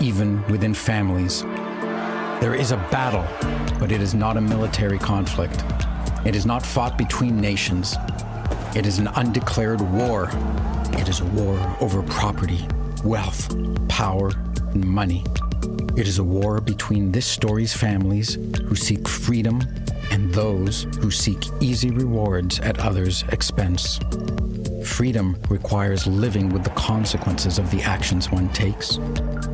even within families. There is a battle, but it is not a military conflict. It is not fought between nations. It is an undeclared war. It is a war over property, wealth, power, and money. It is a war between this story's families who seek freedom and those who seek easy rewards at others' expense. Freedom requires living with the consequences of the actions one takes.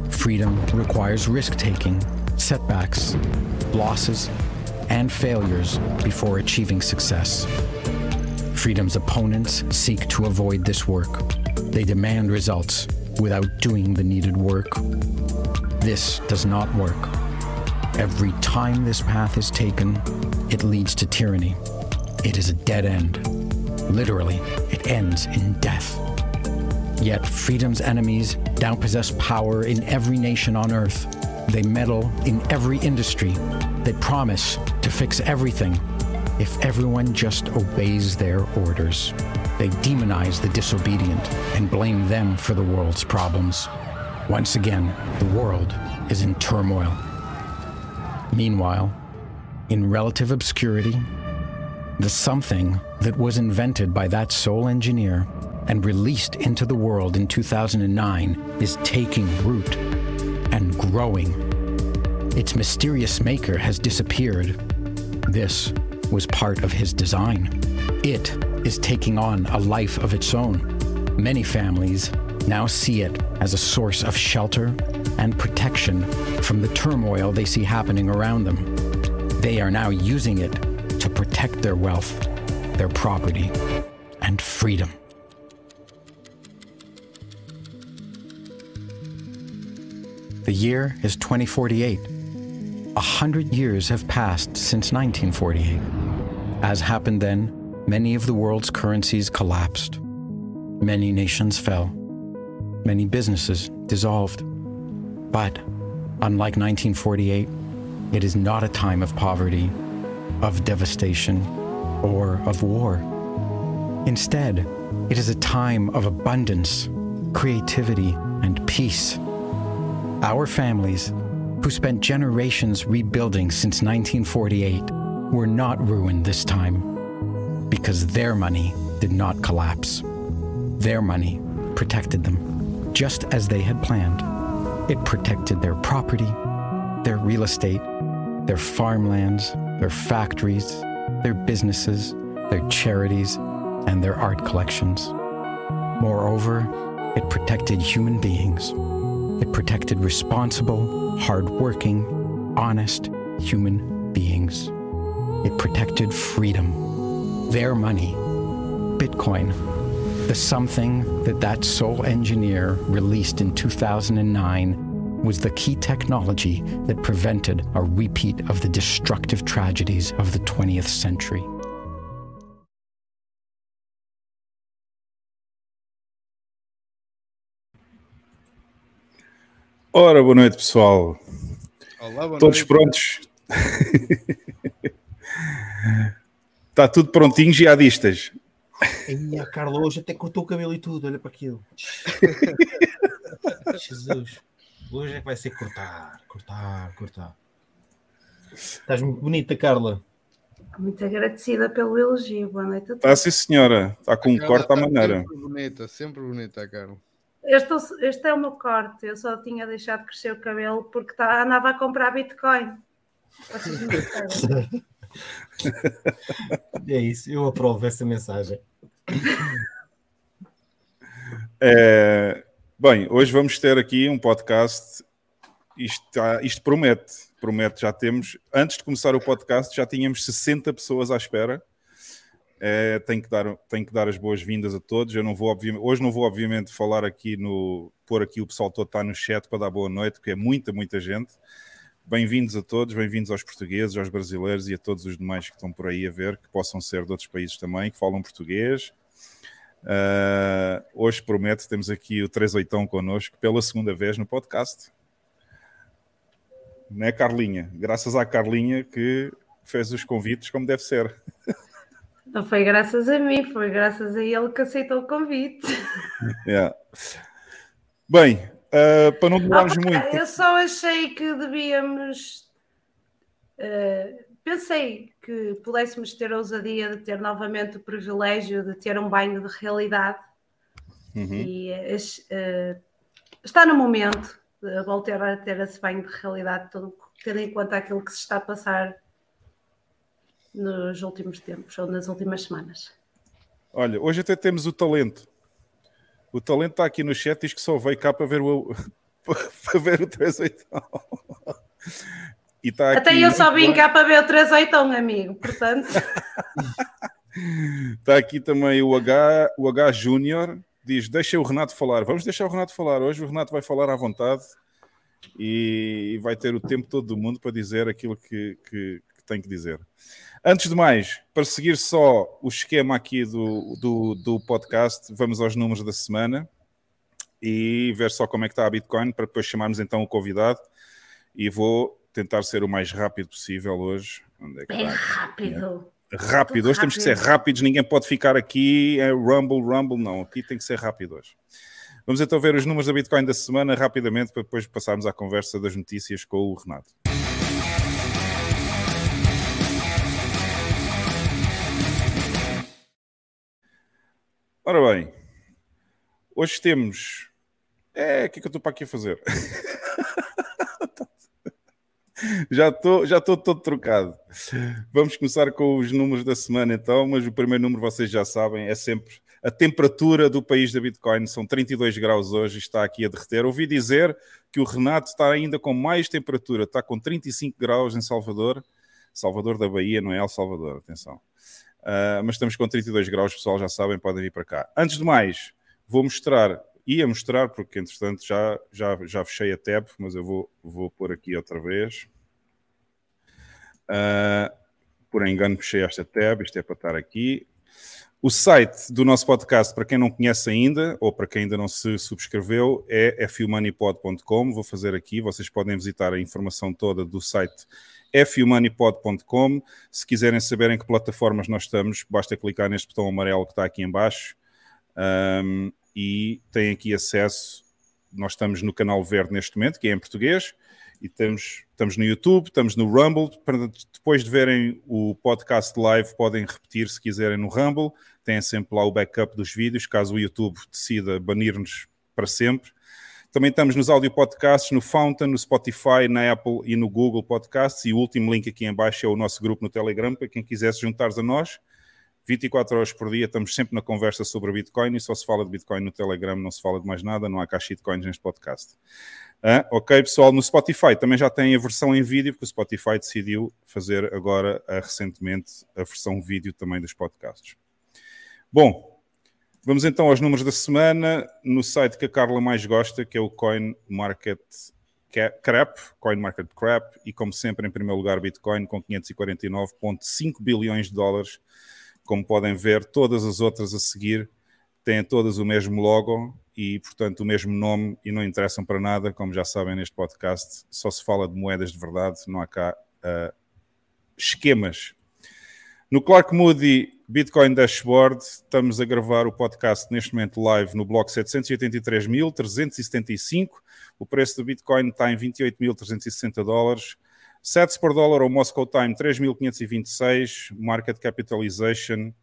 Freedom requires risk taking, setbacks, losses, and failures before achieving success. Freedom's opponents seek to avoid this work. They demand results without doing the needed work. This does not work. Every time this path is taken, it leads to tyranny. It is a dead end. Literally, it ends in death. Yet freedom's enemies now possess power in every nation on earth. They meddle in every industry. They promise to fix everything if everyone just obeys their orders. They demonize the disobedient and blame them for the world's problems. Once again, the world is in turmoil. Meanwhile, in relative obscurity, the something that was invented by that sole engineer and released into the world in 2009 is taking root and growing. Its mysterious maker has disappeared. This was part of his design. It is taking on a life of its own. Many families now see it as a source of shelter and protection from the turmoil they see happening around them. They are now using it to protect their wealth, their property, and freedom. The year is 2048. A hundred years have passed since 1948. As happened then, many of the world's currencies collapsed. Many nations fell. Many businesses dissolved. But, unlike 1948, it is not a time of poverty, of devastation, or of war. Instead, it is a time of abundance, creativity, and peace. Our families, who spent generations rebuilding since 1948, were not ruined this time because their money did not collapse. Their money protected them, just as they had planned. It protected their property, their real estate, their farmlands, their factories, their businesses, their charities, and their art collections. Moreover, it protected human beings. It protected responsible, hardworking, honest human beings. It protected freedom. Their money, Bitcoin, The something that that sole engineer released in 2009 was the key technology that prevented a repeat of the destructive tragedies of the 20th century. Ora, boa noite, pessoal. Olá, boa Todos noite. prontos? Está tudo prontinho, jihadistas. Ai, a Carla hoje até cortou o cabelo e tudo, olha para aquilo. Jesus, hoje é que vai ser cortar, cortar, cortar. Estás muito bonita, Carla. Muito agradecida pelo elogio. Boa noite a Está todos. sim, senhora. Está com um corte à está maneira. Sempre bonita, sempre bonita, Carla. Este, este é o meu corte. Eu só tinha deixado crescer o cabelo porque tá- andava a comprar Bitcoin. Vocês não percebem. É isso, eu aprovo essa mensagem. É, bem, hoje vamos ter aqui um podcast. Isto, está- isto promete, promete. Já temos, antes de começar o podcast, já tínhamos 60 pessoas à espera. É, tenho, que dar, tenho que dar as boas-vindas a todos. Eu não vou, hoje não vou, obviamente, falar aqui no. pôr aqui o pessoal todo está no chat para dar boa noite, porque é muita, muita gente. Bem-vindos a todos, bem-vindos aos portugueses, aos brasileiros e a todos os demais que estão por aí a ver, que possam ser de outros países também, que falam português. Uh, hoje promete, temos aqui o 38 connosco pela segunda vez no podcast. Né, Carlinha? Graças à Carlinha que fez os convites como deve ser. Não foi graças a mim, foi graças a ele que aceitou o convite. Yeah. Bem, uh, para não demorarmos Ah, muito. Eu só achei que devíamos. eh, pensei que pudéssemos ter a ousadia de ter novamente o privilégio de ter um banho de realidade Uhum. e eh, está no momento de voltar a ter esse banho de realidade, todo, tendo em conta aquilo que se está a passar nos últimos tempos ou nas últimas semanas. Olha, hoje até temos o talento. O talento está aqui no chat, diz que só veio cá para ver o, para ver o 38. Aqui, Até eu só vim cá para ver o 38, amigo, portanto. Está aqui também o H, o H Júnior, diz: Deixa o Renato falar. Vamos deixar o Renato falar. Hoje o Renato vai falar à vontade e vai ter o tempo todo do mundo para dizer aquilo que, que- que tem que dizer. Antes de mais, para seguir só o esquema aqui do, do, do podcast, vamos aos números da semana e ver só como é que está a Bitcoin para depois chamarmos então o convidado. E vou tentar ser o mais rápido possível hoje. Onde é que É está? rápido. Rápido, hoje temos que ser Rápido. rápidos, ninguém pode ficar aqui, é rumble, rumble, não, aqui tem que ser rápido hoje. Vamos então ver os números da Bitcoin da semana rapidamente para depois passarmos à conversa das notícias com o Renato. Ora bem, hoje temos. É, o que é que eu estou para aqui a fazer? já estou já estou todo trocado. Vamos começar com os números da semana então, mas o primeiro número vocês já sabem, é sempre a temperatura do país da Bitcoin, são 32 graus hoje, está aqui a derreter. Ouvi dizer que o Renato está ainda com mais temperatura, está com 35 graus em Salvador, Salvador da Bahia, não é El Salvador, atenção. Ah, mas estamos com 32 graus, pessoal, já sabem, podem vir para cá. Antes de mais, vou mostrar, ia mostrar, porque entretanto já, já, já fechei a tab, mas eu vou, vou pôr aqui outra vez. Uh, por engano, fechei esta tab, isto é para estar aqui. O site do nosso podcast, para quem não conhece ainda, ou para quem ainda não se subscreveu, é fumoneypod.com. Vou fazer aqui, vocês podem visitar a informação toda do site fumoneypod.com. Se quiserem saber em que plataformas nós estamos, basta clicar neste botão amarelo que está aqui em baixo um, e têm aqui acesso. Nós estamos no canal verde neste momento, que é em português, e estamos, estamos no YouTube, estamos no Rumble. Depois de verem o podcast live, podem repetir se quiserem no Rumble. Têm sempre lá o backup dos vídeos, caso o YouTube decida banir-nos para sempre. Também estamos nos audio podcasts, no Fountain, no Spotify, na Apple e no Google Podcasts. E o último link aqui em baixo é o nosso grupo no Telegram, para quem quisesse juntar-se a nós. 24 horas por dia, estamos sempre na conversa sobre Bitcoin e só se fala de Bitcoin no Telegram, não se fala de mais nada, não há caixa de coins neste podcast. Ok, pessoal, no Spotify também já tem a versão em vídeo, porque o Spotify decidiu fazer agora, ah, recentemente, a versão vídeo também dos podcasts. Bom, Vamos então aos números da semana no site que a Carla mais gosta, que é o Coin Market Crap, Coin Market Crap, e como sempre, em primeiro lugar, Bitcoin com 549,5 bilhões de dólares. Como podem ver, todas as outras a seguir têm todas o mesmo logo e, portanto, o mesmo nome e não interessam para nada. Como já sabem neste podcast, só se fala de moedas de verdade, não há cá uh, esquemas. No Clark Moody Bitcoin Dashboard, estamos a gravar o podcast neste momento live no bloco 783.375. O preço do Bitcoin está em 28.360 dólares. Sets por dólar ao Moscow Time 3.526. Market Capitalization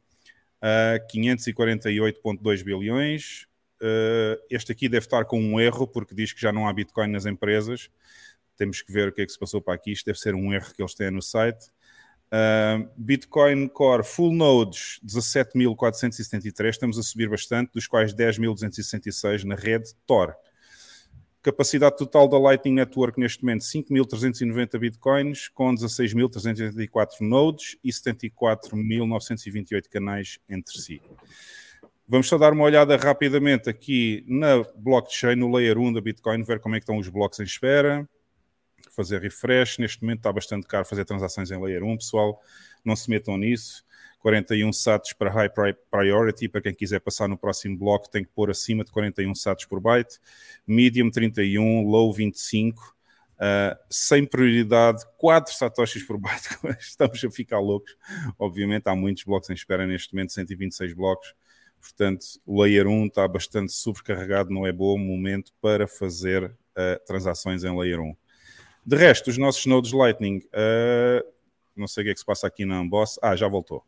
uh, 548,2 bilhões. Uh, este aqui deve estar com um erro, porque diz que já não há Bitcoin nas empresas. Temos que ver o que é que se passou para aqui. Isto deve ser um erro que eles têm no site. Uh, Bitcoin Core Full Nodes 17.473, estamos a subir bastante, dos quais 10.266 na rede Tor. Capacidade total da Lightning Network neste momento 5.390 Bitcoins, com 16.384 nodes e 74.928 canais entre si. Vamos só dar uma olhada rapidamente aqui na blockchain, no layer 1 da Bitcoin, ver como é que estão os blocos em espera fazer refresh. Neste momento está bastante caro fazer transações em Layer 1, pessoal. Não se metam nisso. 41 SATs para High Priority, para quem quiser passar no próximo bloco, tem que pôr acima de 41 SATs por byte. Medium 31, Low 25. Uh, sem prioridade, 4 satoshis por byte. Estamos a ficar loucos. Obviamente, há muitos blocos em espera neste momento, 126 blocos. Portanto, o Layer 1 está bastante sobrecarregado, não é bom momento para fazer uh, transações em Layer 1. De resto, os nossos nodes Lightning, uh, não sei o que é que se passa aqui na Unboss. Ah, já voltou.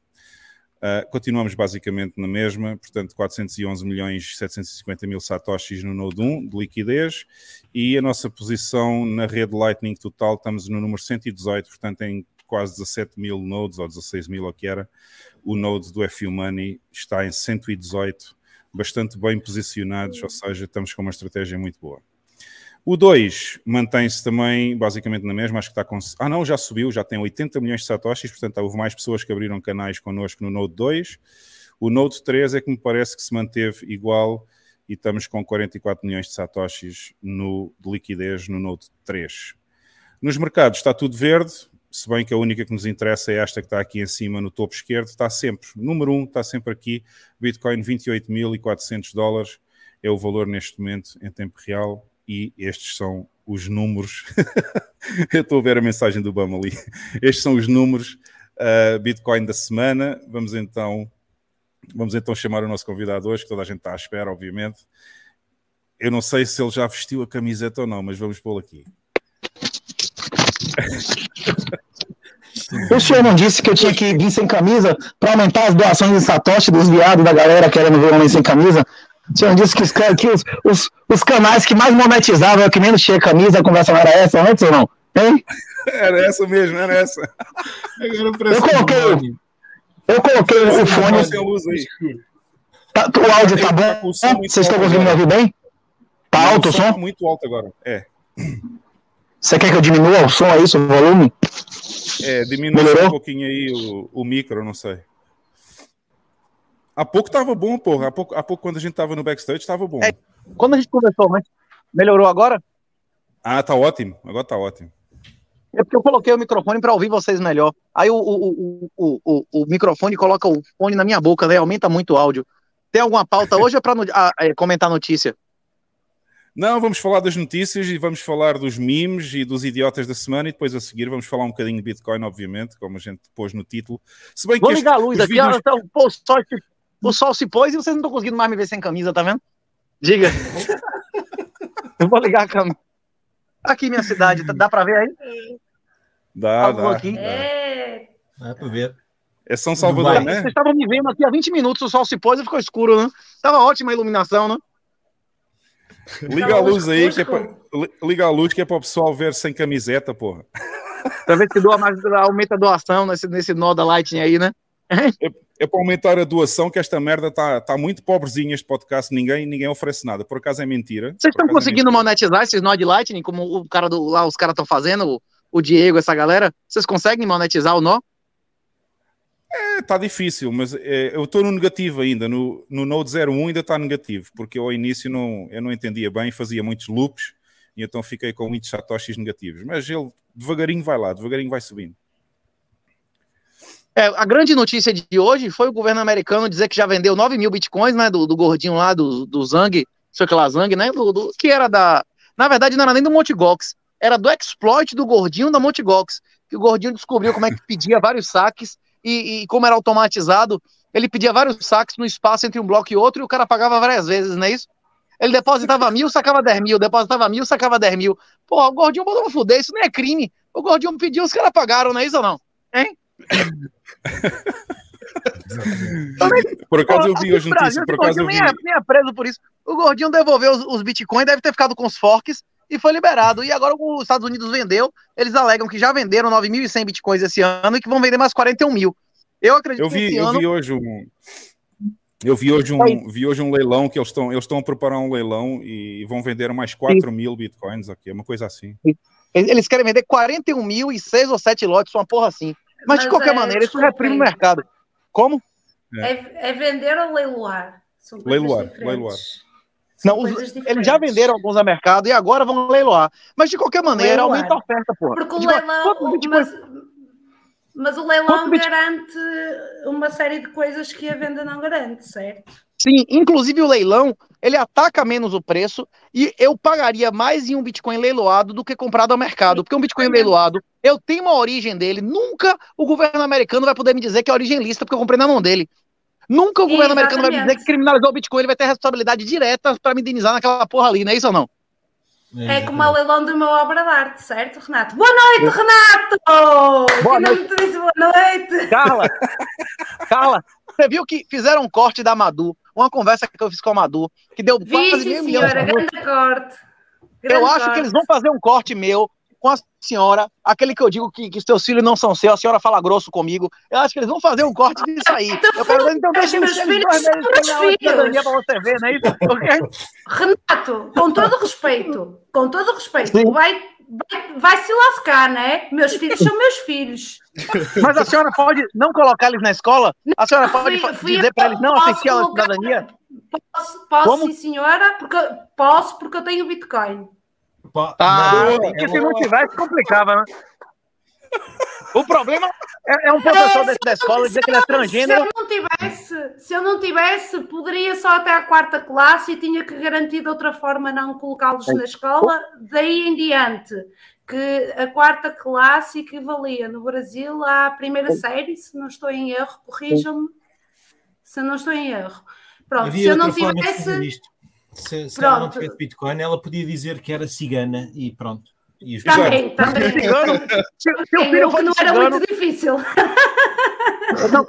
Uh, continuamos basicamente na mesma, portanto, 411 milhões 750 mil satoshis no Node 1 de liquidez e a nossa posição na rede Lightning total estamos no número 118, portanto, em quase 17 mil nodes ou 16 mil, o que era. O node do FU Money está em 118, bastante bem posicionados, ou seja, estamos com uma estratégia muito boa. O 2 mantém-se também basicamente na mesma, acho que está com. Ah, não, já subiu, já tem 80 milhões de satoshis, portanto houve mais pessoas que abriram canais connosco no Node 2. O Node 3 é que me parece que se manteve igual e estamos com 44 milhões de satoshis no, de liquidez no Node 3. Nos mercados está tudo verde, se bem que a única que nos interessa é esta que está aqui em cima no topo esquerdo, está sempre, número 1, um, está sempre aqui, Bitcoin 28.400 dólares, é o valor neste momento em tempo real, e estes são os números. Eu estou a ver a mensagem do Bama ali. Estes são os números uh, Bitcoin da semana. Vamos então, vamos então chamar o nosso convidado hoje, que toda a gente está à espera, obviamente. Eu não sei se ele já vestiu a camiseta ou não, mas vamos pô-lo aqui. O senhor não disse que eu tinha que vir sem camisa para aumentar as doações em Satoshi dos viados da galera querendo ver homem sem camisa? O senhor disse que, os, que os, os, os, canais que mais monetizavam, que menos tinha camisa, a conversa não era essa antes ou não? Hein? Era essa mesmo, era essa. eu coloquei, eu coloquei o fone. Tá, o áudio tá bom? Vocês estão conseguindo me ouvir bem? Tá alto o som? Muito alto agora, é. Você quer que eu diminua o som, é isso, o volume? É, diminua um pouquinho aí o, o micro, não sei. Há pouco tava bom, porra. Há pouco, há pouco quando a gente tava no backstage, tava bom. É, quando a gente conversou mas melhorou agora? Ah, tá ótimo. Agora tá ótimo. É porque eu coloquei o microfone para ouvir vocês melhor. Aí o, o, o, o, o microfone coloca o fone na minha boca, né? Aumenta muito o áudio. Tem alguma pauta hoje ou para ah, é, comentar notícia? Não, vamos falar das notícias e vamos falar dos memes e dos idiotas da semana e depois a seguir vamos falar um bocadinho de Bitcoin, obviamente, como a gente pôs no título. Se bem Vou que ligar este, a luz aqui, vídeos... então, pô, sorte, o sol se pôs e vocês não estão conseguindo mais me ver sem camisa, tá vendo? Diga. Eu vou ligar a câmera. Aqui, minha cidade, dá pra ver aí? Dá, dá. Aqui. É. Dá pra ver. É São Salvador, Vai. né? Vocês estavam me vendo aqui há 20 minutos, o sol se pôs e ficou escuro, né? Tava ótima a iluminação, né? Liga a luz aí, que é pra... liga a luz que é para o pessoal ver sem camiseta, porra. Pra ver se doa mais, aumenta a doação nesse, nesse nó da Lightning aí, né? É, é para aumentar a doação, que esta merda está tá muito pobrezinha este podcast, ninguém, ninguém oferece nada. Por acaso é mentira. Vocês estão é conseguindo é monetizar esses nó de Lightning, como o cara do, lá os caras estão fazendo, o, o Diego, essa galera? Vocês conseguem monetizar o nó? Está difícil, mas é, eu estou no negativo ainda. No, no Node 01 ainda está negativo, porque eu ao início não, eu não entendia bem, fazia muitos loops e então fiquei com muitos satoshis negativos. Mas ele devagarinho vai lá, devagarinho vai subindo. É, a grande notícia de hoje foi o governo americano dizer que já vendeu 9 mil bitcoins, né? Do, do gordinho lá, do, do Zang, sei que lá, Zang, né? Do, do, que era da. Na verdade, não era nem do Monte Gox, era do exploit do gordinho da Monte Gox. Que o gordinho descobriu como é que pedia vários saques e, e como era automatizado, ele pedia vários saques no espaço entre um bloco e outro e o cara pagava várias vezes, não é isso? Ele depositava mil, sacava 10 mil, depositava mil, sacava 10 mil. Pô, o gordinho botou pra fuder, isso nem é crime. O gordinho pediu, os caras pagaram, não é isso ou não? Hein? por acaso eu vi hoje notícia, por acaso eu vi. Nem é, nem é preso por isso. O gordinho devolveu os, os bitcoins, deve ter ficado com os forks e foi liberado. E agora os Estados Unidos vendeu, eles alegam que já venderam 9.100 bitcoins esse ano e que vão vender mais 41 mil. Eu acredito eu vi, que esse eu ano... vi hoje um. Eu vi hoje um, vi hoje um leilão que eles estão, eles estão a preparar um leilão e vão vender mais 4 Sim. mil bitcoins aqui, uma coisa assim. Eles querem vender 41 mil e 6 ou 7 lotes, uma porra assim. Mas, Mas de qualquer é, maneira, isso reprime o mercado. Como? É, é vender ou leiloar? leiloar, leiloar. Não, os, eles já venderam alguns a mercado e agora vão leiloar. Mas de qualquer maneira, leiloar. aumenta a oferta, porra. Porque o leilão. Mas, mas, o leilão garante uma série de coisas que a venda não garante, certo? Sim, inclusive o leilão, ele ataca menos o preço e eu pagaria mais em um Bitcoin leiloado do que comprado ao mercado. Porque um Bitcoin leiloado, eu tenho uma origem dele. Nunca o governo americano vai poder me dizer que é origem lista, porque eu comprei na mão dele. Nunca o governo Exatamente. americano vai me dizer que criminalizou o Bitcoin, ele vai ter responsabilidade direta para me indenizar naquela porra ali, não é isso ou não? É como a leilão do meu obra de arte, certo, Renato? Boa noite, Renato! Boa noite. não disse boa noite. Carla, Carla, você viu que fizeram um corte da Madu, uma conversa que eu fiz com a Madu, que deu Vi, quase meio milhão de grande corte. Grande eu acho corte. que eles vão fazer um corte meu com a senhora, aquele que eu digo que, que seus filhos não são seus, a senhora fala grosso comigo. Eu acho que eles vão fazer um corte disso aí. Então, eu quero, então deixa meus filhos dois meses cidadania pra você ver, não é isso? Renato, com todo respeito, com todo respeito, vai, vai, vai se lascar, né? Meus filhos são meus filhos. Mas a senhora pode não colocar eles na escola? A senhora pode fui, fui dizer para eles não assistir à cidadania? Posso, posso sim, senhora, porque posso, porque eu tenho Bitcoin. Ah, porque se não tivesse, complicava, né? O problema é, é um professor é, da escola dizer que ele é transgênero. Se eu, não tivesse, se eu não tivesse, poderia só até a quarta classe e tinha que garantir de outra forma não colocá-los na escola. Daí em diante, que a quarta classe equivalia no Brasil à primeira série, se não estou em erro, corrijam-me se não estou em erro. Pronto, se eu não tivesse. Se, se ela não tivesse Bitcoin, ela podia dizer que era cigana e pronto. E os também, também. Cigano, filho o que não era muito difícil. Não,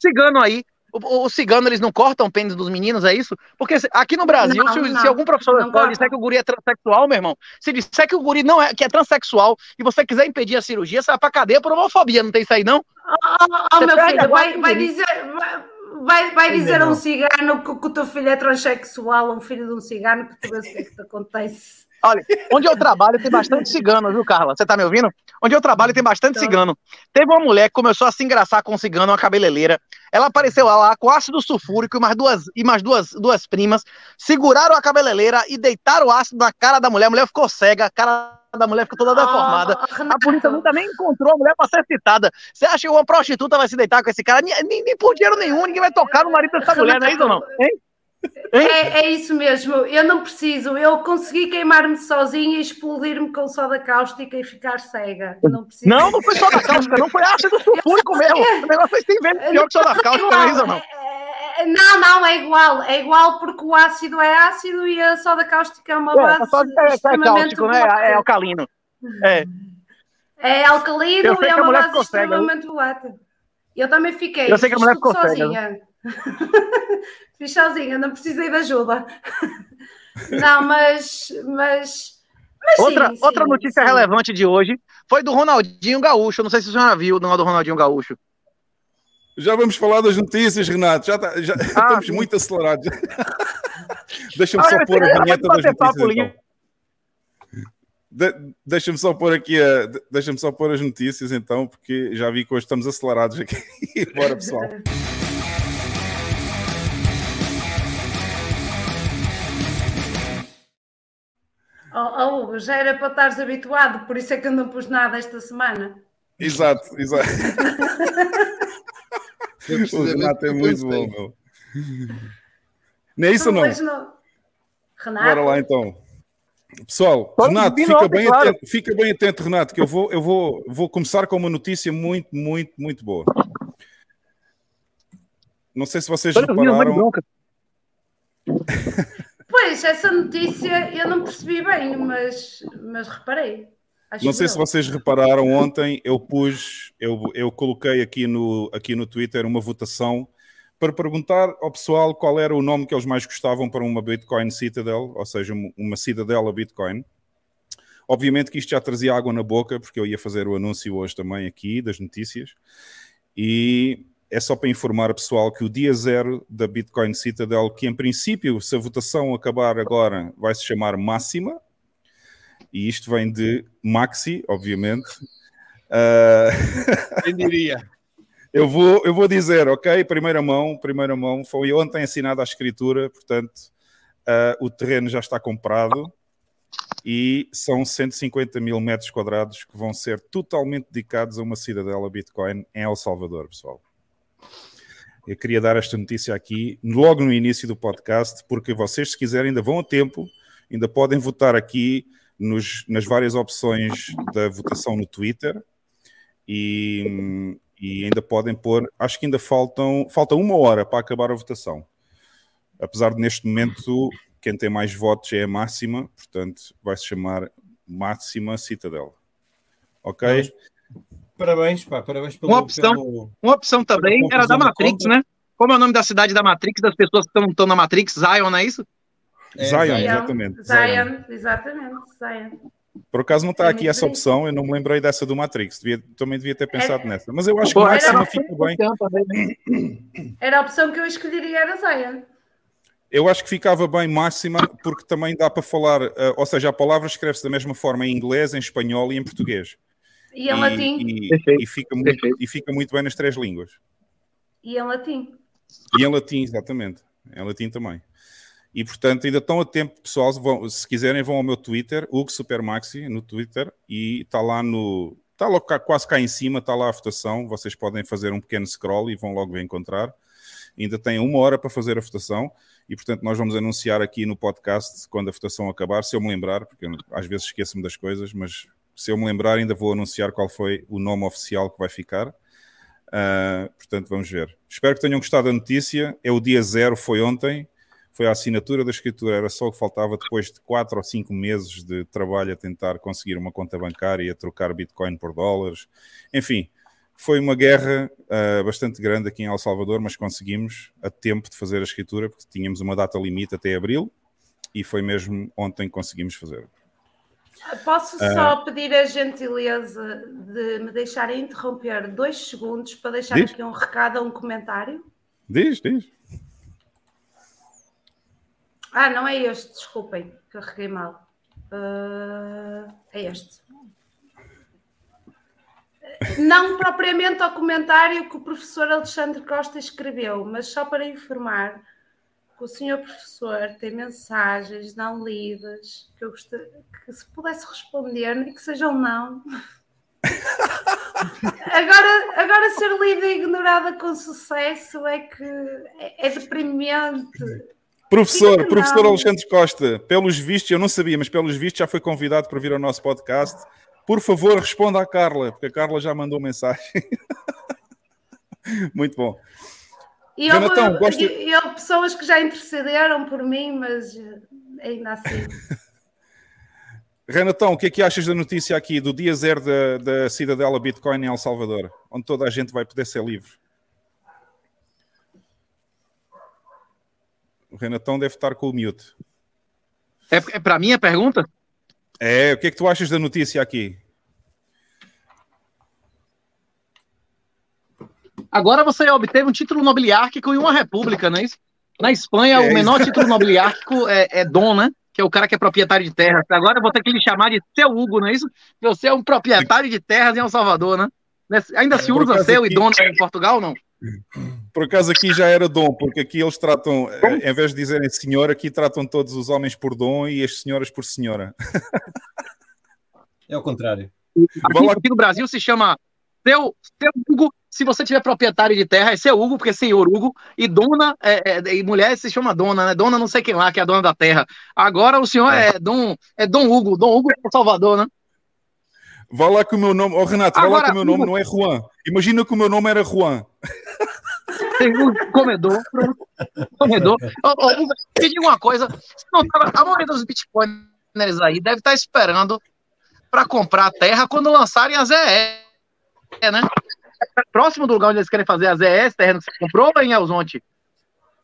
cigano aí, o, o, cigano, eles não cortam o pênis dos meninos, é isso? Porque aqui no Brasil, não, se, não, se, algum professor da escola disser que o guri é transexual, meu irmão, se disser que o guri não é, que é transexual e você quiser impedir a cirurgia, você vai pra cadeia por homofobia, não tem isso aí, não? Oh, oh, oh meu filho, vai, vai dizer... Vai vai, vai dizer a um cigano que, que, o teu filho é transexual, um filho de um cigano, que tu vês o que é que te acontece. Olha, onde eu trabalho tem bastante cigano, viu, Carla? Você tá me ouvindo? Onde eu trabalho tem bastante então... cigano. Teve uma mulher que começou a se engraçar com um cigano, uma cabeleireira. Ela apareceu lá com ácido sulfúrico e mais duas, e mais duas, duas primas, seguraram a cabeleireira e deitaram o ácido na cara da mulher. A mulher ficou cega, a cara da mulher ficou toda deformada. Oh, a polícia nunca nem encontrou a mulher pra ser citada. Você acha que uma prostituta vai se deitar com esse cara? Nem, nem por dinheiro nenhum, ninguém vai tocar no marido dessa mulher, não é isso ou não? Hein? É, é, isso mesmo, eu não preciso. Eu consegui queimar-me sozinha e explodir-me com soda cáustica e ficar cega. Não, preciso. não, não foi soda cáustica, não foi ácido sulfúrico mesmo. O negócio foi 100 vezes pior que soda cáustica, não é isso não? É, não, não, é igual. É igual porque o ácido é ácido e a soda cáustica é uma base. É, a soda é, é cáustico, né? É alcalino. É. É alcalino e é uma base extremamente volátil. Eu também fiquei. Eu sei que a mulher ficou sozinha. Fiz sozinha, não precisei de ajuda. não, mas. mas... Mas outra, sim, outra sim, notícia sim. relevante de hoje foi do Ronaldinho Gaúcho. Não sei se você já viu não do Ronaldinho Gaúcho. Já vamos falar das notícias, Renato. Já, tá, já ah, estamos sim. muito acelerados. Deixa-me ah, só pôr a vinheta das notícias. Então. De, deixa-me só pôr aqui a, deixa-me só pôr as notícias então, porque já vi que hoje estamos acelerados aqui. Bora, pessoal. Oh, oh, já era para estares habituado, por isso é que eu não pus nada esta semana. Exato, exato. o Renato é muito bom, meu. Não é isso ou não? não? Renato. Bora lá então. Pessoal, Pode Renato, fica bem, claro. atento, fica bem atento, Renato, que eu vou, eu vou, vou começar com uma notícia muito, muito, muito boa. Não sei se vocês repararam. Pois, essa notícia eu não percebi bem, mas, mas reparei. Acho não sei se vocês repararam ontem, eu pus, eu, eu coloquei aqui no, aqui no Twitter uma votação para perguntar ao pessoal qual era o nome que eles mais gostavam para uma Bitcoin Citadel, ou seja, uma Cidadela Bitcoin. Obviamente que isto já trazia água na boca, porque eu ia fazer o anúncio hoje também aqui das notícias. E é só para informar o pessoal que o dia zero da Bitcoin Citadel, que em princípio, se a votação acabar agora, vai se chamar Máxima, e isto vem de Maxi, obviamente. Uh... Quem diria? Eu vou, eu vou dizer, ok? Primeira mão, primeira mão. Foi ontem assinada a escritura, portanto, uh, o terreno já está comprado e são 150 mil metros quadrados que vão ser totalmente dedicados a uma cidadela Bitcoin em El Salvador, pessoal. Eu queria dar esta notícia aqui logo no início do podcast, porque vocês, se quiserem, ainda vão a tempo, ainda podem votar aqui nos, nas várias opções da votação no Twitter. E, e ainda podem pôr, acho que ainda faltam, falta uma hora para acabar a votação. Apesar de neste momento quem tem mais votos é a máxima, portanto vai se chamar Máxima Citadel. Ok? Parabéns, pá, parabéns pelo. Uma opção, pelo, uma opção também era da Matrix, né? Como é o nome da cidade da Matrix, das pessoas que estão na Matrix? Zion, não é isso? É, Zion, exatamente. Zion, exatamente. Zion. Por acaso não está aqui essa opção, eu não me lembrei dessa do Matrix, devia, também devia ter pensado era, nessa. Mas eu acho que Máxima fica bem. Né? Era a opção que eu escolheria, era Zaya. Eu acho que ficava bem máxima, porque também dá para falar, uh, ou seja, a palavra escreve-se da mesma forma em inglês, em espanhol e em português. E em e, latim. E, e, fica muito, e fica muito bem nas três línguas. E em latim. E em latim, exatamente. Em latim também. E portanto, ainda estão a tempo, pessoal. Vão, se quiserem, vão ao meu Twitter, Hugo Supermaxi, no Twitter, e está lá no. Está logo cá, quase cá em cima, está lá a votação. Vocês podem fazer um pequeno scroll e vão logo encontrar. Ainda têm uma hora para fazer a votação e, portanto, nós vamos anunciar aqui no podcast quando a votação acabar, se eu me lembrar, porque eu, às vezes esqueço-me das coisas, mas se eu me lembrar, ainda vou anunciar qual foi o nome oficial que vai ficar. Uh, portanto, vamos ver. Espero que tenham gostado da notícia. É o dia zero, foi ontem foi a assinatura da escritura, era só o que faltava depois de quatro ou cinco meses de trabalho a tentar conseguir uma conta bancária a trocar Bitcoin por dólares. Enfim, foi uma guerra uh, bastante grande aqui em El Salvador, mas conseguimos a tempo de fazer a escritura, porque tínhamos uma data limite até abril e foi mesmo ontem que conseguimos fazer. Posso uh, só pedir a gentileza de me deixarem interromper dois segundos para deixar diz? aqui um recado ou um comentário? Diz, diz. Ah, não é este, desculpem, carreguei mal. Uh, é este. Não propriamente ao comentário que o professor Alexandre Costa escreveu, mas só para informar que o senhor professor tem mensagens não lidas que eu gostaria que se pudesse responder, nem que sejam não. agora, agora ser lida e ignorada com sucesso é que é, é deprimente. Professor, professor Alexandre Costa, pelos vistos, eu não sabia, mas pelos vistos já foi convidado para vir ao nosso podcast. Por favor, responda à Carla, porque a Carla já mandou mensagem. Muito bom. E eu, Jonathan, gosto... eu, pessoas que já intercederam por mim, mas ainda assim. Renatão, o que é que achas da notícia aqui do dia zero da, da cidadela Bitcoin em El Salvador, onde toda a gente vai poder ser livre? O Renatão deve estar com o mute. É, é para mim a pergunta? É, o que é que tu achas da notícia aqui? Agora você obteve um título nobiliárquico e uma república, não é isso? Na Espanha, é o menor isso. título nobiliárquico é, é Dom, né? que é o cara que é proprietário de terras. Agora eu vou ter que lhe chamar de seu Hugo, não é isso? Você é um proprietário de terras em El Salvador, né? Ainda se usa seu e aqui- dono em Portugal, não? Por acaso aqui já era dom, porque aqui eles tratam, eh, em vez de dizerem senhor, aqui tratam todos os homens por dom e as senhoras por senhora. É o contrário. Aqui, lá. aqui no Brasil se chama seu, seu Hugo. Se você tiver proprietário de terra, é seu Hugo, porque é senhor Hugo. E dona, é, é- e mulher se chama dona, né? Dona não sei quem lá, que é a dona da terra. Agora o senhor é, Dom, é Dom Hugo. Dom Hugo é Salvador, né? Vá lá que o meu nome, oh Renato, vá lá Agora, que o meu nome não é Juan. Imagina que o meu nome era Juan. Tem um comedor. Comedor. Ô, Hugo, me diga uma coisa. Não, tá- a maioria dos bitcoiners aí deve estar esperando para comprar terra quando lançarem a ZE, né? Próximo do lugar onde eles querem fazer a ZE, esse terreno que você comprou ou é em Elzonte?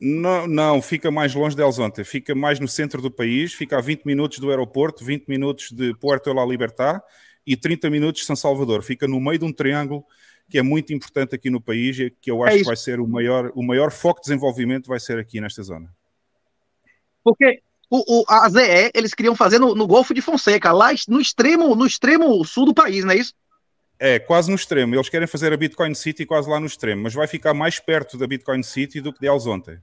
Não, não, fica mais longe de Elzonte, fica mais no centro do país, fica a 20 minutos do aeroporto, 20 minutos de Puerto La Libertad e 30 minutos de São Salvador. Fica no meio de um triângulo que é muito importante aqui no país e que eu acho que isso. vai ser o maior, o maior foco de desenvolvimento vai ser aqui nesta zona. Porque o, o- a ZE eles queriam fazer no, no Golfo de Fonseca, lá es- no extremo, no extremo sul do país, não é isso? É, quase no extremo. Eles querem fazer a Bitcoin City quase lá no extremo, mas vai ficar mais perto da Bitcoin City do que de Elzonte.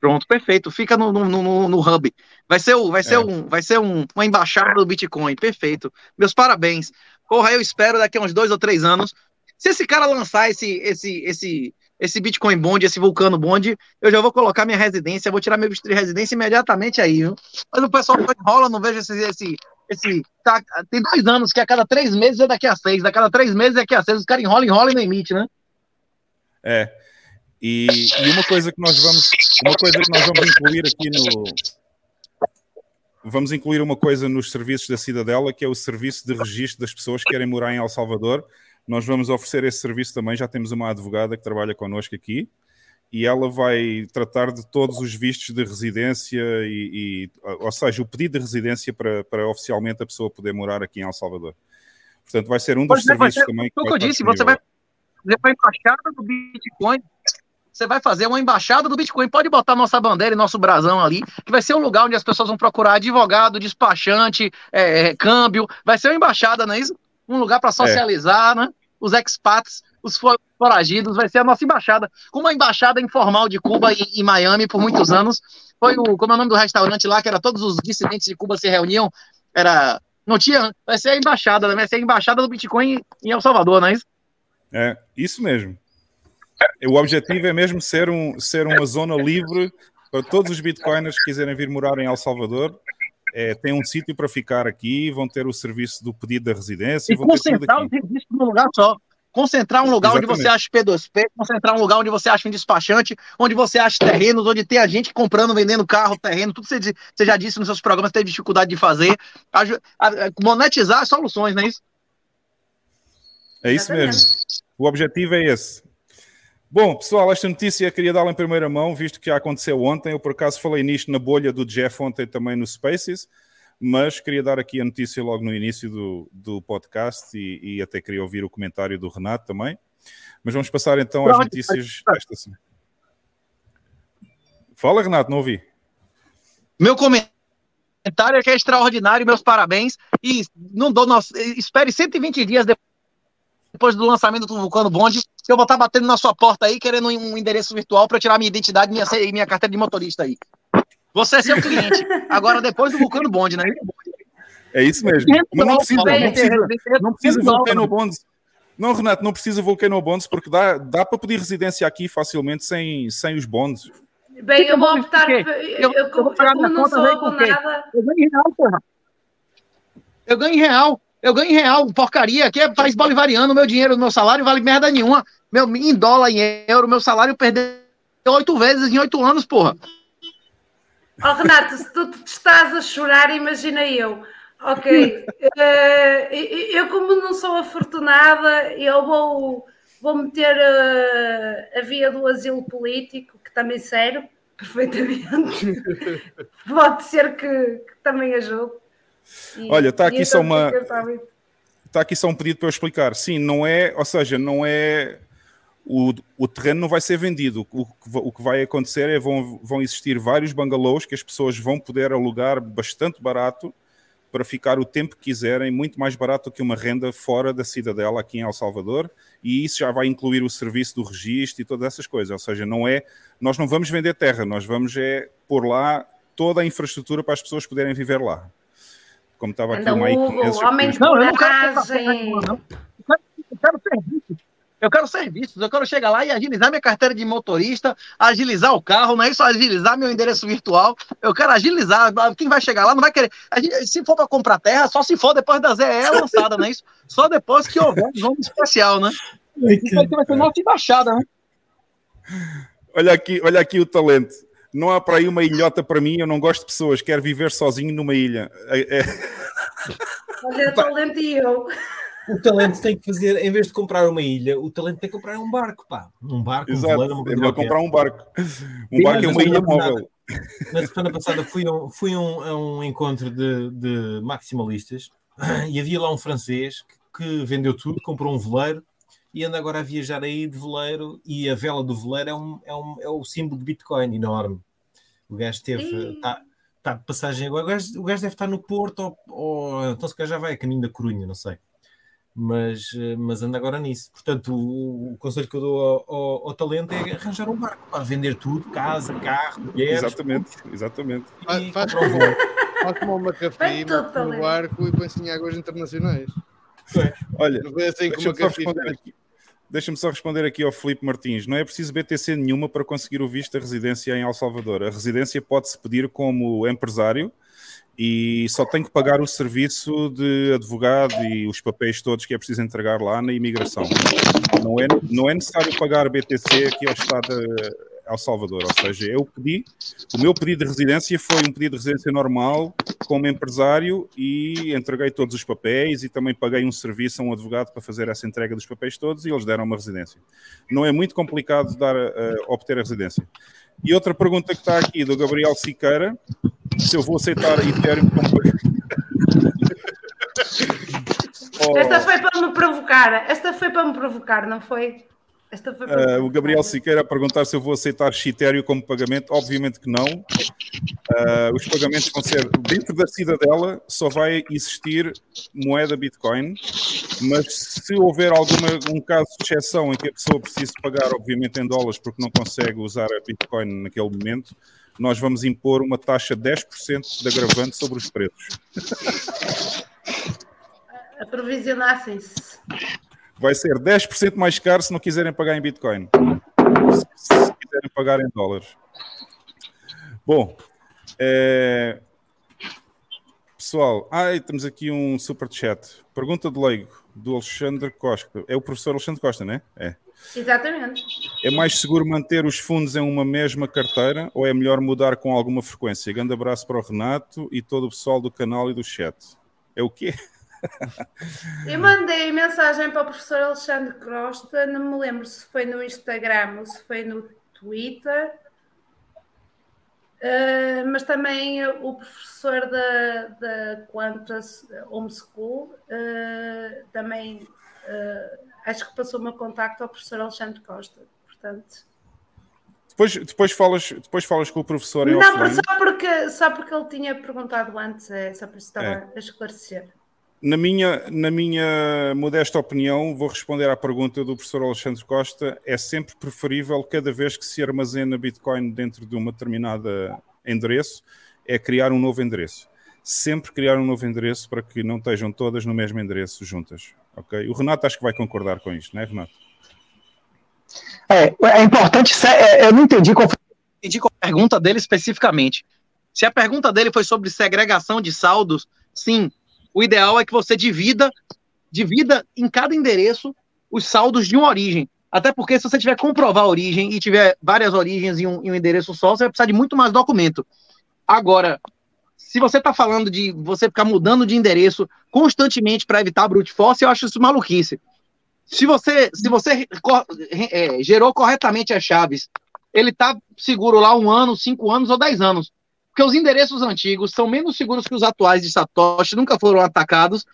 Pronto, perfeito. Fica no, no, no, no hub. Vai ser, o, vai ser, É. um, vai ser um, uma embaixada do Bitcoin. Perfeito. Meus parabéns. Porra, eu espero daqui a uns dois ou três anos. Se esse cara lançar esse, esse, esse, esse Bitcoin Bond, esse Vulcano Bond, eu já vou colocar minha residência, vou tirar meu visto de residência imediatamente aí, viu? Mas o pessoal enrola, não vejo esse. esse, esse tá, tem dois anos que a cada três meses é daqui a seis, a cada três meses é daqui a seis. Os caras enrolam, enrolam e não emite, né? É. E, e uma coisa que nós vamos, uma coisa que nós vamos incluir aqui no vamos incluir uma coisa nos serviços da Cidadela, que é o serviço de registro das pessoas que querem morar em El Salvador. Nós vamos oferecer esse serviço também. Já temos uma advogada que trabalha connosco aqui e ela vai tratar de todos os vistos de residência e, e- ou seja, o pedido de residência para, para oficialmente a pessoa poder morar aqui em El Salvador. Portanto, vai ser um dos é, serviços ser- também. Foi o que eu disse, você vai fazer uma embaixada do Bitcoin. Você vai fazer uma embaixada do Bitcoin. Pode botar nossa bandeira e nosso brasão ali, que vai ser o lugar onde as pessoas vão procurar advogado, despachante, é, é, câmbio. Vai ser uma embaixada, não é isso? Um lugar para socializar, né? Os expats, os fo- foragidos, vai ser a nossa embaixada. Como a embaixada informal de Cuba e, e Miami por muitos anos. Foi o, como é o nome do restaurante lá, que era todos os dissidentes de Cuba se reuniam. Era. Não tinha. Vai ser a embaixada, né? Vai ser a embaixada do Bitcoin em El Salvador, não é isso? É, isso mesmo. O objetivo é mesmo ser, um, ser uma zona livre para todos os bitcoiners que quiserem vir morar em El Salvador. É, tem um sítio para ficar aqui, vão ter o serviço do pedido da residência, E vão ter tudo concentrar aqui. registros num lugar só. Concentrar um lugar onde Exatamente. você acha P2P, concentrar um lugar onde você acha um despachante, onde você acha terrenos, onde tem a gente comprando, vendendo carro, terreno, tudo que você, você já disse nos seus programas, teve dificuldade de fazer. Monetizar soluções, não é isso? É isso mesmo. O objetivo é esse. Bom, pessoal, esta notícia queria dá-la em primeira mão, visto que já aconteceu ontem. Eu, por acaso, falei nisto na bolha do Jeff ontem também no Spaces, mas queria dar aqui a notícia logo no início do, do podcast e, e até queria ouvir o comentário do Renato também. Mas vamos passar então às notícias desta semana. Fala, Renato, não ouvi. Meu comentário é que é extraordinário, meus parabéns. E não dou nosso, espere 120 dias depois do lançamento do Vulcano Bond, que eu vou estar batendo na sua porta aí, querendo um endereço virtual para tirar minha identidade minha, e minha carteira de motorista aí. Você é seu cliente. Agora, depois do Vulcano Bond, né? É isso mesmo. Mas não precisa, não precisa, não precisa Volcano Bonds. Não, Renato, não precisa Volcano Bonds, porque dá, dá para pedir residência aqui facilmente sem, sem os bonds. Bem, eu vou optar. Eu, Eu- eu, eu vou como não conta, sou abonada. Eu ganho real, porra. Eu ganho em real. Eu ganho em real. Porcaria. Aqui é país bolivariano. Meu dinheiro, meu salário vale merda nenhuma. Meu, em dólar, em euro, meu salário perdeu oito vezes em oito anos, porra. Oh, Renato, se tu te estás a chorar, imagina eu. Ok. Eh, eu, como não sou afortunada, eu vou, vou meter eh, a via do asilo político, que também serve perfeitamente. Pode ser que, que também ajude. E- Olha, está aqui só uma- fica, tá. Está aqui só um pedido para eu explicar. Sim, não é, ou seja, não é o, o terreno não vai ser vendido. O, o que vai acontecer é vão, vão existir vários bungalows que as pessoas vão poder alugar bastante barato para ficar o tempo que quiserem, muito mais barato que uma renda fora da cidadela aqui em El Salvador, e isso já vai incluir o serviço do registro e todas essas coisas. Ou seja, não é, nós não vamos vender terra, nós vamos é pôr lá toda a infraestrutura para as pessoas poderem viver lá. Como estava aqui Anda o o Mike Hugo, homem de Não, eu não quero comprar terra coragem. Eu quero serviços. Eu quero serviços. Eu quero chegar lá e agilizar minha carteira de motorista, agilizar o carro, não é isso, agilizar meu endereço virtual. Eu quero agilizar. Quem vai chegar lá não vai querer. A gente- se for para comprar terra, só se for depois da ZE lançada, não é isso? Só depois que houver um nome especial, né? Isso aqui vai ser nossa embaixada, né? Olha aqui, olha aqui o talento. Não há para aí uma ilhota para mim, eu não gosto de pessoas, quero viver sozinho numa ilha. É- é- Olha, talento e eu. O talento tem que fazer, em vez de comprar uma ilha, o talento tem que comprar um barco, pá. Um barco, um Exato, veleiro, uma é qualquer. comprar um barco. Um Sim, barco é uma ilha móvel. Na semana passada fui, a um, fui a um, a um encontro de, de maximalistas e havia lá um francês que, que vendeu tudo, comprou um veleiro e anda agora a viajar aí de veleiro e a vela do veleiro é, um, é, um, é o símbolo de Bitcoin enorme. O gajo esteve, Ih. está tá de passagem agora. O gajo, o gajo deve estar no Porto ou, ou então se calhar já vai a caminho da Corunha, não sei. Mas, eh, mas anda agora nisso. Portanto, o, o conselho que eu dou ao, ao- ao talento é arranjar um barco para vender tudo: casa, carro, mulheres. Exatamente, exatamente. e Faz um como, faz como uma tudo, no talento. barco e põe-se em águas internacionais. Olha, assim deixa-me só, aqui- deixa-me só responder aqui ao Filipe Martins. Não é preciso BTC nenhuma para conseguir o visto de residência em El Salvador. A residência pode-se pedir como empresário e só tem que pagar o serviço de advogado e os papéis todos que é preciso entregar lá na imigração. Não é, não é necessário pagar BTC aqui ao Estado El Salvador. Ou seja, eu pedi, o meu pedido de residência foi um pedido de residência normal como empresário e entreguei todos os papéis e também paguei um serviço a um advogado para fazer essa entrega dos papéis todos e eles deram uma residência. Não é muito complicado dar, eh, obter a residência. E outra pergunta que está aqui do Gabriel Siqueira, se eu vou aceitar Ethereum como... Oh, Esta foi para me provocar. Esta foi para me provocar, não foi? Eh, o. Gabriel Siqueira a perguntar se eu vou aceitar Ethereum como pagamento. Obviamente que não. Eh, os pagamentos vão ser dentro da cidadela, só vai existir moeda Bitcoin. Mas se houver alguma um caso de exceção em que a pessoa precise pagar, obviamente, em dólares porque não consegue usar a Bitcoin naquele momento, nós vamos impor uma taxa de 10% de agravante sobre os preços. Aprovisionassem-se. Vai ser 10% mais caro se não quiserem pagar em Bitcoin. Se, se quiserem pagar em dólares. Bom, é... pessoal, ai, temos aqui um super chat. Pergunta de leigo do Alexandre Costa. É o professor Alexandre Costa, né? É. Exatamente. É mais seguro manter os fundos em uma mesma carteira ou é melhor mudar com alguma frequência? Grande abraço para o Renato e todo o pessoal do canal e do chat. É o quê? Eu mandei mensagem para o professor Alexandre Costa, não me lembro se foi no Instagram ou se foi no Twitter, Uh, mas também o professor da, da Qantas Homeschool uh, também uh, acho que passou o meu contacto ao professor Alexandre Costa, portanto. Depois, depois, falas, depois falas com o professor Não, só porque, só porque ele tinha perguntado antes, é, só por isso estava É. a esclarecer. Na minha, na minha modesta opinião, vou responder à pergunta do professor Alexandre Costa. É sempre preferível, cada vez que se armazena Bitcoin dentro de uma determinada endereço, é criar um novo endereço. Sempre criar um novo endereço para que não estejam todas no mesmo endereço juntas. Ok? O Renato acho que vai concordar com isto, não é, Renato? É, é importante, é, eu não entendi qual foi entendi qual a pergunta dele especificamente. Se a pergunta dele foi sobre segregação de saldos, sim, o ideal é que você divida, divida em cada endereço os saldos de uma origem. Até porque se você tiver comprovar a origem e tiver várias origens em um, em um endereço só, você vai precisar de muito mais documento. Agora, se você está falando de você ficar mudando de endereço constantemente para evitar brute force, eu acho isso maluquice. Se você, se você é, gerou corretamente as chaves ele tá seguro lá um ano, cinco anos ou dez anos. Porque os endereços antigos são menos seguros que os atuais de Satoshi, nunca foram atacados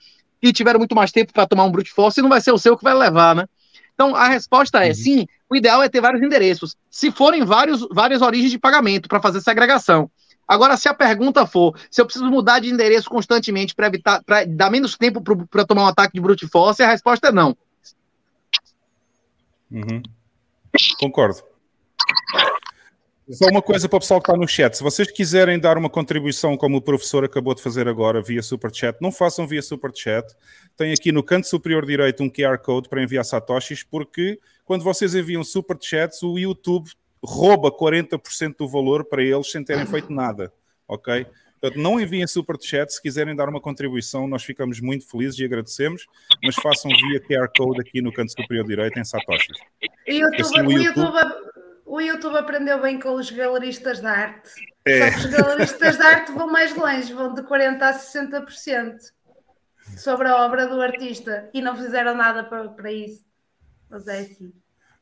e tiveram muito mais tempo para tomar um brute force e não vai ser o seu que vai levar, né? Então, a resposta é sim, o ideal é ter vários endereços. Se forem vários, várias origens de pagamento para fazer segregação. Agora, se a pergunta for se eu preciso mudar de endereço constantemente para evitar, para dar menos tempo para tomar um ataque de brute force, a resposta é não. Uhum. Concordo. Só uma coisa para o pessoal que está no chat. Se vocês quiserem dar uma contribuição, como o professor acabou de fazer agora, via Super Chat, não façam via Super Chat. Tem aqui no canto superior direito um QR Code para enviar satoshis, porque quando vocês enviam Super Chats, o YouTube rouba 40% do valor para eles sem terem feito nada. Ok? Portanto, não enviem Super Chat se quiserem dar uma contribuição, nós ficamos muito felizes e agradecemos, mas façam via QR Code aqui no canto superior direito em satoshis. O YouTube, Assim, o o, YouTube- YouTube, o YouTube aprendeu bem com os galeristas de arte. É. Só que os galeristas de arte vão mais longe, vão de 40% a 60% sobre a obra do artista e não fizeram nada para, para isso. Mas é assim.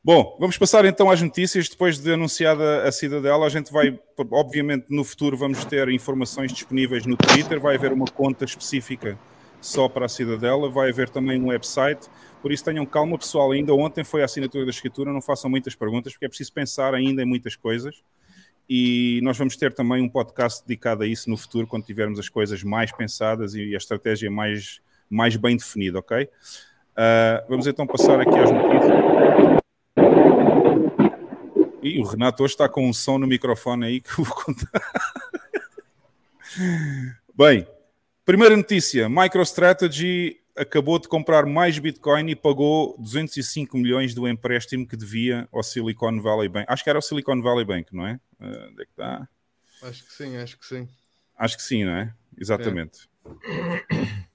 Bom, vamos passar então às notícias. Depois de anunciada a cidadela, a gente vai, obviamente, no futuro vamos ter informações disponíveis no Twitter, vai haver uma conta específica só para a cidadela, vai haver também um website. Por isso tenham calma, pessoal. Ainda ontem foi a assinatura da escritura, não façam muitas perguntas, porque é preciso pensar ainda em muitas coisas. E nós vamos ter também um podcast dedicado a isso no futuro, quando tivermos as coisas mais pensadas e a estratégia mais, mais bem definida, ok? Ah, vamos então passar aqui às notícias. E o Renato hoje está com um som no microfone aí que eu vou contar. Bem, primeira notícia: MicroStrategy acabou de comprar mais Bitcoin e pagou 205 milhões do empréstimo que devia ao Silicon Valley Bank. Acho que era o Silicon Valley Bank, não é? Ah, onde é que está? Acho que sim, acho que sim. Acho que sim, não é? Exatamente.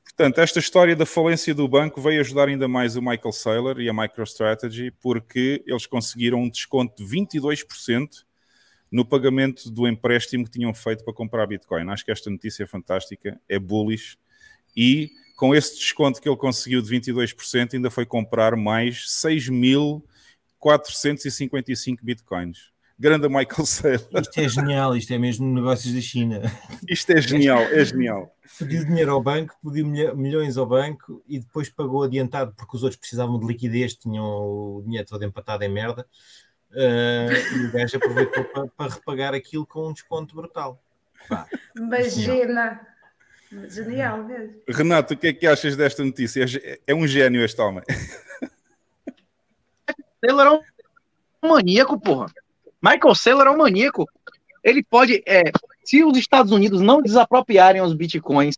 Portanto, esta história da falência do banco veio ajudar ainda mais o Michael Saylor e a MicroStrategy porque eles conseguiram um desconto de 22% no pagamento do empréstimo que tinham feito para comprar Bitcoin. Acho que esta notícia é fantástica, é bullish e com esse desconto que ele conseguiu de 22% ainda foi comprar mais 6.455 Bitcoins. Grande Michael Saylor. Isto é genial, isto é mesmo negócios da China. Isto é genial, é genial. Pediu dinheiro ao banco, pediu milhões ao banco e depois pagou adiantado porque os outros precisavam de liquidez, tinham o dinheiro todo empatado em merda. eh, e o gajo aproveitou para, para repagar aquilo com um desconto brutal. Pá, Imagina. Genial mesmo. Renato, o que é que achas desta notícia? É É um gênio este homem. Saylor é um maníaco, porra. Michael Saylor é um maníaco. Ele pode, é, se os Estados Unidos não desapropriarem os bitcoins,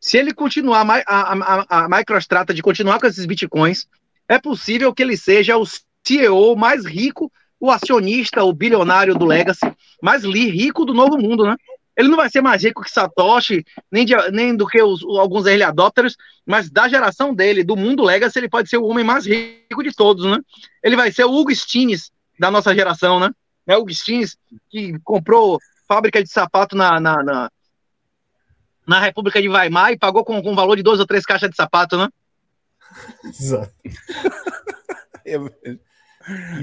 se ele continuar, a, a, a, a MicroStrategy continuar com esses bitcoins, é possível que ele seja o CEO mais rico, o acionista, o bilionário do Legacy, mais rico do novo mundo, né? Ele não vai ser mais rico que Satoshi, nem, de- nem do que os, alguns early adopters, mas da geração dele, do mundo Legacy, ele pode ser o homem mais rico de todos, né? Ele vai ser o Hugo Stines da nossa geração, né? É o Hugo Stines que comprou fábrica de sapato na, na, na, na República de Weimar e pagou com, com valor de duas ou três caixas de sapato, né? Exato. É-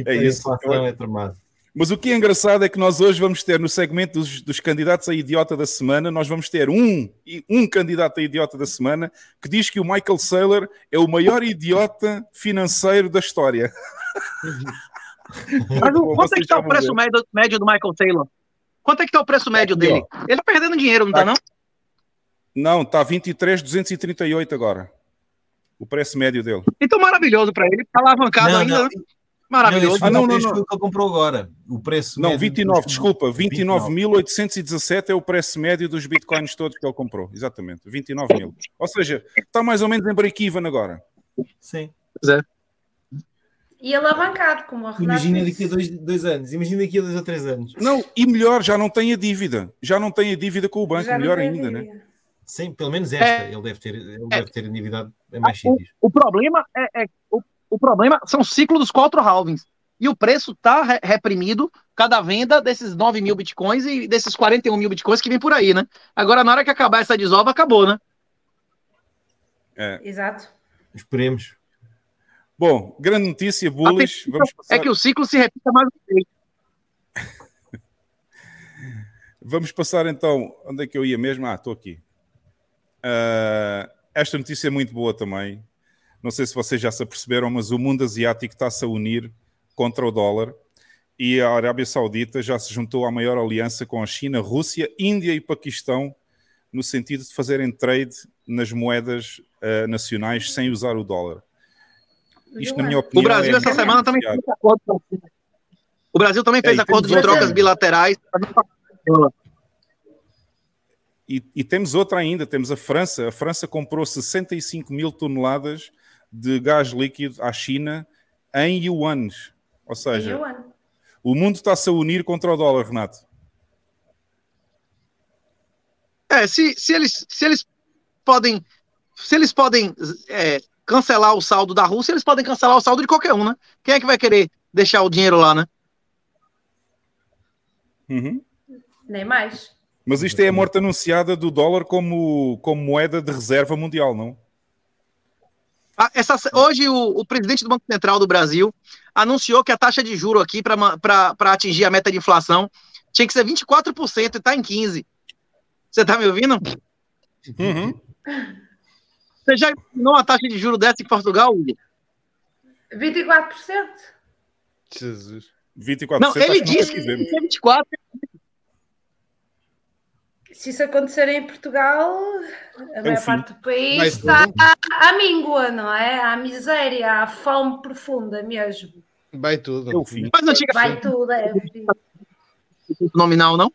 É isso. é tramado. Mas o que é engraçado é que nós hoje vamos ter no segmento dos, dos candidatos a idiota da semana, nós vamos ter um, um candidato a idiota da semana que diz que o Michael Saylor é o maior idiota financeiro da história. Mas o- quanto é que tá já o preço médio, médio do Michael Taylor? Quanto é que tá o preço médio dele? Ele tá perdendo dinheiro, não tá, não? Não, está 23,238 agora. O preço médio dele. Então maravilhoso pra ele, tá alavancado Não, ainda, não, né? Maravilhoso. Não, Ah, não, não, não, que ele comprou agora. O preço Não, médio 29, dos- desculpa, 29. 29.817 é o preço médio dos bitcoins todos que ele comprou. Exatamente, 29 mil. Ou seja, está mais ou menos em break-even agora. Sim. E alavancado, como o Renato Imagina daqui a dois, dois anos. Imagina daqui a dois ou três anos. Não, e melhor, já não tem a dívida. Já não tem a dívida com o banco, Já melhor ainda, né? dívida. Sim, pelo menos esta. É. Ele deve ter, ele deve ter endividado em mais O, sítios. o problema é, é- o, o problema são o ciclo dos quatro halvings. E o preço tá re- reprimido cada venda desses 9 mil bitcoins e desses 41 mil bitcoins que vem por aí, né? Agora, na hora que acabar essa desova, acabou, né? Exato. Esperemos. Bom, grande notícia, bullish. Vamos passar, É que o ciclo se repita mais uma vez. vamos passar então. Onde é que eu ia mesmo? Ah, estou aqui. Ah, esta notícia é muito boa também. Não sei se vocês já se aperceberam, mas o mundo asiático está-se a unir contra o dólar e a Arábia Saudita já se juntou à maior aliança com a China, Rússia, Índia e Paquistão no sentido de fazerem trade nas moedas uh, nacionais sem usar o dólar. Isto, na minha opinião, o Brasil é essa semana também fez acordo. O Brasil também fez é, acordo de trocas bilaterais. E, e, temos outra ainda, temos a França. A França comprou 65 mil toneladas de gás líquido à China em yuans. Ou seja, yuan. o mundo está-se a unir contra o dólar, Renato. É, se, se, eles, se eles podem, se eles podem é, cancelar o saldo da Rússia, eles podem cancelar o saldo de qualquer um, né? Quem é que vai querer deixar o dinheiro lá, né? Uhum. Nem mais. Mas isto é a morte anunciada do dólar como, como moeda de reserva mundial, não? Ah, essa, hoje o, o, presidente do Banco Central do Brasil anunciou que a taxa de juro aqui para atingir a meta de inflação tinha que ser 24% e está em 15%. Você está me ouvindo? Uhum. Você já imaginou uma taxa de juro dessa em Portugal, Hugo? 24%. Jesus. 24%. Não, ele disse que é 24%. Se isso acontecer em Portugal, a maior parte do país está à míngua, não é? À miséria, à fome profunda mesmo. Vai tudo. É fim. Mas não tinha Vai tudo, é. Nominal, não?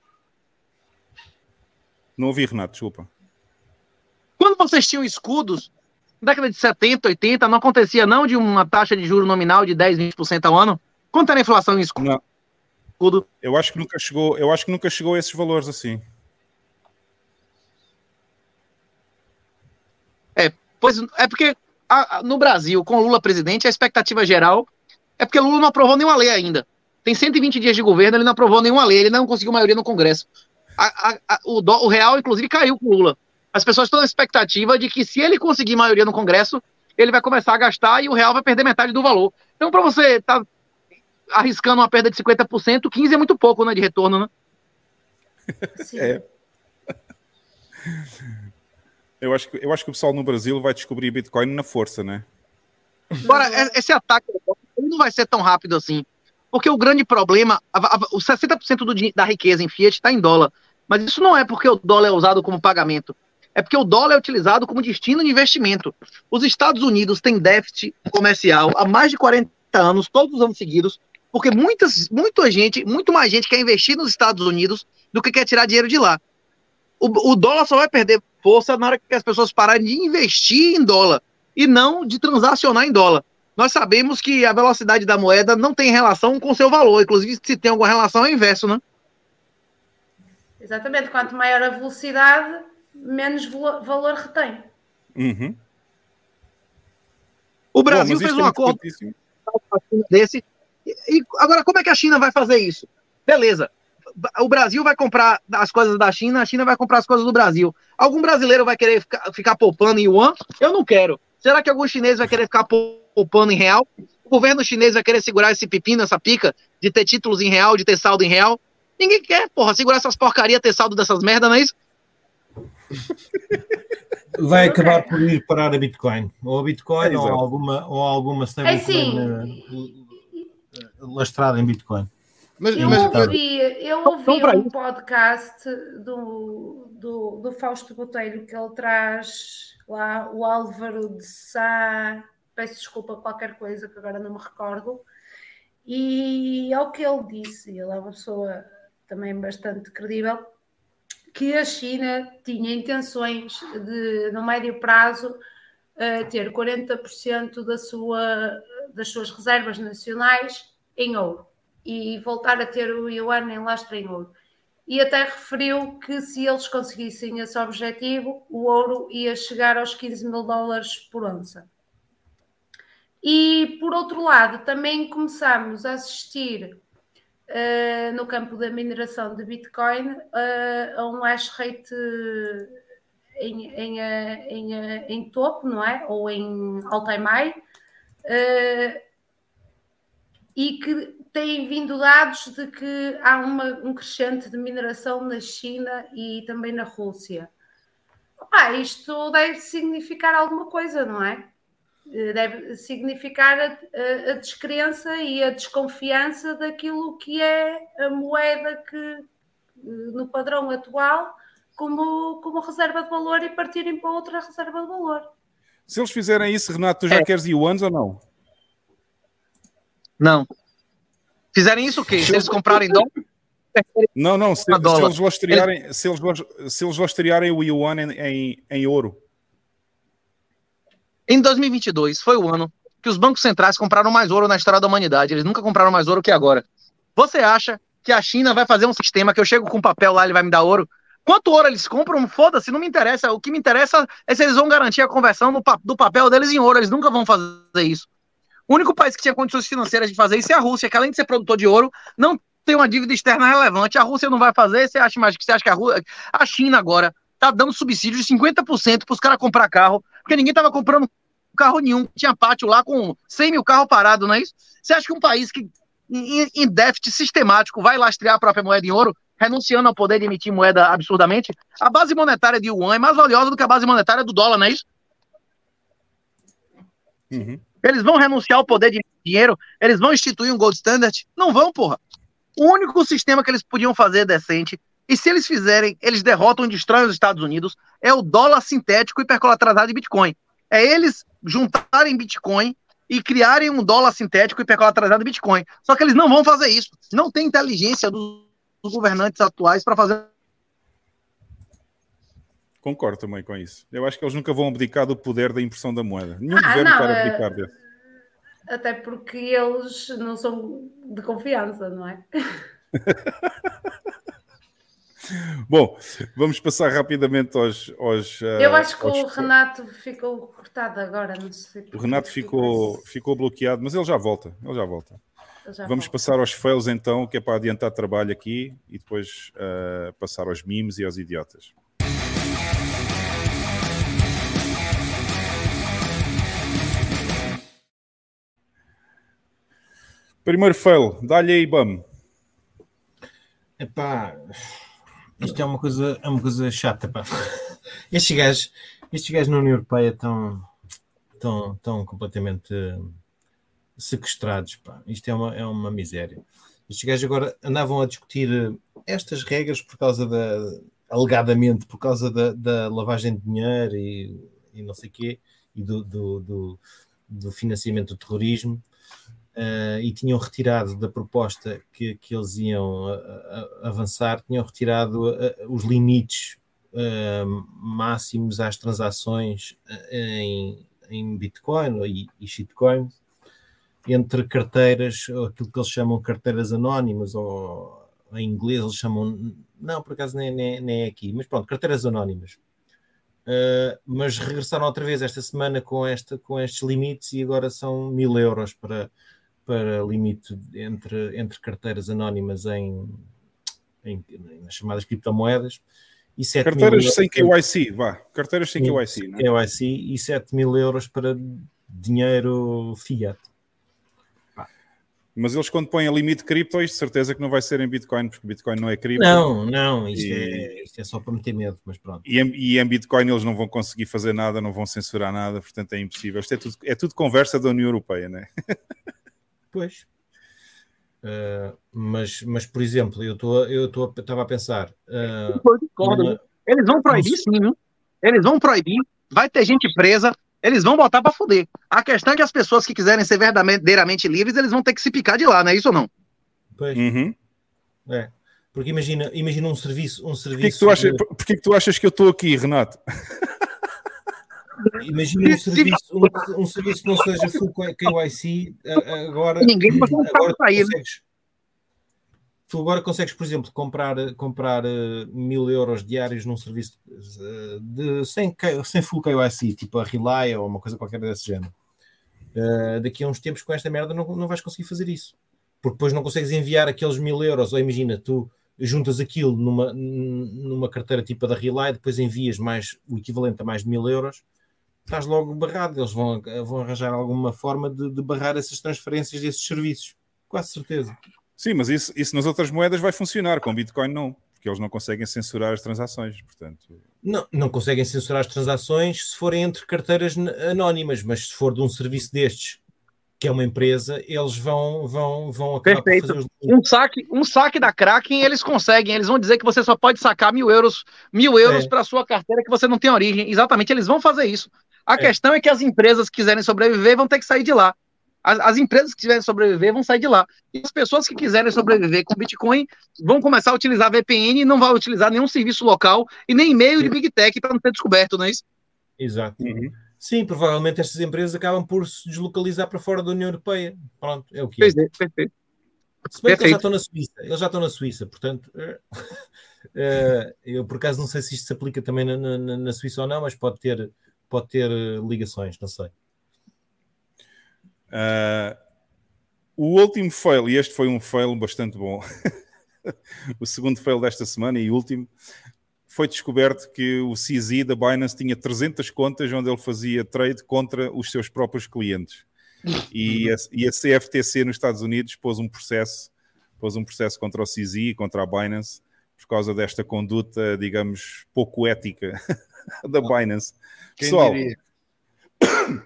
Não ouvi, Renato, desculpa. Quando vocês tinham escudos, na década de 70, 80, não acontecia não de uma taxa de juro nominal de 10, 20% ao ano? Quanto era a inflação em escudo? Não. escudo? Eu acho que nunca chegou, eu acho que nunca chegou a esses valores assim. É, pois é porque a, a, no Brasil, com Lula presidente, a expectativa geral é porque Lula não aprovou nenhuma lei ainda. Tem 120 dias de governo, ele não aprovou nenhuma lei, ele não conseguiu maioria no Congresso. A, o, do, o real, inclusive, caiu com Lula as pessoas estão na expectativa de que se ele conseguir maioria no Congresso, ele vai começar a gastar e o real vai perder metade do valor. Então, para você estar tá arriscando uma perda de 50%, 15% é muito pouco né, de retorno, né? Sim. É. Eu acho, que, eu acho que o pessoal no Brasil vai descobrir Bitcoin na força, né? Agora, esse ataque não vai ser tão rápido assim. Porque o grande problema, a, a, o 60% do, da riqueza em Fiat está em dólar. Mas isso não é porque o dólar é usado como pagamento é porque o dólar é utilizado como destino de investimento. Os Estados Unidos têm déficit comercial há mais de 40 anos, todos os anos seguidos, porque muitas, muita gente, muito mais gente quer investir nos Estados Unidos do que quer tirar dinheiro de lá. O, o dólar só vai perder força na hora que as pessoas pararem de investir em dólar e não de transacionar em dólar. Nós sabemos que a velocidade da moeda não tem relação com o seu valor, inclusive se tem alguma relação é o inverso, né? Exatamente, quanto maior a velocidade, menos valor retém. Uhum. O Brasil Bom, fez um é acordo desse. E, agora, como é que a China vai fazer isso? Beleza. O Brasil vai comprar as coisas da China, a China vai comprar as coisas do Brasil. Algum brasileiro vai querer ficar, ficar poupando em yuan? Eu não quero. Será que algum chinês vai querer ficar poupando em real? O governo chinês vai querer segurar esse pepino, essa pica, de ter títulos em real, de ter saldo em real? Ninguém quer, porra, segurar essas porcarias, ter saldo dessas merdas, não é isso? Vai acabar por ir parar a Bitcoin. Ou a Bitcoin é, ou, alguma, ou alguma stablecoin é eh, lastrada em Bitcoin. Mas, eu, mas, ouvi, eu ouvi um podcast do, do, do Fausto Botelho que ele traz lá o Álvaro de Sá, peço desculpa qualquer coisa que agora não me recordo, e ao que ele disse, ele é uma pessoa também bastante credível, que a China tinha intenções de, no médio prazo, uh, ter 40% da sua, das suas reservas nacionais em ouro e voltar a ter o yuan em lastre em ouro. E até referiu que se eles conseguissem esse objetivo, o ouro ia chegar aos 15 mil dólares por onça. E por outro lado, também começamos a assistir uh, no campo da mineração de Bitcoin uh, a um hash rate em, em, eh, em, em, topo, não é? Ou em all-time high. Uh, e que têm vindo dados de que há uma, um crescente de mineração na China e também na Rússia. Opa, isto deve significar alguma coisa, não é? Eh, Deve significar a, a- a descrença e a desconfiança daquilo que é a moeda que, eh, no padrão atual, como, como reserva de valor e partirem para outra reserva de valor. Se eles fizerem isso, Renato, tu já É. queres yuans ou não? Não. Fizerem isso o quê? Se eles comprarem dólar, Não, não. Se, se eles lastrearem, se eles, se eles lastrearem o yuan em, em, em ouro. em 2022 foi o ano que os bancos centrais compraram mais ouro na história da humanidade. Eles nunca compraram mais ouro que agora. Você acha que a China vai fazer um sistema que eu chego com papel lá, ele vai me dar ouro? Quanto ouro eles compram? Foda-se, não me interessa. O que me interessa é se eles vão garantir a conversão do papel deles em ouro. Eles nunca vão fazer isso. O único país que tinha condições financeiras de fazer isso é a Rússia, que além de ser produtor de ouro, não tem uma dívida externa relevante. A Rússia não vai fazer. Você acha mais que você acha que a, a China agora tá dando subsídio de 50% para os caras comprar carro, porque ninguém tava comprando carro nenhum. Tinha pátio lá com 100 mil carros parados, não é isso? Você acha que um país que em, em déficit sistemático vai lastrear a própria moeda em ouro, renunciando ao poder de emitir moeda absurdamente? A base monetária de yuan é mais valiosa do que a base monetária do dólar, não é isso? Uhum. Eles vão renunciar ao poder de dinheiro? Eles vão instituir um gold standard? Não vão, porra. O único sistema que eles podiam fazer decente, e se eles fizerem, eles derrotam e destroem os Estados Unidos, é o dólar sintético hipercolateralizado de Bitcoin. É eles juntarem Bitcoin e criarem um dólar sintético hipercolateralizado de Bitcoin. Só que eles não vão fazer isso. Não tem inteligência dos governantes atuais para fazer Concordo também com isso. Eu acho que eles nunca vão abdicar do poder da impressão da moeda. Nenhum Ah, governo não, para é- abdicar desse. Até porque eles não são de confiança, não é? Bom, vamos passar rapidamente aos. aos Eu ah, acho que aos- o Renato ficou cortado agora, não sei. O Renato ficou, ficou bloqueado, mas ele já volta. Ele já volta. Já Vamos volto. passar aos fails então, que é para adiantar trabalho aqui e depois ah, passar aos memes e aos idiotas. Primeiro fail, dá-lhe aí, bam. Epá, isto é uma coisa, é uma coisa chata, pá. Estes gajos, estes gajos na União Europeia estão, estão, estão completamente eh, sequestrados, pá. Isto é uma, é uma miséria. Estes gajos agora andavam a discutir eh, estas regras por causa da, alegadamente, por causa da, da lavagem de dinheiro e, e não sei quê, e do, do, do, do financiamento do terrorismo. Uh, e tinham retirado da proposta que, que eles iam a- a- avançar, tinham retirado os limites máximos às transações em, em Bitcoin e, e shitcoin entre carteiras, aquilo que eles chamam carteiras anónimas, ou em inglês eles chamam, não, por acaso nem, nem, nem é aqui, mas pronto, carteiras anónimas. Uh, mas regressaram outra vez esta semana com, esta, com estes limites e agora são mil euros para, para limite entre, entre carteiras anónimas em, em, nas chamadas criptomoedas e 7 Carteiras mil sem KYC, vá. Carteiras sem KYC, né? KYC e 7 mil euros para dinheiro fiat. Mas eles quando põem a limite cripto, isto de certeza que não vai ser em Bitcoin, porque Bitcoin não é cripto. Não, não, isto, E- é, isto é só para meter medo, mas pronto. E em, e em Bitcoin eles não vão conseguir fazer nada, não vão censurar nada, portanto é impossível. Isto é tudo, é tudo conversa da União Europeia, né? Pois. Uh, mas, mas, por exemplo, eu estou eu estou- estava a pensar. uh, numa- viu? Eles vão proibir sim, viu? Eles vão proibir, vai ter gente presa, eles vão botar pra fuder. A questão é que as pessoas que quiserem ser verdadeiramente livres, eles vão ter que se picar de lá, não é isso ou não? pois, Uhum. é. Porque imagina, imagina um serviço, um Porquê, serviço. que tu achas, de- por- porquê que tu achas que eu estou aqui, Renato? Imagina um serviço, um, um serviço que não seja full KYC, a- agora, Ninguém agora né? consegues, tu agora consegues, por exemplo, comprar, comprar eh, mil euros diários num serviço eh, de, sem, sem full KYC, tipo a Relay ou uma coisa qualquer desse género. Eh, daqui a uns tempos com esta merda não, não vais conseguir fazer isso. Porque depois não consegues enviar aqueles mil euros, ou imagina, tu juntas aquilo numa, numa carteira tipo a da Relay, depois envias mais o equivalente a mais de mil euros, estás logo barrado. Eles vão, vão arranjar alguma forma de, de barrar essas transferências desses serviços. Quase certeza. Sim, mas isso, isso nas outras moedas vai funcionar, com Bitcoin não. Porque eles não conseguem censurar as transações, portanto... Não, não conseguem censurar as transações se forem entre carteiras anónimas, mas se for de um serviço destes, que é uma empresa, eles vão, vão, vão acabar Perfeito. por fazer os Um saque, um saque da Kraken, eles conseguem. Eles vão dizer que você só pode sacar mil euros, mil euros É. para sua carteira que você não tem origem. Exatamente, eles vão fazer isso. A É. questão é que as empresas que quiserem sobreviver vão ter que sair de lá. As, as empresas que quiserem sobreviver vão sair de lá. E as pessoas que quiserem sobreviver com Bitcoin vão começar a utilizar VPN e não vão utilizar nenhum serviço local e nem e-mail de Big Tech para não ser descoberto, não é isso? Exato. Uhum. Sim, provavelmente estas empresas acabam por se deslocalizar para fora da União Europeia. Pronto, é o que é. Perfeito, perfeito. Se bem que eles já estão na Suíça, eles já estão na Suíça, portanto, eh, eh, eu por acaso não sei se isto se aplica também na, na- na Suíça ou não, mas pode ter, pode ter eh, ligações, não sei. Ah, o último fail, e este foi um fail bastante bom, o segundo fail desta semana e último, foi descoberto que o CZ da Binance tinha 300 contas onde ele fazia trade contra os seus próprios clientes. E a, e a CFTC nos Estados Unidos pôs um processo, pôs um processo contra o CZ e contra a Binance por causa desta conduta, digamos, pouco ética da Binance. Quem Pessoal, diria?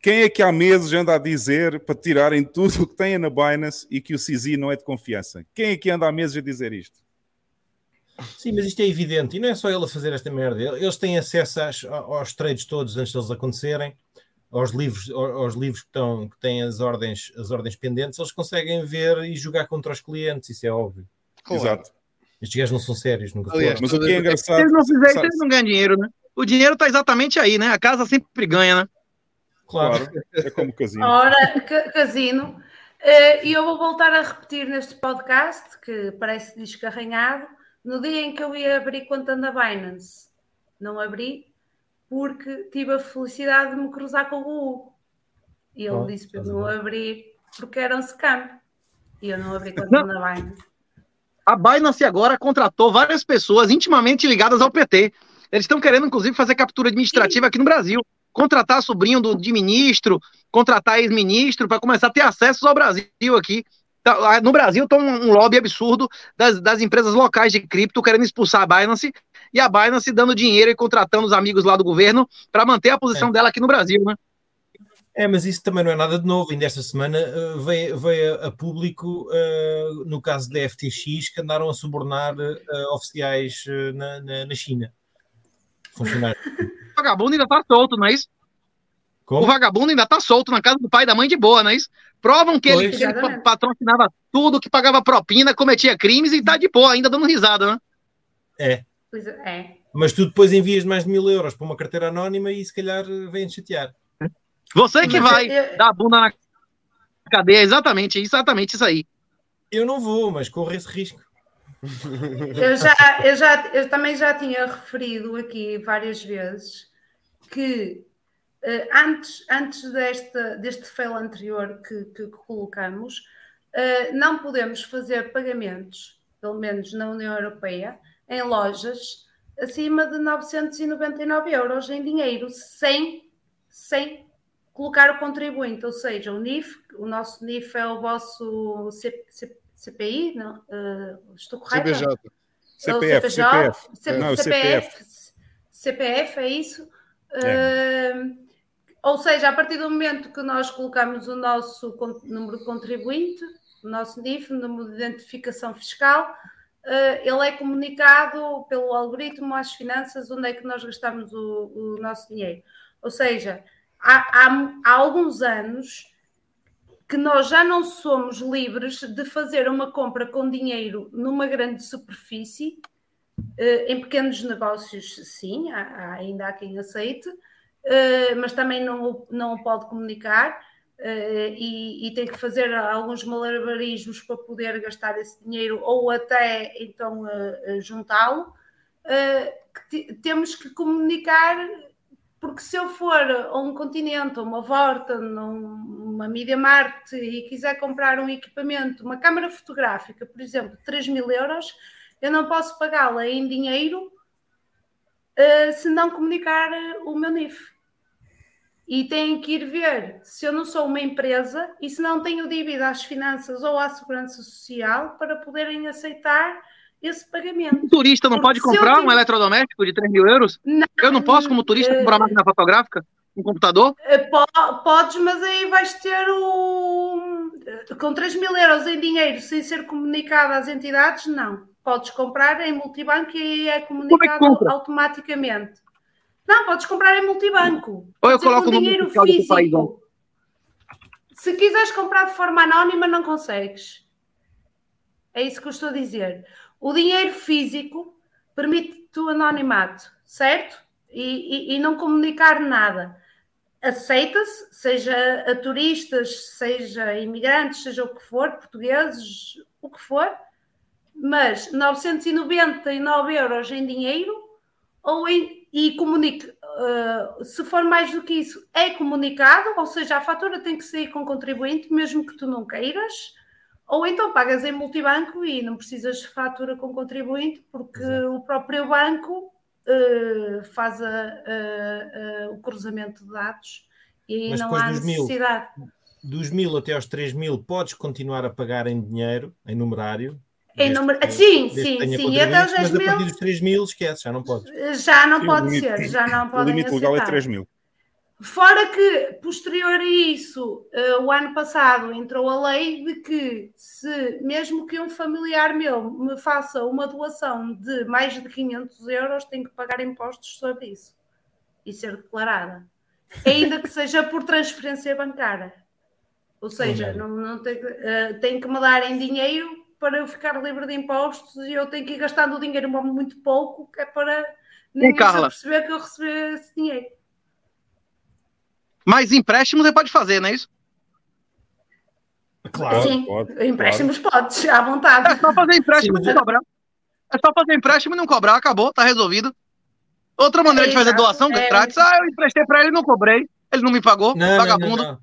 quem é que há meses anda a dizer para tirarem tudo o que têm na Binance e que o CZ não é de confiança? Quem é que anda há meses a dizer isto? Sim, mas isto é evidente, e não é só ele a fazer esta merda, eles têm acesso às- aos trades todos antes deles acontecerem, aos livros, aos livros que, estão, que têm as ordens, as ordens pendentes, eles conseguem ver e jogar contra os clientes, isso é óbvio. Claro. Exato. Estes gajos não são sérios, nunca Aliás, foram. Mas o que é Se engraçado. eles não fizerem sabe- eles não ganham dinheiro, né? O dinheiro tá exatamente aí, né? A casa sempre ganha, né? Claro. Claro, é como o casino. Ora, ca- casino. Eh, E eu vou voltar a repetir neste podcast, que parece descarranhado, no dia em que eu ia abrir conta na Binance. Não abri, porque tive a felicidade de me cruzar com o Hugo. E ele Oh, disse para eu não abrir, porque era um scam. E eu não abri conta na Binance. A Binance agora contratou várias pessoas intimamente ligadas ao PT. Eles estão querendo, inclusive, fazer captura administrativa aqui no Brasil. Contratar sobrinho do, de ministro, contratar ex-ministro, para começar a ter acesso ao Brasil aqui. Tá, lá No Brasil tem um, um lobby absurdo das, das empresas locais de cripto querendo expulsar a Binance e a Binance dando dinheiro e contratando os amigos lá do governo para manter a posição dela aqui no Brasil, né? É, mas isso também não é nada de novo. Ainda esta semana eh, veio, veio a, a público, eh, no caso da FTX, que andaram a subornar eh, oficiais na, na, na China. Funcionários. O vagabundo ainda tá solto, não é isso? O Como? vagabundo ainda tá solto na casa do pai e da mãe de boa, não é isso? Provam que ele, Pois. que ele patrocinava tudo, que pagava propina, cometia crimes e tá de boa, ainda dando risada, né? É. Pois é. Mas tu depois envias mais de mil euros para uma carteira anónima e se calhar vêm chatear. Você que Mas vai eu- dar a bunda na cadeia, exatamente, exatamente isso aí. Eu não vou, mas corro esse risco. Eu, já, eu, já, eu também já tinha referido aqui várias vezes que eh, antes, antes desta, deste fail anterior que, que colocamos, eh, não podemos fazer pagamentos, pelo menos na União Europeia, em lojas acima de 999 euros em dinheiro, sem, sem colocar o contribuinte, ou seja, o NIF, o nosso NIF é o vosso C- C- CPI, não? Eh, estou correta? CBJ. É o CPF, CPJ, CPF. C- Não, CPF, CPF, é isso? É. Uh, ou seja, a partir do momento que nós colocamos o nosso número de contribuinte, o nosso NIF, número de identificação fiscal, uh, ele é comunicado pelo algoritmo às finanças onde é que nós gastamos o, o nosso dinheiro. Ou seja, há, há- há alguns anos que nós já não somos livres de fazer uma compra com dinheiro numa grande superfície, eh, em pequenos negócios, sim, há, ainda há quem aceite, eh, mas também não, não o pode comunicar eh, e, e tem que fazer alguns malabarismos para poder gastar esse dinheiro ou até então juntá-lo. temos que comunicar porque se eu for a um continente, a uma Vorta, uma Media Mart e quiser comprar um equipamento, uma câmara fotográfica, por exemplo, 3 mil euros, eu não posso pagá-la em dinheiro uh, se não comunicar uh, o meu NIF. E tenho que ir ver se eu não sou uma empresa e se não tenho dívida às finanças ou à segurança social para poderem aceitar esse pagamento. O turista não pode Se eu comprar um tiver- eletrodoméstico de 3 mil euros? Não, Eu não posso, como turista, eh, comprar uma máquina fotográfica? Um computador? eh, po- Podes, mas aí vais ter o. Com 3 mil euros em dinheiro sem ser comunicado às entidades, não. Podes comprar em multibanco e aí é comunicado compra? automaticamente. Não, podes comprar em multibanco. Ou eu Pode coloco com dinheiro físico. Se quiseres comprar de forma anónima, não consegues. É isso que eu estou a dizer. O dinheiro físico permite-te o anonimato, certo? E, e- e não comunicar nada. Aceita-se, seja a turistas, seja a imigrantes, seja o que for, portugueses, o que for, mas 999 euros em dinheiro ou em, e comunique, uh, se for mais do que isso, é comunicado, ou seja, a fatura tem que sair com contribuinte, mesmo que tu não queiras, ou então pagas em multibanco e não precisas de fatura com contribuinte, porque o próprio banco uh, faz a- a- a- o cruzamento de dados e aí Mas não há dos mil, necessidade. Dos mil até aos 3 mil, podes continuar a pagar em dinheiro, em numerário. Em número- Sim, sim, sim. E até aos contribuintes, 10 Mas a mil partir dos 3 mil, esquece, já não podes. já não Sim, o pode limite- ser, já não O podem limite legal é aceitar. 3 mil. Fora que, posterior a isso, eh, o ano passado entrou a lei de que se, mesmo que um familiar meu me faça uma doação de mais de 500 euros, tenho que pagar impostos sobre isso e ser declarada. Ainda que seja por transferência bancária. Ou seja, não, não tem, que- eh, tem que me dar em dinheiro para eu ficar livre de impostos e eu tenho que ir gastando o dinheiro muito pouco, que é para ninguém perceber que eu recebi esse dinheiro. Mas empréstimo você pode fazer, não é isso? Claro. Sim, pode, empréstimos podes, à vontade. É só fazer empréstimo Sim, e não cobrar. É só fazer empréstimo e não cobrar, acabou, tá resolvido. Outra maneira de fazer Exato, doação é. grátis, ah, eu emprestei pra ele e não cobrei. Ele não me pagou, Não, não, vagabundo. não, não.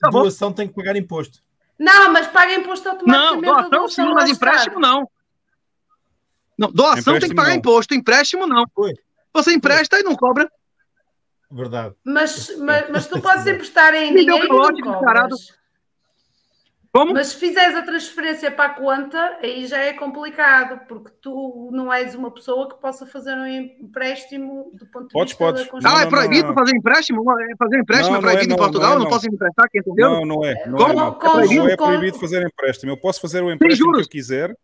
Acabou. Doação tem que pagar imposto. Não, mas paga imposto Não, automaticamente. a doação sim, mas empréstimo não. Não, doação tem que Empréstimo pagar não. imposto, empréstimo não. Foi. Você empresta e não cobra. Verdade. Mas, mas, mas tu podes emprestar em Me dinheiro e não cobras. Como? Mas se fizeres a transferência para a conta, aí já é complicado, porque tu não és uma pessoa que possa fazer um empréstimo do ponto de Podes, vista podes. da ah, Constituição. é não, proibido não. fazer empréstimo? É, Fazer empréstimo Não, é não é, proibido não, em Portugal? não é, não não. posso emprestar 500 euros? Não, não é. Não Como? é, não. Com- é com- proibido fazer empréstimo. Eu posso fazer o empréstimo que juros. eu quiser.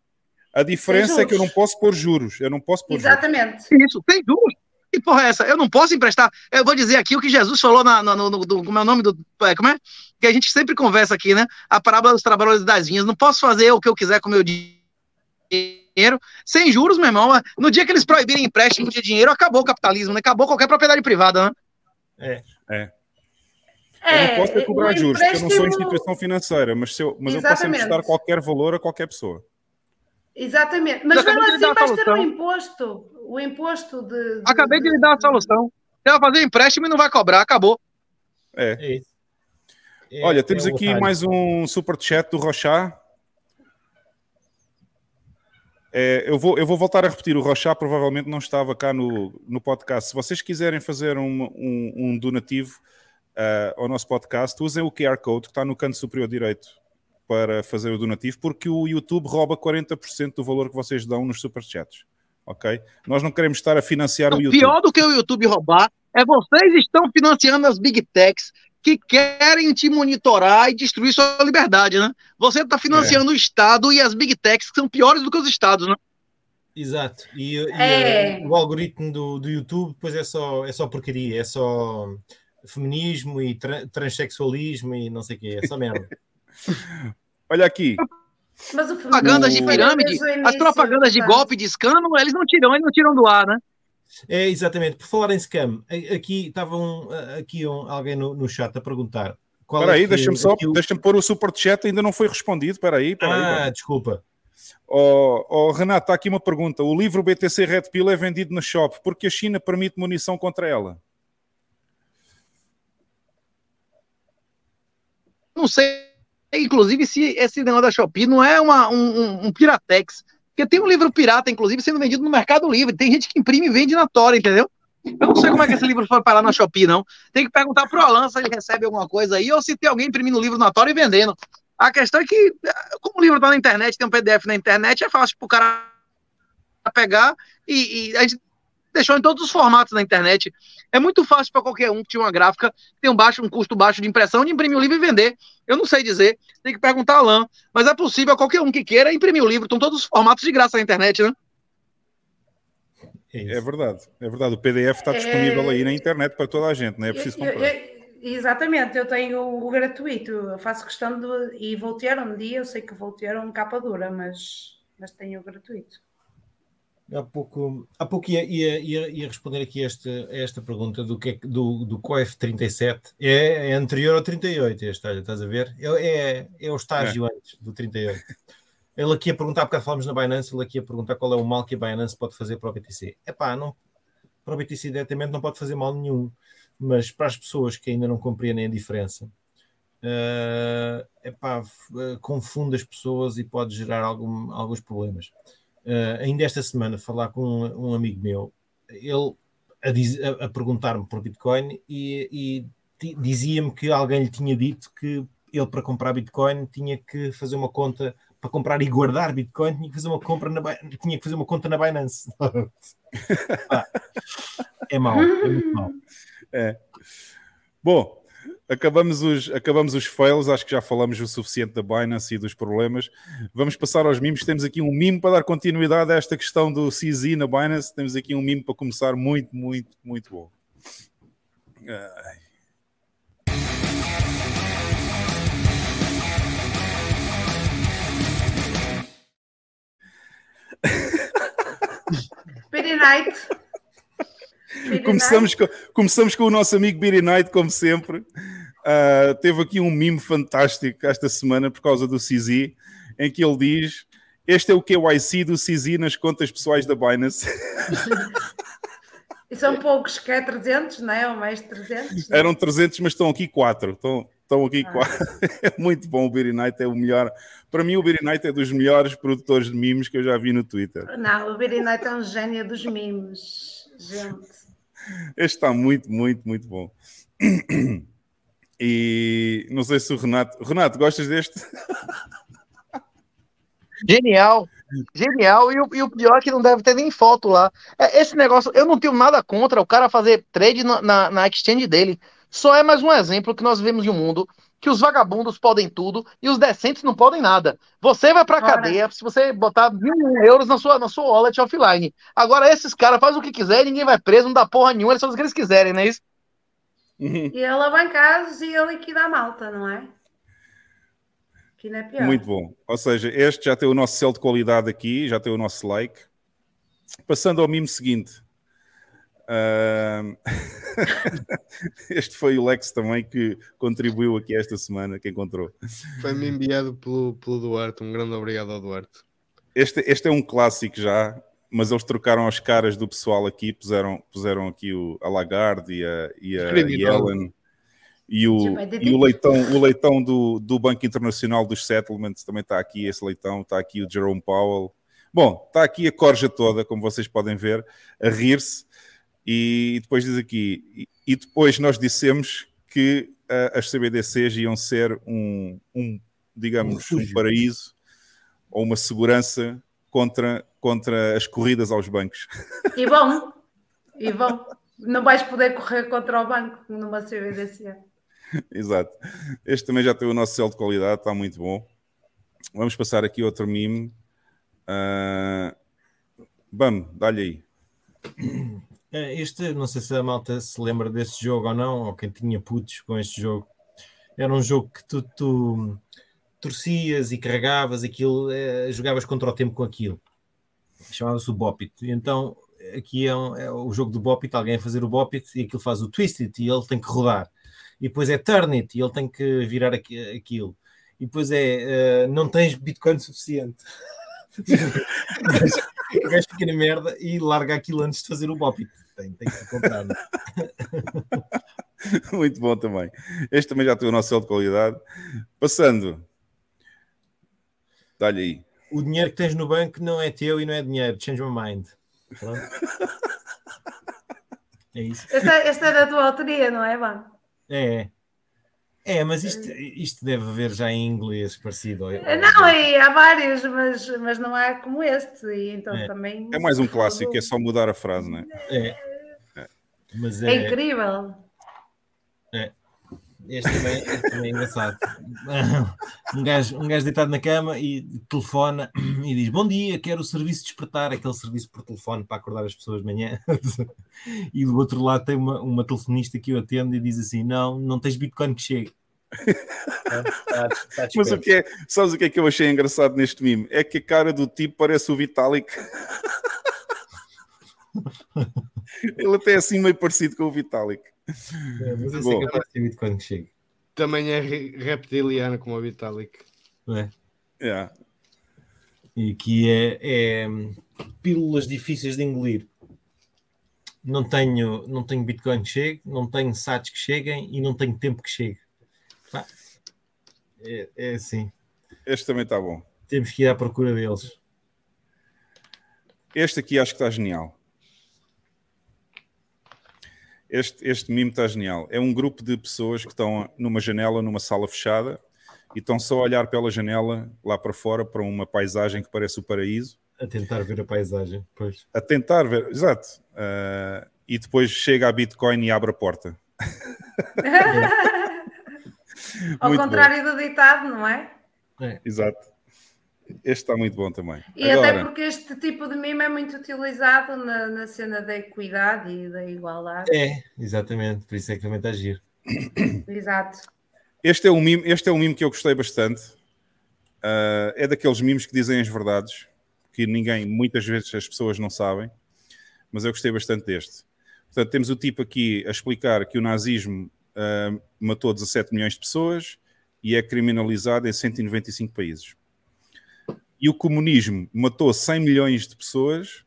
A diferença é que eu não posso pôr juros. Eu não posso pôr juros. Exatamente. Isso, tem juros. Que porra é essa? Eu não posso emprestar. Eu vou dizer aqui o que Jesus falou na, no, no, no- do, como é o nome do. é, Como é? Que a gente sempre conversa aqui, né? A parábola dos trabalhadores das vinhas. Não posso fazer o que eu quiser com o meu di- dinheiro sem juros, meu irmão. No dia que eles proibirem empréstimo de dinheiro, acabou o capitalismo, né? Acabou qualquer propriedade privada, né? Eu não posso é cobrar o juros, porque eu não sou empréstimo- instituição financeira, mas, se eu, mas eu posso emprestar qualquer valor a qualquer pessoa. Exatamente. Mas mesmo assim vais ter um imposto. O imposto de. de- Acabei de lhe dar a solução. Você vai fazer empréstimo e não vai cobrar, acabou. É. É isso. É- Olha, temos é o aqui otário. mais um super chat do Rochá. É, eu, vou, eu vou voltar a repetir. O Rochá provavelmente não estava cá no, no podcast. Se vocês quiserem fazer um, um, um donativo ah, ao nosso podcast, usem o QR Code que está no canto superior direito para fazer o donativo, porque o YouTube rouba 40% do valor que vocês dão nos superchats. Ok? Nós não queremos estar a financiar o YouTube. pior do que o YouTube roubar é vocês estão financiando as big techs que querem te monitorar e destruir sua liberdade, né? Você está financiando o Estado e as big techs que são piores do que os Estados, né? Exato. E, e, É. eh, o algoritmo do, do YouTube depois é só, é só porcaria, é só feminismo e tra- transexualismo e não sei o quê, é só merda. Olha aqui. Mas o Propagandas de pirâmide, as propagandas de golpe de escândalo, eles não tiram, eles não tiram do ar, né? É, exatamente. Por falar em scam, aqui estava um, aqui um, alguém no, no chat a perguntar. Qual Espera é deixa-me só o- deixa pôr o super chat, ainda não foi respondido. Espera aí, espera aí. Ah, desculpa. Oh, oh, Renato, está aqui uma pergunta. O livro BTC Red Pill é vendido na shop porque a China permite munição contra ela. Não sei, inclusive, se esse negócio da Shopee não é uma, um, um, um piratex. Porque tem um livro pirata, inclusive, sendo vendido no Mercado Livre. Tem gente que imprime e vende na Tora, entendeu? Eu não sei como é que esse livro foi parar na Shopee, não. Tem que perguntar pro Alan se ele recebe alguma coisa aí, ou se tem alguém imprimindo o livro na Tora e vendendo. A questão é que, como o livro tá na internet, tem um PDF na internet, é fácil pro cara pegar e, e a gente deixou em todos os formatos na internet. É muito fácil para qualquer um que tinha uma gráfica, tem um, baixo, um custo baixo de impressão, de imprimir o livro e vender. Eu não sei dizer, tem que perguntar a Alain, mas é possível qualquer um que queira imprimir o livro. Estão todos os formatos de graça na internet, né? É. É verdade, é verdade. O PDF está disponível aí na internet para toda a gente, não é preciso Eu- comprar. eu- exatamente, eu tenho o gratuito, eu faço questão de. E vou ter um dia, eu sei que vou ter um capa dura, mas, mas tenho o gratuito. Há pouco, há pouco ia, ia, ia, ia responder aqui esta, esta pergunta do, que é, do, do COEF 37. É, é anterior ao 38, este, olha, estás a ver? É, é, é o estágio antes do 38. Ele aqui a perguntar, porque falamos na Binance, ele aqui a perguntar qual é o mal que a Binance pode fazer para o BTC. Epá, não, para o BTC diretamente não pode fazer mal nenhum, mas para as pessoas que ainda não compreendem a diferença, eh, epá, eh, confunde as pessoas e pode gerar algum, alguns problemas. Uh, ainda esta semana falar com um, um amigo meu, ele a, a- a perguntar-me por Bitcoin e, e dizia-me que alguém lhe tinha dito que ele para comprar Bitcoin tinha que fazer uma conta para comprar e guardar Bitcoin tinha que fazer uma compra na tinha que fazer uma conta na Binance. Pá, é mau, é muito mau. Bom, acabamos os, acabamos os fails, acho que já falamos o suficiente da Binance e dos problemas. Vamos passar aos mimos. Temos aqui um mimo para dar continuidade a esta questão do CZ na Binance. Temos aqui um mimo para começar muito, muito, muito bom. Ai. Speedy Night. Speedy Começamos com, começamos com o nosso amigo Beery Knight, como sempre. Ah, teve aqui um mimo fantástico esta semana por causa do CZ, em que ele diz: Este é o KYC do CZ nas contas pessoais da Binance. E são poucos, que é 300, não é? Ou mais de 300. não? Eram 300, mas estão aqui 4. Estão, estão aqui Ah. 4. É muito bom o Beery Knight, é o melhor. Para mim, o Beery Knight é dos melhores produtores de mimos que eu já vi no Twitter. Não, o Speedy Night é um gênio dos mimos. Gente. Este está muito, muito, muito bom. E não sei se o Renato. Renato, gostas deste? Genial. Genial. E o, e o pior é que não deve ter nem foto lá. É, Esse negócio, eu não tenho nada contra o cara fazer trade na, na, na exchange dele. Só é mais um exemplo que nós vivemos em um mundo que os vagabundos podem tudo e os decentes não podem nada. Você vai pra Ora. cadeia se você botar mil euros na sua, na sua wallet offline. Agora, esses caras fazem o que quiser, ninguém vai preso, não dá porra nenhuma, eles fazem o que eles quiserem, não é isso? E ele abancados e ele liquida a malta, não é? Que não é pior. Muito bom. Ou seja, este já tem o nosso selo de qualidade aqui, já tem o nosso like. Passando ao mimo seguinte. Ahm, este foi o Lex também que contribuiu aqui esta semana, que encontrou. Foi-me enviado pelo, pelo Duarte. Um grande obrigado ao Duarte. Este, este é um clássico já, mas eles trocaram as caras do pessoal aqui, puseram, puseram aqui o, a Lagarde e a, e a Criminoso. Yellen e o, e o leitão, o leitão do, do Banco Internacional dos Settlements também está aqui, esse leitão, está aqui o Jerome Powell. Bom, está aqui a corja toda, como vocês podem ver, a rir-se, e depois diz aqui, e, e depois nós dissemos que ah, as CBDCs iam ser um, um digamos, um refúgio. paraíso ou uma segurança contra, contra as corridas aos bancos. E bom, e bom. Não vais poder correr contra o banco numa CBDC. Exato. Este também já tem o nosso selo de qualidade, está muito bom. Vamos passar aqui outro mime. Uh... Bam, dá-lhe aí. É, Este, não sei se a malta se lembra deste jogo ou não, ou quem tinha putos com este jogo. Era um jogo que tu, tu torcias e carregavas aquilo, eh, jogavas contra o tempo com aquilo. Chamava-se o Bopit. Então, aqui é, um- é o jogo do Bopit, alguém a fazer o Bopit e aquilo faz o Twisted e ele tem que rodar. E depois é Turn It e ele tem que virar aqui- aquilo. E depois é, eh, não tens Bitcoin suficiente. o gajo fica na merda e larga aquilo antes de fazer o Bopit. Tem, tem que comprar. né? Muito bom também. Este também já tem o nosso selo de qualidade. Passando. Dá-lhe aí. O dinheiro que tens no banco não é teu e não é dinheiro. Change my mind. É isso. Esta, esta é da tua autoria, não é, Van? É. É, É, mas isto, isto deve haver já em inglês parecido. ao- Não, e há vários, mas, mas não há como este. E então É. também. É mais um clássico, é só mudar a frase, não é? É. Mas É é, incrível. Este também, este também é engraçado. Um gajo, um gajo deitado na cama e telefona e diz: Bom dia, quero o serviço de despertar, aquele serviço por telefone para acordar as pessoas de manhã. E do outro lado tem uma, uma telefonista que o atende e diz assim: Não, não tens Bitcoin que chegue. Tá- tá- tá Mas o que é, sabes o que é que eu achei engraçado neste mime? É que a cara do tipo parece o Vitalik. Ele até é assim meio parecido com o Vitalik. É, mas eu Bom. sei que Bitcoin que chegue. Também é re- reptiliano como o Vitalik. É? Yeah. E aqui é, é pílulas difíceis de engolir. Não tenho, não tenho Bitcoin que chegue, não tenho SATs que cheguem e não tenho tempo que chegue. Pá, É, é assim, Este também está bom. temos que ir à procura deles. Este aqui acho que está genial. Este, este mime está genial. É um grupo de pessoas que estão numa janela, numa sala fechada, e estão só a olhar pela janela lá para fora para uma paisagem que parece o paraíso, A tentar ver a paisagem. Pois. a tentar ver. Exato. Ah, e depois chega a Bitcoin e abre a porta. Ao Muito contrário do ditado, não é? Exato. Este está muito bom também. E até Agora, porque este tipo de mimo é muito utilizado na, na cena da equidade e da igualdade. É, exatamente, por isso é que também está a giro. Exato. este é um mime, este é um mime que eu gostei bastante. Ah, é daqueles mimos que dizem as verdades, que ninguém, muitas vezes as pessoas não sabem, mas eu gostei bastante deste. Portanto, temos o tipo aqui a explicar que o nazismo ah, matou 17 milhões de pessoas e é criminalizado em 195 países. E o comunismo matou 100 milhões de pessoas,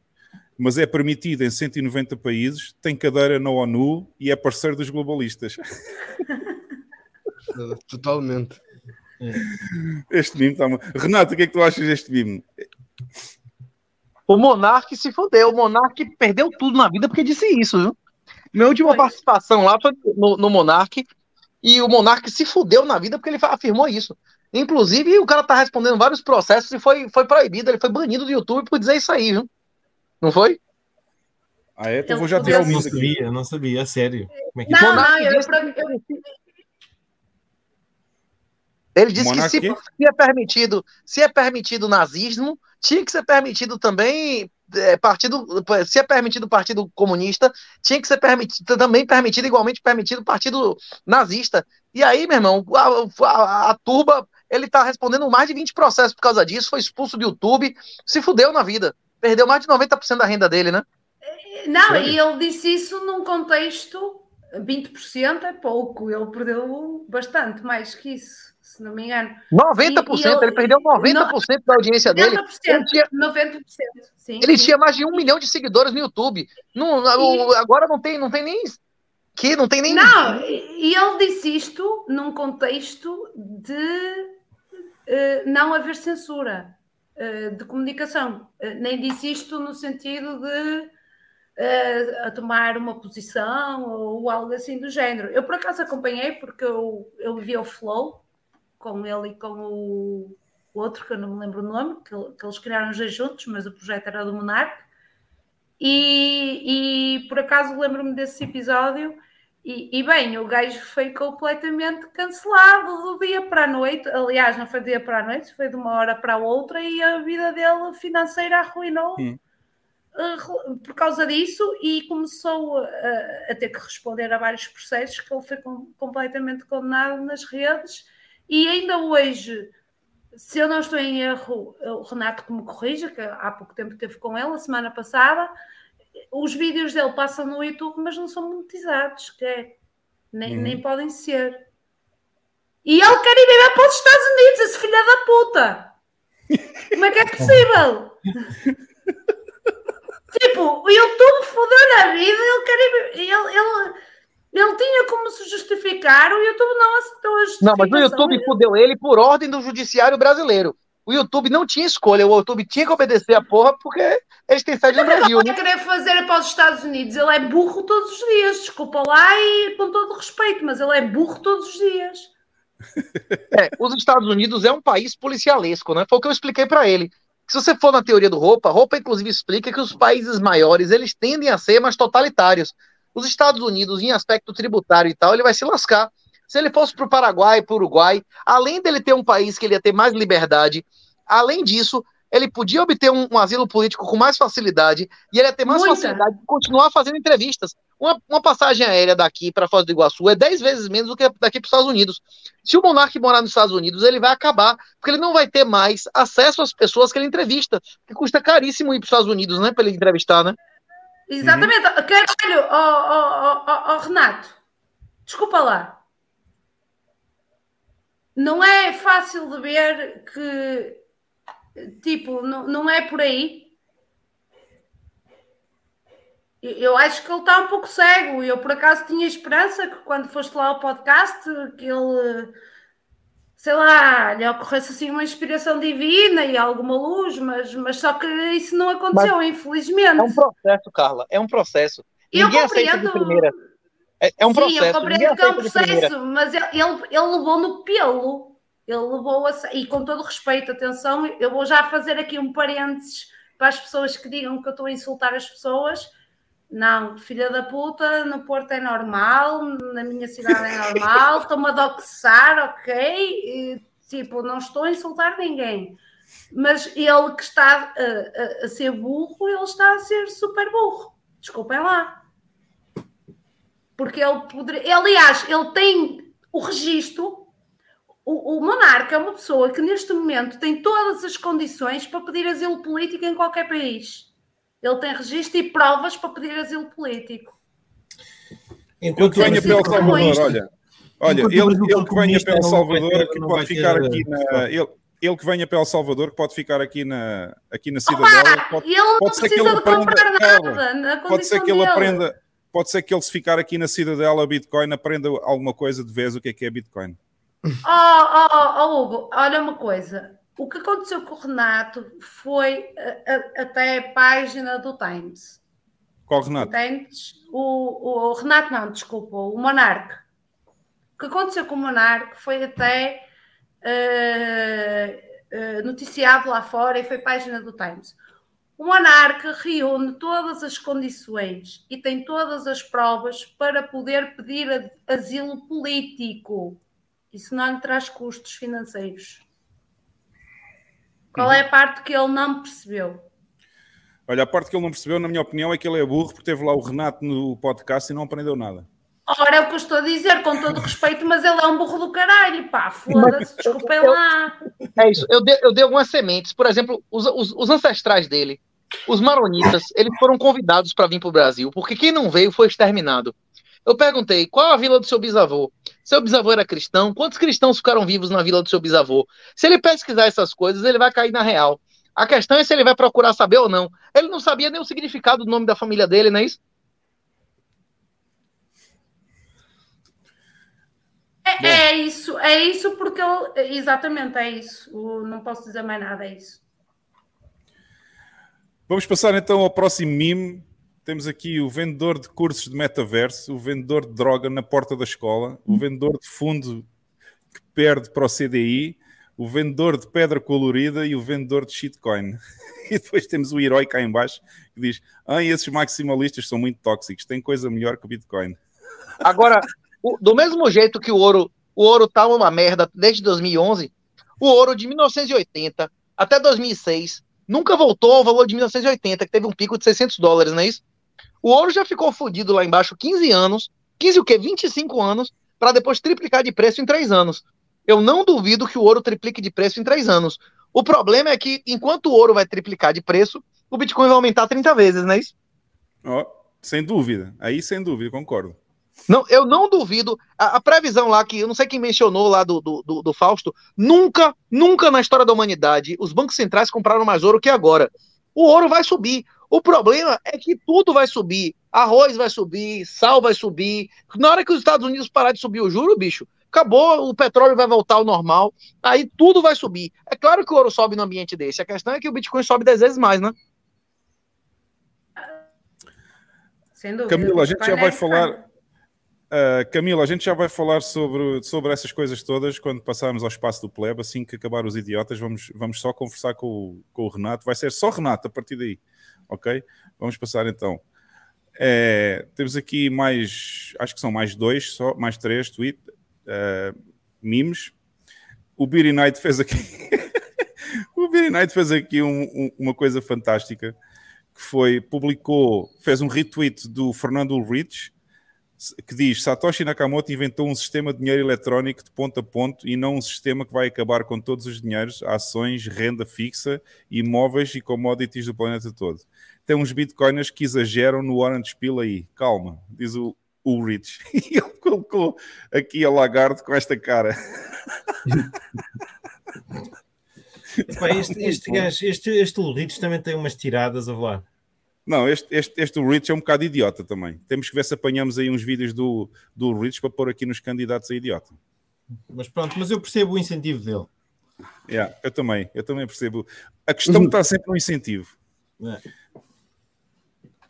mas é permitido em 190 países, tem cadeira na ONU e é parceiro dos globalistas. Totalmente. Este mimo está. Renato, o que é que tu achas deste mimo? O Monark se fodeu. O Monark perdeu tudo na vida porque disse isso, viu? Minha última Foi. participação lá foi no, no Monark. E o Monark se fudeu na vida porque ele afirmou isso. Inclusive, o cara tá respondendo vários processos e foi, foi proibido. Ele foi banido do YouTube por dizer isso aí, viu? Não foi? Ah, é? Então Ele vou já tirar o Não sabia, não sabia, a sério. Como é que Não, não, eu, disse- eu- Ele disse que se, se é permitido, se é permitido nazismo, tinha que ser permitido também é, partido, se é permitido o Partido Comunista, tinha que ser permitido, também permitido, igualmente permitido o Partido Nazista. E aí, meu irmão, a, a, a turba, ele tá respondendo mais de 20 processos por causa disso, foi expulso do YouTube, se fudeu na vida. Perdeu mais de 90% da renda dele, né? Não, Sério? e ele disse isso num contexto, 20% é pouco, ele perdeu bastante mais que isso, se não me engano. 90%, E- e eu- ele perdeu 90% da audiência dele. 90%, Ele tinha, 90%, sim. ele sim. tinha mais de um milhão de seguidores no YouTube. Não, o- agora não tem, não tem nem. Que não tem nem. Não, e ele disse isto num contexto de eh, não haver censura eh, de comunicação. Eh, nem disse isto no sentido de a tomar uma posição ou algo assim do género. Eu por acaso acompanhei porque eu, eu vi o Flow com ele e com o outro, que eu não me lembro o nome, que, que eles criaram os dois juntos, mas o projeto era do Monark. E, e por acaso lembro-me desse episódio. E, e, bem, o gajo foi completamente cancelado do dia para a noite. Aliás, não foi do dia para a noite, foi de uma hora para a outra e a vida dele financeira arruinou uh, por causa disso e começou a, a ter que responder a vários processos que ele foi com- completamente condenado nas redes. E ainda hoje, se eu não estou em erro, o Renato que me corrija, que há pouco tempo esteve com ele, a semana passada, os vídeos dele passam no YouTube, mas não são monetizados, que é, nem, Uhum. nem podem ser. E ele quer ir viver para os Estados Unidos, esse filho da puta! Como é que é possível? tipo, o YouTube fodeu na vida, ele quer ir, ele, ele, ele tinha como se justificar, o YouTube não aceitou a Não, justificação. mas o YouTube fudeu ele por ordem do judiciário brasileiro. O YouTube não tinha escolha, o YouTube tinha que obedecer a porra porque eles têm sede no Brasil, Ele né? querer fazer para os Estados Unidos, ele é burro todos os dias, desculpa lá e com todo respeito, mas ele é burro todos os dias. É, os Estados Unidos é um país policialesco, né? Foi o que eu expliquei para ele. Se você for na teoria do Roupa, Roupa inclusive explica que os países maiores, eles tendem a ser mais totalitários. Os Estados Unidos, em aspecto tributário e tal, ele vai se lascar. Se ele fosse para o Paraguai, para o Uruguai, além dele ter um país que ele ia ter mais liberdade, além disso, ele podia obter um, um, asilo político com mais facilidade e ele ia ter mais Muita. facilidade de continuar fazendo entrevistas. Uma, uma passagem aérea daqui para Foz do Iguaçu é 10 vezes menos do que daqui para os Estados Unidos. Se o monarca morar nos Estados Unidos, ele vai acabar, porque ele não vai ter mais acesso às pessoas que ele entrevista, que custa caríssimo ir para os Estados Unidos, né, para ele entrevistar, né? Exatamente. Uhum. Caralho, oh, oh, oh, Renato, desculpa lá. Não é fácil de ver que Tipo, não, não é por aí. Eu acho que ele está um pouco cego. Eu, por acaso, tinha esperança que quando foste lá ao podcast, que ele, sei lá, lhe ocorresse assim uma inspiração divina e alguma luz, mas, mas só que isso não aconteceu, mas infelizmente. É um processo, Carla, é um processo. Eu Ninguém compreendo... aceita de primeira. É, é um Sim, processo. eu compreendo que é um processo, mas ele, ele levou no pelo. Ele levou a. E com todo respeito, atenção, eu vou já fazer aqui um parênteses para as pessoas que digam que eu estou a insultar as pessoas. Não, filha da puta, no Porto é normal, na minha cidade é normal, estou-me a doxar, ok? E, tipo, não estou a insultar ninguém. Mas ele que está a, a, a ser burro, ele está a ser super burro. Desculpem lá. Porque ele poderia. Aliás, ele tem o registro o, o, monarca é uma pessoa que neste momento tem todas as condições para pedir asilo político em qualquer país. Ele tem registro e provas para pedir asilo político. Enquanto venha para El Salvador, olha, olha, ele, ele que venha para El Salvador, que pode ficar aqui na. Ele, ele que venha para El Salvador, que pode ficar aqui na, aqui na cidadela. Pode, ele pode ser que ele aprenda, nada, pode ser que ele aprenda, pode ser que ele se ficar aqui na cidadela Bitcoin aprenda alguma coisa de vez o que é que é Bitcoin. Oh, oh, oh, Hugo, olha uma coisa. O que aconteceu com o Renato foi a, a, até a página do Times. Qual Renato? O, o, o, Renato, não, desculpa, o Monarque. O que aconteceu com o Monarque foi até uh, uh, noticiado lá fora e foi página do Times. O monarca reúne todas as condições e tem todas as provas para poder pedir asilo político. Isso não lhe traz custos financeiros. Qual é a parte que ele não percebeu? Olha, a parte que ele não percebeu, na minha opinião, é que ele é burro porque teve lá o Renato no podcast e não aprendeu nada. Ora, é o que eu estou a dizer, com todo respeito, mas ele é um burro do caralho, pá, foda-se, desculpem lá. É isso, eu dei, eu dei algumas sementes, por exemplo, os, os, os ancestrais dele, os maronitas, eles foram convidados para vir para o Brasil, porque quem não veio foi exterminado. Eu perguntei, qual a vila do seu bisavô? Seu bisavô era cristão? Quantos cristãos ficaram vivos na vila do seu bisavô? Se ele pesquisar essas coisas, ele vai cair na real. A questão é se ele vai procurar saber ou não. Ele não sabia nem o significado do nome da família dele, não é isso? É, é isso, é isso porque eu, exatamente é isso. Não posso dizer mais nada, é isso. Vamos passar então ao próximo meme temos aqui o vendedor de cursos de metaverso, o vendedor de droga na porta da escola, o vendedor de fundo que perde para o CDI, o vendedor de pedra colorida e o vendedor de shitcoin. E depois temos o herói cá embaixo que diz: Ah, esses maximalistas são muito tóxicos, tem coisa melhor que o Bitcoin. Agora, do mesmo jeito que o ouro, o ouro tá uma merda desde 2011, o ouro de 1980 até 2006 nunca voltou ao valor de 1980, que teve um pico de 600 dólares, não é isso? O ouro já ficou fodido lá embaixo 15 anos, 15 o quê? 25 anos, para depois triplicar de preço em 3 anos. Eu não duvido que o ouro triplique de preço em 3 anos. O problema é que, enquanto o ouro vai triplicar de preço, o Bitcoin vai aumentar 30 vezes, não é isso? Oh, sem dúvida. Aí, sem dúvida, concordo. Não, eu não duvido. A, a, previsão lá, que eu não sei quem mencionou lá do, do, do, do Fausto, nunca, nunca na história da humanidade os bancos centrais compraram mais ouro que agora. O ouro vai subir. O problema é que tudo vai subir. Arroz vai subir, sal vai subir. Na hora que os Estados Unidos parar de subir o juro, bicho, acabou, o petróleo vai voltar ao normal, aí tudo vai subir. É claro que o ouro sobe no ambiente desse. A questão é que o Bitcoin sobe 10 vezes mais, né? Camila, a gente já vai falar. Uh, Camila, a gente já vai falar sobre, sobre essas coisas todas quando passarmos ao espaço do plebe. Assim que acabar os idiotas, vamos, vamos só conversar com o, com o Renato. Vai ser só Renato a partir daí, ok? Vamos passar então. É, temos aqui mais, acho que são mais dois, só, mais três tweets, uh, memes. O Beery Knight fez aqui. o Beery Knight fez aqui um, um, uma coisa fantástica que foi, publicou, fez um retweet do Fernando Ulrich que diz Satoshi Nakamoto inventou um sistema de dinheiro eletrónico de ponto a ponto e não um sistema que vai acabar com todos os dinheiros, ações, renda fixa, imóveis e commodities do planeta todo. Tem uns bitcoiners que exageram no Orange Pill aí. Calma, diz o Ulrich. E ele colocou aqui a Lagarde com esta cara. Epá, este, este gajo, este, este Ulrich também tem umas tiradas a lá. Não, este, este, este Rich é um bocado idiota também. Temos que ver se apanhamos aí uns vídeos do, do Rich para pôr aqui nos candidatos a idiota. Mas pronto, mas eu percebo o incentivo dele. Yeah, eu também, eu também percebo. A questão está sempre no incentivo. É.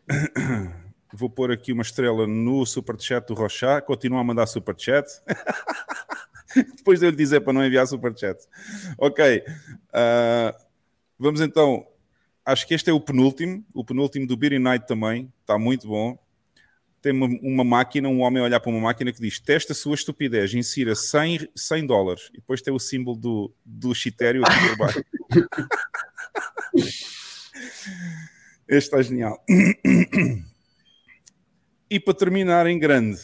Vou pôr aqui uma estrela no superchat do Rochá. Continua a mandar superchat. Depois de eu lhe dizer para não enviar superchat. Ok. Uh, vamos então acho que este é o penúltimo, o penúltimo do Beery Night também, está muito bom. Tem uma, uma, máquina, um homem a olhar para uma máquina que diz: testa a sua estupidez, insira 100, 100 dólares. E depois tem o símbolo do, do chitério aqui por baixo. este está genial. E para terminar em grande,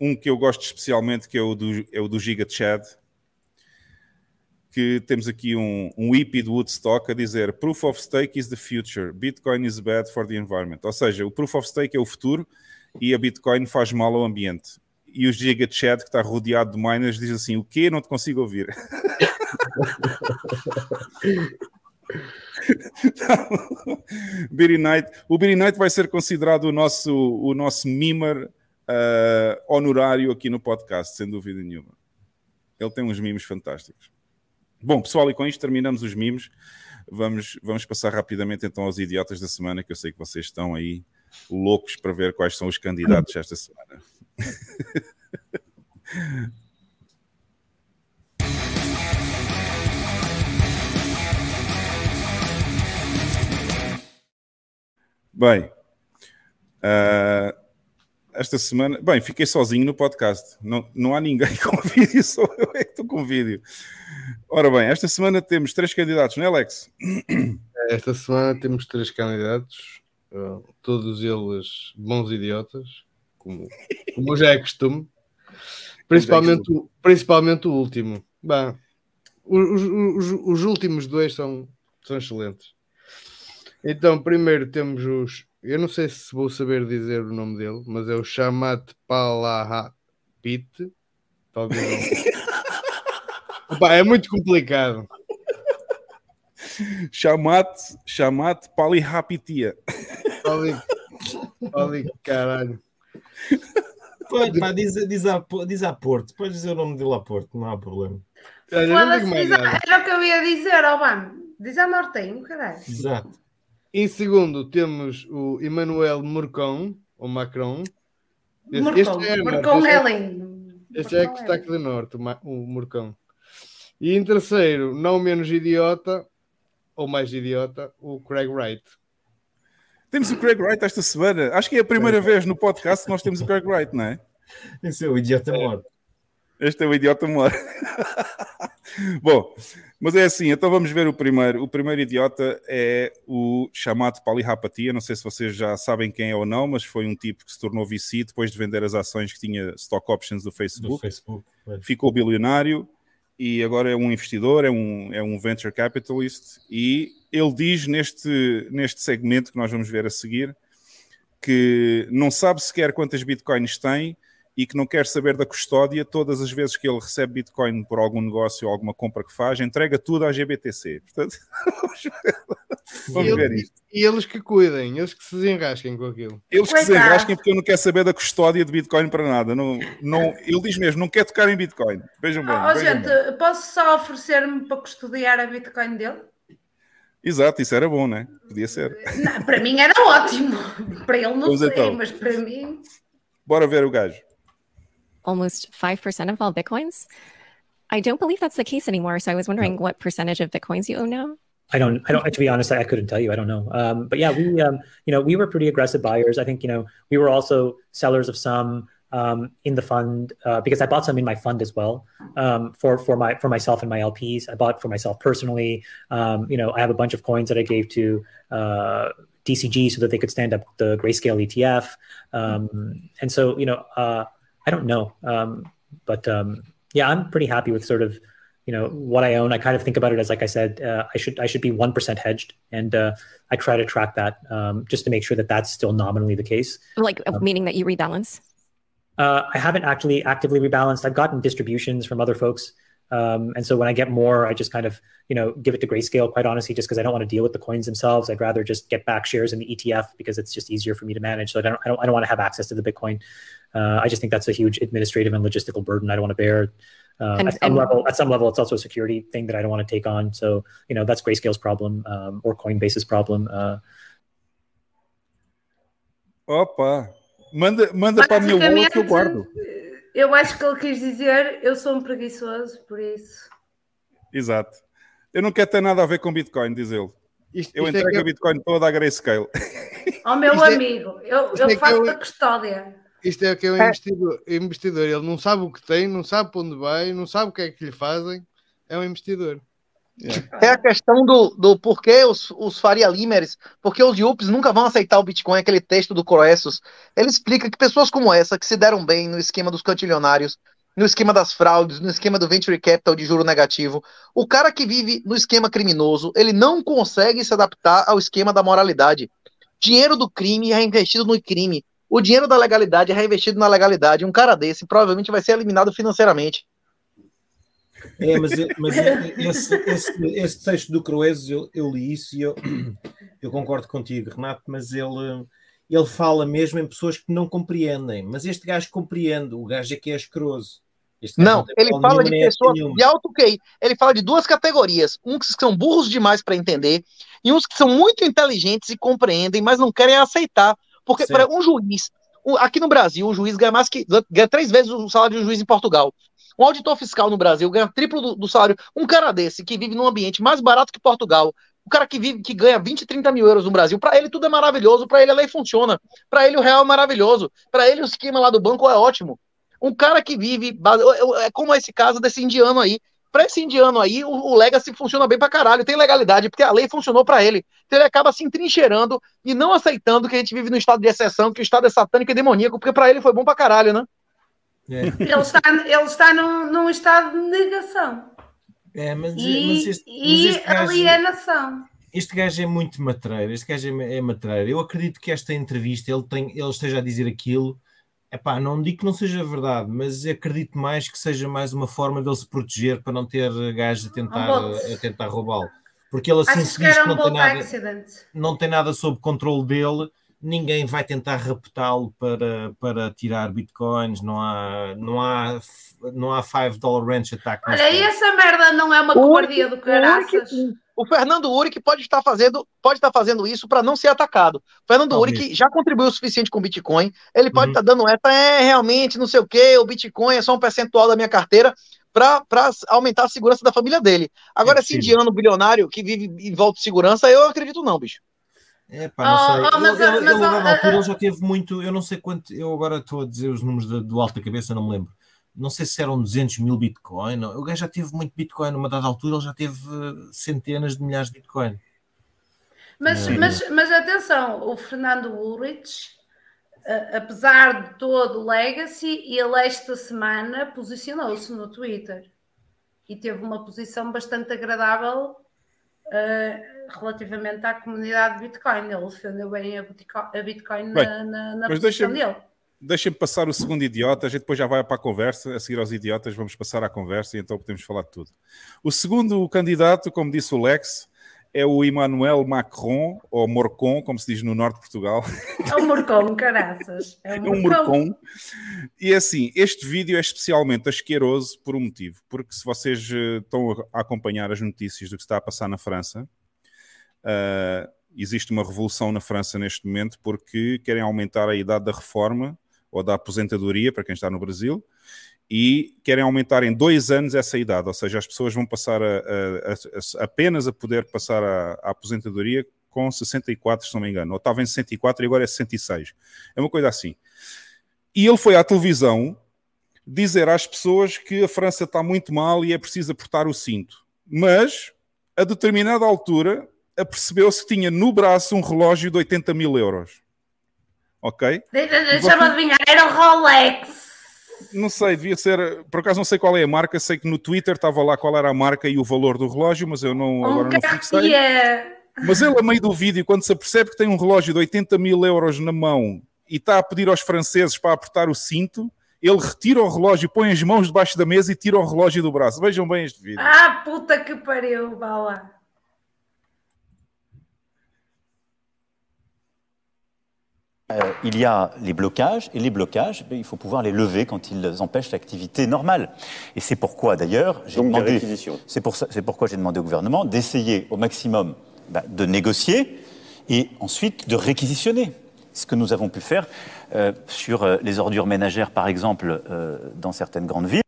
um que eu gosto especialmente, que é o do, é o do Giga Chad, que temos aqui um, um hippie do Woodstock a dizer Proof of Stake is the future, Bitcoin is bad for the environment. Ou seja, o Proof of Stake é o futuro e a Bitcoin faz mal ao ambiente. E o Giga Chad, que está rodeado de miners, diz assim: O quê? Não te consigo ouvir. Beery Knight. O Beery Knight vai ser considerado o nosso, o nosso mimer uh, honorário aqui no podcast, sem dúvida nenhuma. Ele tem uns mimos fantásticos. Bom, pessoal, e com isto terminamos os mimos. Vamos, vamos passar rapidamente então aos idiotas da semana, que eu sei que vocês estão aí loucos para ver quais são os candidatos esta semana. Bem, uh, esta semana, bem, fiquei sozinho no podcast. Não, não há ninguém com vídeo, só eu é que estou com vídeo. Ora bem, esta semana temos três candidatos, não é, Alex? Esta semana temos três candidatos, uh, todos eles bons idiotas, como, como já é costume. Principalmente, o, principalmente o último. Bem, os, os, os últimos dois são, são excelentes. Então, primeiro temos os. Eu não sei se vou saber dizer o nome dele, mas é o Shamat Palahapit. Talvez não. Opa, é muito complicado. Chamate, chamate Palihapitia. Pali, pali, caralho. Pode, pá, diz, diz, a, diz a Porto, pode dizer o nome dele a Porto, não há problema. Era o que eu ia dizer, ó, mano. Diz a Nortenho, caralho. Exato. Em segundo temos o Emmanuel Murcon, ou Macron. Este, este é, Murcon é lindo. Este é que está aqui do norte, o Murcão. E em terceiro, não menos idiota, ou mais idiota, o Craig Wright. Temos o Craig Wright esta semana. Acho que é a primeira é. vez no podcast que nós temos o Craig Wright, não é? Esse é o idiota morto. Este é o idiota morto. Bom, mas é assim, então vamos ver o primeiro. O primeiro idiota é o chamado Palihapatia. Não sei se vocês já sabem quem é ou não, mas foi um tipo que se tornou VC depois de vender as ações que tinha stock options do Facebook. Do Facebook Ficou bilionário e agora é um investidor, é um, é um venture capitalist, e ele diz neste, neste segmento que nós vamos ver a seguir que não sabe sequer quantas bitcoins tem e que não quer saber da custódia todas as vezes que ele recebe bitcoin por algum negócio ou alguma compra que faz, entrega tudo à GBTC. Portanto, vamos ver isto. E eles que cuidem, eles que se desenrasquem com aquilo. Eles que se desenrasquem porque eu não quero saber da custódia de Bitcoin para nada. Não, não, ele diz mesmo, não quer tocar em Bitcoin. Vejam bem. Oh, vejam gente, bem. posso só oferecer-me para custodiar a Bitcoin dele? Exato, isso era bom, né? Podia ser. Não, para mim era ótimo. Para ele não pois sei, então. mas para mim. Bora ver o gajo. Almost 5% of all Bitcoins. I don't believe that's the case anymore. So I was wondering what percentage of Bitcoins you own now. I don't, I don't, to be honest, I, I couldn't tell you. I don't know. Um, but yeah, we, um, you know, we were pretty aggressive buyers. I think, you know, we were also sellers of some um, in the fund uh, because I bought some in my fund as well um, for for my for myself and my LPs. I bought for myself personally. Um, you know, I have a bunch of coins that I gave to uh, DCG so that they could stand up the Grayscale ETF. Um, and so, you know, uh, I don't know, um, but um, yeah, I'm pretty happy with sort of you know what I own. I kind of think about it as like I said, uh, I should I should be one percent hedged, and uh, I try to track that um, just to make sure that that's still nominally the case. Like meaning that you rebalance. Uh, I haven't actually actively rebalanced. I've gotten distributions from other folks. Um, and so when I get more, I just kind of, you know, give it to Grayscale, quite honestly, just because I don't want to deal with the coins themselves. I'd rather just get back shares in the ETF because it's just easier for me to manage. So I don't, I don't, I don't want to have access to the Bitcoin. Uh, I just think that's a huge administrative and logistical burden I don't want to bear. Um, And- at some and- level, at some level, it's also a security thing that I don't want to take on. So you know, that's Grayscale's problem um, or Coinbase's problem. Uh, Opa! Manda, manda para a minha que eu guardo. Eu acho que ele quis dizer eu sou um preguiçoso, por isso. Exato. Eu não quero ter nada a ver com Bitcoin, diz ele. Isto, Eu isto é entrego que a Bitcoin toda à Grayscale. Ao meu Isto é- amigo, eu, é eu que faço eu- a custódia. Isto é que é um investidor, investidor. Ele não sabe o que tem, não sabe para onde vai, não sabe o que é que lhe fazem. É um investidor. É a questão do, do porquê os, os Faria Limers, porque os Yups nunca vão aceitar o Bitcoin, aquele texto do Croessus. Ele explica que pessoas como essa, que se deram bem no esquema dos cantilionários, no esquema das fraudes, no esquema do venture capital de juro negativo, o cara que vive no esquema criminoso, ele não consegue se adaptar ao esquema da moralidade. Dinheiro do crime é reinvestido no crime. O dinheiro da legalidade é reinvestido na legalidade. Um cara desse provavelmente vai ser eliminado financeiramente. É, mas, mas esse, esse, esse texto do Croesus, eu, eu li isso e eu, eu concordo contigo, Renato, mas ele, ele fala mesmo em pessoas que não compreendem. Mas este gajo compreende, o gajo é que é escroso. Não, tem ele fala de nem pessoas nenhuma. de alto QI. Ele fala de duas categorias. Uns que são burros demais para entender e uns que são muito inteligentes e compreendem, mas não querem aceitar. Porque para um juiz, aqui no Brasil, um juiz ganha mais que ganha três vezes o salário de um juiz em Portugal. Um auditor fiscal no Brasil ganha triplo do, do salário. Um cara desse que vive num ambiente mais barato que Portugal, o cara que vive que ganha 20, 30 mil euros no Brasil, para ele tudo é maravilhoso, para ele a lei funciona, para ele o real é maravilhoso, para ele o esquema lá do banco é ótimo. Um cara que vive, é como esse caso desse indiano aí. Para esse indiano aí, o, o Legacy funciona bem pra caralho, tem legalidade, porque a lei funcionou para ele. Então ele acaba se entrincheirando e não aceitando que a gente vive no estado de exceção, que o estado é satânico e demoníaco, porque para ele foi bom pra caralho, né? É, Ele está, ele está num, num estado de negação é, mas, mas e, este, mas e este gajo- alienação. Este gajo é muito matreiro, este gajo é, é matreiro. Eu acredito que esta entrevista ele, tem, ele esteja a dizer aquilo. Epá, não digo que não seja verdade, mas acredito mais que seja mais uma forma dele se proteger para não ter gajos a tentar, Um a tentar roubá-lo. Porque ele assim Achas se diz que não tem, nada, accident? não tem nada sob controle dele, ninguém vai tentar raptá-lo para, para tirar bitcoins, não há, não há, não há 5 dollar ranch attack. Olha, e essa merda não é uma O covardia do caraças? O Fernando Uric pode estar fazendo, pode estar fazendo isso para não ser atacado. O Fernando Talvez. Uric já contribuiu o suficiente com o Bitcoin. Ele pode Uhum. estar dando essa, é realmente não sei o que, o Bitcoin é só um percentual da minha carteira para aumentar a segurança da família dele. Agora, É esse indiano bilionário que vive em volta de segurança, eu acredito não, bicho. É pá, não Oh, sei. oh, mas, ele, ele, mas, ele, a dada oh, altura, ele já teve muito, eu não sei quanto, eu agora estou a dizer os números de- do alto da cabeça, não me lembro. Não sei se eram 200 mil Bitcoin. não. O gajo já teve muito Bitcoin. Numa dada altura, ele já teve eh, centenas de milhares de Bitcoin. Mas, É. mas, mas atenção, o Fernando Ulrich, a- apesar de todo o legacy, ele esta semana posicionou-se no Twitter e teve uma posição bastante agradável eh, relativamente à comunidade de Bitcoin. Ele defendeu bem a Bitcoin, a Bitcoin Bem, na, na, posição dele. Deixem-me passar o segundo idiota, a gente depois já vai para a conversa. A seguir aos idiotas, vamos passar à conversa e então podemos falar de tudo. O segundo candidato, como disse o Lex, é o Emmanuel Macron, ou Morcon, como se diz no norte de Portugal. É um morcão, caraças. É É um morcão. Morcon. E assim, este vídeo é especialmente asqueroso por um motivo. Porque se vocês eh, estão a acompanhar as notícias do que está a passar na França, ah, existe uma revolução na França neste momento porque querem aumentar a idade da reforma ou da aposentadoria, para quem está no Brasil, e querem aumentar em dois anos essa idade, ou seja, as pessoas vão passar a, a, a, apenas a poder passar a, aposentadoria com 64, se não me engano, ou estava em 64 e agora é 66. É uma coisa assim. E ele foi à televisão dizer às pessoas que a França está muito mal e é preciso apertar o cinto. Mas, a determinada altura, apercebeu-se que tinha no braço um relógio de 80 mil euros. Ok? Deixa-me adivinhar, era o Rolex. Não sei, devia ser. Por acaso não sei qual é a marca, sei que no Twitter estava lá qual era a marca e o valor do relógio, mas eu não. Um agora não fixei. Mas ele, a meio do vídeo, quando se apercebe que tem um relógio de 80 mil euros na mão e está a pedir aos franceses para apertar o cinto, ele retira o relógio, põe as mãos debaixo da mesa e tira o relógio do braço. Vejam bem este vídeo. Ah, puta que pariu, vá Euh, il y a les blocages, et les blocages, ben, il faut pouvoir les lever quand ils empêchent l'activité normale. Et c'est pourquoi d'ailleurs, j'ai demandé, c'est pour ça- c'est pourquoi j'ai demandé au gouvernement d'essayer au maximum ben, de négocier et ensuite de réquisitionner. Ce que nous avons pu faire euh, sur euh, les ordures ménagères, par exemple, euh, dans certaines grandes villes.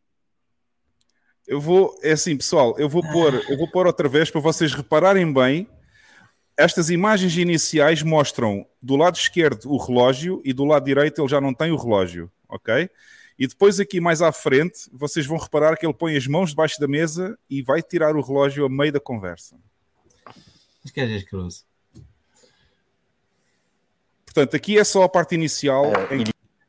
Eu vou, é assim, pessoal, eu vou pôr, eu vou pôr outra vez para vocês repararem bem. Estas imagens iniciais mostram do lado esquerdo o relógio e do lado direito ele já não tem o relógio, ok? E depois aqui mais à frente vocês vão reparar que ele põe as mãos debaixo da mesa e vai tirar o relógio a meio da conversa. Mas que é asqueroso. Portanto, aqui é só a parte inicial em,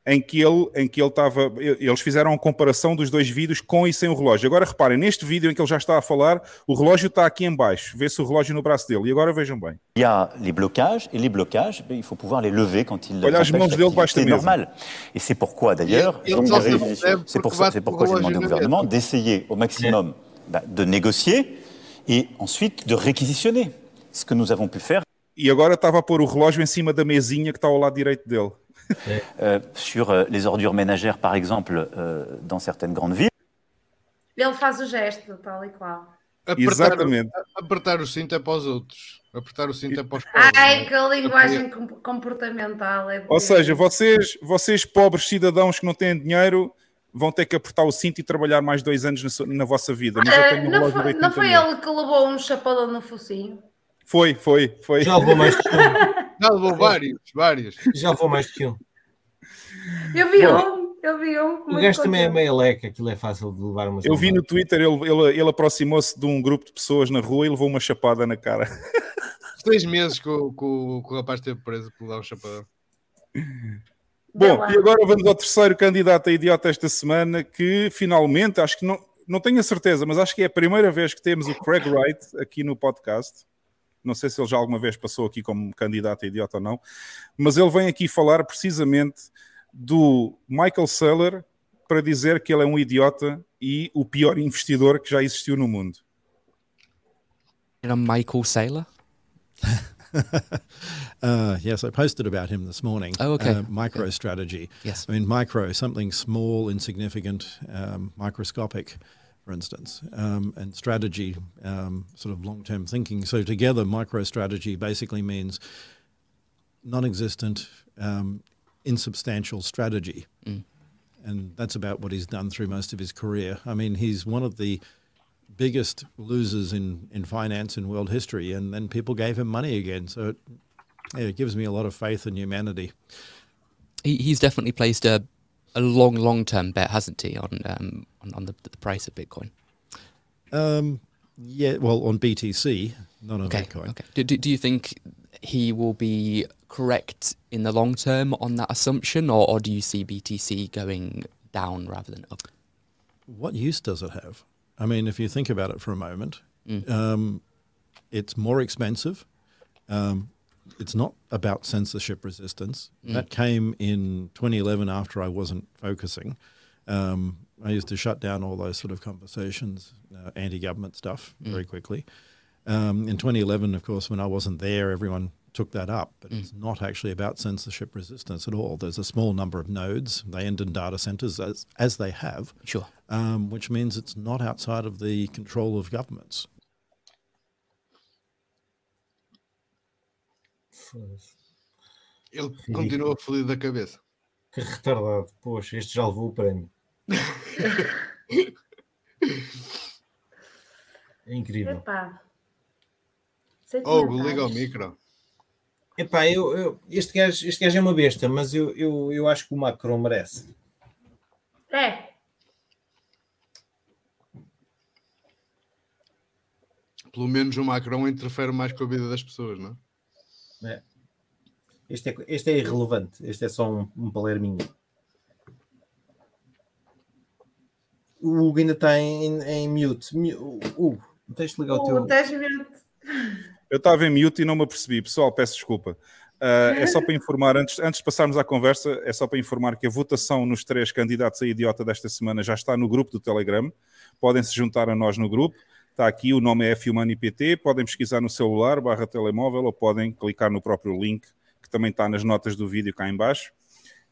em que ele em que ele estava. Eles fizeram a comparação dos dois vídeos com e sem o relógio. Agora reparem, neste vídeo em que ele já está a falar, o relógio está aqui em baixo. Vê-se o relógio no braço dele. E agora vejam bem. Il y a les blocages, et les blocages, ben, il faut pouvoir les lever quand ils Olha as mãos dele debaixo da normale. Et c'est pourquoi d'ailleurs, c'est pour ça- c'est pourquoi j'ai demandé au gouvernement d'essayer au maximum ben, de négocier et ensuite de réquisitionner. Ce que nous avons pu faire E agora estava a pôr o relógio em cima da mesinha que está ao lado direito dele. euh, sur euh, les ordures ménagères, par exemple, euh, dans certaines grandes villes. Ele faz o gesto, tal e qual. Apertar, Exatamente. apertar o cinto é para os outros. Apertar o cinto é para os pobres. Ai, que linguagem com- comportamental. É Ou seja, vocês, vocês pobres cidadãos que não têm dinheiro vão ter que apertar o cinto e trabalhar mais dois anos na, sua- na vossa vida. Mas eu tenho um não, foi, 80 não foi ele que levou um chapadão no focinho? Foi, foi, foi. Já levou mais Já levou vários, vários. Já levou mais do que um. Eu vi Bom, um, eu vi um. O gajo também é meio leque, aquilo é fácil de levar uma Eu vi no Twitter, ele, ele, ele aproximou-se de um grupo de pessoas na rua e levou uma chapada na cara. Seis meses que o, que o- que o rapaz esteve preso por dar um chapadão. Bom, e agora vamos ao terceiro candidato a idiota esta semana, que finalmente, acho que não, não tenho a certeza, mas acho que é a primeira vez que temos o Craig Wright aqui no podcast. Não sei se ele já alguma vez passou aqui como candidato a idiota ou não, mas ele vem aqui falar precisamente do Michael Saylor para dizer que ele é um idiota e o pior investidor que já existiu no mundo. I'm Michael Saylor. Uh, yes, I posted about him this morning. Oh, okay. Uh, MicroStrategy. Yes. I mean, micro, something small, insignificant, um, microscopic, for instance, um, and strategy, um, sort of long term thinking. So, together, micro strategy basically means non existent, um, insubstantial strategy. And that's about what he's done through most of his career. I mean, he's one of the biggest losers in, in finance in world history, and then people gave him money again. So it, yeah, it gives me a lot of faith in humanity. He, he's definitely placed a, a long, long term bet, hasn't he, on um, on, on the, the price of Bitcoin? Um, yeah, well, on BTC, not on Okay. Bitcoin. Okay. Do, do, do you think he will be correct in the long term on that assumption, or, or do you see BTC going down rather than up? What use does it have? I mean, if you think about it for a moment, um, it's more expensive. Um, it's not about censorship resistance. That came in 2011 after I wasn't focusing. Um, I used to shut down all those sort of conversations, uh, anti government stuff, very quickly. Um, in 2011, of course, when I wasn't there, everyone took that up, but it's not actually about censorship resistance at all. There's a small number of nodes, they end in data centers as, as they have, Sure. um, which means it's not outside of the control of governments. Ele continua fodido da cabeça. Que retardado. Poxa, este já levou o prémio. É incrível. Epá. Oh, liga ao micro. Epá, eu, eu- este, gajo, este gajo é uma besta, mas eu, eu, eu acho que o Macron merece. É, Pelo menos o Macron interfere mais com a vida das pessoas, não é? É. Este, é, este é irrelevante. Este é só um, um palerminho. O Hugo ainda está em, em mute. Mu- Hugo, tens de ligar o teu. Eu estava em mute e não me apercebi. Pessoal, peço desculpa. Ah, é só para informar, antes, antes de passarmos à conversa, é só para informar que a votação nos três candidatos a idiota desta semana já está no grupo do Telegram. Podem se juntar a nós no grupo. Está aqui, o nome é FUMANIPT. Podem pesquisar no celular, barra telemóvel, ou podem clicar no próprio link, que também está nas notas do vídeo cá em baixo,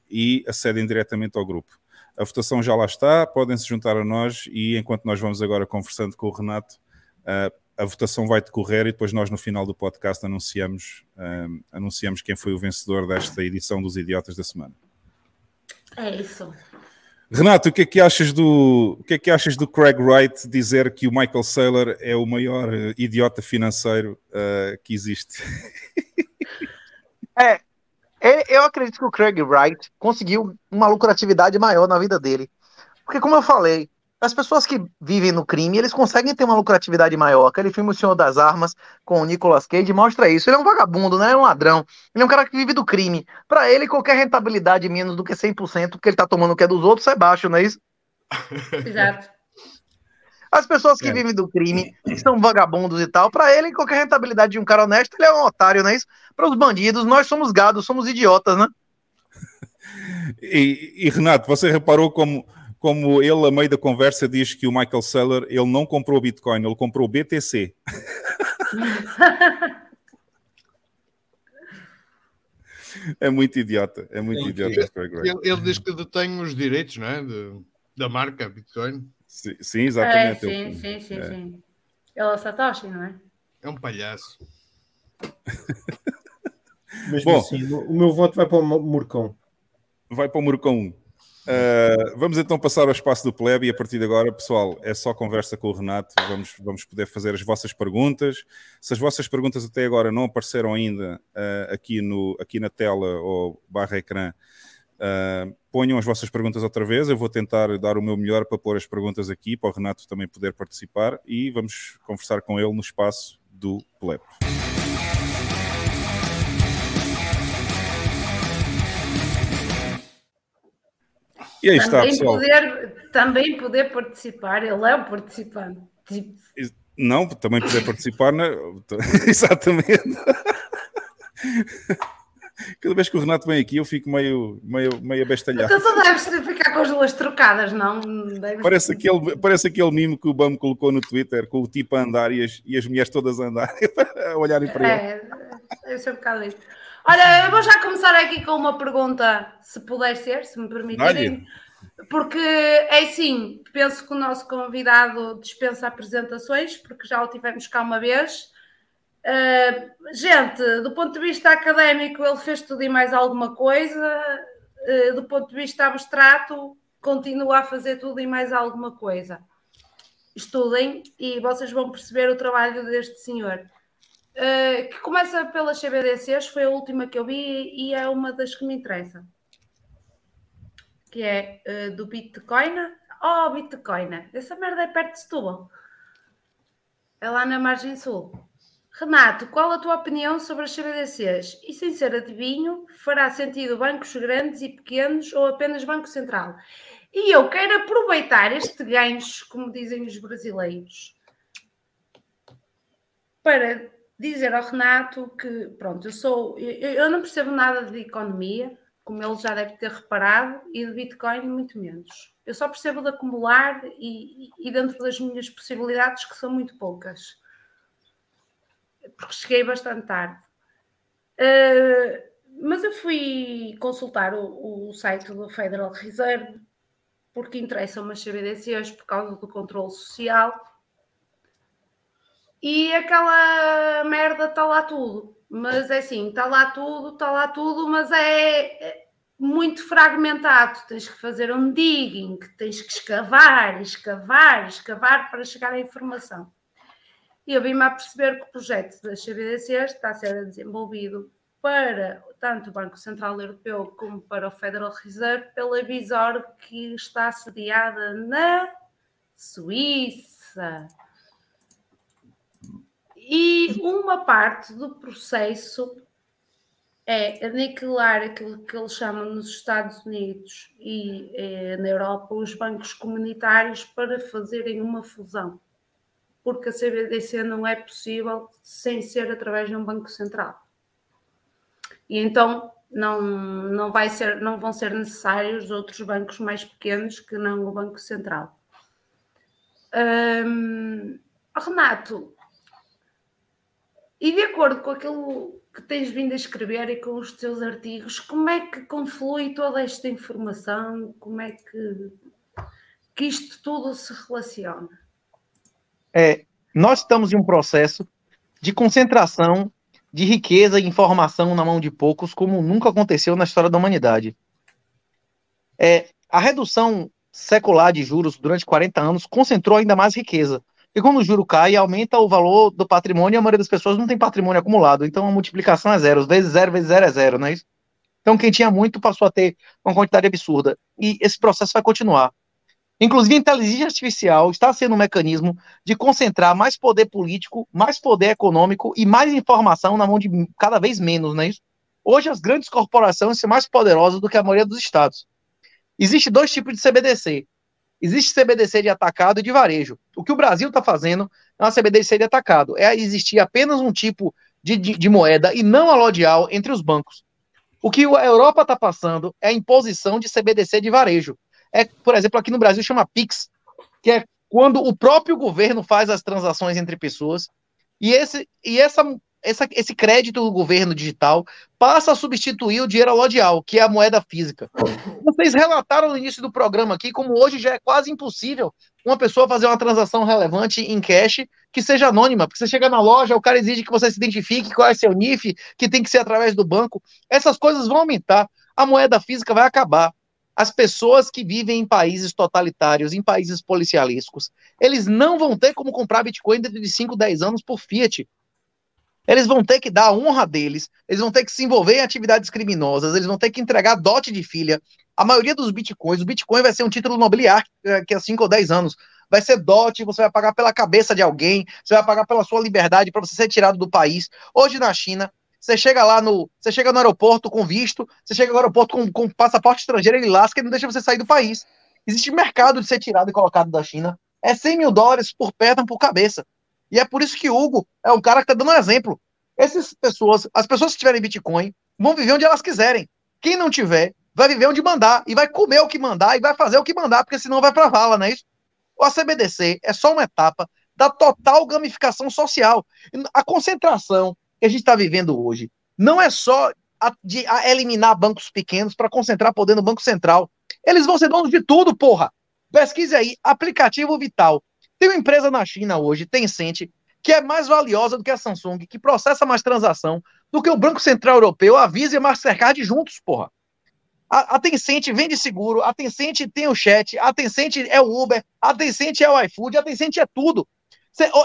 e acedem diretamente ao grupo. A votação já lá está, podem se juntar a nós e enquanto nós vamos agora conversando com o Renato, ah, a votação vai decorrer e depois nós no final do podcast anunciamos, ah, anunciamos quem foi o vencedor desta edição dos Idiotas da Semana. É isso. Renato, o que é que achas do, o que é que achas do Craig Wright dizer que o Michael Saylor é o maior eh, idiota financeiro ah, que existe? É, é, eu acredito que o Craig Wright conseguiu uma lucratividade maior na vida dele. Porque, como eu falei, as pessoas que vivem no crime, eles conseguem ter uma lucratividade maior. Aquele filme O Senhor das Armas, com o Nicolas Cage, mostra isso. Ele é um vagabundo, né? Ele é um ladrão. Ele é um cara que vive do crime. Pra ele, qualquer rentabilidade menos do que 100%, porque ele tá tomando o que é dos outros, é baixo, não é isso? Exato. As pessoas que É. vivem do crime, que são vagabundos e tal, pra ele, qualquer rentabilidade de um cara honesto, ele é um otário, não é isso? Para os bandidos, nós somos gados, somos idiotas, né? E, e, Renato, você reparou como, como ele, a meio da conversa, diz que o Michael Saylor ele não comprou Bitcoin, ele comprou BTC. É muito idiota, é muito É idiota. Ele, ele diz que detém os direitos, não é? De- da marca Bitcoin. Sim, sim, É, exatamente. sim, ele- sim, sim, é. sim. Ele é o Satoshi, não é? É um palhaço. Mesmo Bom. assim, o o meu voto vai para o Murcão. Vai para o Murcão 1. Uh, vamos então passar ao espaço do Plebe e a partir de agora, pessoal, é só conversa com o Renato. Vamos, vamos poder fazer as vossas perguntas. Se as vossas perguntas até agora não apareceram ainda uh, aqui, no, aqui na tela ou barra ecrã, uh, ponham as vossas perguntas outra vez. Eu vou tentar dar o meu melhor para pôr as perguntas aqui, para o Renato também poder participar e vamos conversar com ele no espaço do Plebe. E aí está, também, pessoal. poder, também poder participar, ele é o participante. Tipo, Não, também poder participar na. Exatamente. Cada vez que o Renato vem aqui, eu fico meio, meio, meio abestalhado. então tu deves ficar com as duas trocadas, não? Deves- Parece aquele, parece aquele mimo que o Bam colocou no Twitter, com o tipo a andar e as, e as mulheres todas a andar, a olharem para ele. É, deve ser um bocado isso. Olha, eu vou já começar aqui com uma pergunta, se puder ser, se me permitirem. Porque é assim, penso que o nosso convidado dispensa apresentações, porque já o tivemos cá uma vez. Uh, gente, do ponto de vista académico, ele fez tudo e mais alguma coisa. Uh, do ponto de vista abstrato, continua a fazer tudo e mais alguma coisa. Estudem e vocês vão perceber o trabalho deste senhor. Uh, que começa pelas CBDCs, foi a última que eu vi e é uma das que me interessa. Que é uh, do Bitcoin. Oh, Bitcoin! Essa merda é perto de Setúbal. É lá na margem sul. Renato, qual a tua opinião sobre as CBDCs? E sem ser adivinho, fará sentido bancos grandes e pequenos ou apenas Banco Central? E eu quero aproveitar este gancho, como dizem os brasileiros, para dizer ao Renato que, pronto, eu sou, eu, eu não percebo nada de economia, como ele já deve ter reparado, e de Bitcoin muito menos. Eu só percebo de acumular e, e dentro das minhas possibilidades, que são muito poucas. Porque cheguei bastante tarde. Uh, mas eu fui consultar o, o, site do Federal Reserve porque interessam-me as CBDCs por causa do controle social e aquela merda está lá tudo. Mas é assim, está lá tudo, está lá tudo, mas é, é muito fragmentado. Tens que fazer um digging, tens que escavar, escavar, escavar para chegar à informação. E eu vim-me a perceber que o projeto das CBDCs está a ser desenvolvido para tanto o Banco Central Europeu como para o Federal Reserve pela Visor que está sediada na Suíça. E uma parte do processo é aniquilar aquilo que eles chamam nos Estados Unidos e eh, na Europa os bancos comunitários para fazerem uma fusão, porque a CBDC não é possível sem ser através de um banco central. E então não, não, vai ser, não vão ser necessários outros bancos mais pequenos que não o Banco Central. Hum, Renato, e de acordo com aquilo que tens vindo a escrever e com os teus artigos, como é que conflui toda esta informação? Como é que, que isto tudo se relaciona? É, nós estamos em um processo de concentração de riqueza e informação na mão de poucos, como nunca aconteceu na história da humanidade. É, a redução secular de juros durante 40 anos concentrou ainda mais riqueza. E quando o juro cai, aumenta o valor do patrimônio e a maioria das pessoas não tem patrimônio acumulado. Então a multiplicação é zero. Vezes zero, vezes zero é zero, não é isso? Então quem tinha muito passou a ter uma quantidade absurda. E esse processo vai continuar. Inclusive, a inteligência artificial está sendo um mecanismo de concentrar mais poder político, mais poder econômico e mais informação na mão de cada vez menos, não é isso? Hoje, as grandes corporações são mais poderosas do que a maioria dos estados. Existem dois tipos de CBDC. Existe CBDC de atacado e de varejo. O que o Brasil está fazendo é uma CBDC de atacado. É existir apenas um tipo de, de, de moeda e não a lodial entre os bancos. O que a Europa está passando é a imposição de CBDC de varejo. É, por exemplo, aqui no Brasil chama PIX, que é quando o próprio governo faz as transações entre pessoas e esse, e essa, essa, esse crédito do governo digital passa a substituir o dinheiro lodial, que é a moeda física. Vocês relataram no início do programa aqui como hoje já é quase impossível uma pessoa fazer uma transação relevante em cash que seja anônima, porque você chega na loja, o cara exige que você se identifique qual é seu NIF, que tem que ser através do banco. Essas coisas vão aumentar, a moeda física vai acabar as pessoas que vivem em países totalitários, em países policialescos, eles não vão ter como comprar Bitcoin dentro de 5, 10 anos por Fiat. Eles vão ter que dar a honra deles, eles vão ter que se envolver em atividades criminosas, eles vão ter que entregar dote de filha. A maioria dos bitcoins, o bitcoin vai ser um título nobiliar que é 5 ou 10 anos. Vai ser dote, você vai pagar pela cabeça de alguém, você vai pagar pela sua liberdade para você ser tirado do país. Hoje na China, você chega lá no. Você chega no aeroporto com visto, você chega no aeroporto com, com passaporte estrangeiro, ele lasca e não deixa você sair do país. Existe mercado de ser tirado e colocado da China. É 100 mil dólares por perna, por cabeça. E é por isso que Hugo é um cara que está dando um exemplo. Essas pessoas, as pessoas que tiverem Bitcoin, vão viver onde elas quiserem. Quem não tiver, vai viver onde mandar. E vai comer o que mandar e vai fazer o que mandar, porque senão vai para vala, não é isso? O ACBDC é só uma etapa da total gamificação social. A concentração que a gente está vivendo hoje não é só a, de a eliminar bancos pequenos para concentrar poder no Banco Central. Eles vão ser donos de tudo, porra. Pesquise aí, aplicativo Vital. Tem uma empresa na China hoje, Tencent, que é mais valiosa do que a Samsung, que processa mais transação do que o Banco Central Europeu, a Visa e a Mastercard juntos, porra. A, a Tencent vende seguro, a Tencent tem o chat, a Tencent é o Uber, a Tencent é o iFood, a Tencent é tudo.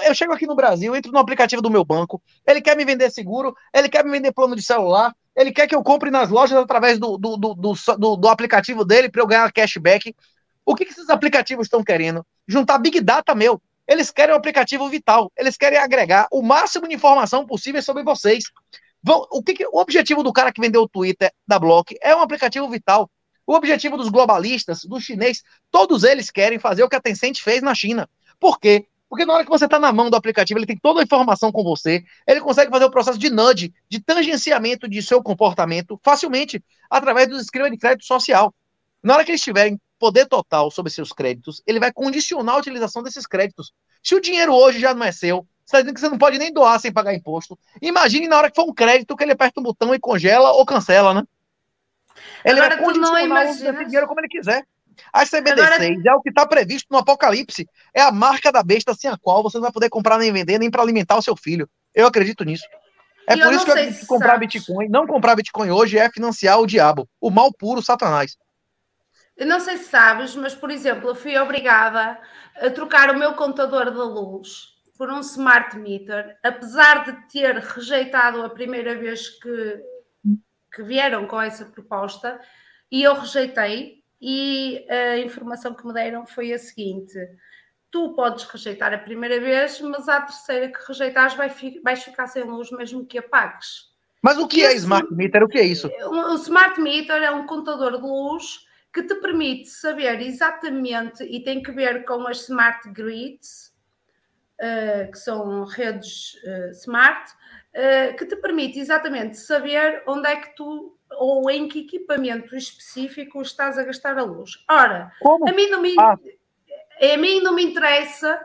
Eu chego aqui no Brasil, entro no aplicativo do meu banco, ele quer me vender seguro, ele quer me vender plano de celular, ele quer que eu compre nas lojas através do, do, do, do, do aplicativo dele para eu ganhar cashback. O que, que esses aplicativos estão querendo? Juntar Big Data meu. Eles querem um aplicativo vital, eles querem agregar o máximo de informação possível sobre vocês. Vão, o, que, que o objetivo do cara que vendeu o Twitter da Block é um aplicativo vital. O objetivo dos globalistas, dos chineses, todos eles querem fazer o que a Tencent fez na China. Por quê? Porque na hora que você está na mão do aplicativo, ele tem toda a informação com você, ele consegue fazer o processo de nudge, de tangenciamento de seu comportamento facilmente, através dos esquemas de crédito social. Na hora que eles tiverem poder total sobre seus créditos, ele vai condicionar a utilização desses créditos. Se o dinheiro hoje já não é seu, você está dizendo que você não pode nem doar sem pagar imposto. Imagine na hora que for um crédito que ele aperta um botão e congela ou cancela, né? Ele Agora, vai condicionar o dinheiro como ele quiser. As CBDCs Agora... é o que está previsto no Apocalipse. É a marca da besta sem a qual você não vai poder comprar nem vender, nem para alimentar o seu filho. Eu acredito nisso. É E por isso que eu acredito que comprar. Bitcoin, não comprar Bitcoin hoje é financiar o diabo, o mal puro, Satanás. Não sei se sabes, mas, por exemplo, eu fui obrigada a trocar o meu contador da luz por um smart meter, apesar de ter rejeitado a primeira vez que, que vieram com essa proposta, e eu rejeitei, e a informação que me deram foi a seguinte: tu podes rejeitar a primeira vez, mas à terceira que rejeitares vais ficar sem luz mesmo que apagues. Mas o que E é Smart Meter? O que é isso? O Smart Meter é um contador de luz que te permite saber exatamente e tem que ver com as Smart Grids, eh, que são redes eh, smart, eh, que te permite exatamente saber onde é que tu ou em que equipamento específico estás a gastar a luz. Ora, a mim não me, a mim não me interessa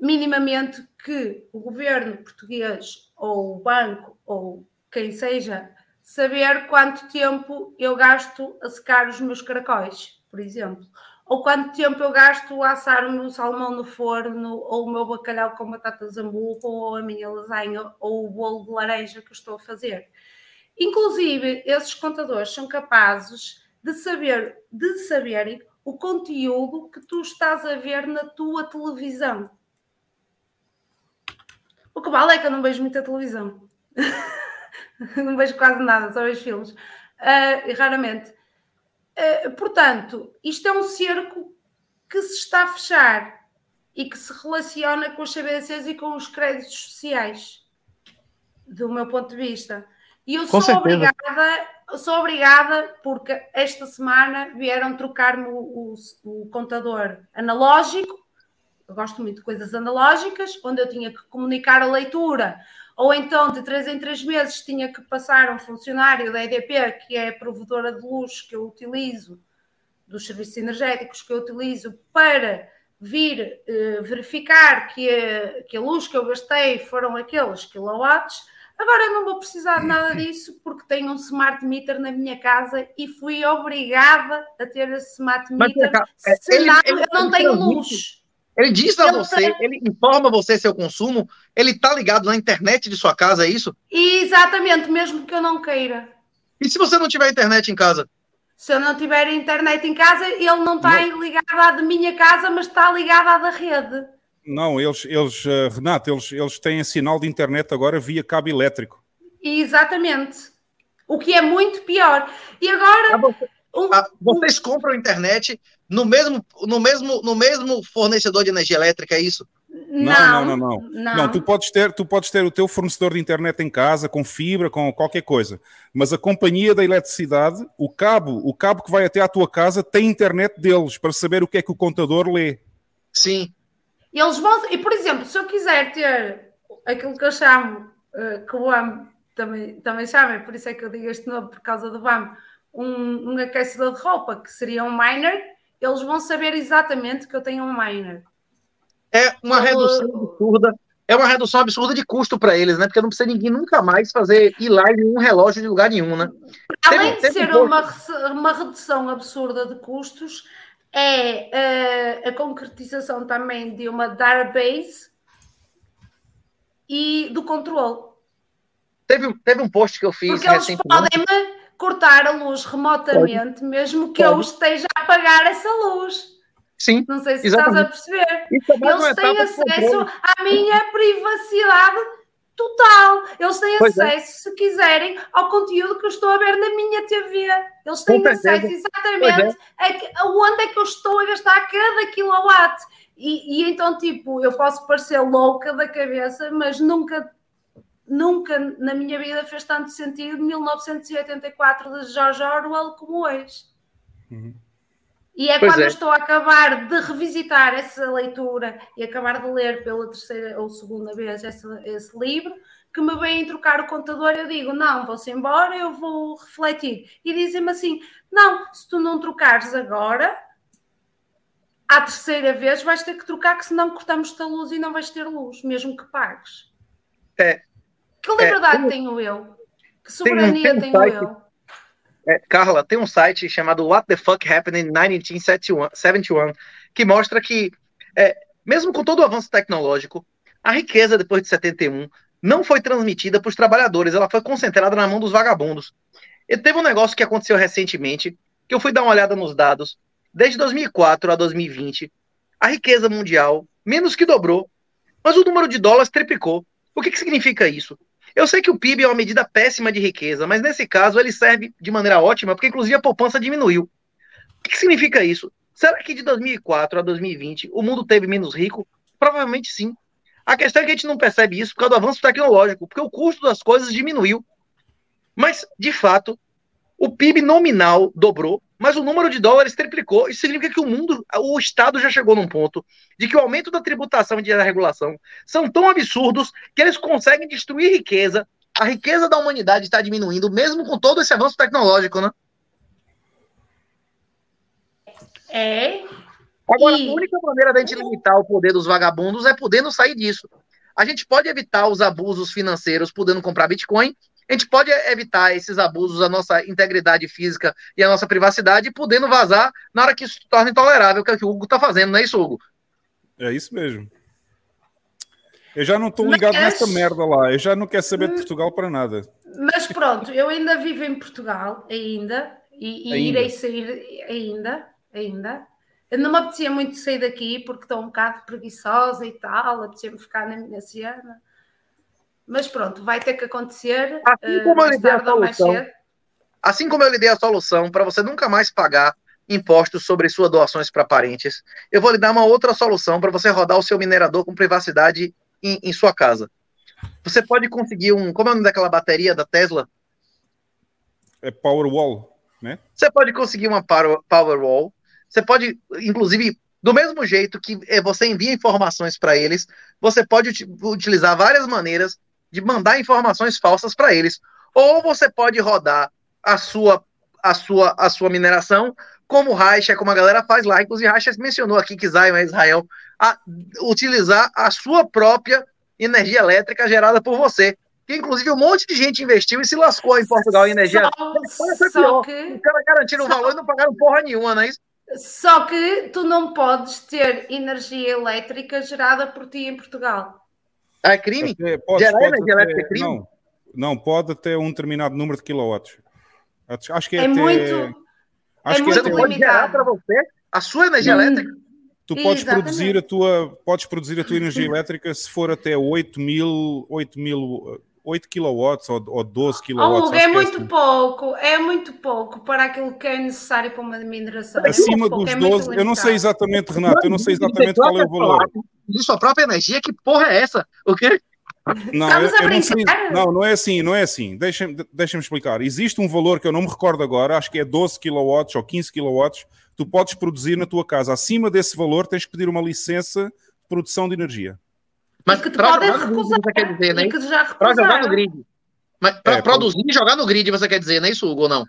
minimamente que o governo português ou o banco ou quem seja saber quanto tempo eu gasto a secar os meus caracóis, por exemplo, ou quanto tempo eu gasto a assar o meu salmão no forno, ou o meu bacalhau com batata zamburro, ou a minha lasanha, ou o bolo de laranja que eu estou a fazer. Inclusive, esses contadores são capazes de saber, de saberem o conteúdo que tu estás a ver na tua televisão. O que vale é que eu não vejo muita televisão. não vejo quase nada, só vejo filmes. Ah, raramente. Ah, portanto, isto é um cerco que se está a fechar e que se relaciona com os CBDCs e com os créditos sociais, do meu ponto de vista. E eu Com sou certeza. obrigada, sou obrigada porque esta semana vieram trocar-me o, o- o contador analógico. Eu gosto muito de coisas analógicas, onde eu tinha que comunicar a leitura, ou então de três em três meses tinha que passar um funcionário da EDP, que é a provedora de luz que eu utilizo, dos serviços energéticos que eu utilizo, para vir eh, verificar que a, que a luz que eu gastei foram aqueles kilowatts. Agora eu não vou precisar de nada disso porque tenho um smart meter na minha casa e fui obrigada a ter esse smart Mas, meter, é, senão ele- ele- eu não ele tenho luz. Ele diz a você, ele informa você seu consumo, ele tá ligado na internet de sua casa, é isso? E exatamente, mesmo que eu não queira. E se você não tiver internet em casa? Se eu não tiver internet em casa, ele não está ligado à de minha casa, mas está ligado à da rede. Não, eles, eles eh, Renato, eles, eles têm sinal de internet agora via cabo elétrico. E exatamente. O que é muito pior. E agora. Ah, vocês compram internet no mesmo, no, mesmo, no mesmo fornecedor de energia elétrica, é isso? Não, não, não, não. não. Não, tu, podes ter, tu podes ter o teu fornecedor de internet em casa, com fibra, com qualquer coisa. Mas a companhia da eletricidade, o cabo, o cabo que vai até à tua casa, tem internet deles para saber o que é que o contador lê. Sim. Eles vão. E, por exemplo, se eu quiser ter aquilo que eu chamo, eh, que o BAM também, também chama, por isso é que eu digo este nome por causa do BAM, um, um aquecedor de roupa, que seria um miner, eles vão saber exatamente que eu tenho um miner. É uma Então, redução absurda. É uma redução absurda de custo para eles, né? Porque não precisa ninguém nunca mais fazer ir lá em nenhum relógio de lugar nenhum, né? Além de Teve- teve ser um uma, uma redução absurda de custos, é eh, a concretização também de uma database e do controle. Teve, teve um post que eu fiz Porque eles recentemente. Cortar a luz remotamente, mesmo que eu Pode. esteja a apagar essa luz. Sim. Não sei se exatamente. estás a perceber. Isso é Eles têm acesso à minha privacidade total. Eles têm Pois é. acesso, se quiserem, ao conteúdo que eu estou a ver na minha TV. Eles têm Com certeza. acesso exatamente a que- aonde é que eu estou a gastar cada kilowatt. E, e então, tipo, eu posso parecer louca da cabeça, mas nunca, nunca na minha vida fez tanto sentido 1984 de George Orwell como hoje. E é Pois quando é. eu estou a acabar de revisitar essa leitura e acabar de ler pela terceira ou segunda vez esse, esse livro, que me vêm trocar o contador, eu digo, não, vou-se embora, eu vou refletir. E dizem-me assim, não, se tu não trocares agora, à terceira vez vais ter que trocar, que senão cortamos-te a luz e não vais ter luz, mesmo que pagues. É. Que liberdade tem- tenho eu? Que tem soberania tem um tenho site- eu? É, Carla, tem um site chamado What the Fuck Happened in 1971 que mostra que, é, mesmo com todo o avanço tecnológico, a riqueza depois de 71 não foi transmitida para os trabalhadores, ela foi concentrada na mão dos vagabundos. E teve um negócio que aconteceu recentemente, que eu fui dar uma olhada nos dados. Desde 2004 a 2020, a riqueza mundial menos que dobrou, mas o número de dólares triplicou. O que, que significa isso? Eu sei que o PIB é uma medida péssima de riqueza, mas nesse caso ele serve de maneira ótima, porque inclusive a poupança diminuiu. O que, significa isso? Será que de 2004 a 2020 o mundo teve menos rico? Provavelmente sim. A questão é que a gente não percebe isso por causa do avanço tecnológico, porque o custo das coisas diminuiu. Mas, de fato, o PIB nominal dobrou, mas o número de dólares triplicou. Isso significa que o mundo, o Estado já chegou num ponto de que o aumento da tributação e da regulação são tão absurdos que eles conseguem destruir riqueza. A riqueza da humanidade está diminuindo, mesmo com todo esse avanço tecnológico, né? É. Agora, E- a única maneira da gente limitar o poder dos vagabundos é podendo sair disso. A gente pode evitar os abusos financeiros podendo comprar Bitcoin. A gente pode evitar esses abusos à nossa integridade física e à nossa privacidade, podendo vazar na hora que isso se torna intolerável, que é o que o Hugo está fazendo, não é isso, Hugo? É isso mesmo. Eu já não estou ligado Mas- nessa merda lá. Eu já não quero saber de Portugal para nada. Mas pronto, eu ainda vivo em Portugal, ainda, e, e Ainda. irei sair ainda, ainda. Eu não me apetecia muito sair daqui porque estou um bocado preguiçosa e tal, apetecia-me ficar na minha cena. Mas pronto, vai ter que acontecer. Assim eh, como eu mais lhe dei a solução. Assim como eu lhe dei a solução para você nunca mais pagar impostos sobre suas doações para parentes, eu vou lhe dar uma outra solução para você rodar o seu minerador com privacidade em, em sua casa. Você pode conseguir um. Como é o nome daquela bateria da Tesla? É Powerwall, né? Você pode conseguir uma Power- Powerwall. Você pode, inclusive, do mesmo jeito que eh, você envia informações para eles, você pode uti- utilizar várias maneiras de mandar informações falsas para eles. Ou você pode rodar a sua, a sua, a sua mineração como o Raixa, como a galera faz lá. Inclusive, Raixa mencionou aqui que Zion é Israel, a utilizar a sua própria energia elétrica gerada por você. Que inclusive um monte de gente investiu e se lascou em Portugal em energia. Só, Foi só pior. que, Os caras garantiram o valor e não pagaram porra nenhuma, não é isso? só que tu não podes ter energia elétrica gerada por ti em Portugal. É crime? Até- Gerar energia até- elétrica é crime? Não, não, pode até um determinado número de quilowatts. Acho que é, É até- muito- Acho é que Você muito pode gerar limitado. para você a sua energia Hum. elétrica? Tu podes Exatamente. produzir a tua, podes produzir a tua energia elétrica se for até 8 mil, 8 mil, 8 kilowatts ou, ou 12 Oh, kilowatts. Hugo, acho é muito assim. pouco, é muito pouco para aquilo que é necessário para uma mineração. É Acima pouco, dos é muito 12, eu não sei exatamente, Renato, eu não sei exatamente qual é o valor. De sua própria energia? Que porra é essa? O quê? Não, Estamos eu, eu não sei. Não, não é assim, não é assim. Deixa-me deixa explicar. Existe um valor que eu não me recordo agora, acho que é 12 kilowatts ou 15 kilowatts, tu podes produzir na tua casa. Acima desse valor, tens que pedir uma licença de produção de energia. Mas que te podem jogar no grid, recusar. dizer, né? Que já Pra jogar no recusaram. grid. Mas pra É, produzir e jogar no grid, você quer dizer, não é isso, Hugo, ou não?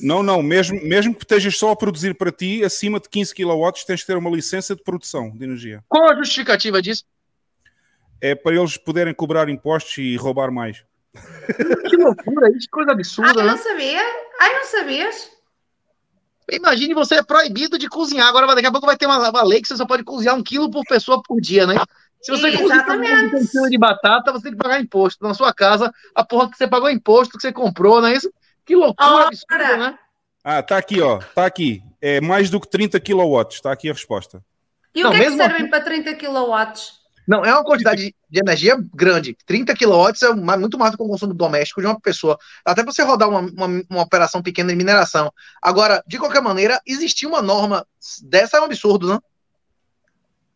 Não, não, mesmo, mesmo que estejas só a produzir para ti, acima de 15 kilowatts, tens que ter uma licença de produção de energia. Qual a justificativa disso? É para eles poderem cobrar impostos e roubar mais. Que loucura, isso, coisa Ah, absurda, eu né? não sabia? Ai, não sabias? Imagine você é proibido de cozinhar. Agora, daqui a pouco vai ter uma, uma lei que você só pode cozinhar um quilo por pessoa por dia, né? Se você cozinhar Exatamente. um quilo de batata, você tem que pagar imposto. Na sua casa, a porra que você pagou imposto, que você comprou, não é isso? Que loucura Ora. absurda, né? Ah, está aqui, ó. Está aqui. É mais do que 30 kilowatts. Está aqui a resposta. E Não, o que é que servem assim- para 30 kW? Não, é uma quantidade de energia grande. 30 kW é muito mais do que o consumo doméstico de uma pessoa. Até para você rodar uma, uma, uma operação pequena de mineração. Agora, de qualquer maneira, existir uma norma dessa é um absurdo, né?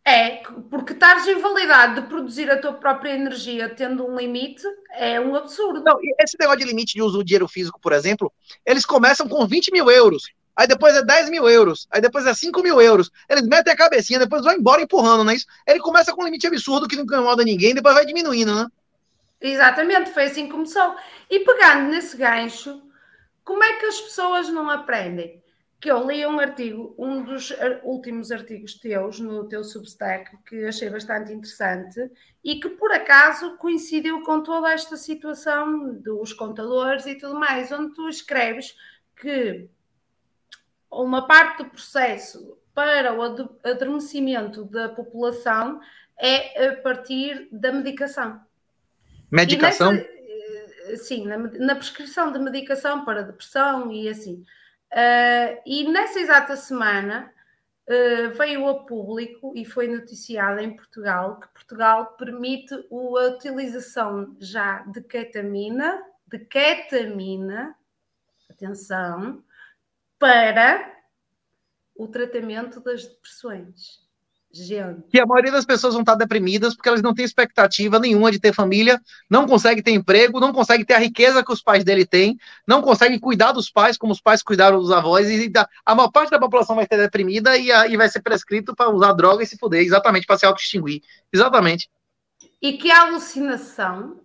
É, porque estares em validade de produzir a tua própria energia tendo um limite é um absurdo. Não, esse negócio de limite de uso do dinheiro físico, por exemplo, eles começam com 20 mil euros. Aí depois é 10 mil euros. Aí depois é 5 mil euros. Eles metem a cabecinha, depois vão embora empurrando, não é isso? Ele começa com um limite absurdo que não incomoda ninguém, depois vai diminuindo, né? Exatamente, foi assim que começou. E pegando nesse gancho, como é que as pessoas não aprendem? Que eu li um artigo, um dos últimos artigos teus no teu Substack, que achei bastante interessante e que por acaso coincidiu com toda esta situação dos contadores e tudo mais, onde tu escreves que uma parte do processo para o adormecimento da população é a partir da medicação. Medicação? Nessa- eh, sim, na, na prescrição de medicação para depressão e assim. Ah, e nessa exata semana ah, veio a público e foi noticiado em Portugal que Portugal permite a utilização já de ketamina, de ketamina, atenção, para o tratamento das depressões. Gente. que a maioria das pessoas vão estar deprimidas porque elas não têm expectativa nenhuma de ter família, não conseguem ter emprego, não conseguem ter a riqueza que os pais dele têm, não conseguem cuidar dos pais como os pais cuidaram dos avós, e da- a maior parte da população vai estar deprimida e, a- e vai ser prescrito para usar droga e se fuder, exatamente, para se auto-extinguir. Exatamente. e que a alucinação,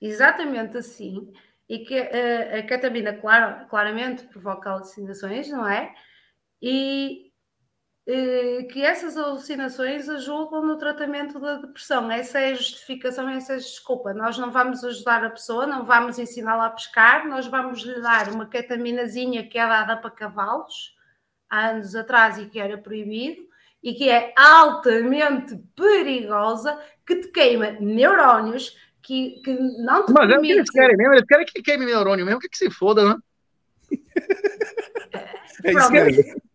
exatamente assim, e que eh, a ketamina claro, claramente provoca alucinações, não é? E que essas alucinações ajudam no tratamento da depressão. Essa é a justificação, essa é a desculpa. Nós não vamos ajudar a pessoa, não vamos ensiná-la a pescar, nós vamos lhe dar uma ketaminazinha que é dada para cavalos há anos atrás e que era proibido e que é altamente perigosa, que te queima neurónios, que, que não te Mas é o que permite. eles querem mesmo, eles querem que queime neurônio mesmo, que que se foda, né? É isso Pronto. mesmo.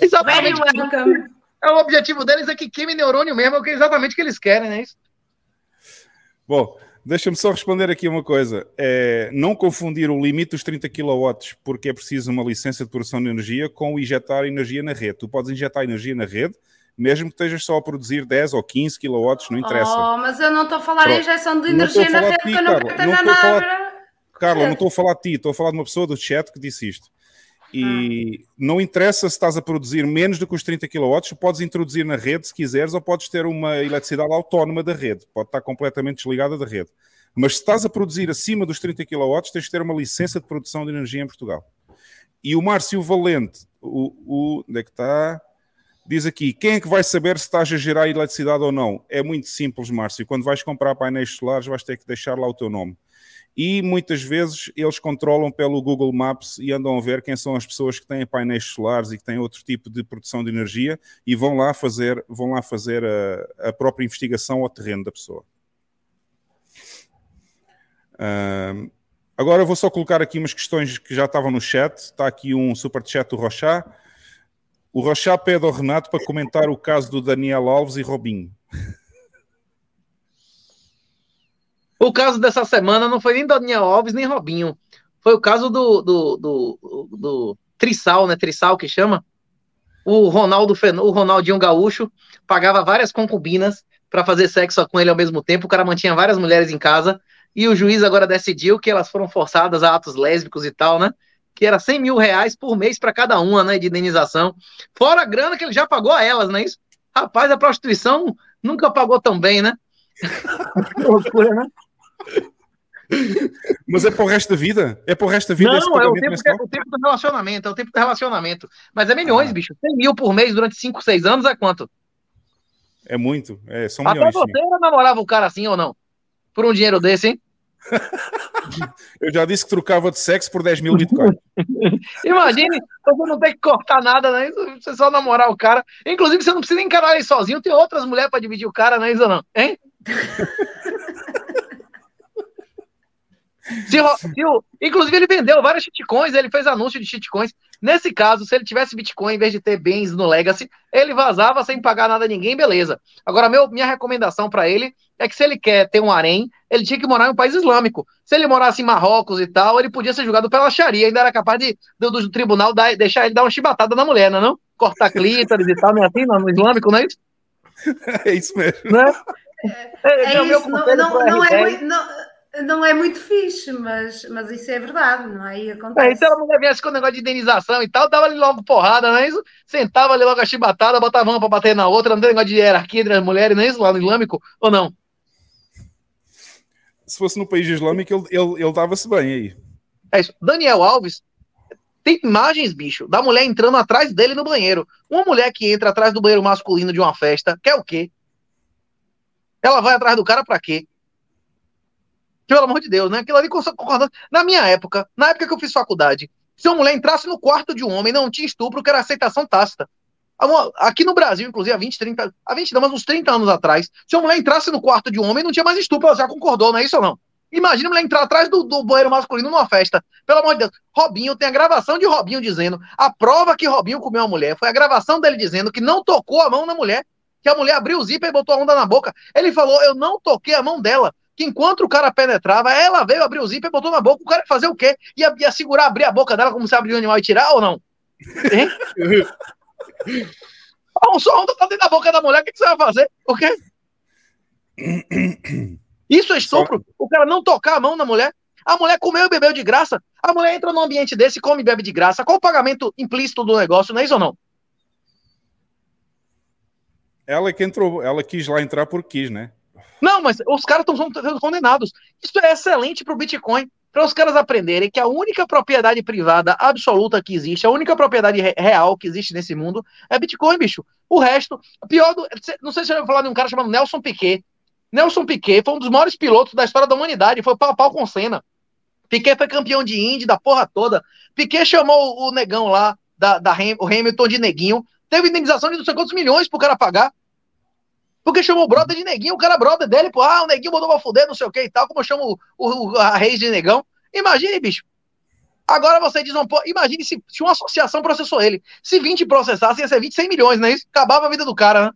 Exatamente. Very welcome. É, o objetivo deles é que queime neurônio mesmo, é o que exatamente o que eles querem, né? Isso. Bom, deixa-me só responder aqui uma coisa. É, não confundir o limite dos 30 kW, porque é preciso uma licença de produção de energia, com o injetar energia na rede. Tu podes injetar energia na rede, mesmo que estejas só a produzir 10 ou 15 kW, não interessa. Oh, mas eu não estou a falar em injeção de Não energia na rede, porque eu não Não falar- nada. Carla, não estou a falar de ti, estou a falar de uma pessoa do chat que disse isto. E não interessa se estás a produzir menos do que os 30 kW, podes introduzir na rede se quiseres, ou podes ter uma eletricidade autónoma da rede, pode estar completamente desligada da rede. Mas se estás a produzir acima dos 30 kW, tens de ter uma licença de produção de energia em Portugal. E o Márcio Valente, o, o, onde é que está? Diz aqui: quem é que vai saber se estás a gerar eletricidade ou não? É muito simples, Márcio. Quando vais comprar painéis solares, vais ter que deixar lá o teu nome. E muitas vezes eles controlam pelo Google Maps e andam a ver quem são as pessoas que têm painéis solares e que têm outro tipo de produção de energia e vão lá fazer, vão lá fazer a, a própria investigação ao terreno da pessoa. Ahm, agora vou só colocar aqui umas questões que já estavam no chat. Está aqui um super chat do Rochá. O Rochá pede ao Renato para comentar o caso do Daniel Alves e Robinho. O caso dessa semana não foi nem Daniel Alves nem Robinho. Foi o caso do, do, do, do Trissal, né? Trissal que chama. O Ronaldo o Ronaldinho Gaúcho pagava várias concubinas para fazer sexo com ele ao mesmo tempo. O cara mantinha várias mulheres em casa. E o juiz agora decidiu que elas foram forçadas a atos lésbicos e tal, né? Que era 100 mil reais por mês para cada uma, né? De indenização. Fora a grana que ele já pagou a elas, não é isso? Rapaz, a prostituição nunca pagou tão bem, né? loucura, né? Mas é para o resto da vida? É para o resto da vida Não, é o tempo, é o tempo do relacionamento, é o tempo do relacionamento. Mas é milhões, bicho. 100 mil por mês durante 5, 6 anos é quanto? É muito, é, são Até milhões. sim. você namorava o cara assim ou não? Por um dinheiro desse, hein? Eu já disse que trocava de sexo por 10 mil bitcoins. Imagine, você não tem que cortar nada, né? Você só namorar o cara. Inclusive, você não precisa encarar ele sozinho, tem outras mulheres para dividir o cara, não é isso não? Hein? Se, se o- inclusive, ele vendeu várias shitcoins, ele fez anúncio de shitcoins. Nesse caso, se ele tivesse Bitcoin em vez de ter bens no Legacy, ele vazava sem pagar nada a ninguém, beleza. Agora, meu, minha recomendação para ele é que se ele quer ter um harém, ele tinha que morar em um país islâmico. Se ele morasse em Marrocos e tal, ele podia ser julgado pela Sharia, ainda era capaz de, do, do tribunal dar- deixar ele dar uma chibatada na mulher, não é não? Cortar clítoris e tal, não é assim, não, no islâmico, não é isso? É isso mesmo. Né? É É o meu isso, não, conselho não, pro não é R10. muito, não, não é muito fixe, mas, mas isso é verdade, não é? E É, acontece. se a mulher viesse com o negócio de indenização e tal, dava ali logo porrada, não é isso? Sentava ali logo a chibatada, botava uma pra bater na outra, não tem negócio de hierarquia entre as mulheres, não é isso lá no islâmico, ou não? Se fosse no país islâmico, ele, ele, ele dava-se bem aí. É isso. Daniel Alves tem imagens, bicho, da mulher entrando atrás dele no banheiro. Uma mulher que entra atrás do banheiro masculino de uma festa, quer o quê? Ela vai atrás do cara pra quê? Pelo amor de Deus, né? Aquilo ali concordando. Na minha época, na época que eu fiz faculdade, se uma mulher entrasse no quarto de um homem, não tinha estupro, que era aceitação tácita. Aqui no Brasil, inclusive, há 20, 30, há 20 não, mas uns 30 anos atrás, se uma mulher entrasse no quarto de um homem, não tinha mais estupro, ela já concordou, não é isso ou não? Imagina mulher entrar atrás do, do banheiro masculino numa festa. Pelo amor de Deus. Robinho, tem a gravação de Robinho dizendo. A prova que Robinho comeu a mulher foi a gravação dele dizendo que não tocou a mão na mulher. Que a mulher abriu o zíper e botou a onda na boca. Ele falou: Eu não toquei a mão dela. Que enquanto o cara penetrava, ela veio abrir o zíper e botou na boca. O cara ia fazer o quê? Ia, ia segurar, abrir a boca dela como se abrir um animal e tirar ou não? Hein? Ah, só onda tá dentro da boca da mulher, o que, que você vai fazer? O quê? Isso é estupro? O cara não tocar a mão na mulher? A mulher comeu e bebeu de graça. A mulher entra num ambiente desse, come e bebe de graça. Qual o pagamento implícito do negócio, não é isso ou não? Ela que entrou, ela quis lá entrar porque quis, né? Não, mas os caras estão sendo condenados. Isso é excelente para o Bitcoin, para os caras aprenderem que a única propriedade privada absoluta que existe, a única propriedade re- real que existe nesse mundo é Bitcoin, bicho. O resto, pior do. Não sei se você ouviu falar de um cara chamado Nelson Piquet. Nelson Piquet foi um dos maiores pilotos da história da humanidade, foi pau a pau com Senna. Piquet foi campeão de Indy, da porra toda. Piquet chamou o negão lá, da, da o Hamilton de neguinho. Teve indenização de não sei quantos milhões pro cara pagar. Porque chamou o brother de neguinho, o cara é brother dele, pô, ah, o neguinho mandou pra fuder, não sei o que e tal, como eu chamo o, o- a Reis de negão. Imagine, bicho. Agora você diz, não, pô, imagine se, se uma associação processou ele. Se 20 processassem, ia ser 20, 100 milhões, não é isso? Acabava a vida do cara, né?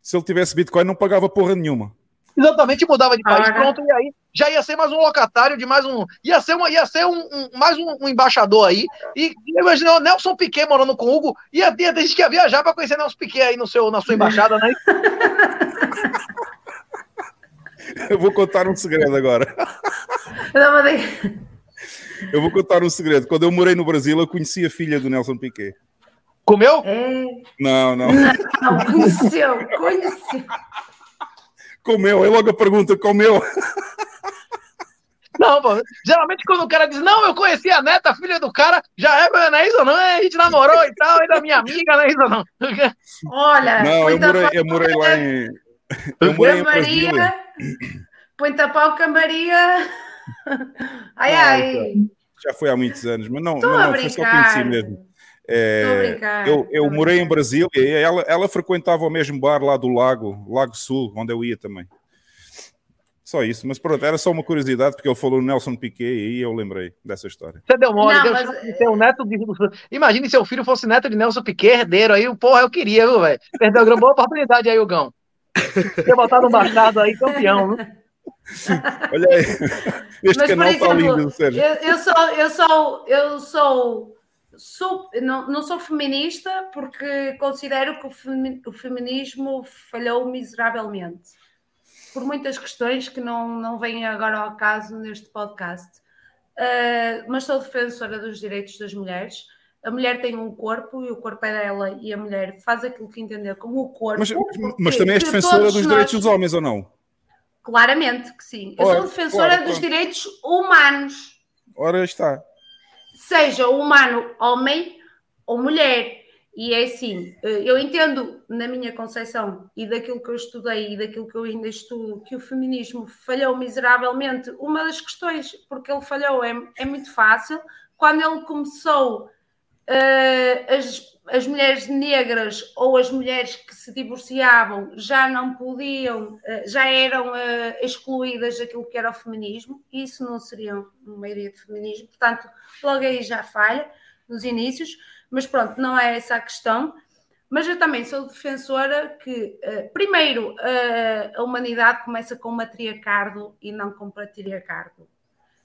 Se ele tivesse Bitcoin, não pagava porra nenhuma. Exatamente, mudava de país, Ah, né? pronto, e aí já ia ser mais um locatário de mais um. Ia ser, uma, ia ser um, um- mais um, um embaixador aí. E imagina o Nelson Piquet morando com o Hugo. Ia ter gente que ia viajar para conhecer Nelson Piquet aí no seu, na sua embaixada, né? Eu vou contar um segredo agora. Não, mas Eu vou contar um segredo. Quando eu morei no Brasil, eu conheci a filha do Nelson Piquet. Comeu? É. Não, não. Não, conheceu, conheceu. Comeu, é logo a pergunta, comeu. Não, pô. Geralmente quando o cara diz, não, eu conheci a neta, a filha do cara, já é, não é isso ou não? É, a gente namorou e tal, ainda é minha amiga, não é isso ou não? Olha, Não, eu morei, eu morei lá em. Eu morei em Maria. Brasília. Põe-te a pau com a Maria. Ai, Ah, ai. Já foi há muitos anos, mas não, Estou mas a não foi só conheci mesmo. É, eu eu morei em Brasília e ela, ela frequentava o mesmo bar lá do Lago, Lago Sul, onde eu ia também. Só isso, mas pronto, era só uma curiosidade, porque ele falou Nelson Piquet e aí eu lembrei dessa história. Você deu mole, Não, mas- de ser o neto de. Imagine se seu filho fosse neto de Nelson Piquet, herdeiro aí, porra, eu queria, viu, velho? Perdeu uma boa oportunidade aí, Hugão. Ter botado um bastardo aí, campeão, viu? Olha aí, este Mas, por canal está exemplo, lindo, Sérgio. eu, eu sou, eu sou, eu sou, sou não, não sou feminista porque considero que o, femi- o feminismo falhou miseravelmente. Por muitas questões que não, não vêm agora ao caso neste podcast. Uh, mas sou defensora dos direitos das mulheres. A mulher tem um corpo e o corpo é dela e a mulher faz aquilo que entender com o corpo. Mas, mas também és defensora dos nós- direitos dos homens ou não? Claramente que sim. Eu Ora, sou defensora claro, dos claro. direitos humanos, Ora está. seja humano homem ou mulher. E é assim, eh, eu entendo na minha concepção e daquilo que eu estudei e daquilo que eu ainda estudo que o feminismo falhou miseravelmente. Uma das questões porque ele falhou é, é muito fácil. Quando ele começou, eh, as, as mulheres negras ou as mulheres que se divorciavam já não podiam, eh, já eram eh, excluídas daquilo que era o feminismo. Isso não seria uma ideia de feminismo. Portanto, logo aí já falha nos inícios. Mas pronto, não é essa a questão. Mas eu também sou defensora que, eh, primeiro, eh, a humanidade começa com matriarcado e não com patriarcado.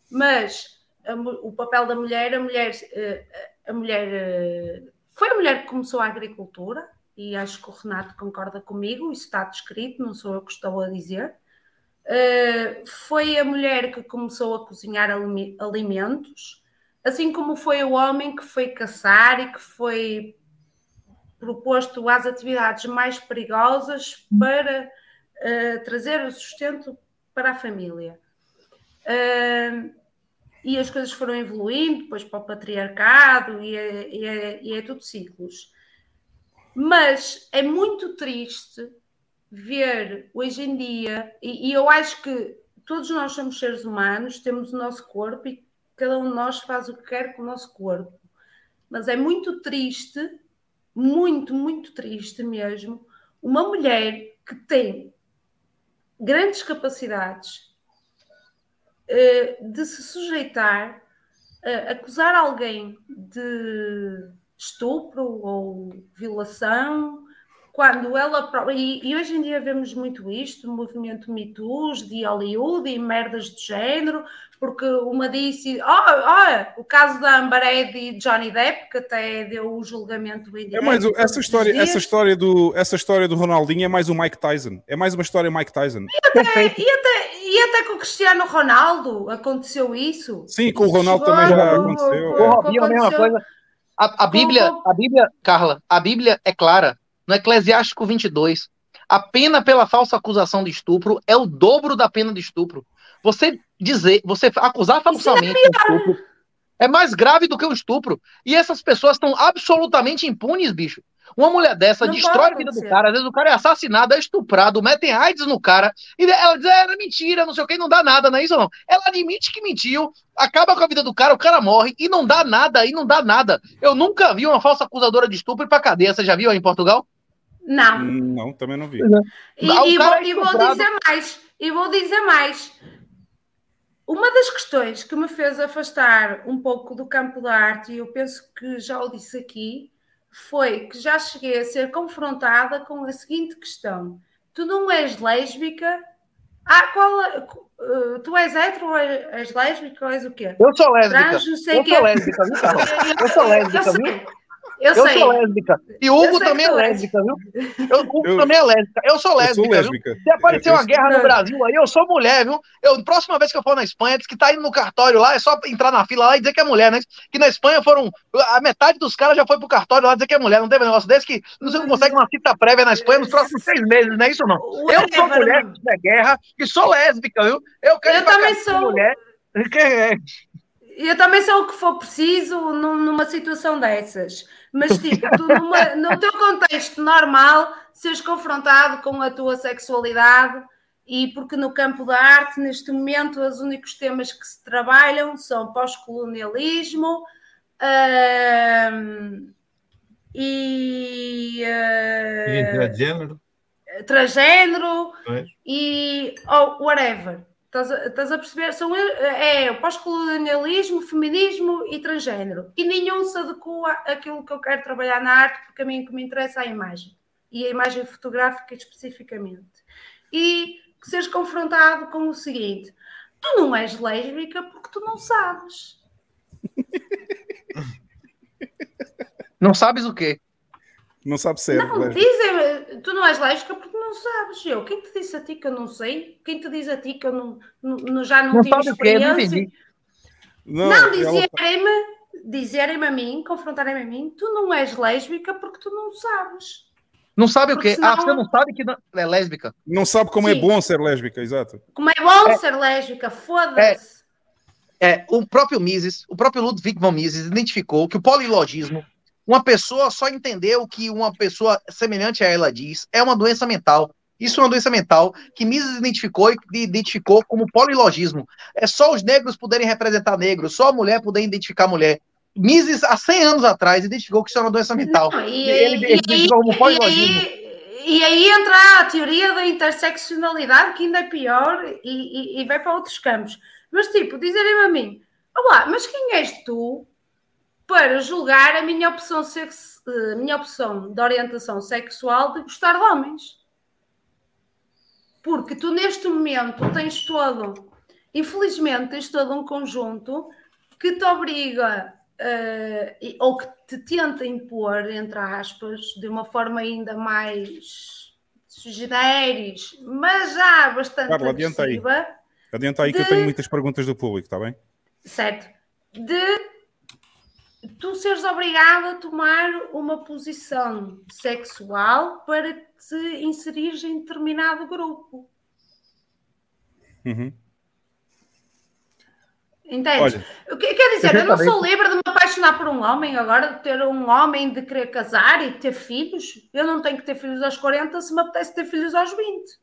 Mas o papel da mulher, a mulher, eh, a mulher foi a mulher que começou a agricultura, e acho que o Renato concorda comigo, isso está descrito, não sou eu que estou a dizer. Foi a mulher que começou a cozinhar alimentos, assim como foi o homem que foi caçar e que foi proposto às atividades mais perigosas para eh, trazer o sustento para a família. Eh, e as coisas foram evoluindo, depois para o patriarcado, e é, e é- e é tudo ciclos. Mas é muito triste ver hoje em dia, e, e eu acho que todos nós somos seres humanos, temos o nosso corpo e cada um de nós faz o que quer com o nosso corpo. Mas é muito triste, muito, muito triste mesmo, uma mulher que tem grandes capacidades, eh, de se sujeitar a acusar alguém de estupro ou violação quando ela e, e hoje em dia vemos muito isto, movimento Me Too, de Hollywood e merdas de género, porque uma disse, oh, oh, o caso da Amber Heard e Johnny Depp, que até deu o julgamento em É mais essa história, dias. essa história do, essa história do Ronaldinho é mais o Mike Tyson. É mais uma história Mike Tyson. E até, e, até, e até com o Cristiano Ronaldo acontecelo isso. Sim, com o Ronaldo também já aconteceu. Com é. o Robinho a mesma aconteceu- coisa. A, a Bíblia, a Bíblia, Carla, a Bíblia é clara. No Eclesiástico 22, a pena pela falsa acusação de estupro é o dobro da pena de estupro. Você dizer, você acusar falsamente de estupro é mais grave do que o estupro. E essas pessoas estão absolutamente impunes, bicho. Uma mulher dessa Não destrói a vida do cara. Às vezes o cara é assassinado, é estuprado, metem AIDS no cara. E ela diz, é, era mentira, não sei o que, não dá nada, não é isso não. Ela admite que mentiu, acaba com a vida do cara, o cara morre e não dá nada, e não dá nada. Eu nunca vi uma falsa acusadora de estupro pra cadeia. Você já viu aí em Portugal? Não. Não, também não vi. E, o e vou, é e vou dizer mais, e vou dizer mais. Uma das questões que me fez afastar um pouco do campo da arte, e eu penso que já o disse aqui, foi que já cheguei a ser confrontada com a seguinte questão: tu não és lésbica? Ah, qual uh, tu és hetero ou és lésbica ou és o quê? Eu sou lésbica. Trans, eu sou lésbica, viu, Carla? Eu sou lésbica, eu viu? sei. Eu, Eu sei. sou lésbica. E o Eu Hugo também é lésbica, viu? Eu, o Hugo Eu- também é lésbica. Eu sou Eu lésbica. sou viu? lésbica. Se aparecer Eu- uma eu- guerra no. Brasil aí, eu sou mulher, viu? Eu, próxima vez que eu for na Espanha, diz que tá indo no cartório lá, é só entrar na fila lá e dizer que é mulher, né? Que na Espanha foram. A metade dos caras já foi pro cartório lá dizer que é mulher. Não teve um negócio desse que você não consegue uma cita prévia na Espanha nos próximos seis meses, não é isso não? Eu sou mulher tiver guerra e sou lésbica, viu? Eu quero Eu também sou. mulher. É? Eu também sou o que for preciso num- numa situação dessas. Mas, tipo, tu numa- no teu contexto normal, seres confrontado com a tua sexualidade e porque no campo da arte, neste momento, os únicos temas que se trabalham são pós-colonialismo e Identidade de género. transgênero Pois. e oh, whatever. Estás a, estás a perceber? São, é o pós-colonialismo, feminismo e transgênero. E nenhum se adequa àquilo que eu quero trabalhar na arte, porque a mim o que me interessa é a imagem. E a imagem fotográfica especificamente. E que seres confrontado com o seguinte: tu não és lésbica porque tu não sabes. Não sabes o quê? Não sabe ser. Não, lésbica. dizem tu não és lésbica porque não sabes. Eu, quem te disse a ti que eu não sei? Quem te diz a ti que eu não, não- já não, Não tive o? Não experiência? Não, Não, ela- dizerem-me, dizerem-me a mim, confrontarem-me a mim, tu não és lésbica porque tu não sabes. Não sabe o Porque quê? senão- Ah, você não sabe que não- é lésbica. não sabe como é Sim. bom ser lésbica, exato. Como é bom ser lésbica, foda-se. É, o próprio Mises, o próprio Ludwig von Mises identificou que o polilogismo, uma pessoa só entendeu que uma pessoa semelhante a ela diz, é uma doença mental. Isso é uma doença mental que Mises identificou e identificou como polilogismo. É só os negros poderem representar negros, só a mulher poder identificar mulher. Mises, há 100 anos atrás, identificou que isso é uma doença mental. Não, e, ele e- identificou como polilogismo. e- e aí entra a teoria da interseccionalidade, que ainda é pior, e, e- e vai para outros campos. Mas, tipo, dizerem-me a mim, olá, mas quem és tu para julgar a minha opção, sex- eh, minha opção de orientação sexual de gostar de homens? Porque tu, neste momento, tens todo, infelizmente, tens todo um conjunto que te obriga e- ou que te tenta impor, entre aspas, de uma forma ainda mais generis, mas já bastante Carla, adianta aí. Adianta aí que eu tenho muitas perguntas do público, está bem? certo? De tu seres obrigado a tomar uma posição sexual para te inserires em determinado grupo. Uhum. Entendes? Olha. O que quer dizer? Eu não sou livre de me apaixonar por um homem agora, de ter um homem, de querer casar e ter filhos. Eu não tenho que ter filhos aos 40 se me apetece ter filhos aos 20.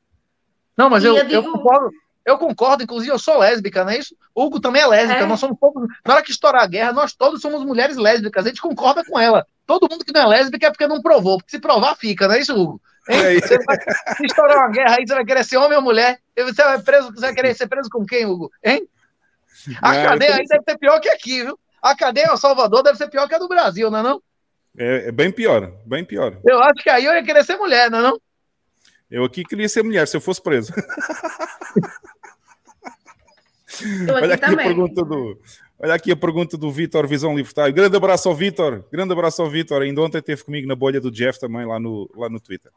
Não, mas E eu, eu eu digo- concordo. Eu concordo, inclusive eu sou lésbica, não é isso? O Hugo também é lésbica, É. nós somos todos. Na hora que estourar a guerra, nós todos somos mulheres lésbicas, a gente concorda com ela. Todo mundo que não é lésbica é porque não provou, porque se provar, fica, não é isso, Hugo? É isso. Vai, se estourar uma guerra aí, você vai querer ser homem ou mulher? Você vai preso, você vai querer ser preso com quem, Hugo? Hein? A Não, cadeia aí deve ser pior que aqui, viu? A cadeia em Salvador deve ser pior que a do Brasil, não é não? É, é bem pior, bem pior. Eu acho que aí eu ia querer ser mulher, não é não? Eu aqui queria ser mulher se eu fosse preso. Aqui Olha aqui a também. pergunta do. Olha aqui a pergunta do Vitor Visão Libertário. Grande abraço ao Vitor. Grande abraço ao Vitor. Ainda ontem esteve comigo na bolha do Jeff também lá no, lá no Twitter.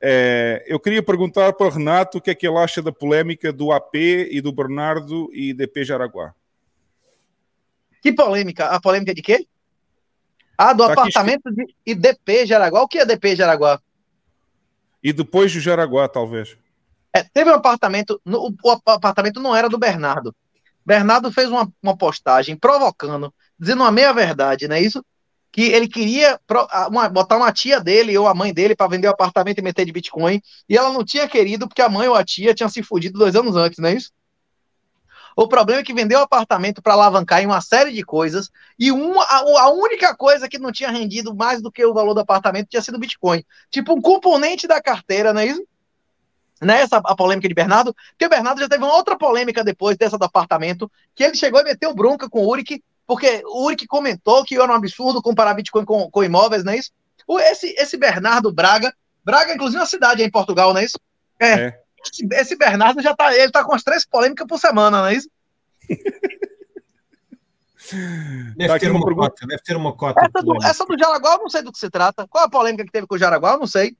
É, eu queria perguntar para o Renato o que é que ele acha da polémica do AP e do Bernardo e DP Jaraguá. Que polêmica? A polêmica de quê? Ah, do Tá aqui apartamento de IDP Jaraguá. O que é DP Jaraguá? E depois do Jaraguá, talvez. É, teve um apartamento, no- o apartamento não era do Bernardo. Bernardo fez uma, uma postagem provocando, dizendo uma meia-verdade, não é isso? Que ele queria pro- uma- botar uma tia dele ou a mãe dele para vender o apartamento e meter de Bitcoin, e ela não tinha querido porque a mãe ou a tia tinha se fudido dois anos antes, não é isso? O problema é que vendeu o apartamento para alavancar em uma série de coisas, e uma, a única coisa que não tinha rendido mais do que o valor do apartamento tinha sido Bitcoin. Tipo, um componente da carteira, não é isso? Né, essa a polêmica de Bernardo, porque o Bernardo já teve uma outra polêmica depois dessa do apartamento, que ele chegou e meteu bronca com o Uric, porque o Uric comentou que era um absurdo comparar Bitcoin com, com imóveis, não é isso? O- Esse, esse Bernardo Braga, Braga, inclusive, é uma cidade em Portugal, não é isso? É. Esse, esse Bernardo já tá, ele tá com as três polêmicas por semana, não é isso? Deve Tá ter uma uma cota, deve ter uma cota. Essa do, essa do Jaraguá, eu não sei do que se trata. Qual a polêmica que teve com o Jaraguá? Eu não sei.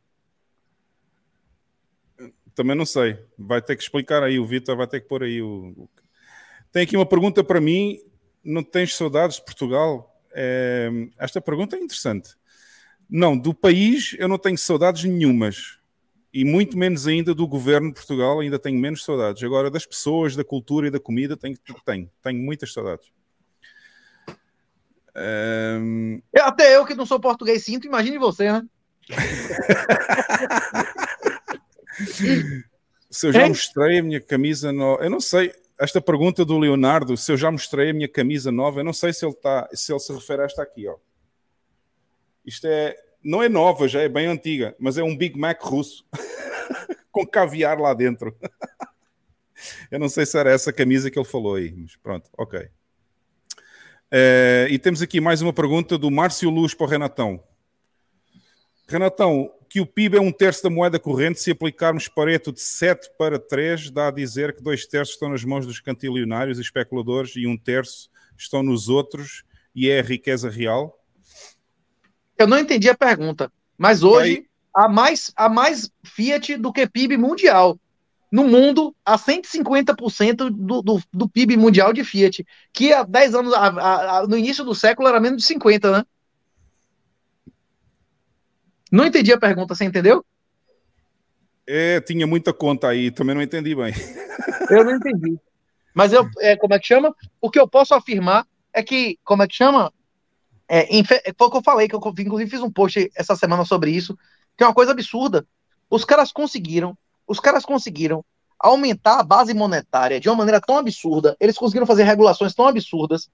Também não sei. Vai ter que explicar aí. O Vitor vai ter que pôr aí o. Tem aqui uma pergunta para mim. Não tens saudades de Portugal? É, Esta pergunta é interessante. Não, do país eu não tenho saudades nenhumas. E muito menos ainda do governo de Portugal, ainda tenho menos saudades. Agora, das pessoas, da cultura e da comida, tenho, tenho, tenho muitas saudades. Eu- até eu que não sou português sinto, imagine você, né? Se eu já mostrei a minha camisa nova, eu não sei. Esta pergunta do Leonardo, se eu já mostrei a minha camisa nova, eu não sei se ele tá, se ele se refere a esta aqui, ó. Isto é, não é nova, já é bem antiga, mas é um Big Mac russo com caviar lá dentro. eu não sei se era essa camisa que ele falou aí, mas pronto, ok. Eh, e temos aqui mais uma pergunta do Márcio Luz para o Renatão. Renatão, que o PIB é um terço da moeda corrente, se aplicarmos Pareto de 7 para 3, dá a dizer que dois terços estão nas mãos dos cantilionários e especuladores e um terço estão nos outros e é a riqueza real? Eu não entendi a pergunta, mas hoje há mais, há mais Fiat do que PIB mundial. No mundo, há 150% do, do, do PIB mundial de Fiat, que há 10 anos, no início do século, era menos de 50, né? Não entendi a pergunta, você entendeu? É, tinha muita conta aí, também não entendi bem. Eu não entendi. Mas eu, é, como é que chama? O que eu posso afirmar é que, como é que chama? É, fe- foi o que eu falei, que eu inclusive fiz um post essa semana sobre isso, que é uma coisa absurda. Os caras conseguiram, os caras conseguiram aumentar a base monetária de uma maneira tão absurda, eles conseguiram fazer regulações tão absurdas,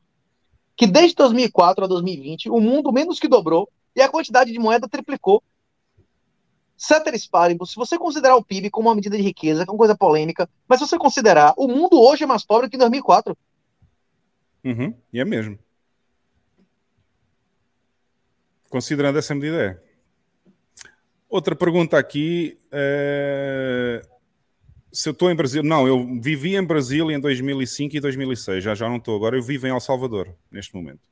que desde 2004 a 2020, o mundo menos que dobrou e a quantidade de moeda triplicou. Ceteris paribus, se você considerar o PIB como uma medida de riqueza, que é uma coisa polêmica, mas se você considerar, o mundo hoje é mais pobre que em 2004. Uhum, e é mesmo. Considerando essa medida, é. Outra pergunta aqui. é, Se eu estou em Brasil. Não, eu vivi em Brasília em 2005 e 2006. Já já não estou. Agora eu vivo em El Salvador, neste momento.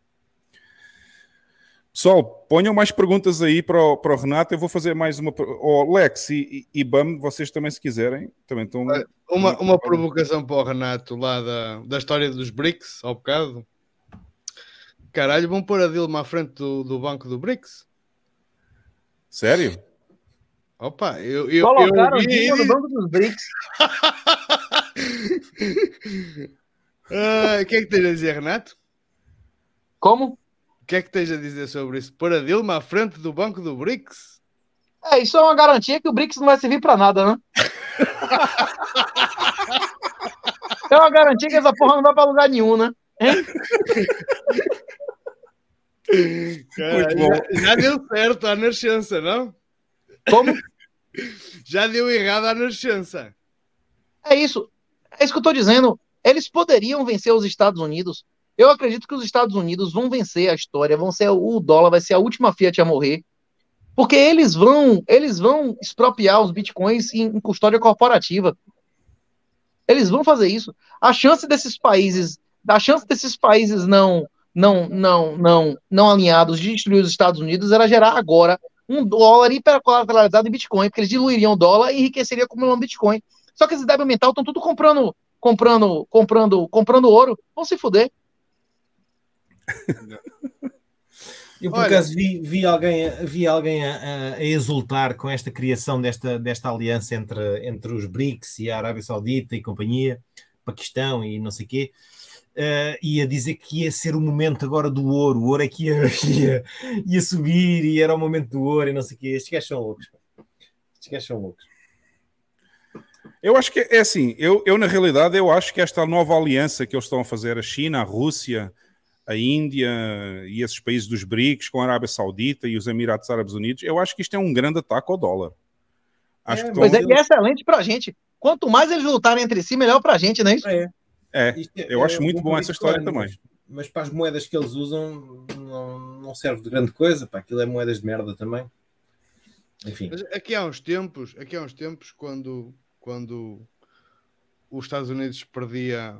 Pessoal, ponham mais perguntas aí para o, para o Renato. Eu vou fazer mais uma. Oh, Lex e, e, e Bam, vocês também, se quiserem. Também estão. Uma, uma provocação para o Renato lá da, da história dos BRICS, ao bocado. Caralho, vão pôr a Dilma à frente do, do banco do BRICS? Sério? Opa, eu, eu, Colocaram eu o Dilma no banco dos BRICS. Ah, O que é que tens a dizer, Renato? Como? O que é que tens a dizer sobre isso? Pôr a Dilma à frente do banco do BRICS? É, isso é uma garantia que o BRICS não vai servir para nada, né? é uma garantia que essa porra não vai para lugar nenhum, né? Hein? Cara, já, já deu certo a nascença, não? Como? Já deu errado a nascença. É isso. É isso que eu tô dizendo. Eles poderiam vencer os Estados Unidos. Eu acredito que os Estados Unidos vão vencer a história, vão ser o dólar vai ser a última Fiat a morrer, porque eles vão, eles vão expropriar os bitcoins em, em custódia corporativa. Eles vão fazer isso. A chance desses países, a chance desses países não não não não não alinhados de destruir os Estados Unidos era gerar agora um dólar hipercolateralizado em Bitcoin, porque eles diluiriam o dólar e enriqueceria acumulando Bitcoin. Só que esses débil mental estão tudo comprando, comprando, comprando, comprando ouro. Vão se fuder. Eu por Olha- acaso vi, vi alguém, vi alguém a, a- exultar com esta criação desta, desta aliança entre, entre os BRICS e a Arábia Saudita e companhia, Paquistão e não sei o quê, eh, e a dizer que ia ser o momento agora do ouro, o ouro é que ia, ia, ia subir e era o momento do ouro e não sei o quê. Estes gajos são loucos. Estes gajos são loucos. Eu acho que é assim, eu, eu na realidade eu acho que esta nova aliança que eles estão a fazer, a China, a Rússia, a Índia e esses países dos BRICS com a Arábia Saudita e os Emirados Árabes Unidos, eu acho que isto é um grande ataque ao dólar. Acho que Pois é, e é excelente pra gente. Quanto mais eles lutarem entre si, melhor pra gente, não é isso? É, Isto é- eu acho é muito bom para essa história também. Mas, mas para as moedas que eles usam não, não serve de grande coisa, para aquilo é moedas de merda também. Enfim. Mas aqui há uns tempos, aqui há uns tempos, quando, quando os Estados Unidos perdia,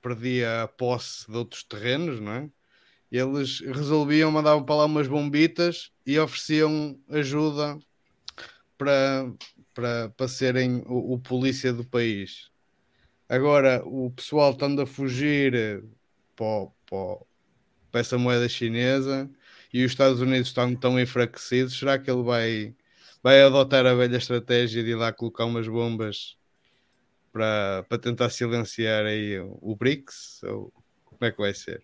perdia a posse de outros terrenos, não é? Eles resolviam, mandavam para lá umas bombitas e ofereciam ajuda para, para, para serem o, o polícia do país. Agora, o pessoal estando a fugir eh, para, para, para essa moeda chinesa e os Estados Unidos estão tão enfraquecidos, será que ele vai, vai adotar a velha estratégia de ir lá colocar umas bombas para, para tentar silenciar aí o, BRICS? Ou como é que vai ser?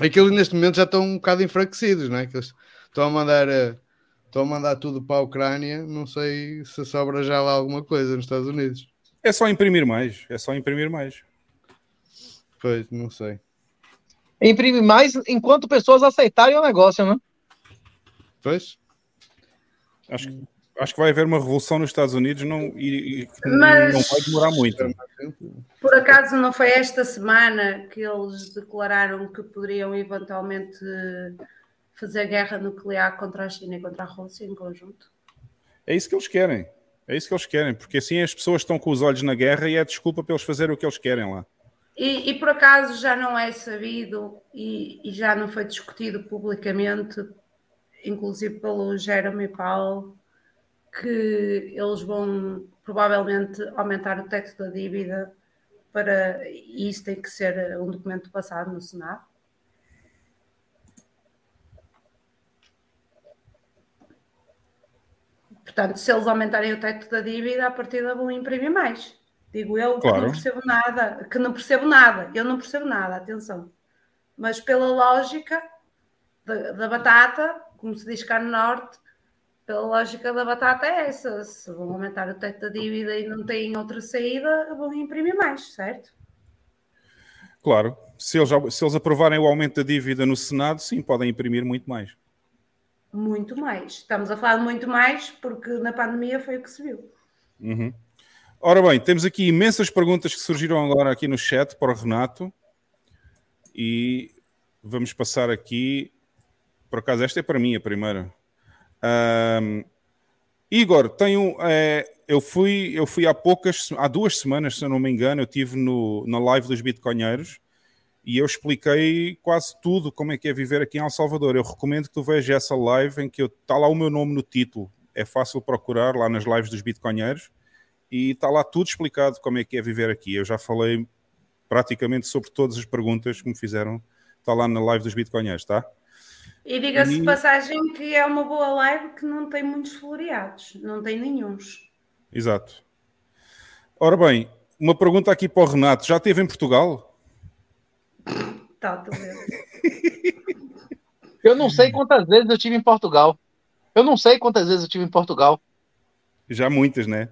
Aqueles neste momento já estão um bocado enfraquecidos, não é? Que eles estão a mandar eh, estão a mandar tudo para a Ucrânia, não sei se sobra já lá alguma coisa nos Estados Unidos. É só imprimir mais, é só imprimir mais. Pois, não sei. Imprime mais enquanto pessoas aceitarem o negócio, né? Pois. Acho, que- acho que vai haver uma revolução nos Estados Unidos não, e, e Mas- não vai demorar muito. Por acaso não foi esta semana que eles declararam que poderiam eventualmente fazer guerra nuclear contra a China e contra a Rússia em conjunto? É isso que eles querem. É isso que eles querem, porque assim as pessoas estão com os olhos na guerra e é desculpa para eles fazerem o que eles querem lá. E, e por acaso já não é sabido e, e já não foi discutido publicamente, inclusive pelo Jeremy Powell, que eles vão provavelmente aumentar o teto da dívida para e isso tem que ser um documento passado no Senado. Portanto, se eles aumentarem o teto da dívida, a partida vão imprimir mais. Digo eu que Claro. não percebo nada, que não percebo nada, eu não percebo nada, atenção. Mas pela lógica da, da batata, como se diz cá no Norte, pela lógica da batata é essa. Se vão aumentar o teto da dívida e não têm outra saída, vão imprimir mais, certo? Claro, se eles, se eles aprovarem o aumento da dívida no Senado, sim, podem imprimir muito mais. Muito mais. Estamos a falar de muito mais porque na pandemia foi o que se viu. Uhum. Ora bem, temos aqui imensas perguntas que surgiram agora aqui no chat para o Renato e vamos passar aqui. Por acaso, esta é para mim a primeira. Ahm, Igor, tenho, eh, eu, fui, eu fui há poucas, há duas semanas, se eu não me engano, eu estive no, na live dos Bitcoinheiros e eu expliquei quase tudo como é que é viver aqui em El Salvador. Eu recomendo que tu vejas essa live em que está lá o meu nome no título. É fácil procurar lá nas lives dos Bitcoinheiros e está lá tudo explicado como é que é viver aqui. Eu já falei praticamente sobre todas as perguntas que me fizeram. Está lá na live dos Bitcoinheiros, tá? E diga-se de passagem que é uma boa live que não tem muitos floreados, não tem nenhuns. Exato. Ora bem, uma pergunta aqui para o Renato. Já esteve em Portugal? Tá. Eu não sei quantas vezes eu tive em Portugal. Eu não sei quantas vezes eu tive em Portugal. Já muitas, né?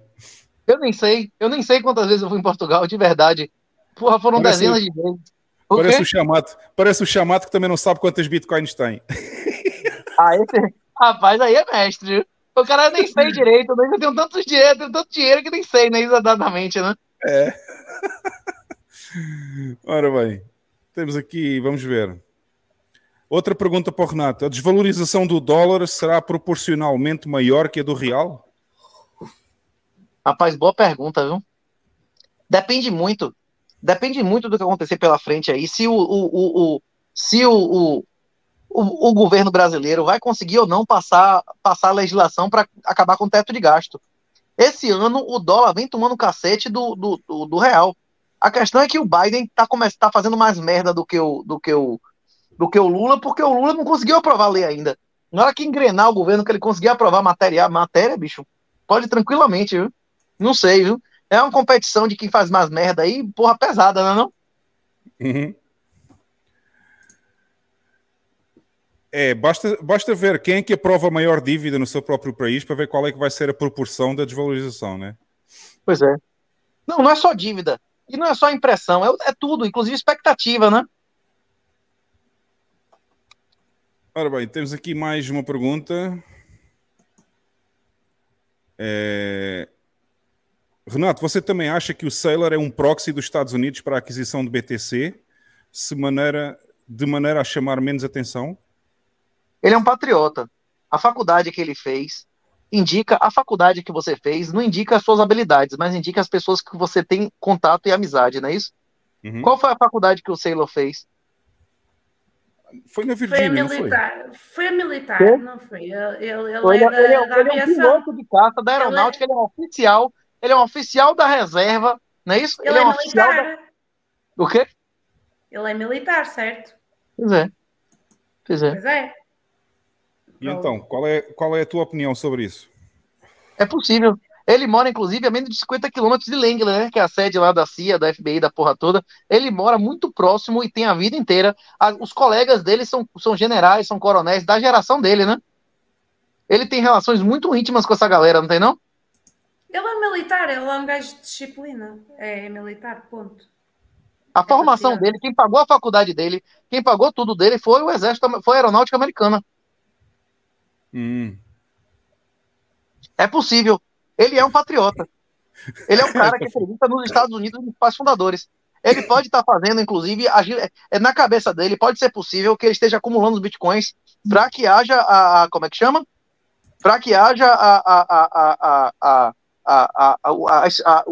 Eu nem sei. Eu nem sei quantas vezes eu fui em Portugal, de verdade. Porra, foram Parece- dezenas de vezes. O Parece o, chamado, parece o chamado que também não sabe quantas bitcoins tem. Ah, esse... Rapaz, aí é mestre. O cara nem sei direito, mas eu tenho tanto dinheiro, tenho tanto dinheiro que nem sei, né? Exatamente, né? É. Ora bem, temos aqui, vamos ver. Outra pergunta para o Renato. A desvalorização do dólar será proporcionalmente maior que a do real? Rapaz, boa pergunta, viu? Depende muito. Depende muito do que acontecer pela frente aí. Se o, o, o, se o, o, o governo brasileiro vai conseguir ou não passar, passar a legislação para acabar com o teto de gasto. Esse ano o dólar vem tomando cacete do, do, do, do real. A questão é que o Biden está tá fazendo mais merda do que, o, do, que o, do que o Lula, porque o Lula não conseguiu aprovar a lei ainda. Na hora que engrenar o governo, que ele conseguir aprovar matéria, matéria, bicho, pode tranquilamente, viu? Não sei, viu? É uma competição de quem faz mais merda aí, porra pesada, não é não? Uhum. É, basta, basta ver quem é que aprova maior dívida no seu próprio país para ver qual é que vai ser a proporção da desvalorização, né? Pois é. Não, não é só dívida. E não é só impressão, é, é tudo, inclusive expectativa, né? Ora bem, temos aqui mais uma pergunta. É... Renato, você também acha que o Sailor é um proxy dos Estados Unidos para a aquisição de BTC, se maneira, de maneira a chamar menos atenção? Ele é um patriota. A faculdade que ele fez indica a faculdade que você fez, não indica as suas habilidades, mas indica as pessoas que você tem contato e amizade, não é isso? Uhum. Qual foi a faculdade que o Sailor fez? Foi na Virgínia, foi a militar. Foi? foi? a militar, foi? não foi? Ele, ele, foi, ele, é, ele, é, ele é um piloto de caça da aeronáutica, ele é... ele é um oficial, ele é um oficial da reserva, não é isso? Ele, é, um militar. Da... O quê? Ele é militar, certo? Pois é. Pois é. Pois é. E então, qual é, qual é a tua opinião sobre isso? É possível. Ele mora, inclusive, a menos de 50 quilômetros de Langley, né? Que é a sede lá da CIA, da FBI, da porra toda. Ele mora muito próximo e tem a vida inteira. os colegas dele são, são generais, são coronéis da geração dele, né? Ele tem relações muito íntimas com essa galera, não tem, não? Ele é militar, ele é um gajo de disciplina. É militar, ponto. A é formação dele, quem pagou a faculdade dele, quem pagou tudo dele foi o exército, foi a aeronáutica americana. Hum. É possível. Ele é um patriota. Ele é um cara que acredita nos Estados Unidos nos pais fundadores. Ele pode estar tá fazendo, inclusive, agir, é, na cabeça dele, pode ser possível que ele esteja acumulando os bitcoins para que haja a, a, Como é que chama? Para que haja a, a, a, a, a,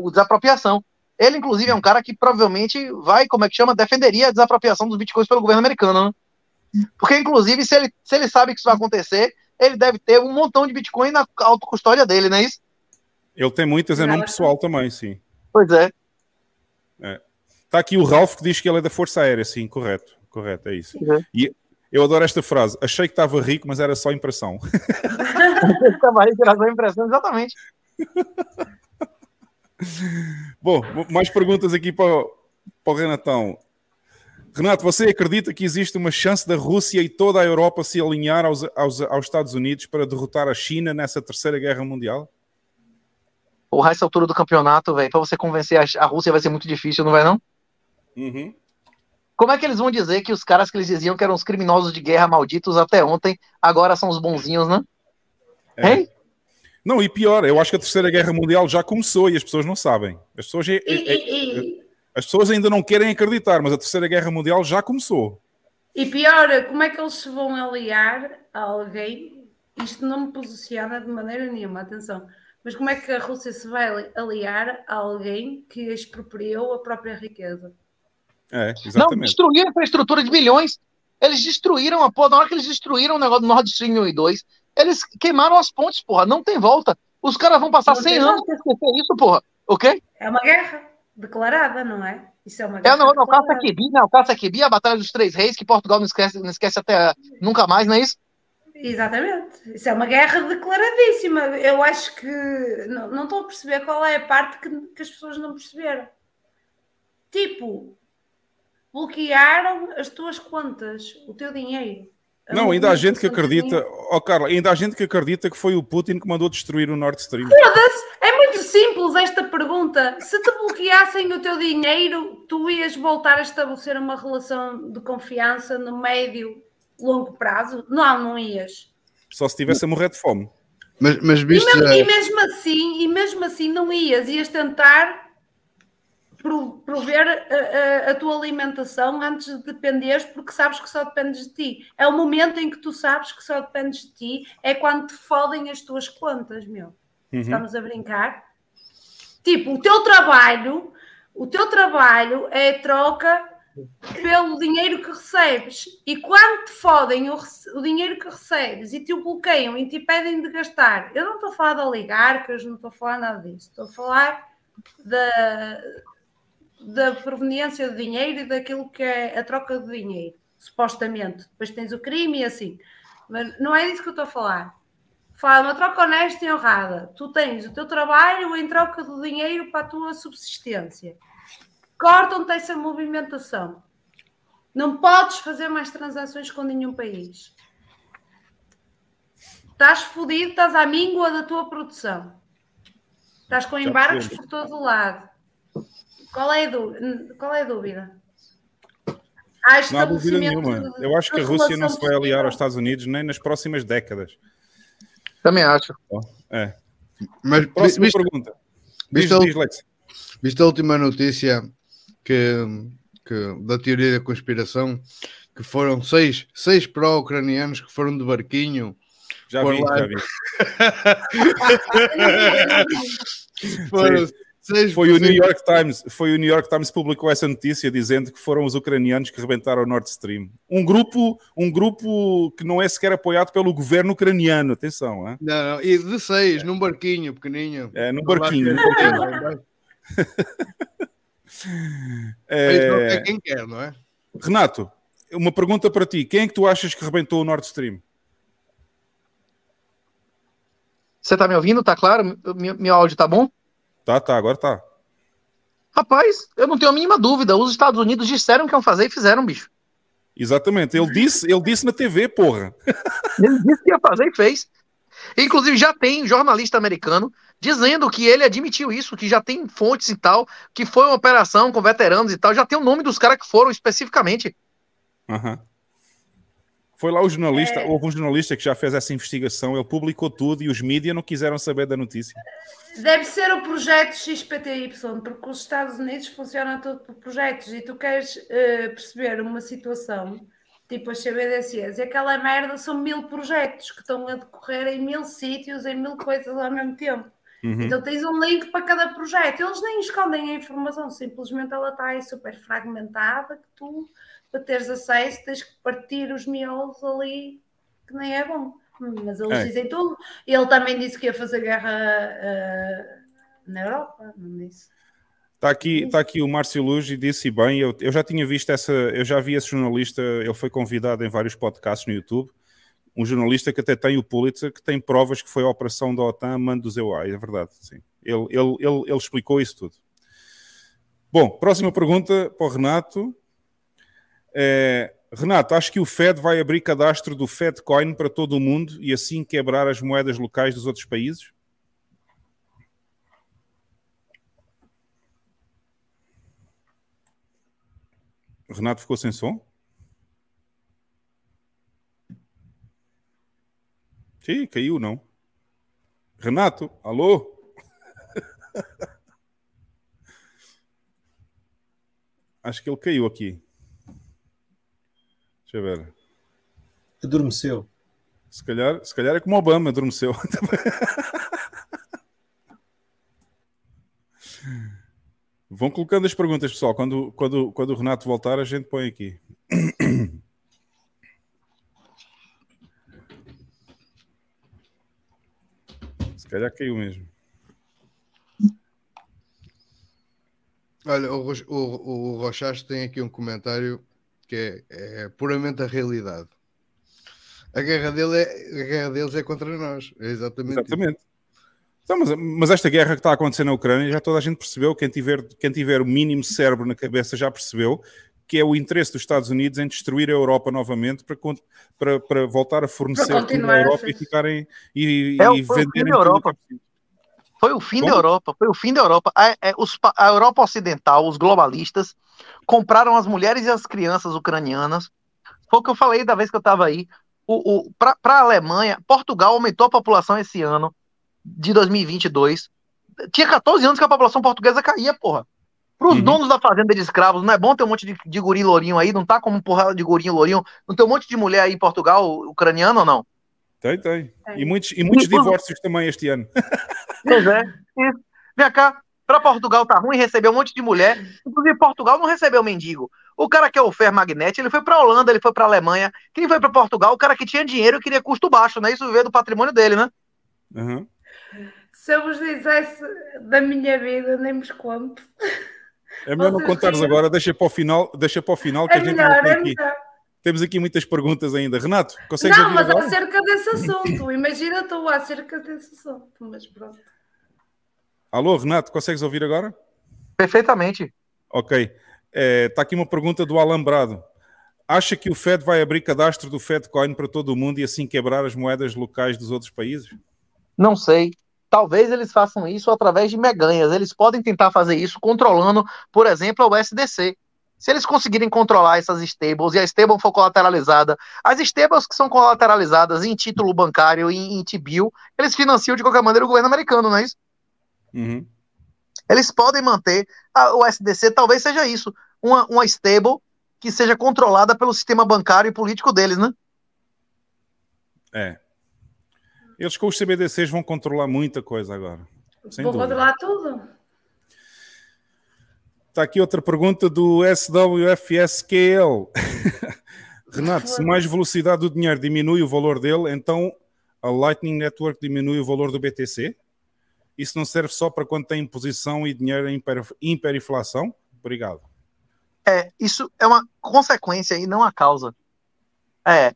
desapropriação. Ele, inclusive, é um cara que provavelmente vai, como é que chama, defenderia a desapropriação dos bitcoins pelo governo americano. Né? Porque, inclusive, se ele, se ele sabe que isso vai acontecer, ele deve ter um montão de Bitcoin na autocustódia dele, não é isso? Ele tem muitas em nome pessoal também, sim. Pois é. é. Tá aqui o Ralph que diz que ele é da Força Aérea, sim, correto. Correto, é isso. Uhum. E eu adoro esta frase. Achei que estava rico, mas era só impressão. Estava rico, era só impressão, exatamente. Bom, mais perguntas aqui para, para o Renatão. Renato, você acredita que existe uma chance da Rússia e toda a Europa se alinhar aos, aos, aos Estados Unidos para derrotar a China nessa terceira guerra mundial? Porra, essa altura do campeonato, velho, para você convencer a, a, Rússia vai ser muito difícil, não vai não? Uhum. Como é que eles vão dizer que os caras que eles diziam que eram os criminosos de guerra malditos até ontem, agora são os bonzinhos, né? É. Hein? Não, e pior, eu acho que a terceira guerra mundial já começou e as pessoas não sabem. As pessoas. É, é, é, as pessoas ainda não querem acreditar, mas a Terceira Guerra Mundial já começou. E pior, como é que eles se vão aliar a alguém? Isto não me posiciona de maneira nenhuma, atenção. Mas como é que a Rússia se vai aliar a alguém que expropriou a própria riqueza? É, exatamente. Não, destruíram a infraestrutura de bilhões. Eles destruíram a porra. Na hora que eles destruíram o negócio do Nord Stream 1 e 2, eles queimaram as pontes, porra. Não tem volta. Os caras vão passar não 100 anos para esquecer isso, porra. Ok? É uma guerra declarada, não é? Isso é uma É no, no Caça Quebi, né? O Caça a Batalha dos Três Reis, que Portugal não esquece, não esquece até nunca mais, não é isso? Exatamente. Isso é uma guerra declaradíssima. Eu acho que não, não estou a perceber qual é a parte que, que as pessoas não perceberam. Tipo, bloquearam as tuas contas, o teu dinheiro. Não, ainda há gente que acredita, ó oh, Carla, ainda há gente que acredita que foi o Putin que mandou destruir o Nord Stream. Foda-se! É muito simples esta pergunta. Se te bloqueassem o teu dinheiro, tu ias voltar a estabelecer uma relação de confiança no médio, longo prazo? Não, não ias. Só se tivesse a morrer de fome. Mas, mas viste e, mesmo, e mesmo assim, e mesmo assim não ias, ias tentar prover a, a- a tua alimentação antes de dependeres, porque sabes que só dependes de ti. É o momento em que tu sabes que só dependes de ti, é quando te fodem as tuas contas, meu. Uhum. Estamos a brincar? Tipo, o teu trabalho, o teu trabalho é troca pelo dinheiro que recebes. E quando te fodem o, o dinheiro que recebes e te o bloqueiam e te impedem de gastar, eu não estou a falar de oligarcas, não estou a falar nada disso, estou a falar da, da proveniência do dinheiro e daquilo que é a troca de dinheiro, supostamente. Depois tens o crime e assim. Mas não é disso que eu estou a falar. Fala uma troca honesta e honrada. Tu tens o teu trabalho em troca do dinheiro para a tua subsistência. Cortam-te essa movimentação. Não podes fazer mais transações com nenhum país. Estás fodido, estás à míngua da tua produção. Estás com percebemos. por todo o lado. Qual é a dúvida? Qual é a dúvida? Há Não há dúvida nenhuma. Eu acho que a Rússia não se vai aliar aos Estados Unidos nem nas próximas décadas. Também acho. É. Mas Próxima viste- pergunta. Diz, Viste, a, diz, Lex. viste a última notícia que, que- da teoria da conspiração que foram seis, seis pró-ucranianos que foram de barquinho. Já vi, lá- já vi. Foram Sim. Seis- Foi o New York Times, foi o New York Times que publicou essa notícia dizendo que foram os ucranianos que rebentaram o Nord Stream. Um grupo, um grupo que não é sequer apoiado pelo governo ucraniano, atenção, hein? Não, não, e de seis, num barquinho pequenino. É, num barquinho, num barquinho. Não É, é quem quer, não é? Renato, uma pergunta para ti. Quem é que tu achas que rebentou o Nord Stream? Você tá me ouvindo? Tá claro? Meu, meu áudio tá bom? Tá, tá, agora tá. Rapaz, eu não tenho a mínima dúvida. Os Estados Unidos disseram que iam fazer e fizeram, bicho. Exatamente. Ele disse, ele disse na TV, porra. Ele disse que ia fazer e fez. Inclusive, já tem jornalista americano dizendo que ele admitiu isso, que já tem fontes e tal, que foi uma operação com veteranos e tal. Já tem o nome dos caras que foram especificamente. Aham. Foi lá o jornalista, É. houve um jornalista que já fez essa investigação, ele publicou tudo e os mídias não quiseram saber da notícia. Deve ser o projeto XPTY, porque os Estados Unidos funcionam tudo por projetos e tu queres eh, perceber uma situação, tipo as CBDCs, e aquela merda são mil projetos que estão a decorrer em mil sítios, em mil coisas ao mesmo tempo. Uhum. Então tens um link para cada projeto. Eles nem escondem a informação, simplesmente ela está aí super fragmentada que tu, para teres acesso, tens que partir os miolos ali, que nem é bom. Mas eles É. dizem tudo. Ele também disse que ia fazer guerra ah, na Europa, não disse? Está aqui, tá aqui o Márcio Luz e disse bem, eu, eu já tinha visto essa, eu já vi esse jornalista, ele foi convidado em vários podcasts no YouTube, um jornalista que até tem o Pulitzer, que tem provas que foi a operação da OTAN mando dos EUA, é verdade, sim. Ele, ele, ele, ele explicou isso tudo. Bom, próxima pergunta para o Renato. É, Renato, acho que o Fed vai abrir cadastro do Fedcoin para todo o mundo e assim quebrar as moedas locais dos outros países? Renato ficou sem som? Sim, caiu, não. Renato, alô? Acho que ele caiu aqui. Deixa eu ver. Adormeceu. Se calhar, se calhar é como Obama, adormeceu. Vão colocando as perguntas, pessoal. Quando, quando, quando o Renato voltar, a gente põe aqui. Se calhar caiu mesmo. Olha, o, o, o Rochaste tem aqui um comentário que é, é puramente a realidade. A guerra, dele é, a guerra deles é contra nós. É exatamente, isso. Exatamente. Então, mas, mas esta guerra que está a acontecer na Ucrânia, já toda a gente percebeu, quem tiver, quem tiver o mínimo cérebro na cabeça já percebeu que é o interesse dos Estados Unidos em destruir a Europa novamente para, para, para voltar a fornecer a Europa e ficarem e, É e venderem da tudo Foi o fim Como? da Europa, foi o fim da Europa. A, é, os a Europa Ocidental, os globalistas, compraram as mulheres e as crianças ucranianas. Foi o que eu falei da vez que eu estava aí. O, o, Para a Alemanha, Portugal aumentou a população esse ano, de 2022. Tinha 14 anos que a população portuguesa caía, porra. Pros Uhum. donos da fazenda de escravos, não é bom ter um monte de, de guri lourinho aí? Não tá como um porrada de gurinho lourinho? Não tem um monte de mulher aí em Portugal, ucraniana ou não? Tem, tem. E muitos, e muitos E por- divórcios também este ano. Pois é. Isso. Vem cá, pra Portugal tá ruim receber um monte de mulher. Inclusive, Portugal não recebeu mendigo. O cara que é o Fer Magnete, ele foi pra Holanda, ele foi pra Alemanha. Quem foi pra Portugal? O cara que tinha dinheiro e queria custo baixo, né? Isso viver do patrimônio dele, né? Uhum. Se eu vos dissesse da minha vida, nem vos conto. É melhor não contares riam. agora, deixa para o final, deixa para o final que É a gente melhor, ainda tem é aqui. melhor. Temos aqui muitas perguntas ainda. Renato, consegues Não, ouvir mas agora? acerca desse assunto. Imagina tu acerca desse assunto. Mas pronto. Alô, Renato, consegues ouvir agora? Perfeitamente. Ok. Está aqui uma pergunta do Alambrado. Acha que o Fed vai abrir cadastro do Fedcoin para todo o mundo e assim quebrar as moedas locais dos outros países? Não sei. Talvez eles façam isso através de meganhas. Eles podem tentar fazer isso controlando, por exemplo, a USDC. Se eles conseguirem controlar essas stables e a stable for colateralizada, as stables que são colateralizadas em título bancário e em T-bill, eles financiam de qualquer maneira o governo americano, não é isso? Uhum. Eles podem manter a, o SDC, talvez seja isso, uma, uma stable que seja controlada pelo sistema bancário e político deles, né? É. Eles com os CBDCs vão controlar muita coisa agora. Sem dúvida. controlar tudo. Está aqui outra pergunta do SWFSKL. Renato, se mais velocidade do dinheiro diminui o valor dele, então a Lightning Network diminui o valor do BTC? Isso não serve só para quando tem imposição e dinheiro em hiper- hiperinflação? Obrigado. É, isso é uma consequência e não a causa. É.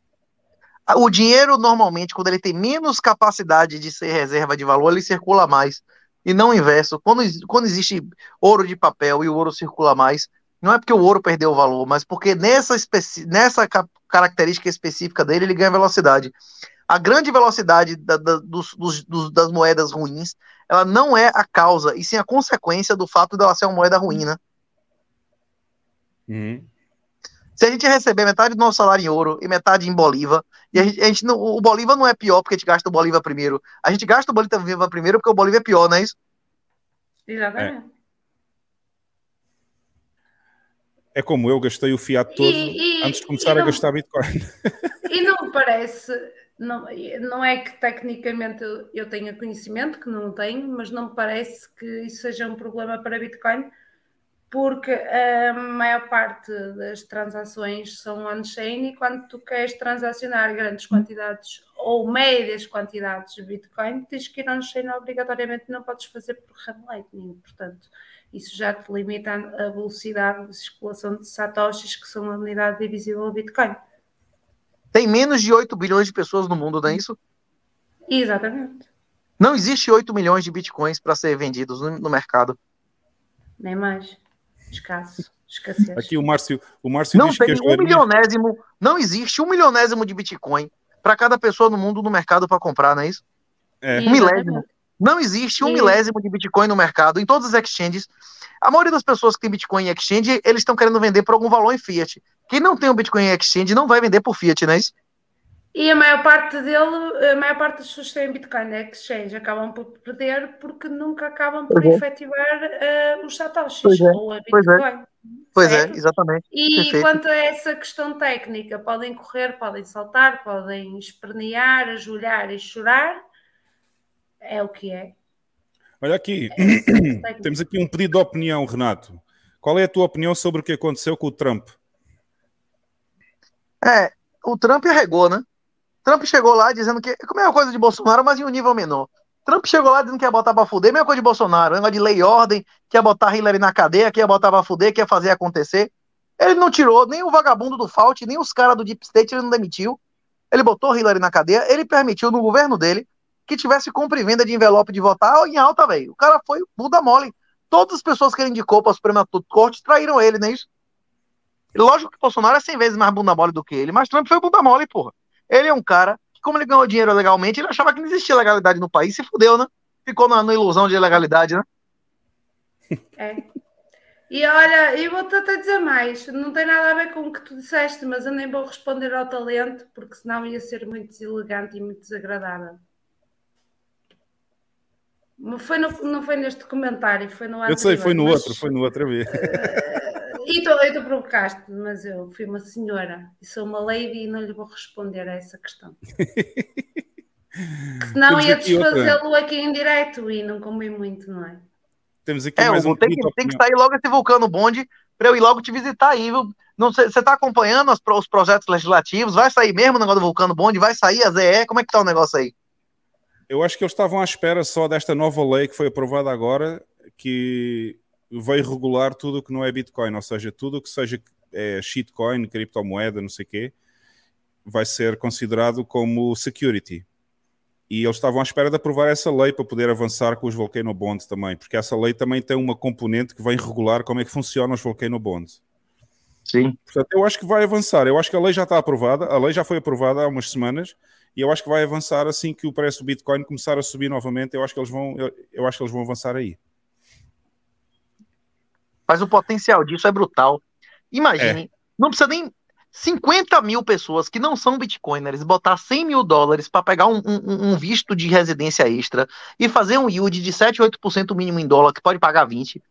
O dinheiro, normalmente, quando ele tem menos capacidade de ser reserva de valor, ele circula mais. E não o inverso. Quando, quando existe ouro de papel e o ouro circula mais, não é porque o ouro perdeu o valor, mas porque nessa, especi- nessa ca- característica específica dele, ele ganha velocidade. A grande velocidade da- da- dos- dos- das moedas ruins, ela não é a causa, e sim a consequência do fato dela ser uma moeda ruim, né? Uhum. Se a gente receber metade do nosso salário em ouro e metade em Bolívar, e a gente, a gente não, o Bolívar não é pior porque a gente gasta o Bolívar primeiro. A gente gasta o Bolívar primeiro porque o Bolívar é pior, não é isso? Exatamente. É como eu gastei o fiat todo E- e- antes de começar e a não- gastar Bitcoin. E não me parece, não, não é que tecnicamente eu, eu tenha conhecimento, que não tenho, mas não me parece que isso seja um problema para Bitcoin, porque a maior parte das transações são on-chain e quando tu queres transacionar grandes quantidades ou médias quantidades de Bitcoin, tens que ir on-chain obrigatoriamente, não podes fazer por Hard Lightning, portanto, isso já te limita a velocidade de circulação de satoshis, que são a unidade divisível do Bitcoin. Tem menos de 8 bilhões de pessoas no mundo, não é isso? Exatamente. Não existe 8 milhões de bitcoins para ser vendidos no mercado. Nem mais. Escasso. Escassez. Aqui o Márcio, o Márcio Não tem as um galinhas- milionésimo, não existe um milionésimo de bitcoin para cada pessoa no mundo no mercado para comprar, não é isso? É. Um milésimo. Não existe um Sim. milésimo de Bitcoin no mercado, em todos os exchanges. A maioria das pessoas que tem Bitcoin em exchange, eles estão querendo vender por algum valor em Fiat. Quem não tem o Bitcoin em exchange não vai vender por Fiat, não é isso? E a maior parte dele, a maior parte das pessoas que têm Bitcoin na exchange acabam por perder porque nunca acabam por Pois é. efetivar eh, os satoshis Pois é, ou a pois é. Bitcoin. Pois certo? é, exatamente. E Perfeito. quanto a essa questão técnica, podem correr, podem saltar, podem espernear, ajoelhar e chorar. É o que é. Olha aqui, É, temos aqui um pedido de opinião, Renato. Qual é a tua opinião sobre o que aconteceu com o Trump? É, o Trump arregou, né? Trump chegou lá dizendo que. É a mesma coisa de Bolsonaro, mas em um nível menor. Trump chegou lá dizendo que ia botar pra fuder, mesma coisa de Bolsonaro, negócio de lei e ordem, que ia botar Hillary na cadeia, que ia botar pra fuder, que ia fazer acontecer. Ele não tirou nem o vagabundo do Fault, nem os caras do Deep State, ele não demitiu. Ele botou Hillary na cadeia, ele permitiu no governo dele que tivesse compra e venda de envelope de votar em alta, velho. O cara foi Buda mole. Todas as pessoas que ele indicou para a Suprema Corte traíram ele, não é isso? Lógico que Bolsonaro é 100 vezes mais bunda mole do que ele, mas Trump foi bunda mole, porra. Ele é um cara que, como ele ganhou dinheiro legalmente, ele achava que não existia legalidade no país, se fudeu, né? Ficou na, na ilusão de legalidade, né? É. E olha, eu vou-te até dizer mais, não tem nada a ver com o que tu disseste, mas eu nem vou responder ao talento, porque senão ia ser muito deselegante e muito desagradável. Foi no, não foi neste comentário, foi no Eu sei, foi no mas- outro, foi no outro a ver. E tu, e tu provocaste, mas eu fui uma senhora e sou uma lady e não lhe vou responder a essa questão. Que senão Temos ia desfazê-lo aqui em direto e não convém muito, não é? Temos aqui É, mais Hugo, um tem, que, tem que sair logo esse vulcano bonde para eu ir logo te visitar aí, viu? Você tá acompanhando os, pro- os projetos legislativos? Vai sair mesmo o negócio do vulcano bonde? Vai sair a ZE? Como é que tá o negócio aí? Eu acho que eles estavam à espera só desta nova lei que foi aprovada agora, que veio regular tudo o que não é Bitcoin, ou seja, tudo o que seja é, shitcoin, criptomoeda, não sei o quê, vai ser considerado como security. E eles estavam à espera de aprovar essa lei para poder avançar com os Volcano Bonds também, porque essa lei também tem uma componente que vem regular como é que funcionam os Volcano Bonds. Sim. Portanto, eu acho que vai avançar. Eu acho que a lei já está aprovada, a lei já foi aprovada há umas semanas, e eu acho que vai avançar assim que o preço do Bitcoin começar a subir novamente. Eu acho que eles vão, eu, eu acho que eles vão avançar aí. Mas o potencial disso é brutal. Imagine, não precisa nem 50 mil pessoas que não são bitcoiners botar 100 mil dólares para pegar um, um- um visto de residência extra e fazer um yield de 7, 8% mínimo em dólar, que pode pagar 20.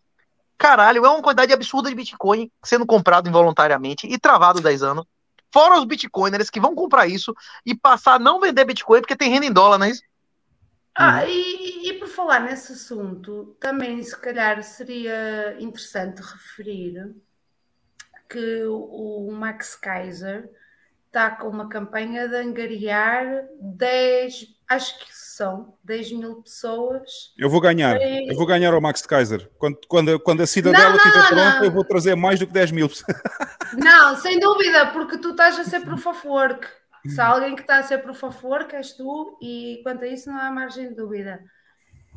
Caralho, é uma quantidade absurda de Bitcoin sendo comprado involuntariamente e travado 10 anos. Fora os bitcoiners que vão comprar isso e passar a não vender Bitcoin porque tem renda em dólar, não é isso? Ah, e, e por falar nesse assunto, também se calhar seria interessante referir que o, Max Kaiser está com uma campanha de angariar 10, acho que são 10 mil pessoas. Eu vou ganhar. Sim. Eu vou ganhar ao Max Kaiser. Quando, quando, quando a cidadela estiver pronta, não. eu vou trazer mais do que 10 mil. Não, sem dúvida, porque tu estás a ser proof of work. Se há alguém que está a ser proof of work, és tu, e quanto a isso não há margem de dúvida.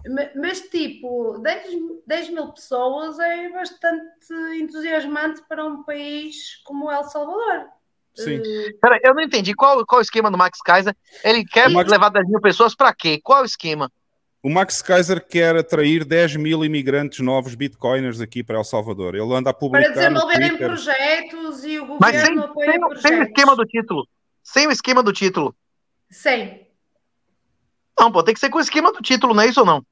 Ma- Mas, tipo, 10, 10 mil pessoas é bastante entusiasmante para um país como El Salvador. Sim. Peraí, eu não entendi. Qual, qual o esquema do Max Kaiser? Ele quer Max- levar 10 mil pessoas para quê? Qual o esquema? O Max Kaiser quer atrair 10 mil imigrantes novos bitcoiners aqui para El Salvador. Ele anda a Para publicar no desenvolverem projetos e o Mas sem, governo apoia sem, projetos. sem esquema do título. Sem o esquema do título. Sem. Não, pô, tem que ser com o esquema do título, não é isso ou não?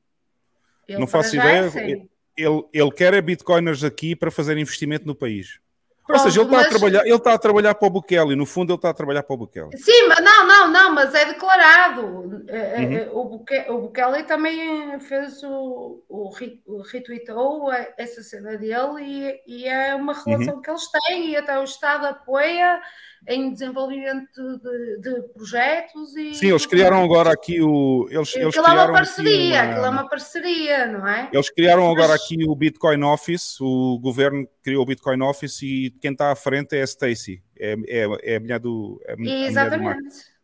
Ele Não faço ideia. é. Ele, ele quer é bitcoiners aqui para fazer investimento no país. Pronto, Ou seja, ele está, mas- a trabalhar, ele está a trabalhar para o Bukele. No fundo, ele está a trabalhar para o Bukele. Sim, mas não, não, não, mas é declarado. Eh, Uhum. eh, O, Buke, o Bukele também fez o, o, o retweetou a- essa cena dele e, e é uma relação Uhum. que eles têm e até o Estado apoia em desenvolvimento de, de projetos e Sim, eles criaram agora aqui o. Eles, eles aquilo é uma parceria, uma- aquilo é uma parceria, não é? Eles criaram agora Mas- aqui o Bitcoin Office, o governo criou o Bitcoin Office e quem está à frente é a Stacy, é, é, é a mulher do. É a. Exatamente.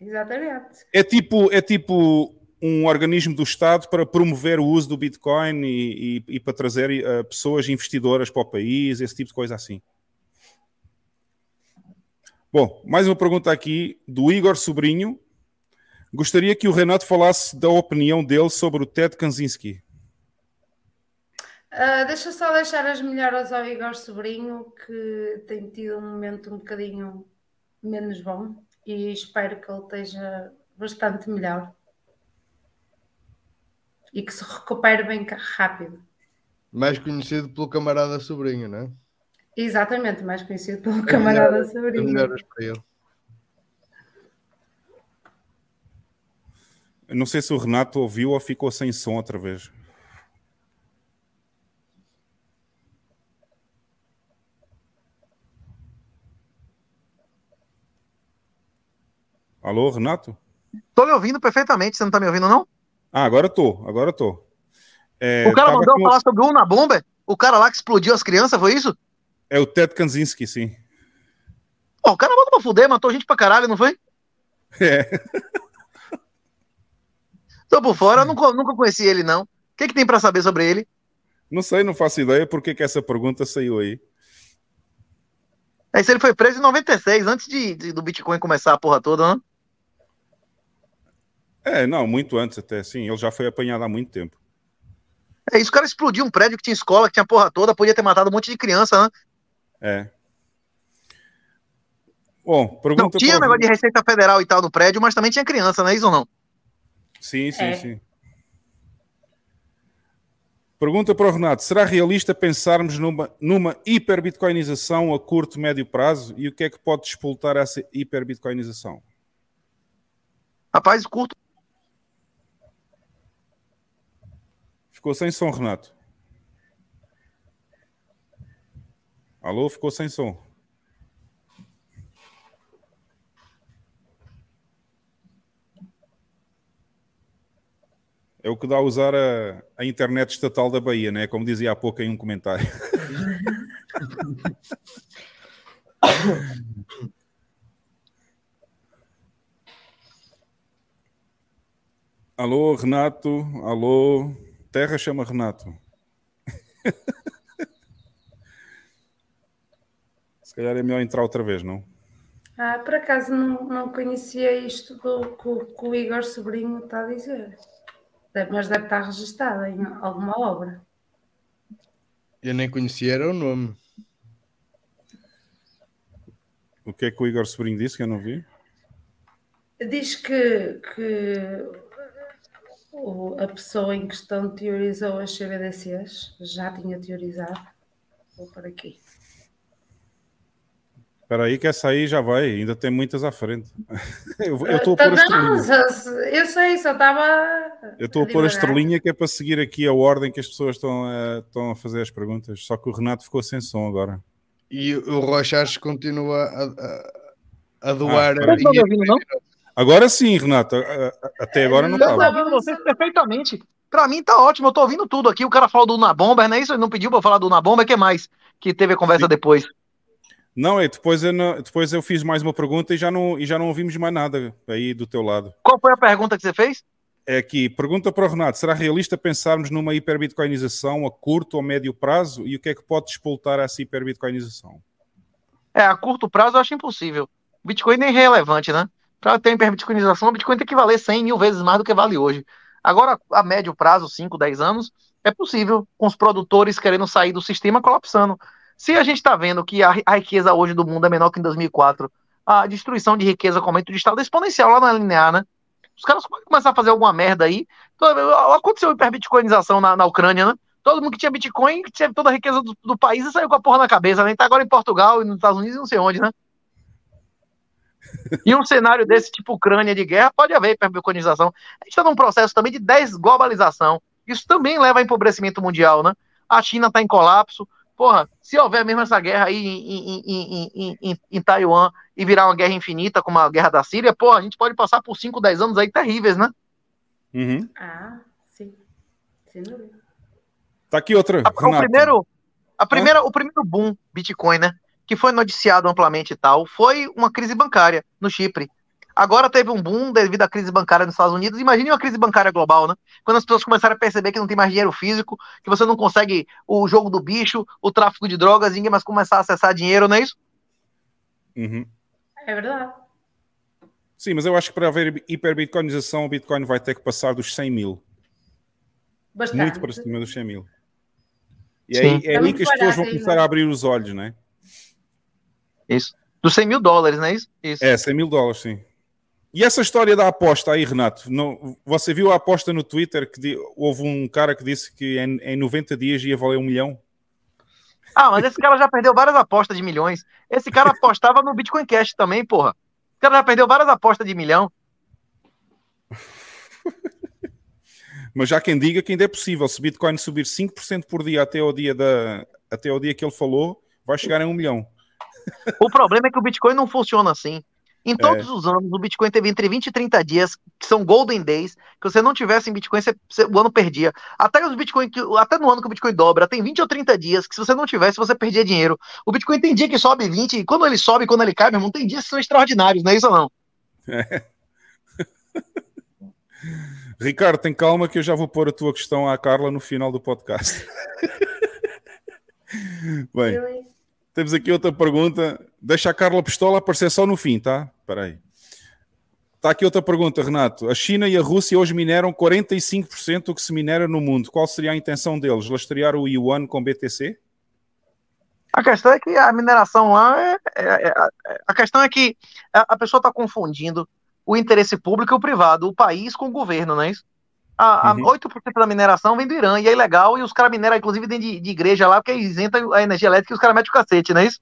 Exatamente. É tipo, é tipo um organismo do Estado para promover o uso do Bitcoin e, e- e para trazer eh, pessoas investidoras para o país, esse tipo de coisa assim. Bom, mais uma pergunta aqui do Igor Sobrinho. Gostaria que o Renato falasse da opinião dele sobre o Ted Kaczynski. Ah, deixa só deixar as melhoras ao Igor Sobrinho, que tem tido um momento um bocadinho menos bom e espero que ele esteja bastante melhor e que se recupere bem rápido. Mais conhecido pelo camarada sobrinho, não é? Exatamente, mais conhecido pelo camarada As Sobrinho. melhoras para ele. Eu Não sei se o Renato ouviu ou ficou sem som outra vez. Alô, Renato? Tô me ouvindo perfeitamente, você não tá me ouvindo, não? Ah, agora tô, agora tô. É, o cara tava mandou com- falar sobre o Una Bomber? O cara lá que explodiu as crianças, foi isso? É o Ted Kaczynski, sim. Pô, o cara mandou pra fuder, matou gente pra caralho, não foi? É. Tô por fora, nunca, nunca conheci ele, não. O que, que tem pra saber sobre ele? Não sei, não faço ideia por que que essa pergunta saiu aí. Aí se ele foi preso em 96, antes de, de- do Bitcoin começar a porra toda, né? É, não, muito antes até, sim. Ele já foi apanhado há muito tempo. É isso, o cara explodiu um prédio que tinha escola, que tinha porra toda, podia ter matado um monte de criança, né? É. Bom, Não, pergunta tinha para o- negócio de Receita Federal e tal no prédio, mas também tinha criança, não é isso ou não? Sim, sim, É. sim. Pergunta para o Renato: será realista pensarmos numa, numa hiperbitcoinização a curto, médio prazo? E o que é que pode despoltar essa hiperbitcoinização? Rapaz, curto. Ficou sem som, Renato. Alô, ficou sem som. É o que dá a usar a, a internet estatal da Bahia, né? Como dizia há pouco em um comentário. Alô, Renato. Alô. Terra chama Renato. Se calhar é melhor entrar outra vez, não? Ah, por acaso não, não conhecia isto do que, o- que o Igor Sobrinho está a dizer. Deve- Mas deve estar registado em alguma obra. Eu nem conhecia era o nome. O que é que o Igor Sobrinho disse que eu não vi? Diz que, que o- a pessoa em questão teorizou as CBDCs, já tinha teorizado. Vou por aqui. Espera aí que essa aí já vai, ainda tem muitas à frente. Eu eu estou a Tá- pôr a estrelinha. só- eu sei, só estava. Eu estou a pôr a estrelinha que é para seguir aqui a ordem que as pessoas estão a, estão a fazer as perguntas. Só que o Renato ficou sem som agora. E o Rochas continua a, a, a doar. Ah, não me ouvindo, não? Agora sim, Renato. A- a- Até agora não Eu tô estava. ouvindo vocês perfeitamente. Pra mim tá ótimo, eu tô ouvindo tudo aqui. O cara falou do Unabomber, não é isso? Ele não pediu eu falar do Unabomber, o que mais? Que teve a conversa depois. Não, é depois eu, não- depois eu fiz mais uma pergunta e já, não, e já não ouvimos mais nada aí do teu lado. Qual foi a pergunta que você fez? É aqui, pergunta para o Renato: será realista pensarmos numa hiperbitcoinização a curto ou médio prazo? E o que é que pode despoltar essa hiperbitcoinização? É, a curto prazo eu acho impossível. Bitcoin nem é relevante, né? Para ter hiperbitcoinização, o Bitcoin tem que valer 100 mil vezes mais do que vale hoje. Agora, a médio prazo, 5, 10 anos, é possível, com os produtores querendo sair do sistema colapsando. Se a gente está vendo que a, a riqueza hoje do mundo é menor que em 2004, a destruição de riqueza com aumento de Estado é exponencial lá na linear, né? Os caras podem começar a fazer alguma merda aí. Aconteceu hiperbitcoinização na, na Ucrânia, né? Todo mundo que tinha Bitcoin, que tinha toda a riqueza do, do país saiu com a porra na cabeça, né? Tá agora em Portugal e nos Estados Unidos e não sei onde, né? E um cenário desse tipo Ucrânia de guerra pode haver hiperbitcoinização. A gente está num processo também de desglobalização. Isso também leva a empobrecimento mundial, né? A China está em colapso. Porra, se houver mesmo essa guerra aí em, em, em, em, em, em Taiwan e virar uma guerra infinita como a guerra da Síria, porra, a gente pode passar por 5, 10 anos aí terríveis, né? Uhum. Ah, sim. Sem dúvida. Tá aqui outra. O Renato. primeiro, a primeira, o primeiro boom Bitcoin, né? Que foi noticiado amplamente e tal, foi uma crise bancária no Chipre. Agora teve um boom devido à crise bancária nos Estados Unidos. Imagine uma crise bancária global, né? Quando as pessoas começaram a perceber que não tem mais dinheiro físico, que você não consegue o jogo do bicho, o tráfico de drogas, ninguém mais começar a acessar dinheiro, não é isso? Uhum. É verdade. Sim, mas eu acho que para haver hiperbitcoinização, o Bitcoin vai ter que passar dos 100 mil. Bastante. Muito para cima dos 100 mil. E Sim. aí, é aí que as pessoas vão começar né? a abrir os olhos, né? Isso. Dos 100 mil dólares, não é isso? Isso. É, 100 mil dólares, sim. E essa história da aposta aí, Renato, não, você viu a aposta no Twitter que di- houve um cara que disse que em, em 90 dias ia valer um milhão? Ah, mas esse cara já perdeu várias apostas de milhões. Esse cara apostava no Bitcoin Cash também, porra. Esse cara já perdeu várias apostas de milhão. Mas já quem diga que ainda é possível, se Bitcoin subir 5% por dia até ao dia, da, até ao dia que ele falou, vai chegar em um milhão. O problema é que o Bitcoin não funciona assim. Em todos É. os anos, o Bitcoin teve entre 20 e 30 dias, que são golden days, que você não tivesse em Bitcoin, você- você- o ano perdia. Até, os Bitcoin, que- até no ano que o Bitcoin dobra, tem 20 ou 30 dias que se você não tivesse, você perdia dinheiro. O Bitcoin tem dia que sobe 20, e quando ele sobe, quando ele cai, meu irmão, tem dias que são extraordinários, não é isso ou não? Ricardo, tem calma que eu já vou pôr a tua questão à Carla no final do podcast. Bem, temos aqui outra pergunta. Deixa a Carla Pistola aparecer só no fim, tá? Espera aí. Está aqui outra pergunta, Renato. A China e a Rússia hoje mineram 45% do que se minera no mundo. Qual seria a intenção deles? Lastrear o Yuan com BTC? A questão é que a mineração lá é. é- é- a questão é que a pessoa está confundindo o interesse público e o privado, o país com o governo, não é isso? A, a Uhum. 8% da mineração vem do Irã e é ilegal, e os caras mineram, inclusive, dentro de, de igreja lá, porque isenta a energia elétrica e os caras metem o cacete, não é isso?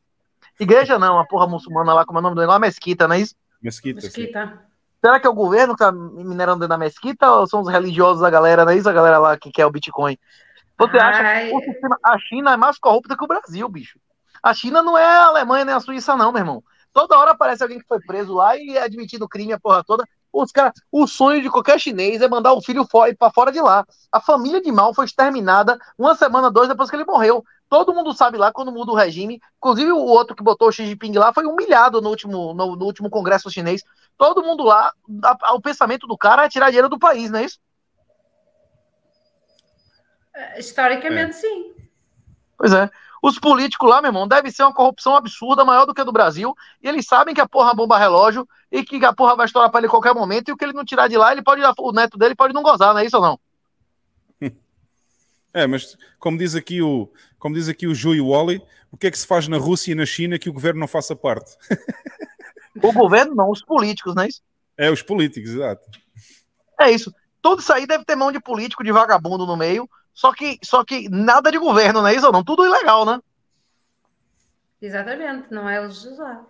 Igreja não, a porra muçulmana lá, como é o nome do negócio, mesquita, não é isso? Mesquita. Mesquita. Será que é o governo que tá minerando dentro da mesquita ou são os religiosos da galera, não é isso? A galera lá que quer o Bitcoin. Você acha Ai. que o sistema- a China é mais corrupta que o Brasil, bicho? A China não é a Alemanha nem a Suíça, não, meu irmão. Toda hora aparece alguém que foi preso lá e é admitido crime, a porra toda. Os cara, o sonho de qualquer chinês é mandar o filho fora, para fora de lá. A família de Mao foi exterminada uma semana, dois depois que ele morreu. Todo mundo sabe lá quando muda o regime. Inclusive o outro que botou o Xi Jinping lá foi humilhado no último, no, no último congresso chinês. Todo mundo lá, a- a- o pensamento do cara é tirar dinheiro do país, não é isso? Eh, Historicamente, sim. Pois é. Os políticos lá, meu irmão, deve ser uma corrupção absurda, maior do que a do Brasil. E eles sabem que a porra bomba relógio e que a porra vai estourar pra ele a qualquer momento. E o que ele não tirar de lá, ele pode dar, o neto dele pode não gozar, não é isso ou não? É, mas como diz aqui o, como diz aqui o Ju e o Wally, o que é que se faz na Rússia e na China que o governo não faça parte? O governo não, os políticos, não é isso? É, os políticos, exato. É isso. Tudo isso aí deve ter mão de político, de vagabundo no meio. Só que, só que nada de governo, não é isso ou não? Tudo ilegal, né? Exatamente, não é legislar.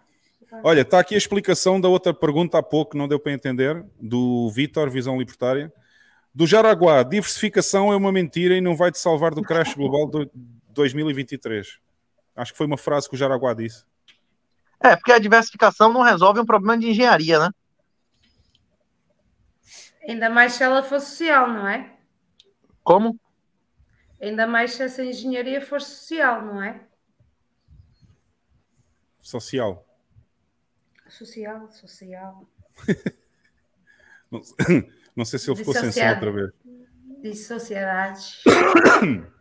Olha, está aqui a explicação da outra pergunta há pouco, que não deu para entender, do Vitor, Visão Libertária. Do Jaraguá, diversificação é uma mentira e não vai te salvar do crash global de 2023. Acho que foi uma frase que o Jaraguá disse. É, porque a diversificação não resolve um problema de engenharia, né? Ainda mais se ela for social, não é? Como? Ainda mais se essa engenharia for social, não é? Social. Social, social. Não, não sei se ele ficou sem som outra vez. De sociedades.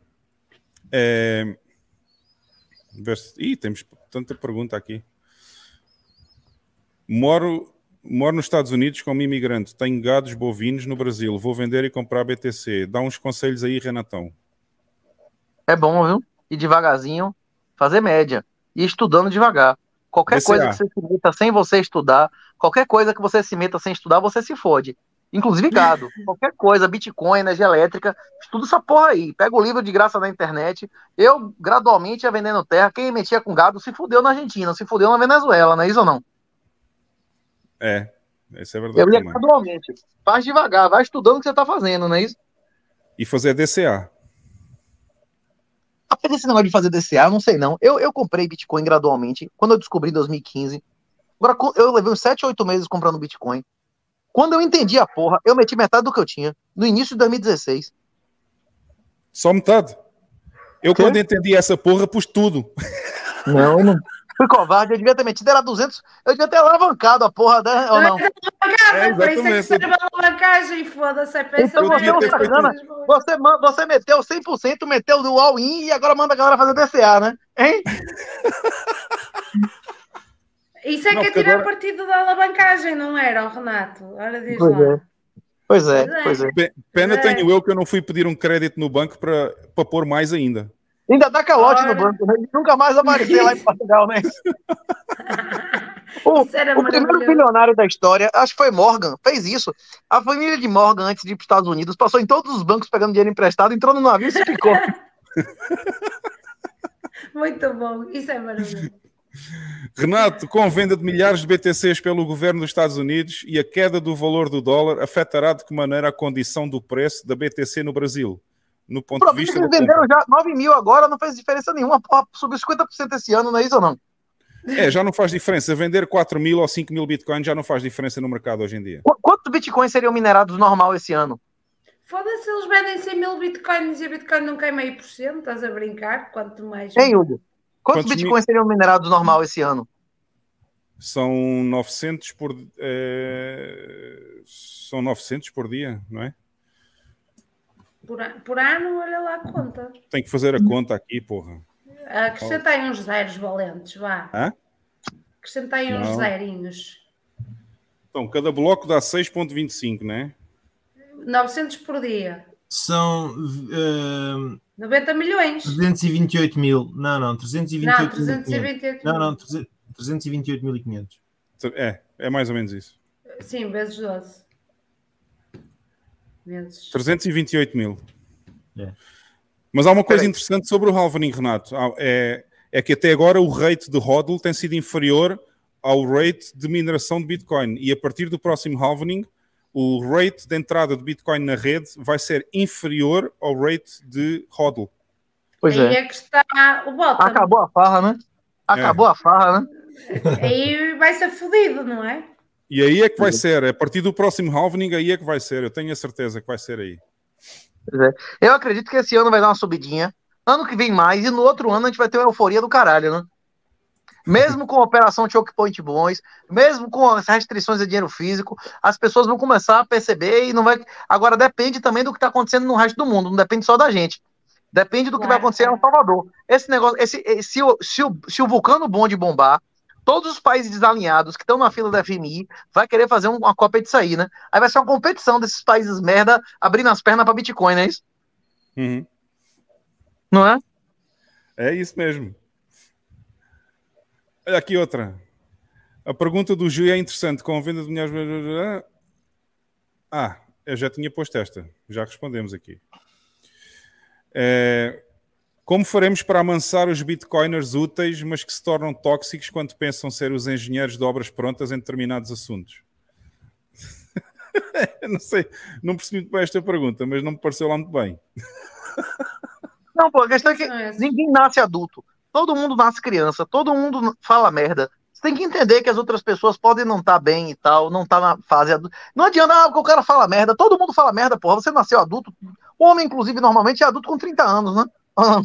É... Ih, temos tanta pergunta aqui. Moro, moro nos Estados Unidos como imigrante. Tenho gados bovinos no Brasil. Vou vender e comprar BTC. Dá uns conselhos aí, Renatão. É bom, viu? E devagarzinho, fazer média. E estudando devagar. Qualquer coisa que você se meta sem você estudar, qualquer coisa que você se meta sem estudar, você se fode. Inclusive gado. qualquer coisa, Bitcoin, energia elétrica, estuda essa porra aí. Pega o livro de graça na internet. Eu, gradualmente, ia vendendo terra. Quem metia com gado se fudeu na Argentina, se fudeu na Venezuela, não é isso ou não? É, isso é verdade Eu ia também. gradualmente. Faz devagar, vai estudando o que você tá fazendo, não é isso? E fazer DCA. Rapaz, esse negócio de fazer DCA, eu não sei não. Eu, eu comprei Bitcoin gradualmente, quando eu descobri em 2015. Agora, eu levei uns 7, 8 meses comprando Bitcoin. Quando eu entendi a porra, eu meti metade do que eu tinha, no início de 2016. Só metade. Eu, quando entendi essa porra, pus tudo. Não, não. Fui covarde, eu devia ter metido, era 200, eu devia ter alavancado a porra, né, ou não? É que exatamente. serve a alavancagem, foda-se, é Então você é um sacana. Você, você meteu 100%, meteu no all-in e agora manda a galera fazer DCA, né? Hein? Isso é Não, que é tirar agora- partido da alavancagem, não era, Renato? Ora, diz Pois lá. é. Pois é, Pois é. pois é. Pe- Pena É. tenho eu que eu não fui pedir um crédito no banco para para pôr mais ainda. Ainda dá calote Ora. no banco, né? Nunca mais aparecer lá em Portugal, né? O, o primeiro bilionário da história, acho que foi Morgan, fez isso. A família de Morgan, antes de ir para os Estados Unidos, passou em todos os bancos pegando dinheiro emprestado, entrou no navio e se ficou. Muito bom, isso é maravilhoso. Renato, com a venda de milhares de BTCs pelo governo dos Estados Unidos e a queda do valor do dólar, afetará de que maneira a condição do preço da BTC no Brasil? No ponto de problema vista eles venderam já 9 mil agora, não fez diferença nenhuma. Porra, subiu 50% esse ano, não é isso ou não? É, já não faz diferença. Vender 4 mil ou 5 mil bitcoins já não faz diferença no mercado hoje em dia. Qu- Quantos bitcoins seriam minerados normal esse ano? Foda-se, eles vendem 100 mil bitcoins e a bitcoin não cai meio por cento, estás a brincar? Quanto mais. Hein, Hugo? Quantos, Quantos bitcoins seriam minerados normal esse ano? São 900 por... eh, São 900 por dia, não é? Por, por ano, olha lá a conta. Tem que fazer a conta aqui, porra. Acrescenta aí uns zeros valentes, vá. Hã? Acrescenta aí uns Não. zerinhos. Então, cada bloco dá 6.25, não é? 900 por dia. São eh, 90 milhões. 328 mil. Não, não, 328 Não, 328 Não, não, 328.500. É, é mais ou menos isso. Sim, vezes 12. Vezes. 328 mil. É. Mas há uma coisa interessante sobre o halvening, Renato. É, é que até agora o rate de hodl tem sido inferior ao rate de mineração de Bitcoin. E a partir do próximo halvening, o rate de entrada de Bitcoin na rede vai ser inferior ao rate de hodl. Pois Aí é. é que está o bottom. Acabou a farra, né? Acabou a farra, né? Aí vai ser fodido, não é? E aí é que vai ser. A partir do próximo halvening, aí é que vai ser. Eu tenho a certeza que vai ser aí. É. Eu acredito que esse ano vai dar uma subidinha. Ano que vem mais, e no outro ano a gente vai ter uma euforia do caralho, né? Mesmo com a operação Choke Point Bons, mesmo com as restrições de dinheiro físico, as pessoas vão começar a perceber e não vai. Agora depende também do que está acontecendo no resto do mundo, não depende só da gente. Depende do que vai acontecer em El Salvador. Esse negócio, esse, esse- se, o, se, o, se o vulcano bonde bombar, todos os países desalinhados que estão na fila da FMI vai querer fazer um- uma cópia disso aí, né? Aí vai ser uma competição desses países merda abrindo as pernas para Bitcoin, não é isso? Uhum. Não é? É isso mesmo. Olha aqui outra. A pergunta do Gil é interessante. Com a venda de milhares. Ah, eu já tinha posto esta. Já respondemos aqui. É, Como faremos para amansar os bitcoiners úteis, mas que se tornam tóxicos quando pensam ser os engenheiros de obras prontas em determinados assuntos? Não sei, não percebi muito bem esta pergunta, mas não me pareceu lá muito bem. Não, pô, a questão é que ninguém nasce adulto. Todo mundo nasce criança, todo mundo fala merda. Você tem que entender que as outras pessoas podem não estar bem e tal, não estar na fase adulta. Não adianta, ah, porque o cara fala merda. Todo mundo fala merda, porra. Você nasceu adulto. O homem, inclusive, normalmente é adulto com 30 anos, né? Ah.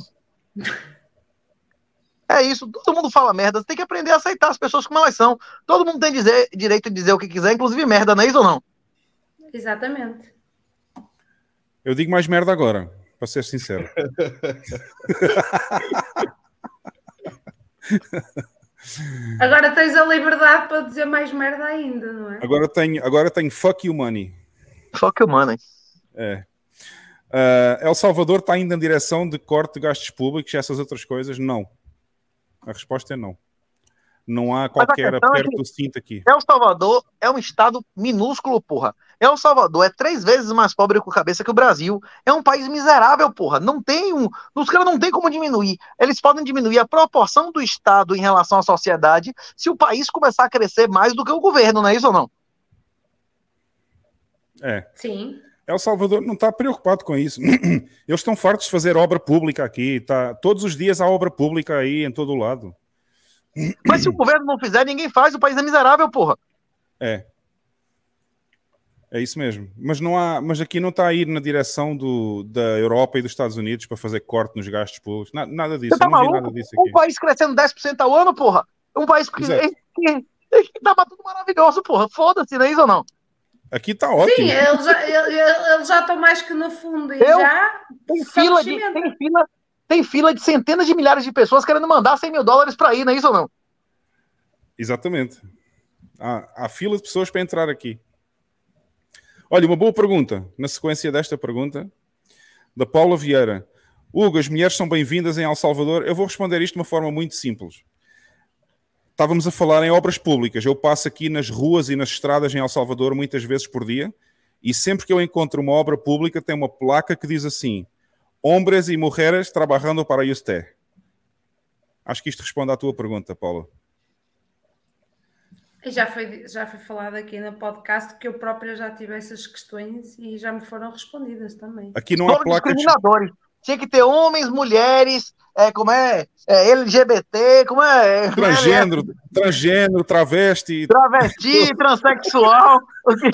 É isso, todo mundo fala merda. Você tem que aprender a aceitar as pessoas como elas são. Todo mundo tem dizer, direito de dizer o que quiser, inclusive merda, não é isso ou não? Exatamente. Eu digo mais merda agora, para ser sincero. Agora tens a liberdade para dizer mais merda ainda, não é? Agora tenho, agora tenho fuck you money. Fuck you money. É. Ah, El Salvador está indo na direção de corte de gastos públicos e essas outras coisas? Não. A resposta é não. Não há qualquer é aperto que- do cinto aqui. El Salvador é um estado minúsculo, porra. El Salvador é três vezes mais pobre com cabeça que o Brasil. É um país miserável, porra. Não tem um. Os caras não tem como diminuir. Eles podem diminuir a proporção do Estado em relação à sociedade se o país começar a crescer mais do que o governo, não é isso ou não? É. Sim. El Salvador não está preocupado com isso. Eles estão fartos de fazer obra pública aqui. Tá, todos os dias há obra pública aí em todo o lado. Mas se o governo não fizer, ninguém faz. O país é miserável, porra. É. É isso mesmo. Mas, não há, mas aqui não está a ir na direção do, da Europa e dos Estados Unidos para fazer corte nos gastos públicos. Na- nada disso. Você tá Eu não vi maluco? nada disso aqui. Um país crescendo 10% ao ano, porra. Um país que, que, que tudo maravilhoso, porra. Foda-se, não é isso ou não? Aqui está ótimo. Sim, eles já, já estão mais que no fundo e Eu- já. Tem fila, de, tem, fila, tem fila de centenas de milhares de pessoas querendo mandar 100 mil dólares pra ir, não é isso ou não? Exatamente. Há, há fila de pessoas para entrar aqui. Olha, uma boa pergunta, na sequência desta pergunta, da Paula Vieira. Hugo, as mulheres são bem-vindas em El Salvador? Eu vou responder isto de uma forma muito simples. Estávamos a falar em obras públicas. Eu passo aqui nas ruas e nas estradas em El Salvador muitas vezes por dia e sempre que eu encontro uma obra pública tem uma placa que diz assim: Hombres e mulheres trabalhando para usted. Acho que isto responde à tua pergunta, Paula. E já foi, já foi falado aqui no podcast que eu própria já tive essas questões e já me foram respondidas também. Aqui não há placas. Tinha que ter homens, mulheres, é, como é, é, LGBT, como é... Transgênero, transgênero, travesti. Travesti, transexual. o que-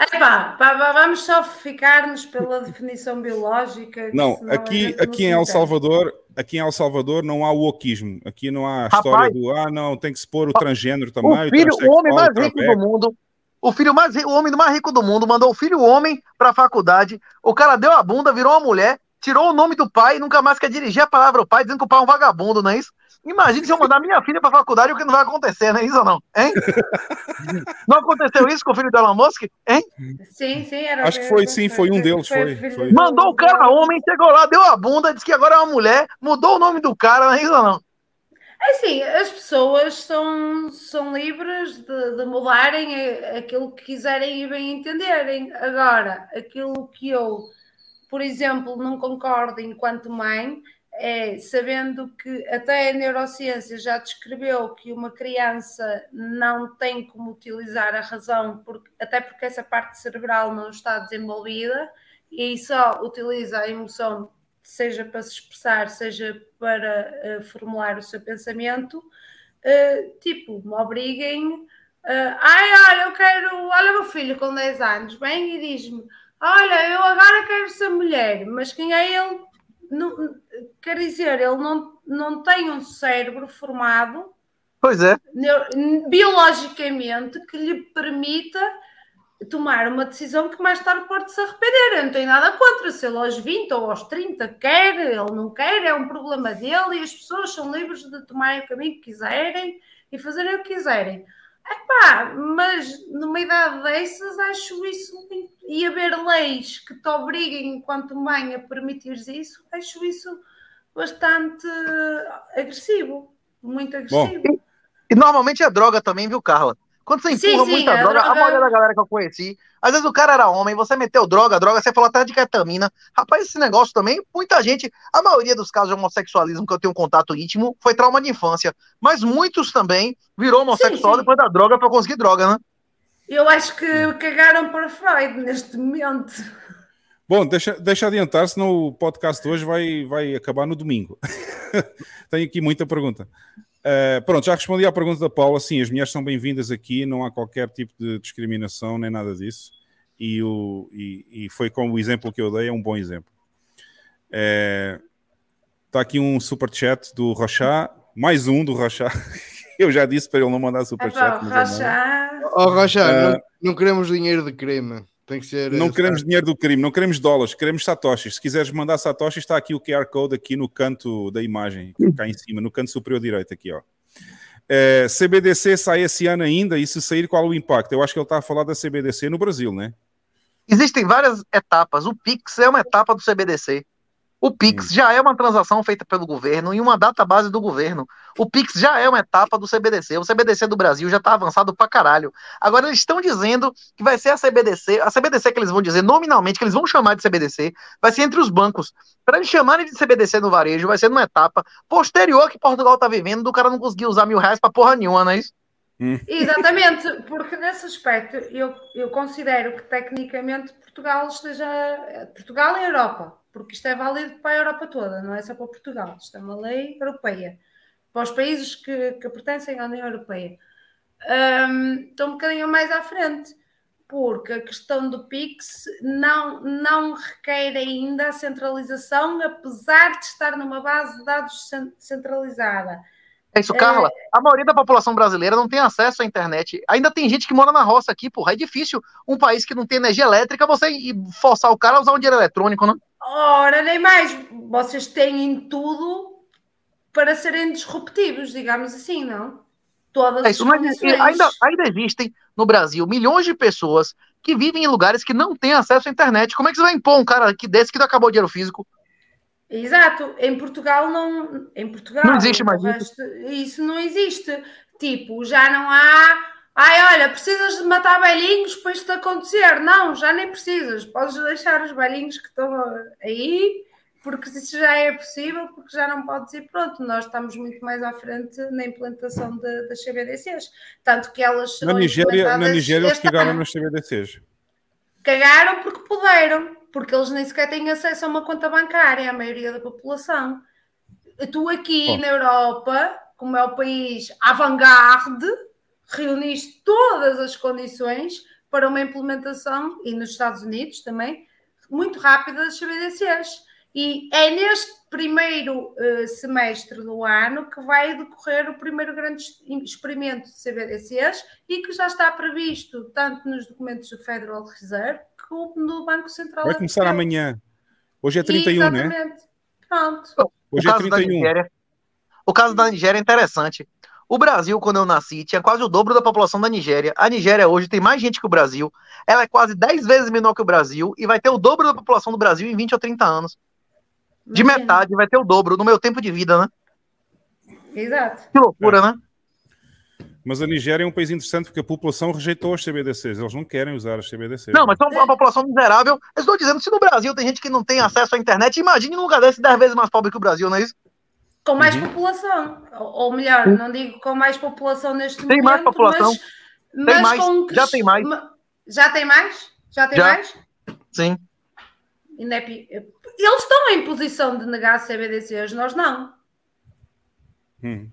Epá, pá, pá, vamos só ficar-nos pela definição biológica. que Não, a aqui, não aqui em El. Salvador, aqui em El Salvador não há o wokeismo. Aqui não há a Rapaz, história do ah, não, tem que se pôr o transgênero O também, filho, o homem mais rico do mundo, o filho mais o homem mais rico do mundo mandou o filho homem pra faculdade. O cara deu a bunda, virou uma mulher, tirou o nome do pai e nunca mais quer dirigir a palavra ao pai, dizendo que o pai é um vagabundo, não é isso? Imagine se eu mandar minha filha pra faculdade, o que não vai acontecer, não é isso ou não? Hein? Não aconteceu isso com o filho do Elon Musk? Hein? Sim, sim, era Acho que foi, sim, foi um deles, foi, foi. do- Mandou o cara homem, chegou lá, deu a bunda, disse que agora é uma mulher, mudou o nome do cara, não é isso ou não? É assim, as pessoas são, são livres de, de mudarem a- aquilo que quiserem e bem entenderem. Agora, aquilo que eu, por exemplo, não concordo enquanto mãe é sabendo que até a neurociência já descreveu que uma criança não tem como utilizar a razão, porque, até porque essa parte cerebral não está desenvolvida e só utiliza a emoção seja para se expressar, seja para eh, formular o seu pensamento, eh, tipo, me obriguem. eh, Ai, olha, eu quero. Olha, meu filho com 10 anos, vem e diz-me: Olha, eu agora quero ser mulher, mas quem é ele? Não- quer dizer, ele não, não tem um cérebro formado Pois é. neu- biologicamente que lhe permita tomar uma decisão que mais tarde pode se arrepender. Eu não tenho nada contra se ele aos 20 ou aos 30 quer, ele não quer, é um problema dele e as pessoas são livres de tomarem o caminho que quiserem e fazerem o que quiserem. Epá, mas numa idade dessas acho isso e haver leis que te obriguem enquanto mãe a permitires isso, acho isso bastante agressivo, muito agressivo. E normalmente é droga também, viu, Carla? Quando você Sim, empurra sim, muita é droga, a maioria da galera que eu conheci, às vezes o cara era homem, você meteu droga, droga, você falou até de ketamina. Rapaz, esse negócio também, muita gente, a maioria dos casos de homossexualismo que eu tenho contato íntimo foi trauma de infância, mas muitos também virou homossexual sim. depois da droga pra conseguir droga, né? Eu acho que cagaram para Freud neste momento. Bom, deixa, deixa adiantar, senão o podcast de hoje vai, vai acabar no domingo. Tenho aqui muita pergunta. Uh, pronto, já respondi à pergunta da Paula. Sim, as mulheres são bem-vindas aqui, não há qualquer tipo de discriminação nem nada disso. E, o, e, e foi como o exemplo que eu dei, é um bom exemplo. Está aqui um super chat do Rochá, mais um do Rochá. eu já disse para ele não mandar super chat. manda. Rocha. Oh, Rocha, Ah. não, não queremos dinheiro de crime. Tem que ser. Não eh, queremos dinheiro do crime, não queremos dólares, queremos satoshis. Se quiseres mandar satoshis, está aqui o QR Code aqui no canto da imagem, cá em cima, no canto superior direito aqui, ó. É, CBDC sai esse ano ainda, e se sair, qual o impacto? Eu acho que ele está a falar da CBDC no Brasil, né? Existem várias etapas. O Pix é uma etapa do CBDC. O Pix já é uma transação feita pelo governo em uma database do governo. O Pix já é uma etapa do CBDC. O CBDC do Brasil já está avançado pra caralho. Agora eles estão dizendo que vai ser a CBDC, a CBDC que eles vão dizer nominalmente, que eles vão chamar de CBDC, vai ser entre os bancos. Para eles chamarem de CBDC no varejo, vai ser numa etapa posterior que Portugal tá vivendo, do cara não conseguir usar mil reais pra porra nenhuma, não é isso? Exatamente, porque nesse aspecto eu, eu considero que tecnicamente Portugal esteja. Portugal e Europa, porque isto é válido para a Europa toda, não é só para Portugal, isto é uma lei europeia, para os países que, que pertencem à União Europeia. Hum, estão um bocadinho mais à frente, porque a questão do PIX não, não requer ainda a centralização, apesar de estar numa base de dados cen- centralizada. É isso, Carla. A maioria da população brasileira não tem acesso à internet. Ainda tem gente que mora na roça aqui, porra. É difícil um país que não tem energia elétrica você forçar o cara a usar um dinheiro eletrônico, né? Ora, nem mais. Vocês têm tudo para serem disruptivos, digamos assim, não? Todas É as isso, mas condições. ainda, ainda existem no Brasil milhões de pessoas que vivem em lugares que não têm acesso à internet. Como é que você vai impor um cara aqui desse que não acabou o dinheiro físico? Exato. Em Portugal não. Em Portugal. Não existe mais isso. resto- isso não existe. Tipo, já não há. Ai, olha, precisas de matar velhinhos para isto acontecer. Não, já nem precisas. Podes deixar os velhinhos que estão aí, porque isso já é possível, porque já não podes ir. Pronto, nós estamos muito mais à frente na implantação de- das CBDCs. Tanto que elas Na Nigéria, na Nigéria eles ano. nas CBDCs. Cagaram porque puderam, porque eles nem sequer têm acesso a uma conta bancária, a maioria da população. Tu aqui Bom. na Europa, como é o país avant-garde, reuniste todas as condições para uma implementação, e nos Estados Unidos também, muito rápida das CBDCs. E é neste primeiro eh, semestre do ano que vai decorrer o primeiro grande experimento de CBDCs e que já está previsto tanto nos documentos do Federal Reserve como no Banco Central Vai começar Europeu. amanhã. Hoje é 31, né? Exatamente. Pronto. Hoje o é caso da 31. Nigéria. O caso da Nigéria é interessante. O Brasil, quando eu nasci, tinha quase o dobro da população da Nigéria. A Nigéria hoje tem mais gente que o Brasil. Ela é quase 10 vezes menor que o Brasil e vai ter o dobro da população do Brasil em 20 ou 30 anos. De metade vai ter o dobro no meu tempo de vida, né? Exato. Que loucura, né? Mas a Nigéria é um país interessante porque a população rejeitou as CBDCs. Eles não querem usar as CBDCs. Não, mas são uma população miserável. Eu estou dizendo, se no Brasil tem gente que não tem acesso à internet, imagine num lugar desse 10 vezes mais pobre que o Brasil, não é isso? Com mais Uhum. população. Ou, melhor, não digo com mais população neste Tem momento. mais população. Mas, Tem mas mais. com Já tem mais. ma- Já tem mais? Já tem Já. mais? Sim. É Eles estão em posição de negar CBDCs, nós não. Hum.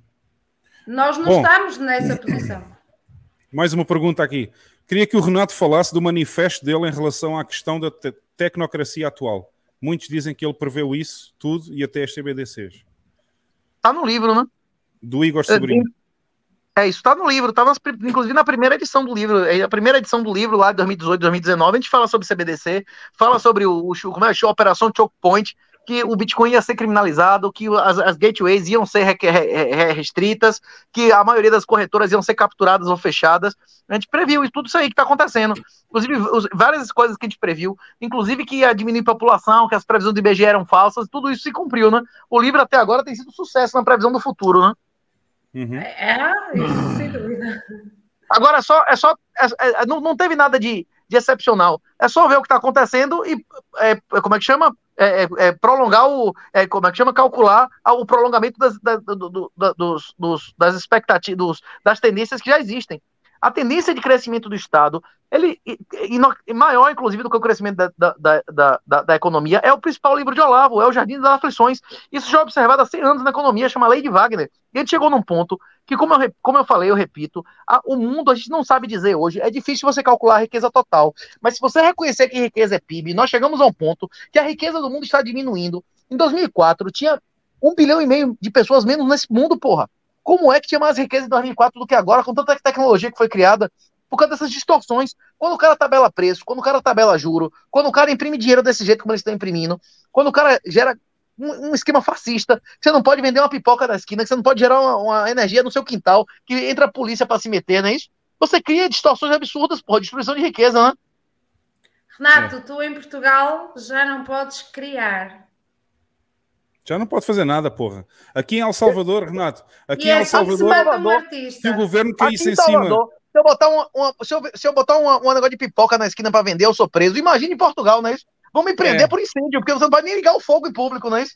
Nós não Bom. estamos nessa posição. Mais uma pergunta aqui. Queria que o Renato falasse do manifesto dele em relação à questão da te- tecnocracia atual. Muitos dizem que ele preveu isso tudo e até as CBDCs. Tá no livro, né? Do Igor Sobrinho. É, isso tá no livro, tá nas, inclusive na primeira edição do livro. É, A primeira edição do livro, lá de 2018, 2019, a gente fala sobre CBDC, fala sobre o, o como é, a Operação Choke Point, que o Bitcoin ia ser criminalizado, que as, as gateways iam ser re- re- re- restritas, que a maioria das corretoras iam ser capturadas ou fechadas. A gente previu isso, tudo isso aí que está acontecendo. Inclusive, os- várias coisas que a gente previu, inclusive que ia diminuir a população, que as previsões do IBGE eram falsas, tudo isso se cumpriu, né? O livro até agora tem sido sucesso na previsão do futuro, né? Uhum. É, isso sem dúvida. Agora, só, é só. é- é- não, não teve nada de, de excepcional. É só ver o que está acontecendo e. é, é, como é que chama? É, é- é prolongar o. é, como é que chama? Calcular o prolongamento das, da- do- do- dos, dos- das expectativas, dos- das tendências que já existem. A tendência de crescimento do Estado, ele maior, inclusive, do que o crescimento da, da, da, da- da- economia, é o principal livro de Olavo, é o Jardim das Aflições. Isso já é observado há 100 anos na economia, chama Lei de Wagner. E gente chegou num ponto que, como eu, como eu falei, eu repito, a- o mundo a gente não sabe dizer hoje. É difícil você calcular a riqueza total. Mas se você reconhecer que riqueza é PIB, nós chegamos a um ponto que a riqueza do mundo está diminuindo. Em 2004, tinha um bilhão e meio de pessoas menos nesse mundo, porra. Como é que tinha mais riqueza em 2004 do que agora, com tanta tecnologia que foi criada? Por causa dessas distorções. Quando o cara tabela preço, quando o cara tabela juro, quando o cara imprime dinheiro desse jeito como eles estão imprimindo, quando o cara gera um, um esquema fascista, você não pode vender uma pipoca na esquina, que você não pode gerar uma, uma energia no seu quintal, que entra a polícia para se meter, não é isso? Você cria distorções absurdas, porra, destruição de riqueza, né? Renato, tu em Portugal já não podes criar. Já não pode fazer nada, porra. Aqui em El Salvador, Renato, aqui E em é El se Salvador, se o governo caísse em cima. Se eu botar, uma, uma- se eu, se eu botar uma, um negócio de pipoca na esquina para vender, eu sou preso. Imagine em Portugal, não é isso? Vão me prender É. por incêndio, porque você não pode nem ligar o fogo em público, não é isso?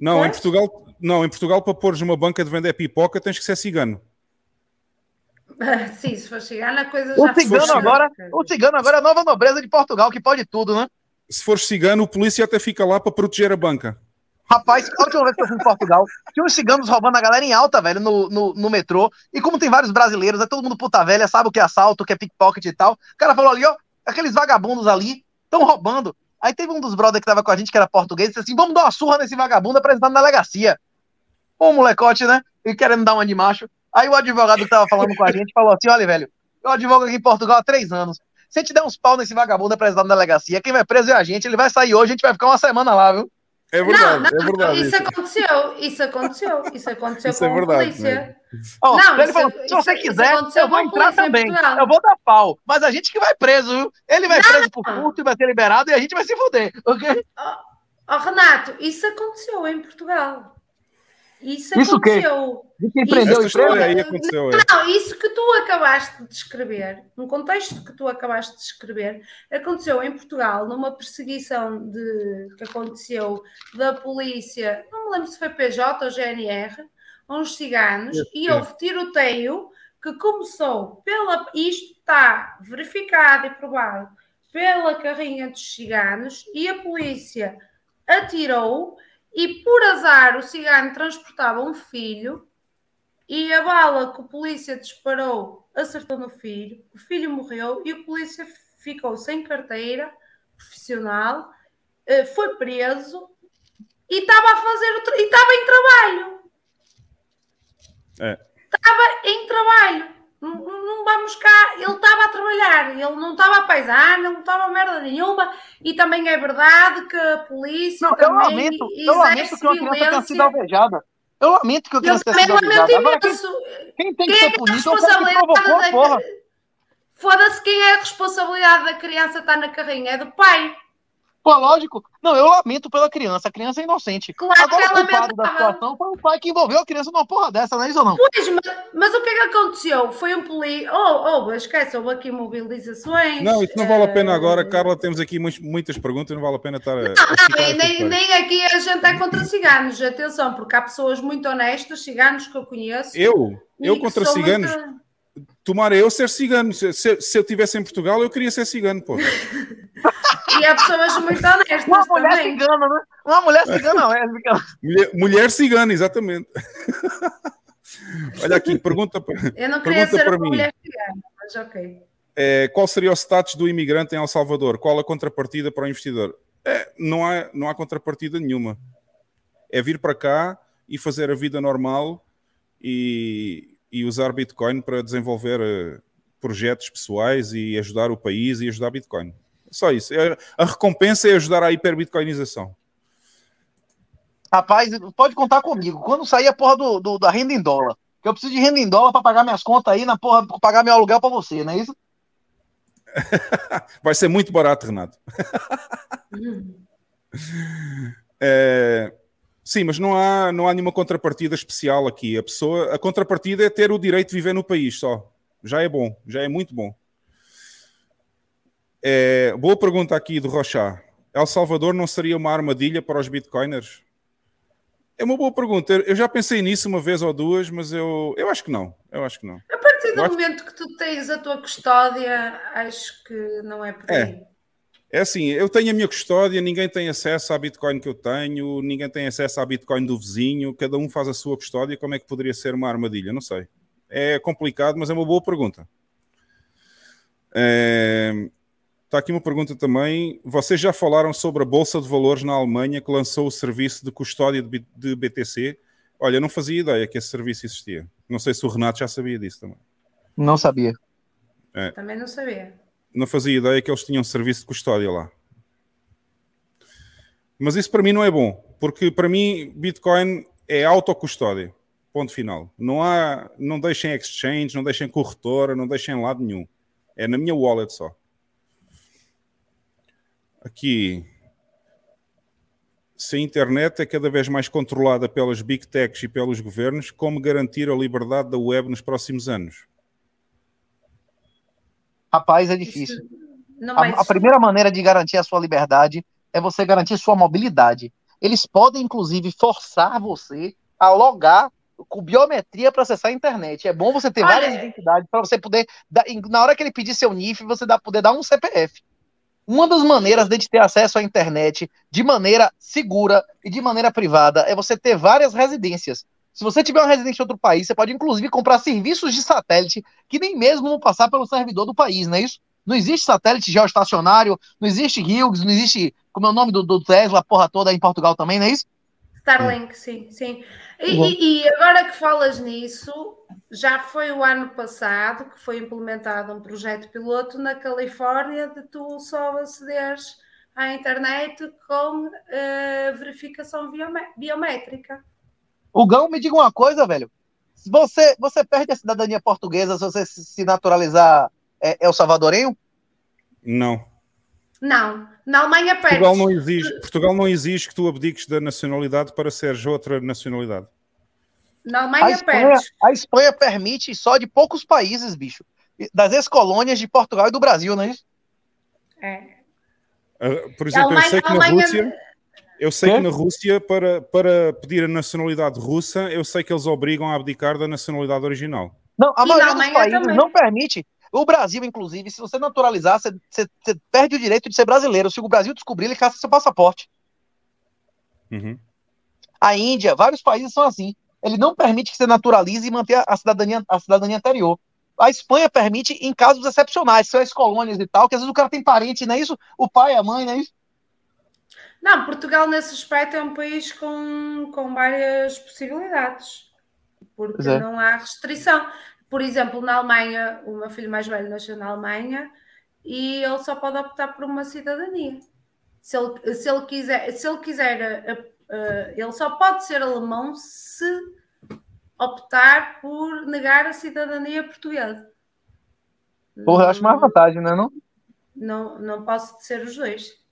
Não, em Portugal, não, em Portugal, para pôres uma banca de vender pipoca, tens que ser cigano. Sim, se for chegar na coisa O já cigano foi. agora, o cigano agora é a nova nobreza de Portugal, que pode tudo, né? Se fores cigano, o polícia até fica lá para proteger a banca. Rapaz, a última vez que eu fui em Portugal, tinha uns ciganos roubando a galera em alta, velho, no, no, no metrô. E como tem vários brasileiros, é todo mundo puta velha, sabe o que é assalto, o que é pickpocket e tal. O cara falou ali, ó, aqueles vagabundos ali estão roubando. Aí teve um dos brothers que tava com a gente, que era português, disse assim: vamos dar uma surra nesse vagabundo apresentar na delegacia. Ô molecote, né? E querendo dar uma de macho. Aí o advogado que tava falando com a gente falou assim: olha, velho, eu advogo aqui em Portugal há três anos. Se a gente der uns pau nesse vagabundo apresentar na delegacia, quem vai preso é a gente, ele vai sair hoje, a gente vai ficar uma semana lá, viu? É não, não, isso, aconteceu, isso aconteceu, isso aconteceu Isso é com verdade, a polícia. né? Ó, Não, ele isso- falou, se isso- você isso quiser, eu vou entrar também. Portugal. Eu vou dar pau. Mas a gente que vai preso, viu? Ele vai preso por furto e vai ser liberado e a gente vai se fuder, ok? Oh, Renato, isso aconteceu em Portugal. Isso Isso aconteceu. De quem Isso preso? aí aconteceu. Não, isso que tu acabaste de descrever, um contexto que tu acabaste de descrever, aconteceu em Portugal numa perseguição de, que aconteceu da polícia, não me lembro se foi PJ ou GNR, a uns ciganos, e houve tiroteio que começou pela. Isto está verificado e provado pela carrinha dos ciganos, e a polícia atirou, e por azar o cigano transportava um filho e a bala que o polícia disparou acertou no filho, o filho morreu e o polícia ficou sem carteira profissional, eh, foi preso e estava a fazer e estava em trabalho. É. Estava em trabalho. Não, não vamos cá, ele estava a trabalhar, ele não estava a paisar, não estava a merda nenhuma, e também é verdade que a polícia Não, eu lamento, eu lamento que uma criança tenha sido alvejada. Eu lamento que Eu criança tenha sido alvejada. Agora, quem, quem tem que Quem é ser que a punido é o que provocou a porra. Foda-se quem é a responsabilidade da criança estar na carrinha, é do pai. Pô, lógico. Não, eu lamento pela criança. A criança é inocente. Claro Agora, que o ela culpado da situação foi o pai que envolveu a criança numa porra dessa, não é isso ou não? Pois, mas, mas o que é que aconteceu? Foi um poli... Oh, oh, esquece, houve aqui mobilizações. Não, isso não vale a pena eh, agora, Carla. Temos aqui muitas, muitas perguntas, não vale a pena estar a. a Não, e nem, nem aqui a gente é contra ciganos, atenção, porque há pessoas muito honestas, ciganos que eu conheço. Eu? Eu contra ciganos? muito- Tomara eu ser cigano. Se, se, se eu estivesse em Portugal, eu queria ser cigano, pô. E há pessoas muito honestas Uma mulher também. cigana, né? Uma mulher cigana lésbica. Mulher, mulher cigana, exatamente. Olha aqui, pergunta, Eu não queria pergunta ser para uma mim. mulher cigana, mas ok. É, qual seria o status do imigrante em El Salvador? Qual a contrapartida para o investidor? É, não, há, não há contrapartida nenhuma. É vir para cá e fazer a vida normal e, e usar Bitcoin para desenvolver eh, projetos pessoais e ajudar o país e ajudar Bitcoin. Só isso. É- a recompensa é ajudar à hiperbitcoinização. Rapaz, pode contar comigo. Quando sair a porra do, do- da renda em dólar, que eu preciso de renda em dólar pra pagar minhas contas aí, na porra, pra pagar meu aluguel pra você, não é isso? Vai ser muito barato, Renato. É, sim, mas não há, não há nenhuma contrapartida especial aqui. A pessoa, a contrapartida é ter o direito de viver no país só. Já é bom, já é muito bom. É, boa pergunta aqui do Rochá. El Salvador não seria uma armadilha para os bitcoiners? É uma boa pergunta. Eu já pensei nisso uma vez ou duas, mas eu, eu acho que não. Eu acho que não. A partir do acho- momento que tu tens a tua custódia, acho que não é por aí. É. É assim, eu tenho a minha custódia, ninguém tem acesso à Bitcoin que eu tenho, ninguém tem acesso à Bitcoin do vizinho, cada um faz a sua custódia, como é que poderia ser uma armadilha? Não sei. É complicado, mas é uma boa pergunta. É, Está aqui uma pergunta também. Vocês já falaram sobre a Bolsa de Valores na Alemanha que lançou o serviço de custódia de BTC? Olha, eu não fazia ideia que esse serviço existia. Não sei se o Renato já sabia disso também. Não sabia. É. Também não sabia. Não fazia ideia que eles tinham serviço de custódia lá. Mas isso para mim não é bom, porque para mim Bitcoin é autocustódia. Ponto final. Não há, não deixem exchange, não deixem corretora, não deixem lado nenhum. É na minha wallet só. Aqui. Se a internet é cada vez mais controlada pelas big techs e pelos governos, como garantir a liberdade da web nos próximos anos? Rapaz, é difícil. Não A, vai a primeira maneira de garantir a sua liberdade é você garantir sua mobilidade. Eles podem, inclusive, forçar você a logar com biometria para acessar a internet. É bom você ter Olha- várias identidades para você poder, dar- na hora que ele pedir seu NIF, você dá, poder dar um CPF. Uma das maneiras de a ter acesso à internet de maneira segura e de maneira privada é você ter várias residências. Se você tiver uma residência em outro país, você pode inclusive comprar serviços de satélite que nem mesmo vão passar pelo servidor do país, não é isso? Não existe satélite geoestacionário, não existe Hughes, não existe, como é o nome do, do Tesla, a porra toda em Portugal também, não é isso? Starlink, sim, sim. E, Bom. e- e agora que falas nisso, já foi o ano passado que foi implementado um projeto piloto na Califórnia de tu só acederes à internet com eh, verificação biométrica. O Gão, me diga uma coisa, velho. Se Você, você perde a cidadania portuguesa se você se naturalizar é, El Salvadorenho? Não. Não, na Alemanha Portugal perdes. não exige, Portugal não exige que tu abdiques da nacionalidade para seres outra nacionalidade. Na A Alemanha Espanha, perdes. a Espanha permite só de poucos países, bicho. Das ex-colônias de Portugal e do Brasil, não é isso? É. Ah, Por exemplo, eu Alemanha- sei que na Alemanha- Rússia, eu sei que na Rússia, para, para pedir a nacionalidade russa, eu sei que eles obrigam a abdicar da nacionalidade original. Não, a maioria dos países também. não permite. O Brasil, inclusive, se você naturalizar, você, você- você perde o direito de ser brasileiro. Se o Brasil descobrir, ele caça seu passaporte. Uhum. A Índia, vários países são assim. Ele não permite que você naturalize e mantenha a cidadania, a cidadania anterior. A Espanha permite em casos excepcionais, são as colônias e tal, que às vezes o cara tem parente, não é isso? O pai, a mãe, não é isso? Não, Portugal nesse aspecto é um país com, com várias possibilidades, porque é. não há restrição. Por exemplo, na Alemanha, o meu filho mais velho nasceu na Alemanha e ele só pode optar por uma cidadania. Se ele, se ele quiser, se ele quiser, eh, eh, ele só pode ser alemão se optar por negar a cidadania portuguesa. Porra, acho mais vantagem, não é não? Não, não posso ser os dois.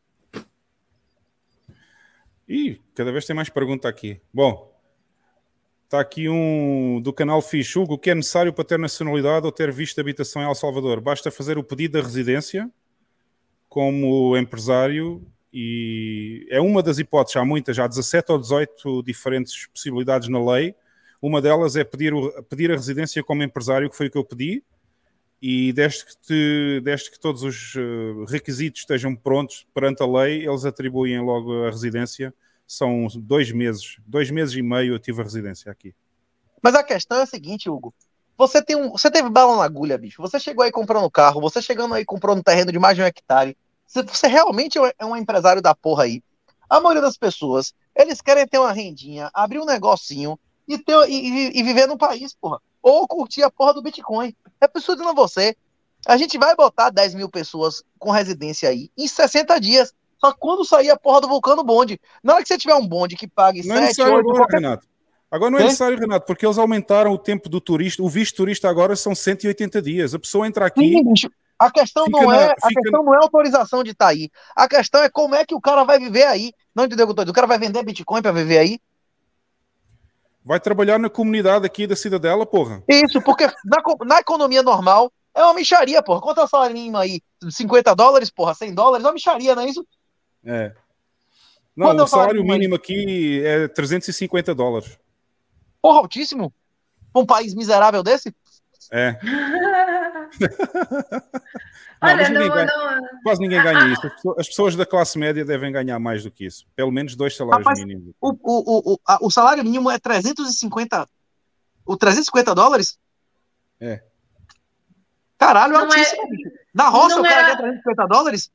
Ih, cada vez tem mais pergunta aqui. Bom, está aqui um do canal Fish. Hugo, o que é necessário para ter nacionalidade ou ter visto de habitação em El Salvador? Basta fazer o pedido da residência como empresário e é uma das hipóteses, há muitas, há 17 ou 18 diferentes possibilidades na lei. Uma delas é pedir, o- pedir a residência como empresário, que foi o que eu pedi, e desde que, te- desde que todos os eh, requisitos estejam prontos perante a lei, eles atribuem logo a residência. São dois meses, dois meses e meio eu tive a residência aqui. Mas a questão é a seguinte, Hugo. Você, tem um, você teve bala na agulha, bicho. Você chegou aí comprando carro, você chegando aí comprando terreno de mais de um hectare. Você, realmente é um empresário da porra aí. A maioria das pessoas, eles querem ter uma rendinha, abrir um negocinho e, ter, e- e viver no país, porra. Ou curtir a porra do Bitcoin. É preciso a você. A gente vai botar 10 mil pessoas com residência aí em 60 dias. Só quando sair a porra do vulcano bonde. Na hora que você tiver um bonde que pague Não é 7, necessário 8, agora, qualquer Renato. Agora não é Quê? necessário, Renato, porque eles aumentaram o tempo do turista. O visto turista agora são 180 dias. A pessoa entra aqui. Sim. A questão não na- é, a questão não é autorização de estar aí. A questão é como é que o cara vai viver aí. Não entendeu o que eu tô dizendo? O cara vai vender Bitcoin pra viver aí? Vai trabalhar na comunidade aqui da Cidadela, porra. Isso, porque na, na economia normal é uma micharia, porra. Quanto é o salário mínimo aí? 50 dólares, porra, 100 dólares? É uma micharia, não é isso? É. Não, Quando o salário de- mínimo aqui é 350 dólares. Porra, altíssimo. Pra um país miserável desse? É. Não, Olha, mas ninguém não, ganha- não, Quase ninguém ganha isso. As pessoas, as pessoas da classe média devem ganhar mais do que isso. Pelo menos dois salários Rapaz, mínimos. O, o, o, o, a- o salário mínimo é 350. O 350 dólares? É. Caralho, Não é- altíssimo, bicho. Na roça não o cara era- ganha 350 dólares?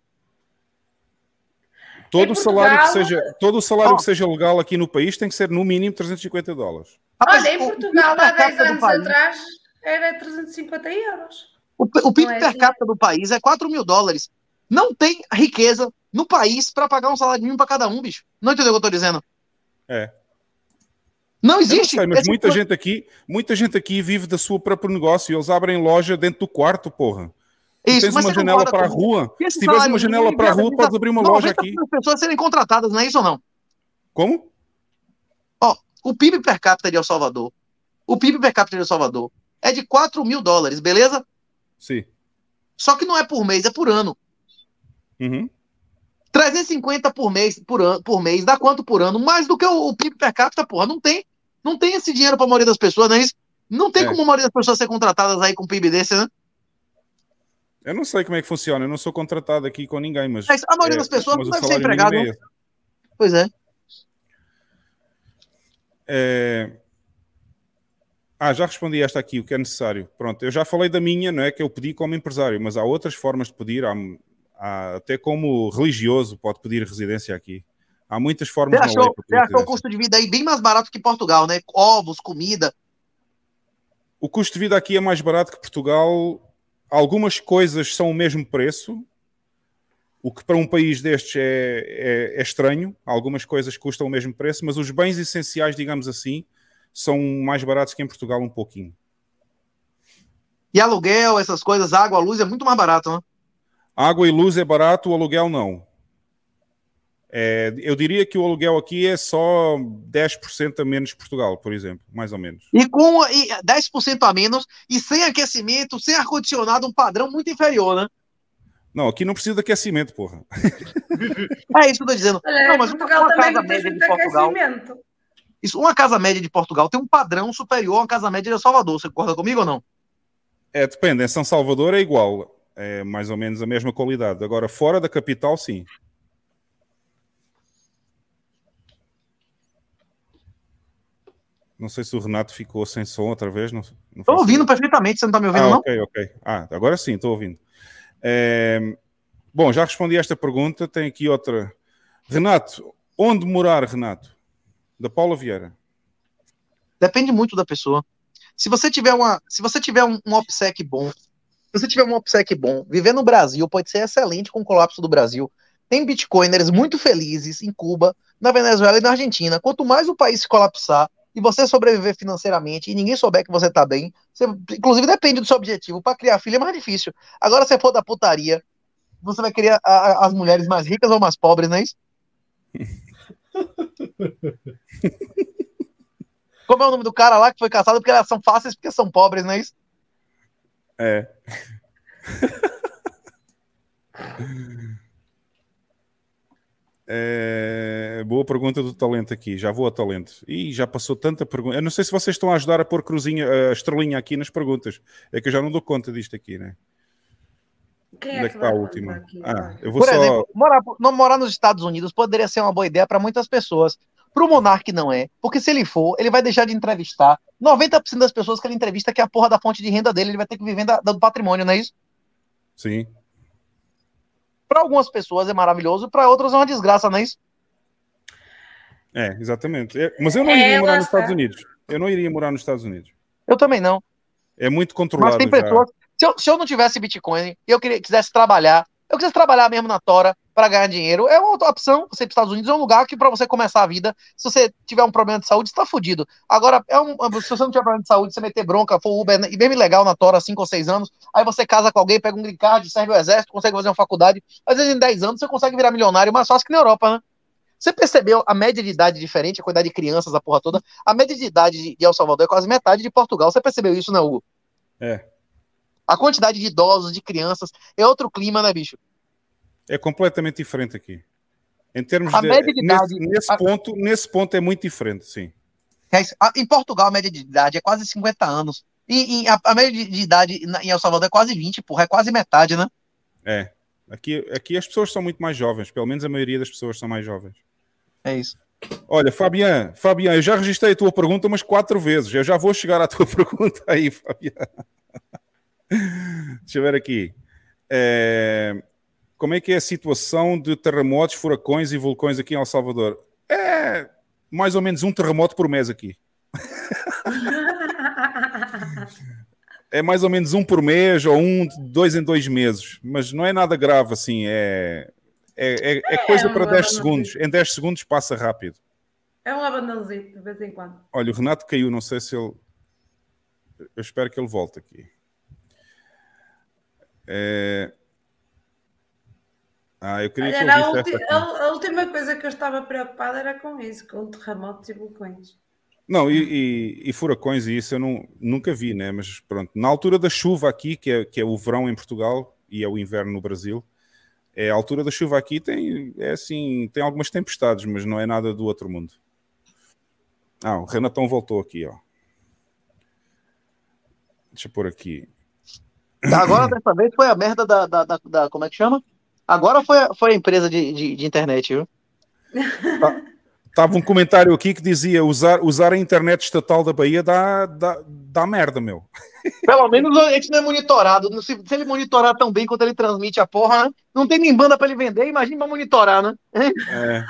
Todo Em o salário que Portugal- seja, todo o salário Ó. que seja legal aqui no país tem que ser no mínimo 350 dólares. Rapaz, Olha, em Portugal, há per 10 capita do anos atrás, era 350 euros. O, o PIB é per assim. capita do país é 4 mil dólares. Não tem riqueza no país pra pagar um salário mínimo pra cada um, bicho. Não entendeu o que eu tô dizendo? É. Não Eu não existe. sei, mas Esse muita gente aqui, muita gente aqui vive da sua próprio negócio e eles abrem loja dentro do quarto, porra. Isso, tens mas uma janela para a rua. Se tiveres salário uma janela para a rua, viabiliza podes abrir uma loja 90% aqui. das pessoas serem contratadas, não é isso ou não? Como? Ó, o PIB per capita de El Salvador, o PIB per capita de El Salvador é de 4 mil dólares, beleza? Sim. Só que não é por mês, é por ano. Uhum. 350 por mês, por, an por mês, dá quanto por ano? Mais do que o, o PIB per capita, porra. Não tem. Não tem esse dinheiro pra maioria das pessoas, não é isso? Não tem É. como a maioria das pessoas ser contratadas aí com PIB desse, né? Eu não sei como é que funciona, eu não sou contratado aqui com ninguém, mas. Mas a maioria das pessoas não deve ser empregado, é né? Pois é. É... Ah, já respondi esta aqui, o que é necessário. Pronto, eu já falei da minha, não é? Que eu pedi como empresário, mas há outras formas de pedir, há, há- até como religioso pode pedir residência aqui. Há muitas formas lei achou, você achou o custo de vida aí bem mais barato que Portugal, né? Ovos, comida. O custo de vida aqui é mais barato que Portugal. Algumas coisas são o mesmo preço, o que para um país destes é, é- é estranho. Algumas coisas custam o mesmo preço, mas os bens essenciais, digamos assim, são mais baratos que em Portugal um pouquinho. E aluguel, essas coisas, água, luz, é muito mais barato, né? Água e luz é barato, o aluguel não. É, eu diria que o aluguel aqui é só 10% a menos que Portugal, por exemplo, mais ou menos. E com e 10% a menos, e sem aquecimento, sem ar-condicionado, um padrão muito inferior, né? Não, aqui não precisa de aquecimento, porra. É isso que eu tô dizendo. Olha, Não, mas Portugal uma também casa não tem média de Portugal. aquecimento. Isso, uma casa média de Portugal tem um padrão superior a uma casa média de Salvador. Você concorda comigo ou não? É, depende. Em São Salvador é igual. É mais ou menos a mesma qualidade. Agora, fora da capital, sim. Não sei se o Renato ficou sem som outra vez. Não, não faço ouvindo perfeitamente, você não tá me ouvindo, ah, não? ok, ok. Ah, agora sim, estou ouvindo. É, Bom, já respondi esta pergunta. Tem aqui outra. Renato, onde morar, Renato? Da Paula Vieira. Depende muito da pessoa. Se você tiver uma, se você tiver um, um OPSEC bom, se você tiver um OPSEC bom, viver no Brasil pode ser excelente com o colapso do Brasil. Tem bitcoiners muito felizes em Cuba, na Venezuela e na Argentina. Quanto mais o país se colapsar e você sobreviver financeiramente e ninguém souber que você tá bem, você, inclusive depende do seu objetivo. Para criar filho é mais difícil. Agora, se for da putaria, você vai querer a- a- as mulheres mais ricas ou mais pobres, não é isso? Como é o nome do cara lá que foi caçado? Porque elas são fáceis porque são pobres, não é isso? É. É, boa pergunta do talento aqui. Já vou ao talento. E já passou tanta pergunta. Eu não sei se vocês estão a ajudar a pôr cruzinha, a estrelinha aqui nas perguntas. É que eu já não dou conta disto aqui, né? Quem Onde é é que que está a última? aqui? Ah, eu vou Por só. exemplo, morar, não morar nos Estados Unidos poderia ser uma boa ideia para muitas pessoas. Para o Monark não é, porque se ele for, ele vai deixar de entrevistar 90% das pessoas que ele entrevista, que é a porra da fonte de renda dele, ele vai ter que viver da- do patrimônio, não é isso? Sim. Para algumas pessoas é maravilhoso, para outras é uma desgraça, não é isso? É, exatamente. É, mas eu não É, iria morar nos Estados. Unidos. Eu não iria morar nos Estados Unidos. Eu também não. É muito Mas controlado tem já. Se eu, se eu não tivesse Bitcoin e eu quisesse trabalhar, eu quisesse trabalhar mesmo na Tora para ganhar dinheiro, é uma outra opção. Você ir para os Estados Unidos é um lugar que para você começar a vida, se você tiver um problema de saúde, você tá fudido. Agora, é um, se você não tiver problema de saúde, você meter bronca, for Uber e mesmo legal na Tora, 5 ou 6 anos, aí você casa com alguém, pega um green card, serve o exército, consegue fazer uma faculdade. Às vezes em 10 anos você consegue virar milionário, mais fácil que na Europa, né? Você percebeu a média de idade diferente, a quantidade de crianças, a porra toda? A média de idade de de El Salvador é quase metade de Portugal. Você percebeu isso, né, Hugo? É. A quantidade de idosos, de crianças, é outro clima, né, bicho? É completamente diferente aqui. Em termos A de. média de idade- nesse, nesse a- ponto, nesse ponto é muito diferente, sim. É Em Portugal, a média de idade é quase 50 anos. E, e a, a média de de idade em El Salvador é quase 20, porra, é quase metade, né? É. Aqui, aqui as pessoas são muito mais jovens, pelo menos a maioria das pessoas são mais jovens. É isso. Olha, Fabian, Fabian, eu já registrei a tua pergunta umas quatro vezes. Eu já vou chegar à tua pergunta aí, Fabian. Deixa eu ver aqui. É, Como é que é a situação de terremotos, furacões e vulcões aqui em El Salvador? É mais ou menos um terremoto por mês aqui. É mais ou menos um por mês ou um, dois em dois meses. Mas não é nada grave assim. É, é, é, é coisa um para 10 abandono. segundos. Em 10 segundos passa rápido. É um abandãozinho, de vez em quando. Olha, o Renato caiu, não sei se ele. Eu espero que ele volte aqui. É... Ah, eu queria Olha, que ulti- a- a última coisa que eu estava preocupada era com isso, com terremotos e vulcões. Não, e, e- e furacões e isso eu não, nunca vi, né? Mas pronto, na altura da chuva aqui, que é, que é o verão em Portugal e é o inverno no Brasil, é a altura da chuva aqui tem, é assim, tem algumas tempestades, mas não é nada do outro mundo. Ah, o Renatão voltou aqui, ó. Deixa eu pôr aqui. Agora, dessa vez, foi a merda da, da, da- da- Como é que chama? Agora foi, a- foi a empresa de, de, de internet, viu? Estava um comentário aqui que dizia usar, usar a internet estatal da Bahia dá, dá, dá merda, meu. Pelo menos a gente não é monitorado. Se, se ele monitorar tão bem quanto ele transmite a porra, né? não tem nem banda pra ele vender, imagina pra monitorar, né? É.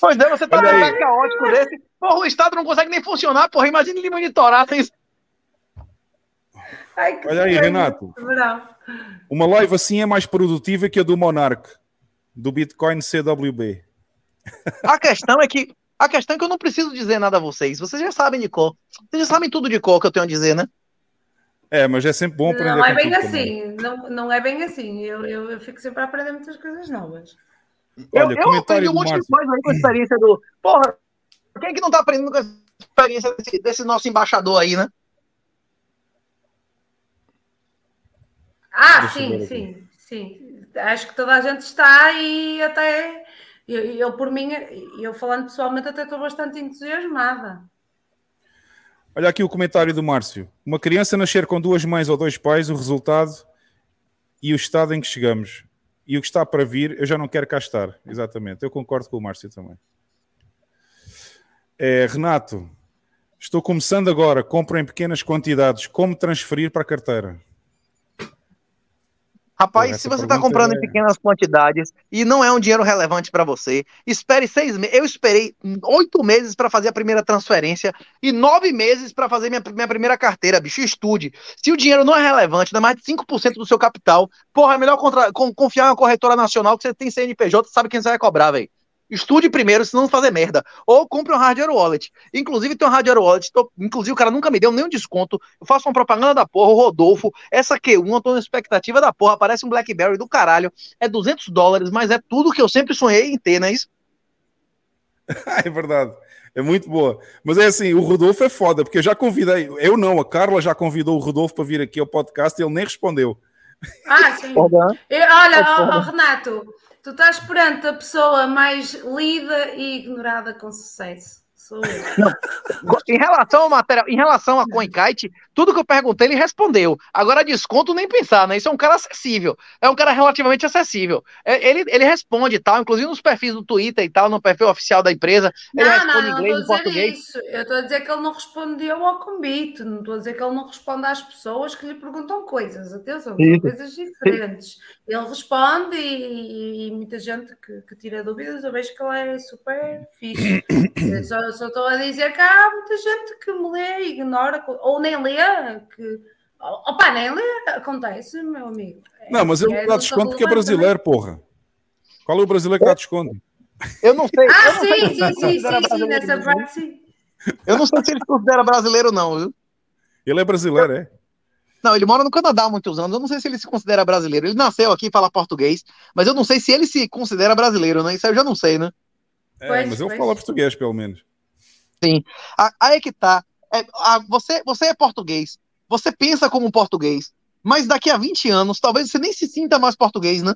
Pois é, você tá num caótico desse. Porra, o Estado não consegue nem funcionar, porra. Imagina ele monitorar. Tem... Ai, que Olha aí. Renato. Uma live assim é mais produtiva que a do Monarch, do Bitcoin CWB. A questão é que. A questão é que eu não preciso dizer nada a vocês. Vocês já sabem de cor. Vocês já sabem tudo de cor que eu tenho a dizer, né? É, mas é sempre bom aprender Não é bem assim, não, não é bem assim. Eu, eu, eu fico sempre a aprender muitas coisas novas. Eu, Olha, eu comentário aprendi um monte de coisa aí com a experiência do. Porra, quem é que não tá aprendendo com a experiência desse, desse nosso embaixador aí, né? Ah, sim, sim, sim. Acho que toda a gente está e até eu, eu por mim, eu falando pessoalmente, até estou bastante entusiasmada. Olha aqui o comentário do Márcio. Uma criança nascer com duas mães ou dois pais, o resultado e o estado em que chegamos. E o que está para vir, eu já não quero cá estar. Exatamente. Eu concordo com o Márcio também. É, Renato, estou começando agora. Compro em pequenas quantidades. Como transferir para a carteira? Rapaz, se você está comprando é- em pequenas quantidades e não é um dinheiro relevante para você, espere seis meses. Eu esperei oito meses para fazer a primeira transferência e nove meses para fazer minha, minha primeira carteira, bicho. Estude. Se o dinheiro não é relevante, dá mais de 5% do seu capital, porra, é melhor contra- con- confiar em uma corretora nacional que você tem CNPJ, sabe quem você vai cobrar, velho. Estude primeiro, se não fazer merda. Ou compre um hardware wallet. Inclusive, tem um hardware wallet. Tô, inclusive, o cara nunca me deu nenhum desconto. Eu faço uma propaganda da porra, o Rodolfo. Essa Q1, eu tô na expectativa da porra. Parece um Blackberry do caralho. É 200 dólares, mas é tudo que eu sempre sonhei em ter, não é isso? é verdade. É muito boa. Mas é assim, o Rodolfo é foda, porque eu já convidei. Eu não, a Carla já convidou o Rodolfo para vir aqui ao podcast e ele nem respondeu. Ah, sim. Eu, olha, oh, Renato, tu estás perante a pessoa mais lida e ignorada com sucesso. Sou eu. Não. Em relação ao material, em relação a CoinKite, tudo que eu perguntei ele respondeu. Agora desconto nem pensar, né? Isso é um cara acessível. É um cara relativamente acessível. É, ele, ele responde e tal, inclusive nos perfis do Twitter e tal, no perfil oficial da empresa. Ele não, responde não, inglês não e estou a dizer português. isso. Eu estou a dizer que ele não respondeu ao convite. Não estou a dizer que ele não responde às pessoas que lhe perguntam coisas. Atenção, são coisas diferentes. Ele responde e, e muita gente que, que tira dúvidas, eu vejo que ele é super fixe. Eu só, só estou a dizer que há muita gente que me lê, ignora, ou nem lê, que. Opa, nem lê, acontece, meu amigo. Não, mas ele É, dá desconto porque é brasileiro, porra. Qual é o brasileiro que dá desconto? Eu não sei. Ah, eu não sei sim, se sim, ele sim, sim, sim, nessa parte sim. Eu não sei se ele se considera brasileiro, não, viu? Ele é brasileiro, é? Não, ele mora no Canadá há muitos anos. Eu não sei se ele se considera brasileiro. Ele nasceu aqui e fala português, mas eu não sei se ele se considera brasileiro, né? Isso aí eu já não sei, né? É, Pois, mas pois. fala português, pelo menos. Sim. Aí é que tá. É, a- você, você é português. Você pensa como um português. Mas daqui a 20 anos, talvez você nem se sinta mais português, né?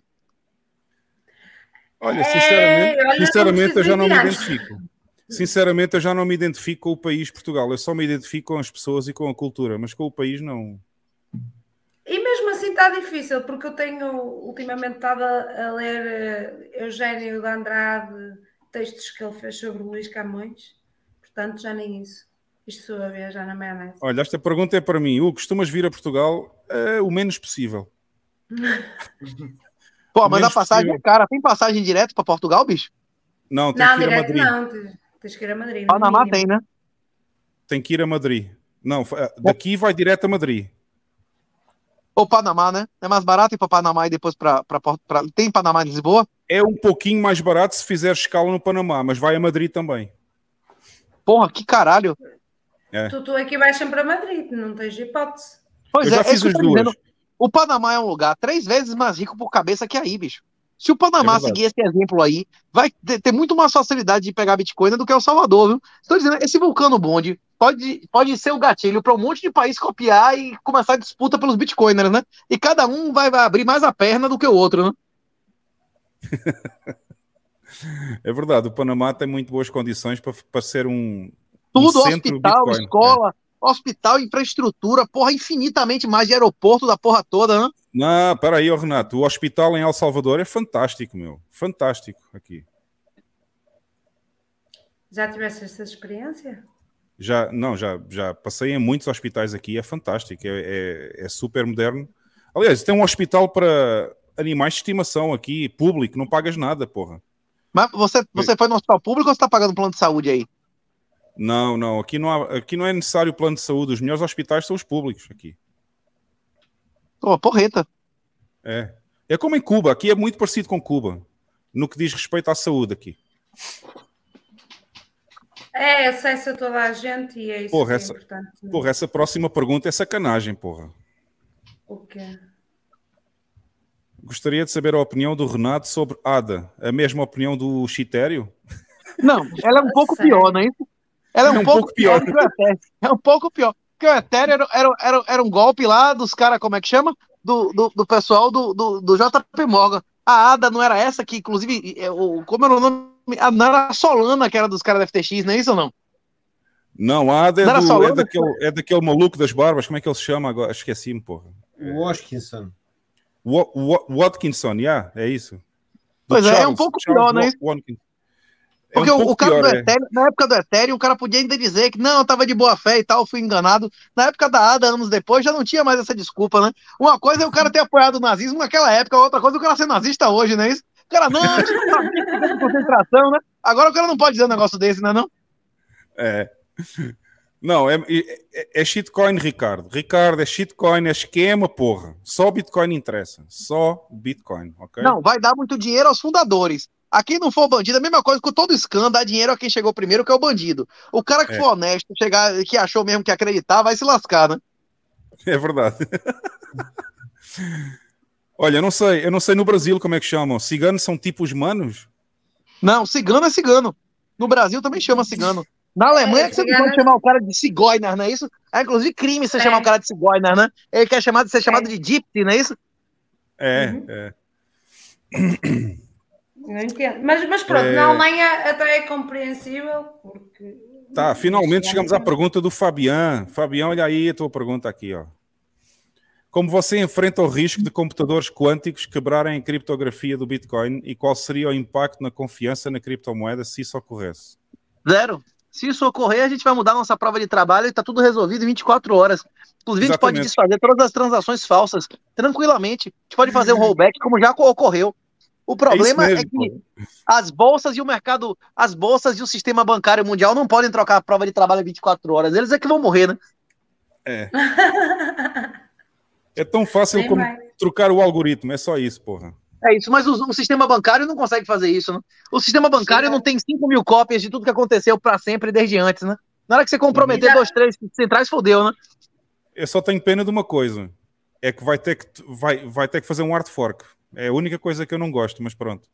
Olha, É, sinceramente, olha, não sinceramente eu já não me identifico. Sinceramente, eu já não me identifico com o país Portugal. Eu só me identifico com as pessoas e com a cultura, mas com o país não. E mesmo assim está difícil, porque eu tenho ultimamente estado a, a ler eh, Eugénio de Andrade, textos que ele fez sobre Luís Camões, portanto já nem isso. Isto sou a viajar na maionese. Olha, esta pergunta é para mim. Hugo, costumas vir a Portugal É, o menos possível. Pô, mas a passagem possível. é cara. Tem passagem direto pra Portugal, bicho? Não, tem Não, que ir a direto Madrid. não, tens- que ir a Madrid. Panamá mínimo. tem, né? Tem que ir a Madrid. Não, fa- daqui vai direto a Madrid. Ou Panamá, né? É mais barato ir pra Panamá e depois Porto- pra... Tem Panamá em Lisboa? É um pouquinho mais barato se fizer escala no Panamá, mas vai a Madrid também. Porra, que caralho. É. Tu, tu aqui vais sempre a Madrid, não tens hipótese. Pois Eu já é, é fiz isso que eu as tô duas. dizendo. O Panamá é um lugar três vezes mais rico por cabeça que aí, bicho. Se o Panamá É seguir esse exemplo aí, vai ter, ter muito mais facilidade de pegar Bitcoin do que o Salvador, viu? Estou dizendo, esse vulcano bonde pode, pode ser o gatilho para um monte de país copiar e começar a disputa pelos Bitcoiners, né? E cada um vai, vai abrir mais a perna do que o outro, né? É verdade, o Panamá tem muito boas condições para, para ser um, Tudo, um hospital, Bitcoin. escola, hospital, infraestrutura, porra, infinitamente mais de aeroporto da porra toda, né? Não, para aí, Renato. O hospital em El Salvador é fantástico, meu. Fantástico aqui. Já tiveste essa experiência? Já, não, já, já passei em muitos hospitais aqui, é fantástico, é, é, é super moderno. Aliás, tem um hospital para animais de estimação aqui, público, não pagas nada, porra. Mas você, você foi no hospital público ou você tá pagando plano de saúde aí? Não, não, aqui não, há, aqui não é necessário plano de saúde, os melhores hospitais são os públicos aqui. Pô, porreta. É. É como em Cuba, aqui é muito parecido com Cuba, no que diz respeito à saúde aqui. É acesso a toda a gente e é isso Porra, que é essa, importante. porra, essa próxima pergunta é sacanagem, porra. O quê? Gostaria de saber a opinião do Renato sobre ADA, a mesma opinião do Chitério? Não, ela é um pouco pior, não é isso? Ela é um, pouco, pior, que o. É um pouco pior. Porque o Ethereum era, era, era, era um golpe lá dos caras, como é que chama? Do, do, do pessoal do, do, do JP Morgan. A ADA não era essa que, inclusive, é, o, como era o nome? A, não era a Solana que era dos caras da FTX, não é isso ou não? Não, a ADA é, Não do- é Londres? daquele, é daquele maluco das barbas, como é que ele se chama agora? Esqueci-me, porra. O Washkinson. Wa- Wa- Watkinson, yeah, é isso. Do Pois é, é um Charles- pouco Charles pior, né? Wa- Watkinson. É Porque um o- o cara pior, do é. Ethereum, na época do Ethereum, o cara podia ainda dizer que não, eu tava de boa fé e tal, fui enganado. Na época da ADA, anos depois, já não tinha mais essa desculpa, né? Uma coisa é o cara ter apoiado o nazismo naquela época, outra coisa é o cara ser nazista hoje, não é isso? O cara, não, a gente de concentração, né? Agora o cara não pode dizer um negócio desse, né? Não? É. Não, é, é, é shitcoin, Ricardo. Ricardo, é shitcoin, é esquema, porra. Só Bitcoin interessa. Só Bitcoin, ok? Não, vai dar muito dinheiro aos fundadores. A quem não for bandido, é a mesma coisa com todo escândalo, dá dinheiro a quem chegou primeiro, que é o bandido. O cara que É. for honesto, chegar, que achou mesmo que ia acreditar, vai se lascar, né? É verdade. Olha, eu não sei, eu não sei no Brasil como é que chamam. Ciganos são tipo os manos? Não, cigano é cigano. No Brasil também chama cigano. Na Alemanha É, que você não cigano- pode chamar o cara de cigoiner, não é isso? É inclusive crime você É. chamar o cara de cigoiner, né? Ele quer chamar, ser chamado de gypsy, não é isso? É, Uhum. é. Não entendo. Mas, mas pronto, É. na Alemanha até é compreensível, porque. Tá, finalmente chegamos à pergunta do Fabian. Fabian, olha aí a tua pergunta aqui, ó. Como você enfrenta o risco de computadores quânticos quebrarem a criptografia do Bitcoin e qual seria o impacto na confiança na criptomoeda se isso ocorresse? Zero. Se isso ocorrer, a gente vai mudar nossa prova de trabalho e tá tudo resolvido em 24 horas. Inclusive, a gente pode desfazer todas as transações falsas tranquilamente. A gente pode fazer um rollback como já ocorreu. O problema é, mesmo, que as bolsas e o mercado, as bolsas e o sistema bancário mundial não podem trocar a prova de trabalho em 24 horas. Eles é que vão morrer, né? É. É tão fácil Bem como mais. trocar o algoritmo, é só isso, porra. É isso, mas o, o sistema bancário não consegue fazer isso, né? O sistema bancário não tem 5 mil cópias de tudo que aconteceu para sempre desde antes, né? Na hora que você comprometer dois, três centrais, fodeu, né? Eu só tenho pena de uma coisa. É que vai ter que, vai, vai ter que fazer um hard fork. É a única coisa que eu não gosto, mas pronto.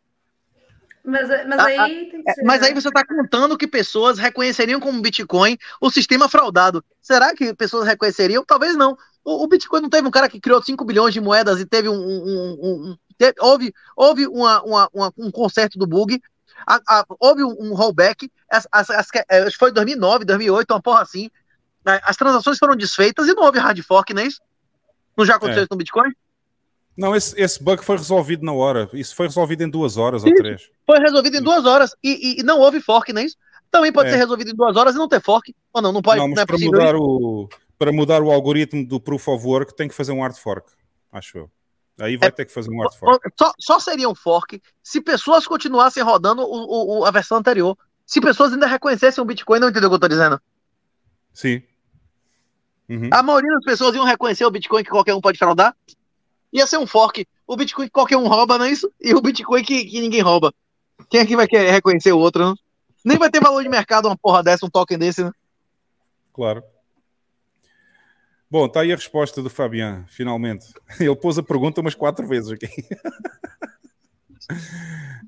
Mas, mas Ah, aí tem que É, ser. mas aí você está contando que pessoas reconheceriam como Bitcoin o sistema fraudado. Será que pessoas reconheceriam? Talvez não. O, o Bitcoin não teve um cara que criou 5 bilhões de moedas e teve um. um- um- um- teve- houve houve uma, uma- uma- um conserto do bug, a- a- houve um, um rollback. As, as, as, é, acho que foi 2009, 2008, uma porra assim. né? As transações foram desfeitas e não houve hard fork, não é isso? Não já aconteceu É. isso no Bitcoin? Não, esse, esse bug foi resolvido na hora. Isso foi resolvido em duas horas ou Isso. três. Foi resolvido em duas horas e, e- e não houve fork, não é isso? Também pode É. ser resolvido em duas horas e não ter fork. Ou não, não pode, não, não, mas é para mudar, o, para mudar o algoritmo do Proof of Work tem que fazer um hard fork, acho eu. Aí vai ter que fazer um hard fork. Só, só seria um fork se pessoas continuassem rodando o, o- a versão anterior. Se pessoas ainda reconhecessem o Bitcoin, não entendeu o que eu tô dizendo? Sim. Uhum. A maioria das pessoas iam reconhecer o Bitcoin que qualquer um pode fraudar. Ia ser um fork. O Bitcoin que qualquer um rouba, não é isso? E o Bitcoin que, que ninguém rouba. Quem aqui vai querer reconhecer o outro, não? Nem vai ter valor de mercado uma porra dessa, um token desse, né? Claro. Bom, está aí a resposta do Fabian, finalmente. Ele pôs a pergunta umas quatro vezes aqui.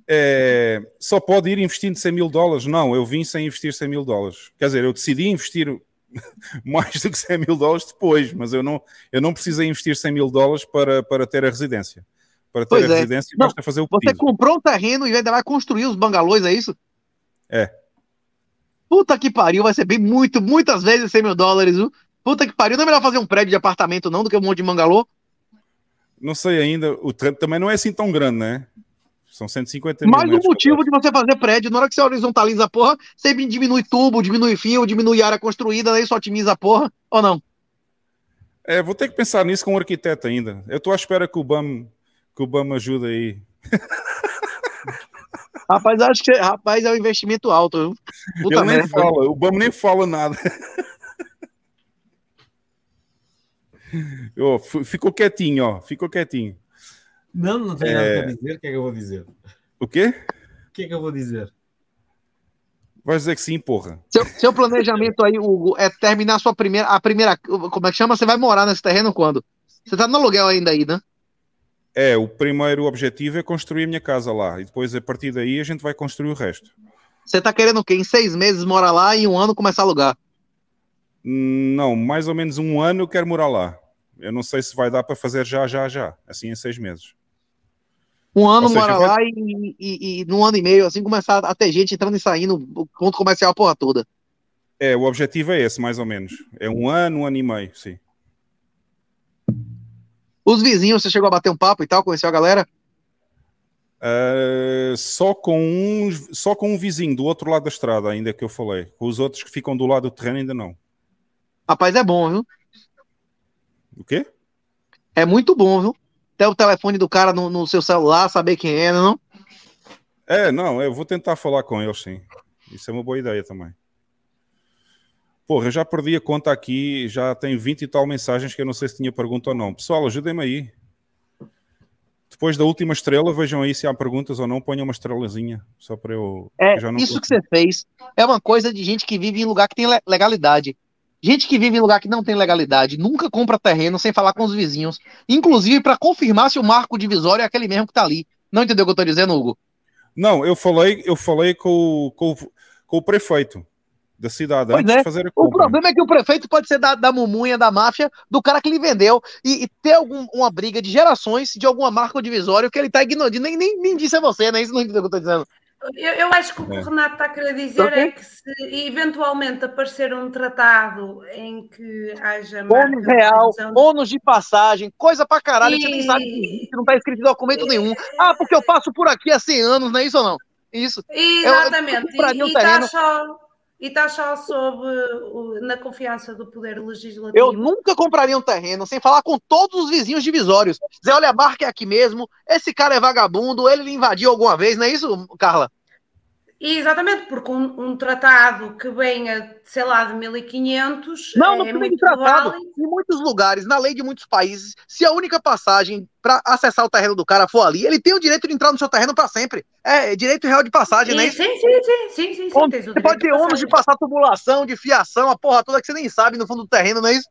É, só pode ir investindo 100 mil dólares? Não, eu vim sem investir 100 mil dólares. Quer dizer, eu decidi investir mais do que 100 mil dólares depois, mas eu não, eu não precisei investir 100 mil dólares para, para ter a residência. Para ter Pois a é. residência, Não, basta fazer o Você pedido. comprou um terreno e ainda vai construir os bangalôs, é isso? É. Puta que pariu, vai ser bem muito, muitas vezes 100 mil dólares, viu? Puta que pariu, não é melhor fazer um prédio de apartamento não do que um monte de bangalô? Não sei ainda, o também não é assim tão grande, né? São 150 mil Mais um motivo de você fazer prédio. Na hora que você horizontaliza a porra, você diminui tubo, diminui fio, diminui área construída, aí só otimiza a porra, ou não? É, vou ter que pensar nisso com um arquiteto ainda. Eu estou à espera que o BAM, que o BAM ajude aí. Rapaz, acho que rapaz, é um investimento alto? Puta Ele nem merda. fala, o BAM nem fala nada. F- ficou quietinho, ó, ficou quietinho. Não, não tenho É. nada para dizer. O que é que eu vou dizer? O quê? O que é que eu vou dizer? Vais dizer que sim, porra. Seu, seu planejamento aí, Hugo, é terminar a sua primeira, a primeira, como é que chama? Você vai morar nesse terreno quando? Você tá no aluguel ainda aí, né? É, o primeiro objetivo é construir a minha casa lá. E depois, a partir daí, a gente vai construir o resto. Você tá querendo o quê? Em seis meses morar lá e em um ano começar a alugar? Não, mais ou menos um ano eu quero morar lá. Eu não sei se vai dar para fazer já, já, já. Assim em seis meses. Um ano seja, mora lá e, e, e num ano e meio, assim, começar a ter gente entrando e saindo, o ponto comercial a porra toda. É, o objetivo é esse, mais ou menos. É um ano, um ano e meio, sim. Os vizinhos, você chegou a bater um papo e tal, conheceu a galera? Uh, só, com um, só com um vizinho do outro lado da estrada, ainda que eu falei. Com os outros que ficam do lado do terreno, ainda não. Rapaz, é bom, viu? O quê? É muito bom, viu? Ter o telefone do cara no, no seu celular, saber quem é, não? É, não, eu vou tentar falar com eles, sim. Isso é uma boa ideia também. Porra, eu já perdi a conta aqui, já tem 20 e tal mensagens que eu não sei se tinha pergunta ou não. Pessoal, ajudem-me aí. Depois da última estrela, vejam aí se há perguntas ou não, ponham uma estrelazinha, só para eu. É, eu já não isso tô- que você fez é uma coisa de gente que vive em lugar que tem le- legalidade. Gente que vive em lugar que não tem legalidade, nunca compra terreno sem falar com os vizinhos, inclusive para confirmar se o marco divisório é aquele mesmo que tá ali. Não entendeu o que eu tô dizendo, Hugo? Não, eu falei, eu falei com, o- com, o- com o prefeito da cidade Pois antes é. de fazer a O compra. problema é que o prefeito pode ser da, da mumunha, da máfia, do cara que lhe vendeu e, e ter algum, uma briga de gerações de alguma marca divisória que ele tá ignorando. Nem, nem, nem disse a você, né? Isso não entendeu o que eu tô dizendo. Eu, eu acho que o que É. o Renato está a querer dizer Ok. é que se eventualmente aparecer um tratado em que haja Ônus marca de real, divisão- ônus de passagem, coisa pra caralho, que você nem E- sabe que existe, não tá escrito em documento nenhum. Ah, porque eu passo por aqui há 100 anos, não é isso ou não? Isso. Exatamente. Eu, eu e está só, e tá só sob, na confiança do Poder Legislativo. Eu nunca compraria um terreno sem falar com todos os vizinhos divisórios. Dizer, olha, a marca é aqui mesmo, esse cara é vagabundo, ele invadiu alguma vez, não é isso, Carla? Exatamente, porque um, um tratado que venha, sei lá, de 1500 Não, não é muito tratado. válido. Em muitos lugares, na lei de muitos países, se a única passagem para acessar o terreno do cara for ali, ele tem o direito de entrar no seu terreno para sempre. É direito real de passagem, né? E- sim, sim, sim, sim, sim, sim, o Você pode ter ônus de passar tubulação, de fiação, a porra toda que você nem sabe no fundo do terreno, não é isso?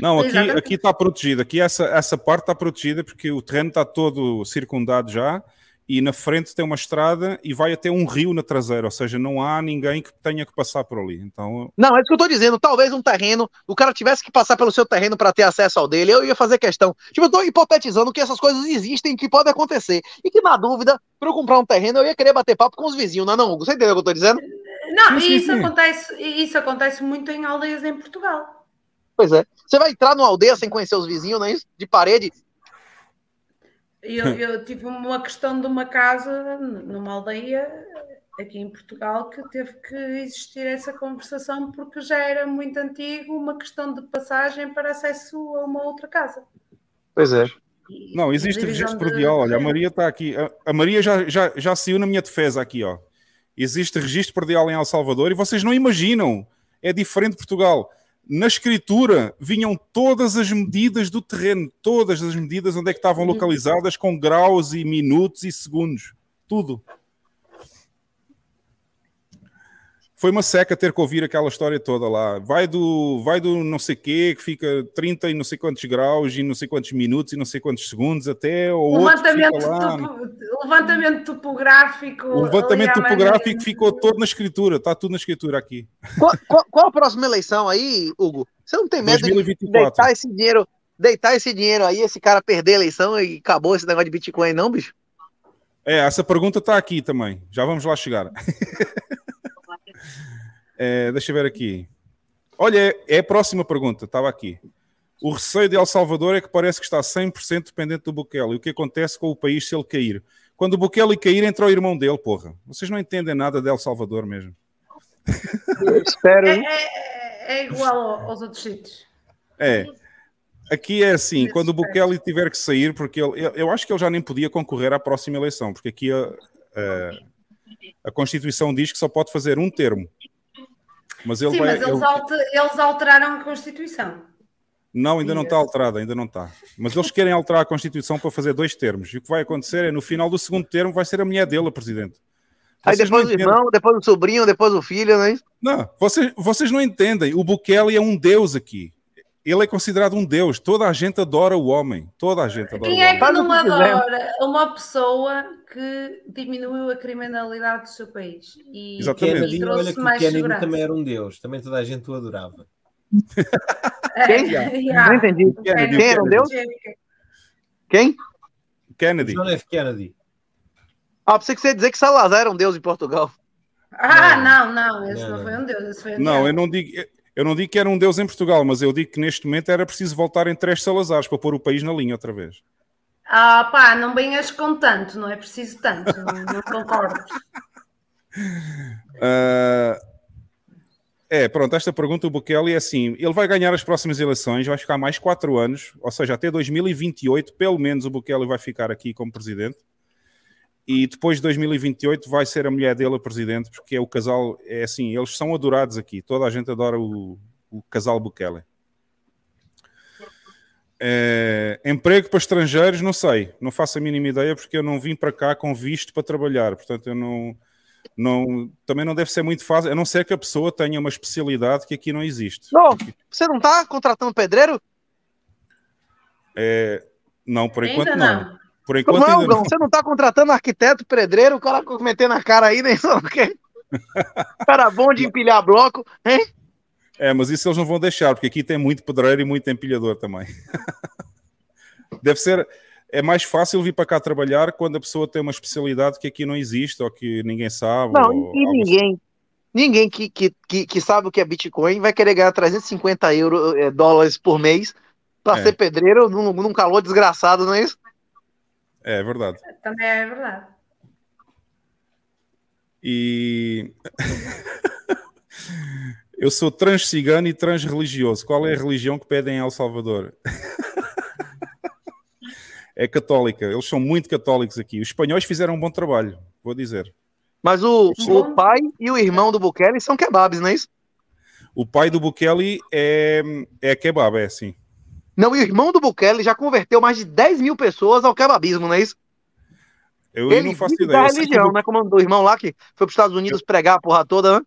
Não, aqui Exatamente. aqui está protegido. Aqui essa, essa parte está protegida porque o terreno está todo circundado já e na frente tem uma estrada e vai até um rio na traseira, ou seja, não há ninguém que tenha que passar por ali. Então, Não, é isso que eu tô dizendo. Talvez um terreno, o cara tivesse que passar pelo seu terreno para ter acesso ao dele, eu ia fazer questão. Tipo, eu tô hipotetizando que essas coisas existem, que podem acontecer. E que, na dúvida, para eu comprar um terreno, eu ia querer bater papo com os vizinhos, não é não, Hugo? Você entendeu o que eu tô dizendo? Não, Sim, sim, e isso sim. acontece, e isso acontece muito em aldeias em Portugal. Pois é. Você vai entrar numa aldeia sem conhecer os vizinhos, não é isso? De parede. Eu, eu tive uma questão de uma casa numa aldeia aqui em Portugal que teve que existir essa conversação porque já era muito antigo uma questão de passagem para acesso a uma outra casa. Pois é. não, existe registro de predial. Olha, a. Maria está aqui. A, a Maria já, já, já saiu na minha defesa aqui, ó. Existe registro predial em El Salvador e vocês não imaginam. É diferente de Portugal. Na escritura vinham todas as medidas do terreno, todas as medidas onde é que estavam localizadas, com graus e minutos e segundos. Tudo. Foi uma seca ter que ouvir aquela história toda lá. Vai do, vai do não sei quê, que fica 30 e não sei quantos graus e não sei quantos minutos e não sei quantos segundos, até o outro que Levantamento, fica lá. topo- levantamento topográfico. O levantamento topográfico maneira- ficou todo na escritura, está tudo na escritura aqui. Qual, qual- qual a próxima eleição aí, Hugo? Você não tem medo de 2024. deitar esse dinheiro, deitar esse dinheiro aí, esse cara perder a eleição e acabou esse negócio de Bitcoin, não, bicho? É, essa pergunta está aqui também. Já vamos lá chegar. É, deixa eu ver aqui. Olha, é, é a próxima pergunta, estava aqui. O receio de El Salvador é que parece que está 100% dependente do Bukele. E o que acontece com o país se ele cair? Quando o Bukele cair, entra o irmão dele, porra. Vocês não entendem nada de El Salvador mesmo. Espero. É, é- é igual ao- aos outros sítios. É. Aqui é assim, quando o Bukele tiver que sair, porque ele, eu- eu acho que ele já nem podia concorrer à próxima eleição, porque aqui a, a, a Constituição diz que só pode fazer um termo. Mas ele Sim, vai. mas eles, ele- alter- eles alteraram a Constituição. Não, ainda não está alterada, ainda não está. Mas eles querem alterar a Constituição para fazer dois termos. E o que vai acontecer é no final do segundo termo vai ser a mulher dele, a presidente. Aí Vocês depois não o irmão, depois o sobrinho, depois o filho, não é isso? Não, vocês, vocês não entendem. O Bukele é um deus aqui. Ele é considerado um deus. Toda a gente adora o homem. Toda a gente adora Quem o é homem. que não adora uma pessoa que diminuiu a criminalidade do seu país? E, Exatamente. e olha trouxe que o mais Kennedy também era um deus, também toda a gente o adorava. É, Quem? yeah. Não entendi. Kennedy, Quem era um deus? Quem? Kennedy. John F. Kennedy. Ah, pensei que você ia dizer que Salazar era um deus em Portugal. Ah, não, não, esse Não, não, não. foi um deus, esse foi um Não, diabo. eu não digo. Eu não digo que era um deus em Portugal, mas eu digo que neste momento era preciso voltar em três Salazares para pôr o país na linha outra vez. Ah, pá, não venhas com tanto, não é preciso tanto, não, concordo. Ah, é, pronto, esta pergunta o Bukele é assim: ele vai ganhar as próximas eleições, vai ficar mais quatro anos, ou seja, até 2028, pelo menos o Bukele vai ficar aqui como presidente. E depois de 2028 vai ser a mulher dele a presidente, porque é o casal, é assim, eles são adorados aqui, toda a gente adora o, o casal Bukele. É, emprego para estrangeiros, não sei, não faço a mínima ideia porque eu não vim para cá com visto para trabalhar, portanto eu não, não também não deve ser muito fácil, a não ser que a pessoa tenha uma especialidade que aqui não existe. Não, você não tá contratando pedreiro? É, não, por Ainda enquanto não. não. Por enquanto é, Hugão? não. Você não tá contratando arquiteto, pedreiro, o cara metendo a cara aí, nem só o quê? Cara bom de empilhar bloco, hein? É, mas isso eles não vão deixar, porque aqui tem muito pedreiro e muito empilhador também. Deve ser. É mais fácil vir para cá trabalhar quando a pessoa tem uma especialidade que aqui não existe ou que ninguém sabe. Não, ou e algo ninguém, ninguém que, que, que, que sabe o que é Bitcoin vai querer ganhar 350 euros, eh, dólares por mês para É. ser pedreiro num, num calor desgraçado, não é isso? Assim. É verdade. Também é verdade. E eu sou trans-cigano e trans-religioso. Qual é a religião que pedem em El Salvador? é católica. Eles são muito católicos aqui. Os espanhóis fizeram um bom trabalho, vou dizer. Mas o, o pai e o irmão do Bukele são kebabs, não é isso? O pai do Bukele é, é kebab, é assim. Não, e o irmão do Bukele já converteu mais de 10 mil pessoas ao kebabismo, não é isso? Eu Ele não faço ideia. da Eu, que religião, né? Como o do irmão lá que foi para os Estados Unidos pregar a porra toda, né?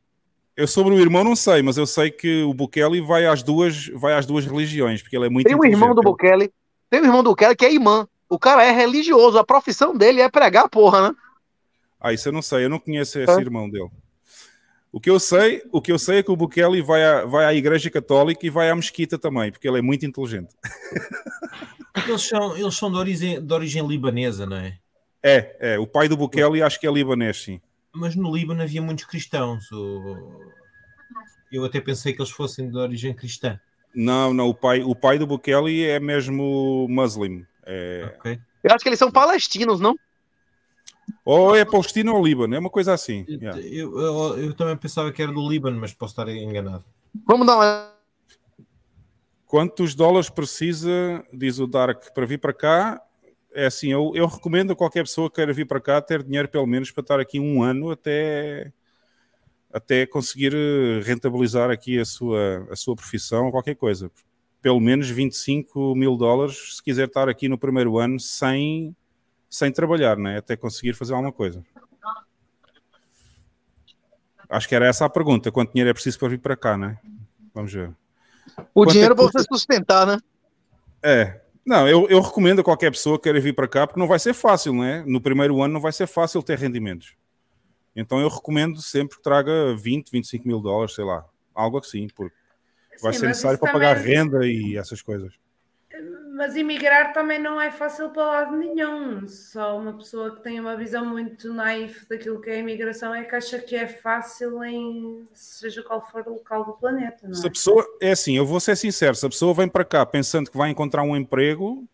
eu sobre o irmão não sei, mas eu sei que o Bukele vai às duas, vai às duas religiões, porque ele é muito Tem um irmão do. Bukele, tem um irmão do Bukele que é imã. O cara é religioso, a profissão dele é pregar a porra, né? Ah, isso eu não sei, eu não conheço esse Hã? irmão dele. O que eu sei, o que eu sei é que o Bukele vai à, vai à Igreja Católica e vai à mesquita também, porque ele é muito inteligente. Eles são, eles são de, origem, de origem libanesa, não é? É, é, o pai do Bukele acho que é libanês, sim. Mas no Líbano havia muitos cristãos. o- Eu até pensei que eles fossem de origem cristã. Não, não, o pai, o pai do Bukele é mesmo muslim. É, Eu acho que eles são palestinos, não? Ou é Palestina ou Líbano, é uma coisa assim. yeah. Eu, eu, eu também pensava que era do Líbano, mas posso estar enganado. Vamos dar uma. Quantos dólares precisa, diz o Dark, para vir para cá? É assim, eu, eu recomendo a qualquer pessoa que queira vir para cá ter dinheiro pelo menos para estar aqui um ano até, até conseguir eh, rentabilizar aqui a sua, a sua profissão ou qualquer coisa. Pelo menos 25 mil dólares se quiser estar aqui no primeiro ano sem, sem trabalhar, né? até conseguir fazer alguma coisa. Acho que era essa a pergunta. Quanto dinheiro é preciso para vir para cá, né? Vamos ver. O Quanto é dinheiro que para custa- você sustentar, né? É. Não, eu, eu recomendo a qualquer pessoa que queira vir para cá, porque não vai ser fácil, né? No primeiro ano não vai ser fácil ter rendimentos. Então eu recomendo sempre que traga 20, 25 mil dólares, sei lá, algo assim, porque vai Sim, ser necessário para pagar renda e essas coisas. Mas emigrar também não é fácil para lado nenhum. Só uma pessoa que tem uma visão muito naif daquilo que é a imigração é que acha que é fácil em seja qual for o local do planeta, não Se a é? pessoa, é assim, eu vou ser sincero, se a pessoa vem para cá pensando que vai encontrar um emprego,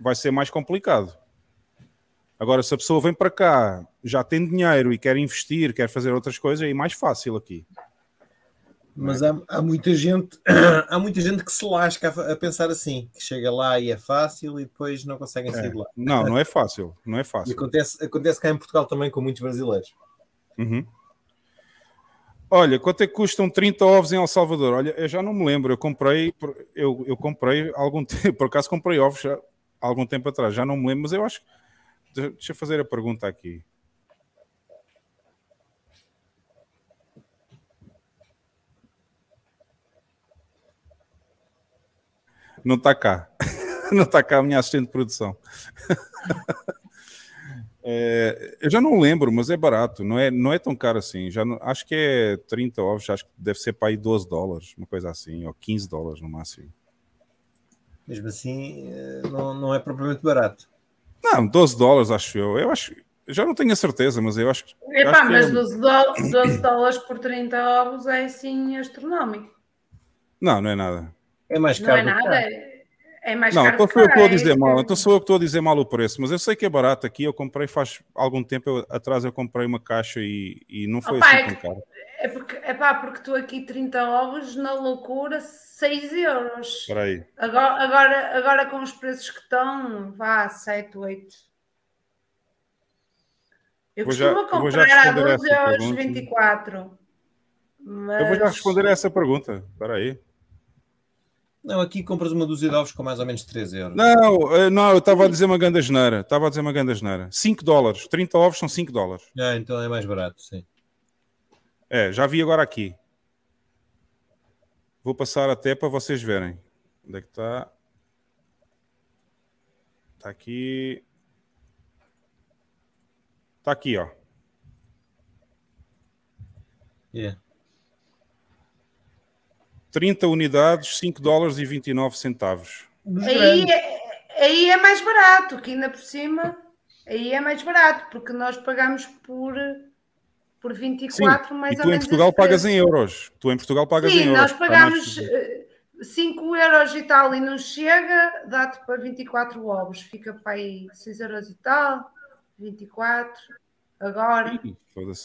vai ser mais complicado. Agora, se a pessoa vem para cá, já tem dinheiro e quer investir, quer fazer outras coisas, é mais fácil aqui. Mas há, há muita gente, há muita gente que se lasca a, a pensar assim, que chega lá e é fácil e depois não conseguem sair É. de lá. Não, não é fácil, não é E fácil. acontece, acontece cá em Portugal também com muitos brasileiros. Uhum. Olha, quanto é que custam 30 ovos em El Salvador? Olha, eu já não me lembro. Eu comprei, eu, eu comprei algum tempo, por acaso comprei ovos já, algum tempo atrás, já não me lembro, mas eu acho Deixa eu fazer a pergunta aqui. Não está cá. Não está cá a minha assistente de produção. É, eu já não lembro, mas é barato, não é, não é tão caro assim. Já não- acho que é 30 ovos, acho que deve ser para aí 12 dólares, uma coisa assim, ou 15 dólares no máximo. Mesmo assim, eh, não, não é propriamente barato. Não, 12 dólares acho eu. Eu acho, eu já não tenho a certeza, mas eu acho, Epá, acho que mas é- 12, dó- 12 dólares por 30 ovos é assim astronómico. Não, não é nada. É mais Não é nada, é, é mais não, caro então sou eu que estou a é dizer isso mal, então sou eu que estou a dizer mal o preço, mas eu sei que é barato aqui. Eu comprei faz algum tempo eu- atrás, eu comprei uma caixa e, e não foi Opa, assim é tão caro. É porque, epá, porque tu aqui 30 ovos na loucura 6 euros. Espera aí. Agora, agora, agora com os preços que estão, vá, 7, 8. Eu Vou costumo já comprar a responder a 12 essa aos pergunta. 24. Mas... Eu vou já responder a essa pergunta. Espera aí. Não, aqui compras uma dúzia de ovos com mais ou menos 3 euros. Não, eh, não, eu estava a dizer uma ganda geneira. Estava a dizer uma ganda geneira. 5 dólares. 30 ovos são 5 dólares. Ah, então é mais barato, sim. É, já vi agora aqui. Vou passar até para vocês verem. Onde é que está? Está aqui. Está aqui, ó. Yeah. 30 unidades, 5 dólares e 29 centavos. Aí é, aí é mais barato, que ainda por cima, aí é mais barato, porque nós pagamos por, por 24 mais e ou tu em menos. Portugal esse pagas em euros. Tu em Portugal pagas em Sim, euros. nós mais- pagamos 5 euros e tal e não chega, dá-te para 24 ovos, fica para aí 6 euros e tal, 24, agora.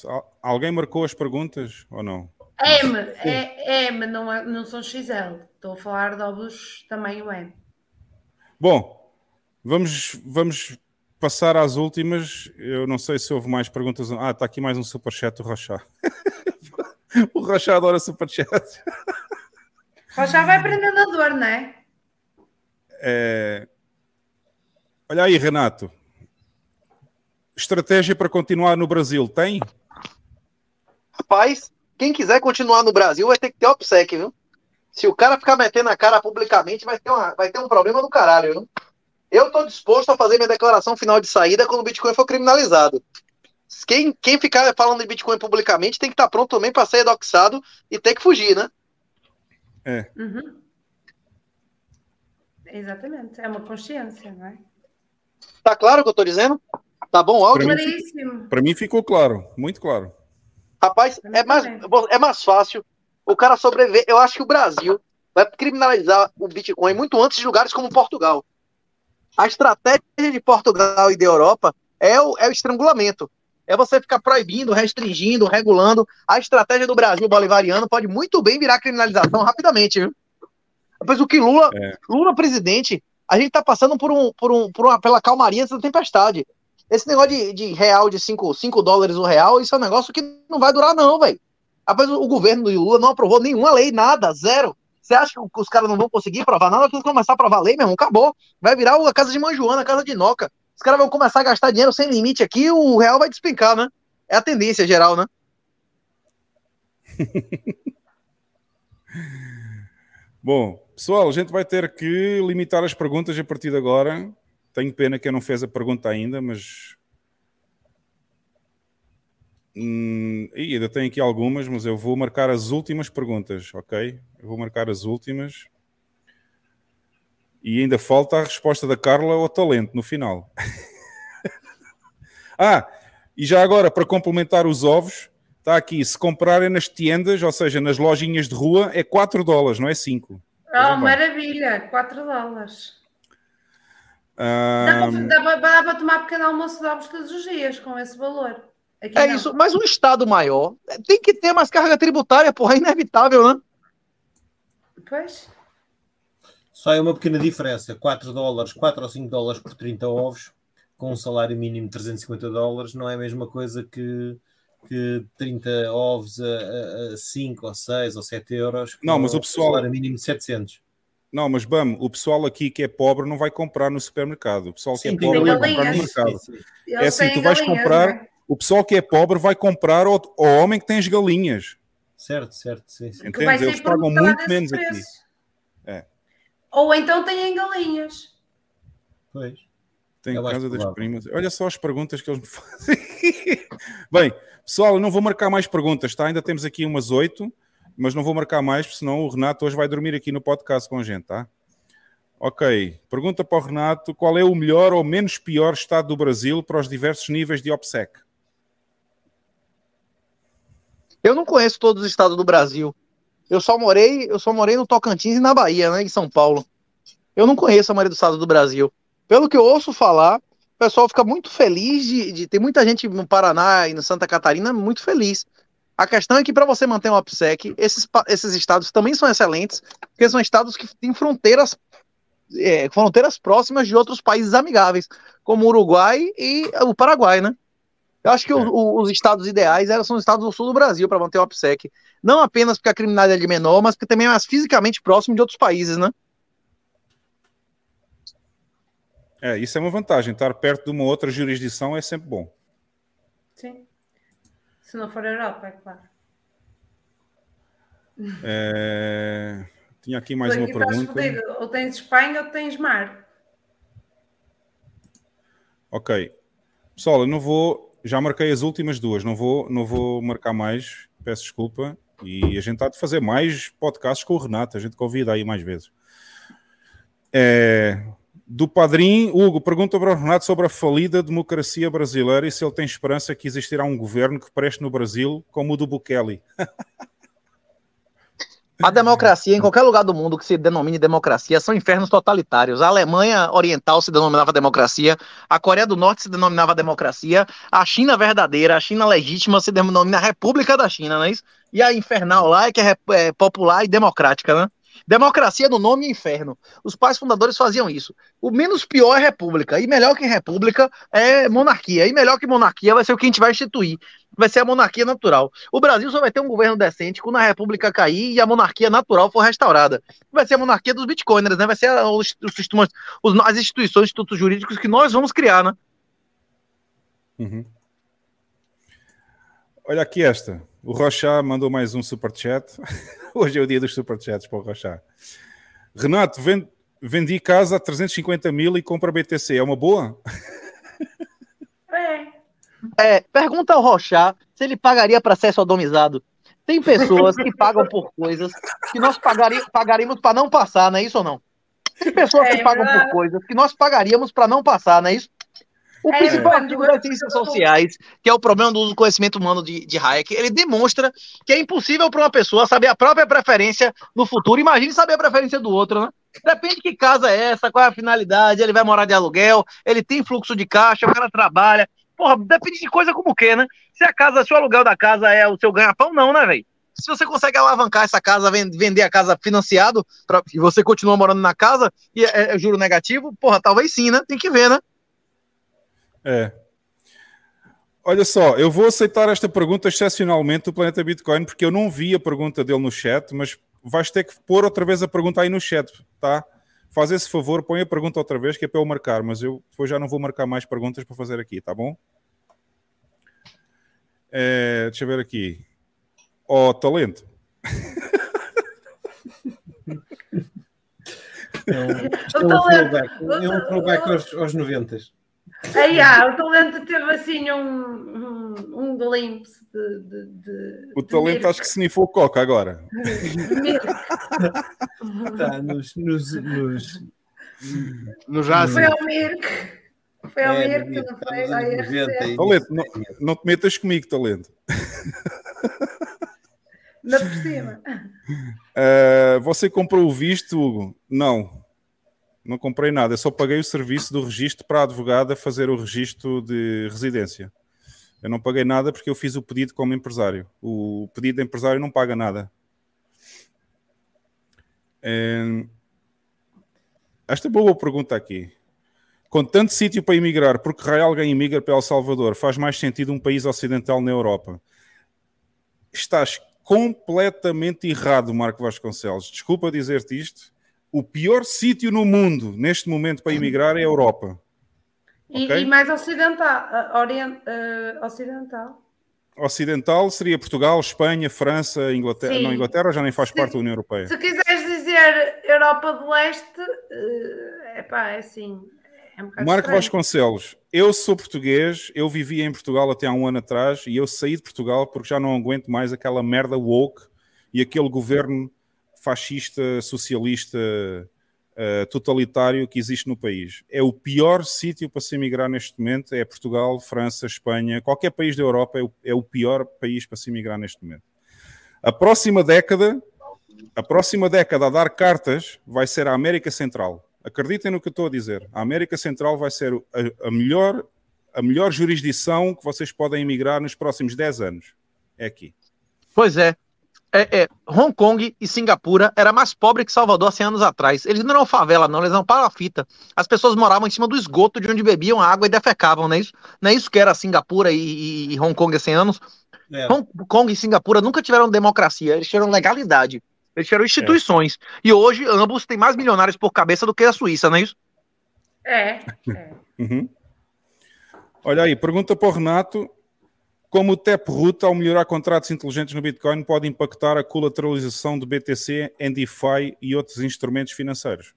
Al- Alguém marcou as perguntas ou não? M, é M, não, é- não são XL, estou a falar de ovos tamanho M. Bom, vamos, vamos passar às últimas. Eu não sei se houve mais perguntas. Ah, está aqui mais um superchat do Rochá. o Rochá adora superchat. Já vai prender na dor, não é? É... Olha aí, Renato. Estratégia para continuar no Brasil, tem? Rapaz, quem quiser continuar no Brasil vai ter que ter OPSEC, viu? Se o cara ficar metendo a cara publicamente, vai ter, uma, vai ter um problema do caralho, viu? Eu tô disposto a fazer minha declaração final de saída quando o Bitcoin for criminalizado. Quem, quem ficar falando de Bitcoin publicamente tem que estar pronto também para ser doxado e ter que fugir, né? É. Uhum. Exatamente, é uma consciência, não é? Tá claro o que eu tô dizendo? Tá bom o áudio? Para mim, mim ficou claro, muito claro. Rapaz, é mais, é mais fácil o cara sobreviver. Eu acho que o Brasil vai criminalizar o Bitcoin muito antes de lugares como Portugal. A estratégia de Portugal e da Europa é o, é o estrangulamento. É você ficar proibindo, restringindo, regulando. A estratégia do Brasil bolivariano pode muito bem virar criminalização rapidamente, viu? Depois o que Lula, Lula presidente, a gente tá passando por um, por um, por uma, pela calmaria da tempestade. Esse negócio de, de real de 5 dólares o real, isso é um negócio que não vai durar, não, velho. Rapaz, o, governo do Lula não aprovou nenhuma lei, nada, zero. Você acha que os caras não vão conseguir provar nada? Quando começar a aprovar lei, meu irmão, acabou. Vai virar a casa de Manjoana, a casa de Noca. Os caras vão começar a gastar dinheiro sem limite aqui, o real vai despencar, né? É a tendência geral, né? Bom, pessoal, a gente vai ter que limitar as perguntas a partir de agora. Tenho pena que eu não fez a pergunta ainda, mas. Hum, ih, ainda tenho aqui algumas, mas eu vou marcar as últimas perguntas, ok? Eu vou marcar as últimas. E ainda falta a resposta da Carla ao talento no final. ah, e já agora, para complementar os ovos, está aqui: se comprarem nas tiendas, ou seja, nas lojinhas de rua, é 4 dólares, não é 5. Oh, maravilha, 4 dólares. Dá para, dá, para, dá para tomar pequeno almoço de ovos todos os dias com esse valor. Aqui É não. isso, mas um Estado maior tem que ter mais carga tributária, porra, é inevitável, né? Pois. Só é uma pequena diferença: 4 dólares, 4 ou 5 dólares por 30 ovos, com um salário mínimo de 350 dólares, não é a mesma coisa que, que 30 ovos a, a, a 5 ou 6 ou 7 euros. Não, mas o um pessoal- salário mínimo de 700. Não, mas Bam, o pessoal aqui que é pobre não vai comprar no supermercado. O pessoal que Sim, é tem pobre vai comprar no mercado. Sim, sim. É assim, tu vais galinhas, comprar. não é? O pessoal que é pobre vai comprar ao, ao homem que tem as galinhas. Certo, certo, sim, sim. Entendes? Eles pagam muito menos aqui. preço. É. Ou então têm galinhas. Pois. Tem É casa das primas. Olha só as perguntas que eles me fazem. Bem, pessoal, eu não vou marcar mais perguntas, tá? Ainda temos aqui umas oito, mas não vou marcar mais, porque senão o Renato hoje vai dormir aqui no podcast com a gente, tá? Ok. Pergunta para o Renato: qual é o melhor ou menos pior estado do Brasil para os diversos níveis de OPSEC? Eu não conheço todos os estados do Brasil. Eu só morei, eu só morei no Tocantins e na Bahia, né, em São Paulo. Eu não conheço a maioria dos estados do Brasil. Pelo que eu ouço falar, o pessoal fica muito feliz de, de ter muita gente no Paraná e no Santa Catarina muito feliz. A questão é que para você manter um OPSEC, esses, esses estados também são excelentes, porque são estados que têm fronteiras, é, fronteiras próximas de outros países amigáveis, como o Uruguai e o Paraguai, né? Eu acho que o, é. o, os estados ideais eram, são os estados do sul do Brasil para manter o OPSEC. Não apenas porque a criminalidade é menor, mas porque também é mais fisicamente próximo de outros países, né? É, isso é uma vantagem. Estar perto de uma outra jurisdição é sempre bom. Sim. Se não for Europa, é claro. É, Tinha aqui mais uma pergunta. Ou tens Espanha ou tens mar. Ok. Pessoal, eu não vou. Já marquei as últimas duas, não vou, não vou marcar mais. Peço desculpa. E a gente está de fazer mais podcasts com o Renato. A gente convida aí mais vezes. É, do Padrim, Hugo, pergunta para o Renato sobre a falida democracia brasileira e se ele tem esperança que existirá um governo que preste no Brasil como o do Bukele. A democracia, em qualquer lugar do mundo que se denomine democracia, são infernos totalitários. A Alemanha Oriental se denominava democracia, a Coreia do Norte se denominava democracia, a China verdadeira, a China legítima se denomina República da China, não é isso? E a infernal lá é que é, é popular e democrática, né? Democracia no nome é inferno. Os pais fundadores faziam isso. O menos pior é república, e melhor que república é monarquia, e melhor que monarquia vai ser o que a gente vai instituir. Vai ser a monarquia natural. O Brasil só vai ter um governo decente quando a república cair e a monarquia natural for restaurada. Vai ser a monarquia dos bitcoiners, né? Vai ser a- os, os sistemas- os- as instituições, institutos jurídicos que nós vamos criar, né? Uhum. Olha aqui esta. O Rochá mandou mais um superchat. Hoje é o dia dos superchats para o Rochá. Renato, ven- vendi casa a 350 mil e compra BTC. É uma boa? É. É, pergunta ao Rochá se ele pagaria para ser sodomizado. Tem pessoas que pagam por coisas que nós pagari, pagaríamos para não passar, não é isso ou não? Tem pessoas É que pagam por coisas que nós pagaríamos para não passar, não é isso? O É, principal artigo das ciências sociais, que é o problema do uso do conhecimento humano de, de Hayek, ele demonstra que é impossível para uma pessoa saber a própria preferência no futuro. Imagine saber a preferência do outro, né? Depende de que casa é essa, qual é a finalidade, ele vai morar de aluguel, ele tem fluxo de caixa, o cara trabalha. Porra, depende de coisa como o quê, né? Se a casa, se o aluguel da casa é o seu ganha-pão, não, né, velho? Se você consegue alavancar essa casa, ven- vender a casa financiado, pra, e você continua morando na casa, e é, é juro negativo, porra, talvez sim, né? Tem que ver, né? É. Olha só, eu vou aceitar esta pergunta excepcionalmente do Planeta Bitcoin, porque eu não vi a pergunta dele no chat, mas vais ter que pôr outra vez a pergunta aí no chat, tá? Faz esse favor, põe a pergunta outra vez, que é para eu marcar, mas eu depois já não vou marcar mais perguntas para fazer aqui, tá bom? É, deixa eu ver aqui. Ó, talento. É um, O é um talento- throwback, é um throwback aos, aos 90. Aí, ah, o talento teve assim um, um, um glimpse de. de, de O talento acho que snifou coca agora. Está nos. nos, nos No já Foi ao Mirk. Foi ao É, Mirk, não foi? estamos Ao nos 90 IRC. e- Talento, não, não te metas comigo, talento. Ainda por cima. Uh, você comprou o visto, Hugo? Não, não comprei nada. Eu só paguei o serviço do registro para a advogada fazer o registro de residência. Eu não paguei nada porque eu fiz o pedido como empresário. O pedido de empresário não paga nada. Esta boa pergunta aqui. Com tanto sítio para emigrar, por que raio alguém imigra para El Salvador? Faz mais sentido um país ocidental na Europa. Estás completamente errado, Marco Vasconcelos. Desculpa dizer-te isto. O pior sítio no mundo neste momento para emigrar é a Europa. E, Ok. e mais ocidental. orient, ah, ocidental. Ocidental seria Portugal, Espanha, França, Inglaterra. Sim. Não, Inglaterra já nem faz parte da União Europeia. Se quiseres dizer Europa do Leste, é pá, é assim. É um Marco estranho. Vasconcelos, eu sou português, eu vivia em Portugal até há um ano atrás e eu saí de Portugal porque já não aguento mais aquela merda woke e aquele governo fascista, socialista, eh, totalitário que existe no país. É o pior sítio para se emigrar neste momento, é Portugal, França, Espanha, qualquer país da Europa é o, é o pior país para se emigrar neste momento. A próxima década, a próxima década a dar cartas vai ser a América Central. Acreditem no que eu estou a dizer. A América Central vai ser a, a melhor, a melhor jurisdição que vocês podem emigrar nos próximos 10 anos. É aqui. Pois é. É, é, Hong Kong e Singapura era mais pobre que Salvador há 100 anos atrás. Eles não eram favela, não, eles eram palafita. As pessoas moravam em cima do esgoto de onde bebiam água e defecavam, não é isso? Não é isso que era Singapura e, e- e Hong Kong há 100 anos? É. Hong Kong e Singapura nunca tiveram democracia, eles tiveram legalidade, eles tiveram instituições. E hoje ambos têm mais milionários por cabeça do que a Suíça, não é isso? É. é. Uhum. Olha aí, pergunta para o Renato como o Taproot, ao melhorar contratos inteligentes no Bitcoin, pode impactar a colateralização do BTC em DeFi e outros instrumentos financeiros.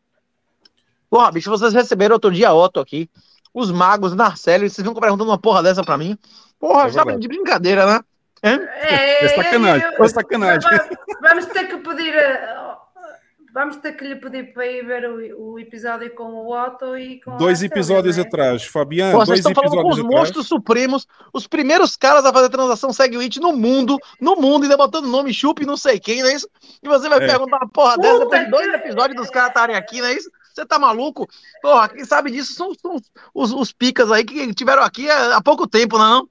Porra, bicho, vocês receberam outro dia Otto aqui, os magos, Narcélio, e vocês ficam perguntando uma porra dessa pra mim. Porra, É sabe de brincadeira, né? Hein? É, É sacanagem, é sacanagem. Va- Vamos ter que pedir. Vamos ter que lhe pedir para ir ver o, o episódio com o Otto e com Dois episódios não é? atrás, Fabiano, Pô, vocês dois estão falando com os atrás. monstros supremos, os primeiros caras a fazer transação SegWit no mundo, no mundo, ainda botando nome chup e não sei quem, não é isso? E você vai É. perguntar uma porra dessa Puta depois de dois episódios dos caras estarem aqui, não é isso? Você tá maluco? Porra, quem sabe disso são, são os, os picas aí que tiveram aqui há, há pouco tempo, não é não?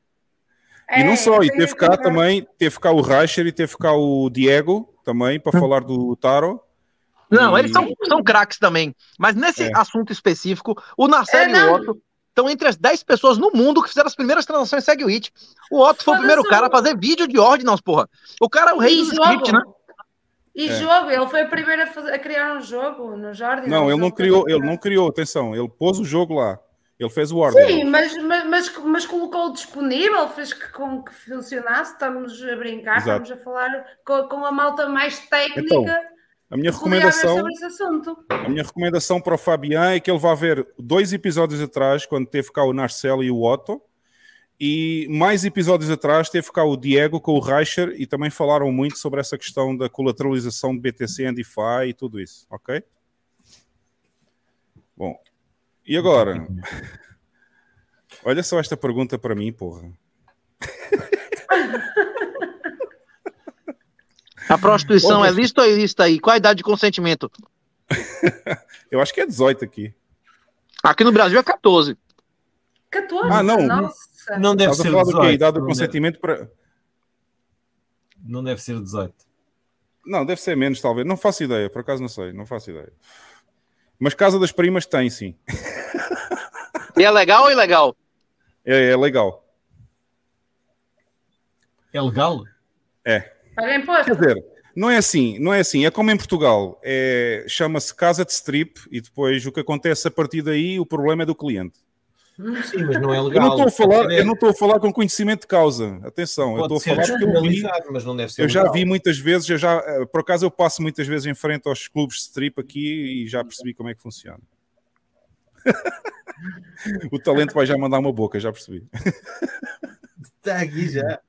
E não É, só, e tem teve cá também, teve cá o Reicher e teve cá o Diego também para falar do Taro. Não, E- eles são, são craques também. Mas nesse É. assunto específico, o Narcélio É, e o. Otto estão entre as 10 pessoas no mundo que fizeram as primeiras transações SegWit. O Otto foi o primeiro cara a fazer vídeo de Ordinals, porra. O cara é o rei E do script, né? E É. jogo, ele foi o primeiro a, fazer- a criar um jogo no Jordan. Não, ele não criou, ele não criou, atenção, ele pôs o jogo lá. Ele fez o ordem. Sim, mas, mas, mas, mas colocou disponível, fez que, com que funcionasse. Estamos a brincar, Exato. estamos a falar com, com a malta mais técnica. Então, A minha recomendação, a minha recomendação para o Fabian é que ele vá ver dois episódios atrás, quando teve cá o Narcelo e o Otto, e mais episódios atrás teve cá o Diego com o Reicher e também falaram muito sobre essa questão da colateralização de BTC em DeFi e tudo isso, ok? Bom, e agora? Olha só esta pergunta para mim, porra. A prostituição é lícita ou ilícita aí? Qual a idade de consentimento? Eu acho que é 18 aqui. Aqui no Brasil é 14. 14, Ah, não. nossa. Não deve ser falar do quê? 18. Idade do não, deve, consentimento para. não deve ser 18. Não, deve ser menos, talvez. Não faço ideia, por acaso não sei, não faço ideia. Mas Casa das Primas tem, sim. E é legal ou ilegal? É, é legal. É legal? É. Paga imposto. Quer dizer, não é assim, não é assim. É como em Portugal. É, Chama-se casa de strip e depois o que acontece a partir daí, o problema é do cliente. Sim, mas não é Eu legal. não estou a falar, eu não estou a falar com conhecimento de causa. Atenção, eu Pode estou a falar porque eu vi, mas não deve ser eu já legal. vi muitas vezes, eu já, eh, por acaso eu passo muitas vezes em frente aos clubes de strip aqui e já percebi como é que funciona. o talento vai já mandar uma boca, já percebi. Está aqui já.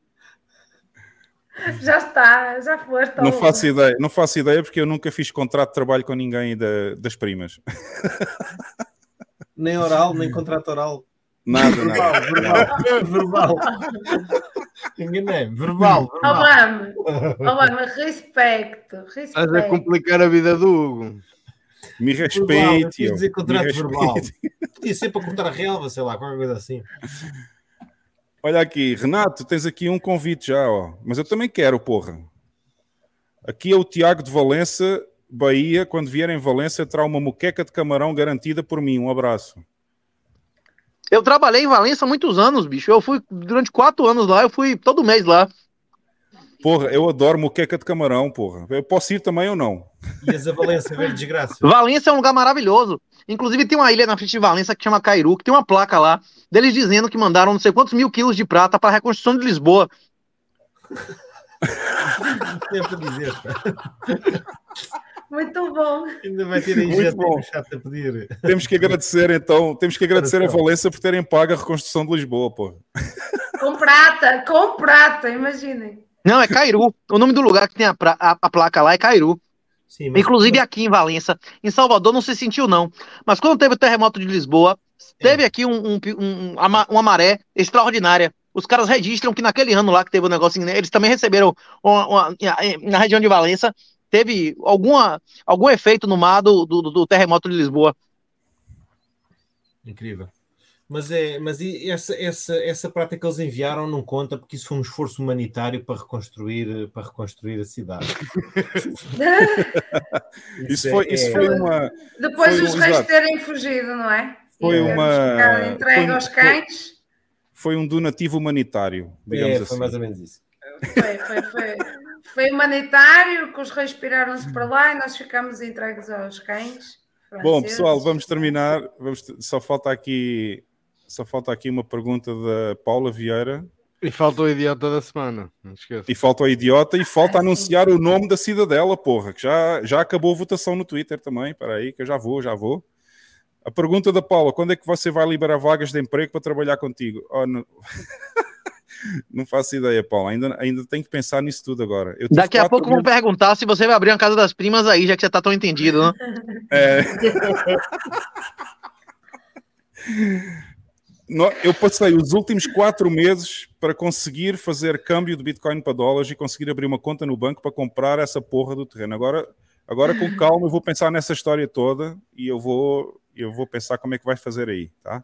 Já está, já foste. Não faço ideia, não faço ideia porque eu nunca fiz contrato de trabalho com ninguém da- das primas. Nem oral, nem contrato oral. Nada, Verbal, nada. verbal. verbal. Enganei-me. Verbal, verbal. Obama, Obama, respeito, Estás a complicar a vida do Hugo. Me Verbal, respeite. quis dizer contrato verbal. Podia ser para cortar a relva, sei lá, qualquer coisa assim. Olha aqui, Renato, tens aqui um convite já, ó. Mas eu também quero, porra. Aqui é o Tiago de Valença, Bahia. Quando vier em Valência, terá uma moqueca de camarão garantida por mim. Um abraço. Eu trabalhei em Valença há muitos anos, bicho. Eu fui durante quatro anos lá, eu fui todo mês lá. Porra, eu adoro moqueca de camarão, porra. Eu posso ir também ou não? Ias a Valência ver desgraça. Valença é um lugar maravilhoso. Inclusive tem uma ilha na frente de Valença que chama Cairu, que tem uma placa lá, deles dizendo que mandaram não sei quantos mil quilos de prata para a reconstrução de Lisboa. Tem para dizer. Muito bom. Ainda vai ter aí Muito gente bom. chato a pedir. Temos que agradecer, então. Temos que agradecer a Valença por terem pago a reconstrução de Lisboa, porra. Com prata, com prata, imaginem. Não, é Cairu. O nome do lugar que tem a, pra- a- a placa lá é Cairu. Sim, mas- Inclusive aqui em Valença. Em Salvador não se sentiu, não. Mas quando teve o terremoto de Lisboa, teve aqui um, um- um- uma, maré extraordinária. Os caras registram que naquele ano lá que teve o negócio, eles também receberam uma- uma- na região de Valença, teve alguma, algum efeito no mar do, do, do terremoto de Lisboa. Incrível. Mas, é, mas essa, essa, essa prata que eles enviaram não conta porque isso foi um esforço humanitário para reconstruir, para reconstruir a cidade. Isso foi, é- isso foi uma. Depois foi um- os reis exato. terem fugido, não é? Foi E uma- entregue foi- aos cães. Foi um donativo humanitário, digamos É, assim. foi mais ou menos isso. Foi, foi, foi, foi humanitário, que os reis piraram-se para lá e nós ficamos entregues aos cães. Bom, franceses. pessoal, vamos terminar. Vamos Só falta aqui só falta aqui uma pergunta da Paula Vieira. E falta o idiota da semana, não esqueça. E falta o idiota e falta anunciar o nome da cidadela, porra, que já, já acabou a votação no Twitter também. Espera aí, que eu já vou, já vou. A pergunta da Paula: quando é que você vai liberar vagas de emprego para trabalhar contigo? Oh, não... não faço ideia, Paula. Ainda, ainda tenho que pensar nisso tudo agora. Daqui a pouco vão meses- perguntar se você vai abrir uma casa das primas aí, já que você tá tão entendido, né? É. Eu passei os últimos quatro meses para conseguir fazer câmbio de Bitcoin para dólares e conseguir abrir uma conta no banco para comprar essa porra do terreno. Agora, agora com calma, eu vou pensar nessa história toda e eu vou, eu vou pensar como é que vai fazer aí, tá?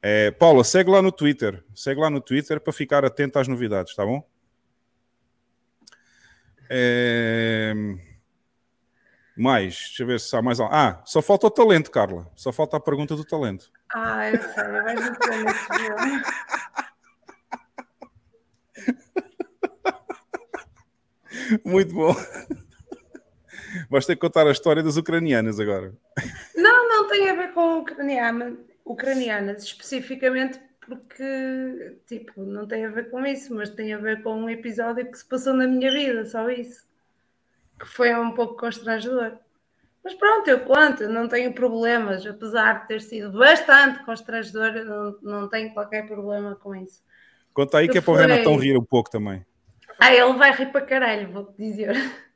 É, Paula, segue lá no Twitter. Segue lá no Twitter para ficar atento às novidades, tá bom? É... Mais, deixa eu ver se há mais. Ah, só falta o talento, Carla. Só falta a pergunta do talento. Ah, eu sei, ter nesse filme. Muito bom. Vais ter que contar a história das ucranianas agora. Não, não tem a ver com ucraniana, ucranianas, especificamente porque, tipo, não tem a ver com isso, mas tem a ver com um episódio que se passou na minha vida, só isso. Que foi um pouco constrangedor. Mas pronto, eu conto, não tenho problemas, apesar de ter sido bastante constrangedor, não, não tenho qualquer problema com isso. Conta aí que é para o. Renatão rir um pouco também. Ah, ele vai rir para caralho, vou-te dizer.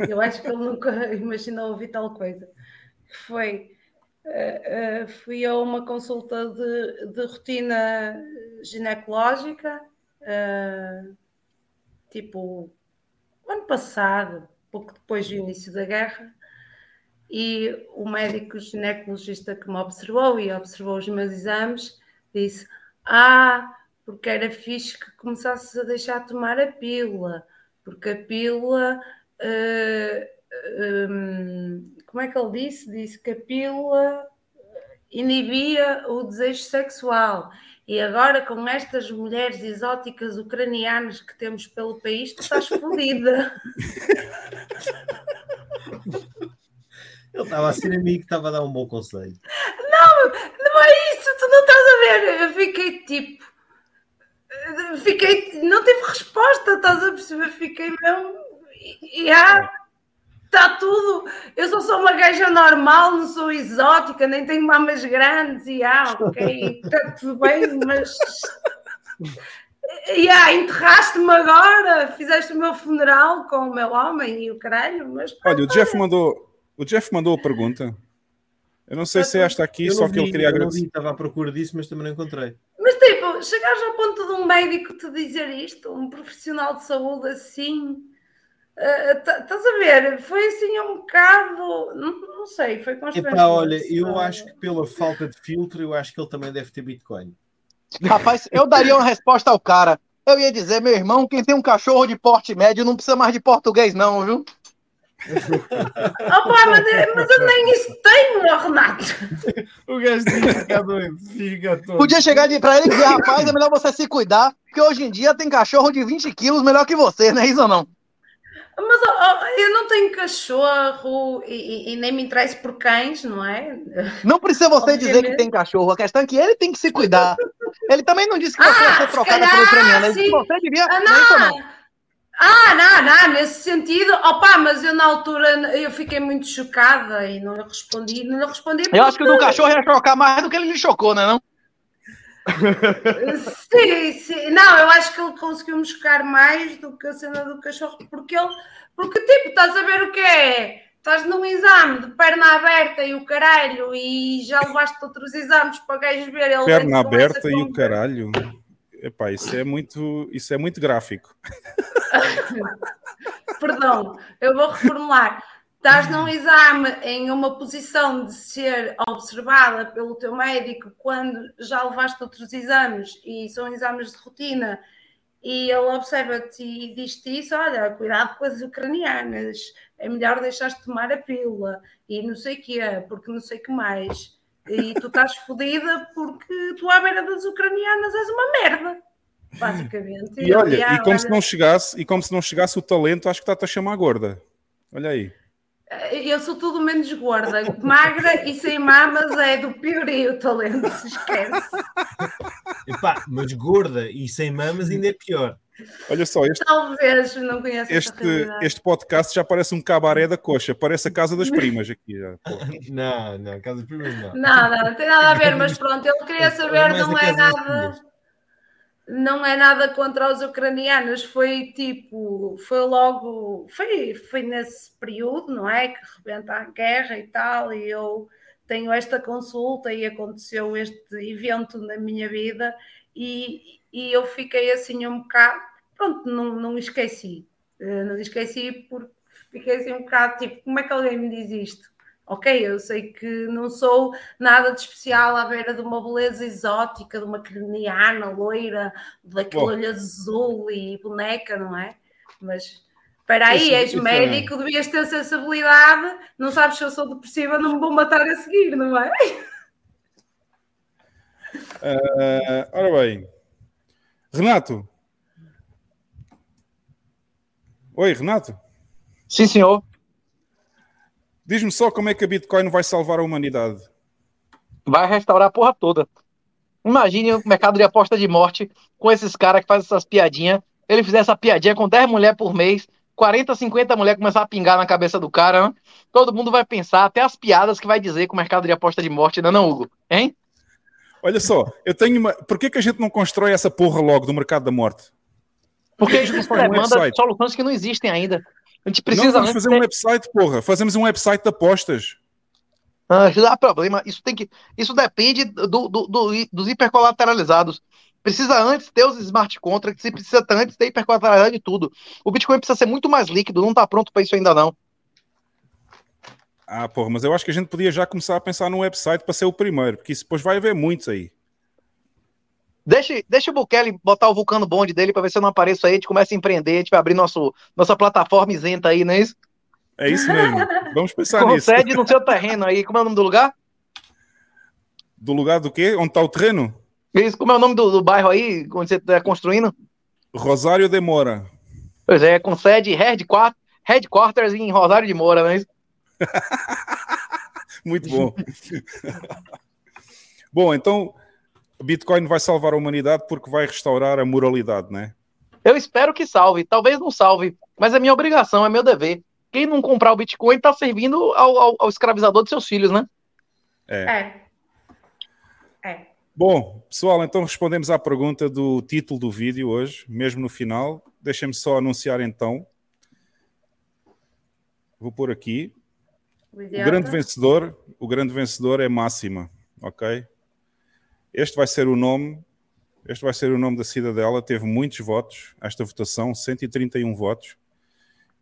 Eu acho que ele nunca imaginou ouvir tal coisa. Foi, eh, eh, fui a uma consulta de, de rotina ginecológica, eh, tipo, ano passado, pouco depois do início da guerra, e o médico ginecologista que me observou e observou os meus exames disse: Ah, porque era fixe que começasses a deixar de tomar a pílula, porque a pílula. eh, hum, como é que ele disse? Disse que a pílula inibia o desejo sexual. E agora, com estas mulheres exóticas ucranianas que temos pelo país, tu estás fodida. Ele estava a ser amigo, estava a dar um bom conselho. Não, não é isso, tu não estás a ver. Eu fiquei tipo. Fiquei. Não tive resposta, estás a perceber? Fiquei mesmo. E há. Está tudo. Eu só sou uma gaja normal, não sou exótica, nem tenho mamas grandes. E ah, ok, está tudo bem, mas. E ah, enterraste-me agora, fizeste o meu funeral com o meu homem e o caralho, mas Olha, o Jeff mandou, o Jeff mandou a pergunta. Eu não sei se é esta aqui, só não que ele vi, queria eu não agradecer. vi, estava à procura disso, mas também não encontrei. Mas tipo, chegares ao ponto de um médico te dizer isto, um profissional de saúde assim, eh, tá- estás a ver? Foi assim um bocado, não, não sei, foi constrangedor. Epá, olha, se eu não- acho que pela falta de filtro, eu acho que ele também deve ter Bitcoin. Rapaz, eu daria uma resposta ao cara. Eu ia dizer, meu irmão, quem tem um cachorro de porte médio não precisa mais de português, não, viu? Opa, mas, é- mas eu nem isso tenho, ó, Renato. O gajo diz fica doido, fica todo. Podia chegar de- pra ele e dizer, rapaz, é melhor você se cuidar, porque hoje em dia tem cachorro de 20 quilos melhor que você, não é isso ou não? Mas eu não tenho cachorro e, e- e nem me interesso por cães, não é? Não precisa você dizer que Obviamente. tem cachorro, a questão é que ele tem que se cuidar. Ele também não disse que você ia Ah, ser se trocada calhar, por ucraniana, ele disse que você devia, Ah, não Ah, não, não, nesse sentido, opá, mas eu na altura eu fiquei muito chocada e não lhe respondi, não lhe respondi Eu acho que o do cachorro ia chocar mais do que ele lhe chocou, né não? Sim, sim, não, eu acho que ele conseguiu me chocar mais do que a cena do cachorro, porque ele, porque tipo, estás a ver o que é? Estás num exame de perna aberta e o caralho, e já levaste outros exames para o gajo ver ele Perna aberta e o caralho. Epá, isso é muito, isso é muito gráfico. Perdão, eu vou reformular. Estás num exame em uma posição de ser observada pelo teu médico quando já levaste outros exames e são exames de rotina e ele observa-te e diz-te isso, olha, cuidado com as ucranianas, é melhor deixar de tomar a pílula e não sei o que é, porque não sei o que mais. E tu estás fodida porque tu à beira das ucranianas és uma merda, basicamente. E olha, ah, e como se olha, não chegasse, e como se não chegasse o talento, acho que está-te a chamar gorda. Olha aí. Eu sou tudo menos gorda, magra e sem mamas é do piorio, talento, se esquece. Epá, mas gorda e sem mamas ainda é pior. Olha só, este, Talvez, não conheço essa este, este podcast já parece um cabaré da coxa, parece a casa das primas aqui. já. Não, não, casa de primas não. Não, não, não tem nada a ver, mas pronto, ele queria saber, não é das nada. Não é nada contra os ucranianos, foi tipo, foi logo, foi, foi nesse período, não é? Que rebenta a guerra e tal, e eu tenho esta consulta e aconteceu este evento na minha vida, e, e eu fiquei assim um bocado, pronto, não, não esqueci, Eh, não esqueci porque fiquei assim um bocado tipo, como é que alguém me diz isto? Ok, eu sei que não sou nada de especial à beira de uma beleza exótica, de uma craniana loira, daquele Bom. olho azul e boneca, não é? Mas espera aí, és isso é- médico, devias ter sensibilidade, não sabes se eu sou depressiva, não me vou matar a seguir, não é? Ah, ora bem, Renato. Oi, Renato. Sim, senhor. Diz-me só como é que a Bitcoin vai salvar a humanidade. Vai restaurar a porra toda. Imagine o mercado de aposta de morte com esses caras que fazem essas piadinhas. Ele fizer essa piadinha com 10 mulheres por mês, 40, 50 mulheres começar a pingar na cabeça do cara, né? todo mundo vai pensar, até as piadas que vai dizer com o mercado de aposta de morte, não, é não, Hugo? Hein? Olha só, eu tenho uma. Por que, que a gente não constrói essa porra logo do mercado da morte? Porque a gente não faz um demanda website? soluções que não existem ainda. A gente não, precisa vamos antes fazer ter- um website, porra. Fazemos um website de apostas. Ah, dá problema. Isso tem que. Isso depende do, do- do- dos hipercolateralizados. Precisa antes ter os smart contracts e precisa antes ter hipercolateralidade de tudo. O Bitcoin precisa ser muito mais líquido, não está pronto para isso ainda não. Ah, porra, mas eu acho que a gente podia já começar a pensar num website para ser o primeiro, porque isso depois vai haver muitos aí. Deixa, deixa o Bukele botar o vulcano bonde dele para ver se eu não apareço aí, a gente começa a empreender, a gente vai abrir nosso, nossa plataforma isenta aí, não é isso? É isso mesmo. Vamos pensar Com nisso. sede no seu terreno aí. Como é o nome do lugar? Do lugar do quê? Onde está o terreno? Isso, como é o nome do, do bairro aí, onde você está construindo? Rosário de Mora. Pois é, com sede headquarters, headquarters em Rosário de Moura, não é isso? Muito bom. bom, então Bitcoin vai salvar a humanidade porque vai restaurar a moralidade, né? Eu espero que salve, talvez não salve, mas é minha obrigação, é meu dever. Quem não comprar o Bitcoin está servindo ao, ao- ao escravizador de seus filhos, né? É. É. É. Bom, pessoal, então respondemos à pergunta do título do vídeo hoje, mesmo no final. Deixem-me só anunciar então. Vou pôr aqui. O grande vencedor, o grande vencedor é Máxima, ok? Este vai ser o nome, este vai ser o nome da cidadela, teve muitos votos, esta votação, 131 votos,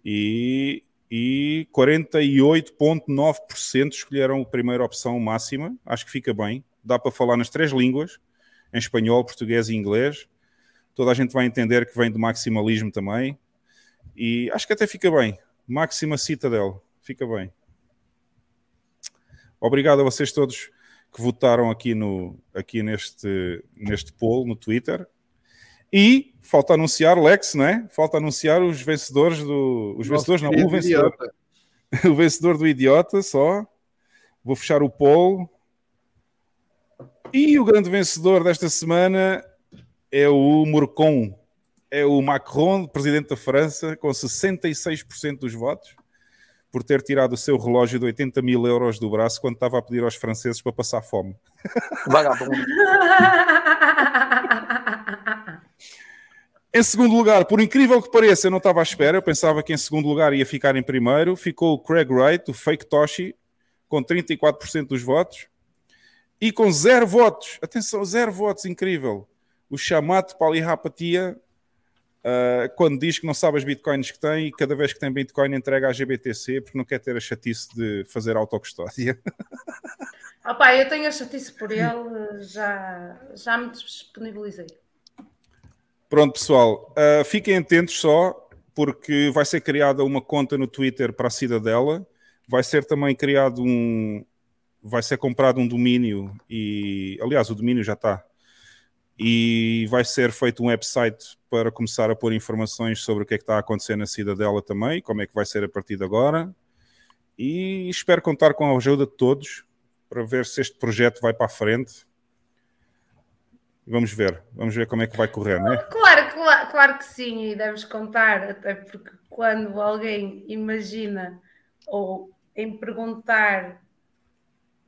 e, e 48,9% escolheram a primeira opção máxima, acho que fica bem, dá para falar nas três línguas, em espanhol, português e inglês, toda a gente vai entender que vem do maximalismo também, e acho que até fica bem, Máxima Citadel, fica bem. Obrigado a vocês todos que votaram aqui, no, aqui neste, neste poll no Twitter. E falta anunciar, Lex, não é? Falta anunciar os vencedores do. Os Nosso vencedores, não, o vencedor. idiota. o vencedor do idiota, só. Vou fechar o poll. E o grande vencedor desta semana é o Morcon. É o Macron, presidente da França, com 66% dos votos, por ter tirado o seu relógio de 80 mil euros do braço quando estava a pedir aos franceses para passar fome. Vagabundo. Em segundo lugar, por incrível que pareça, eu não estava à espera, eu pensava que em segundo lugar ia ficar em primeiro, ficou o Craig Wright, o Fake Toshi, com 34% dos votos, e com zero votos, atenção, zero votos, incrível, o Shamat Palihapatia, ah, quando diz que não sabe as bitcoins que tem e cada vez que tem bitcoin entrega à GBTC porque não quer ter a chatice de fazer autocustódia. Opa, eu tenho a chatice por ele, já, já me disponibilizei. Pronto, pessoal, uh, fiquem atentos só, porque vai ser criada uma conta no Twitter para a Cidadela, vai ser também criado um. Vai ser comprado um domínio e. Aliás, o domínio já está. E vai ser feito um website para começar a pôr informações sobre o que é que está a acontecer na Cidadela também, como é que vai ser a partir de agora. e espero contar com a ajuda de todos para ver se este projeto vai para a frente. Vamos ver, vamos ver como é que vai correr, não é? Claro, claro, claro que sim, e deves contar, até porque quando alguém imagina ou em perguntar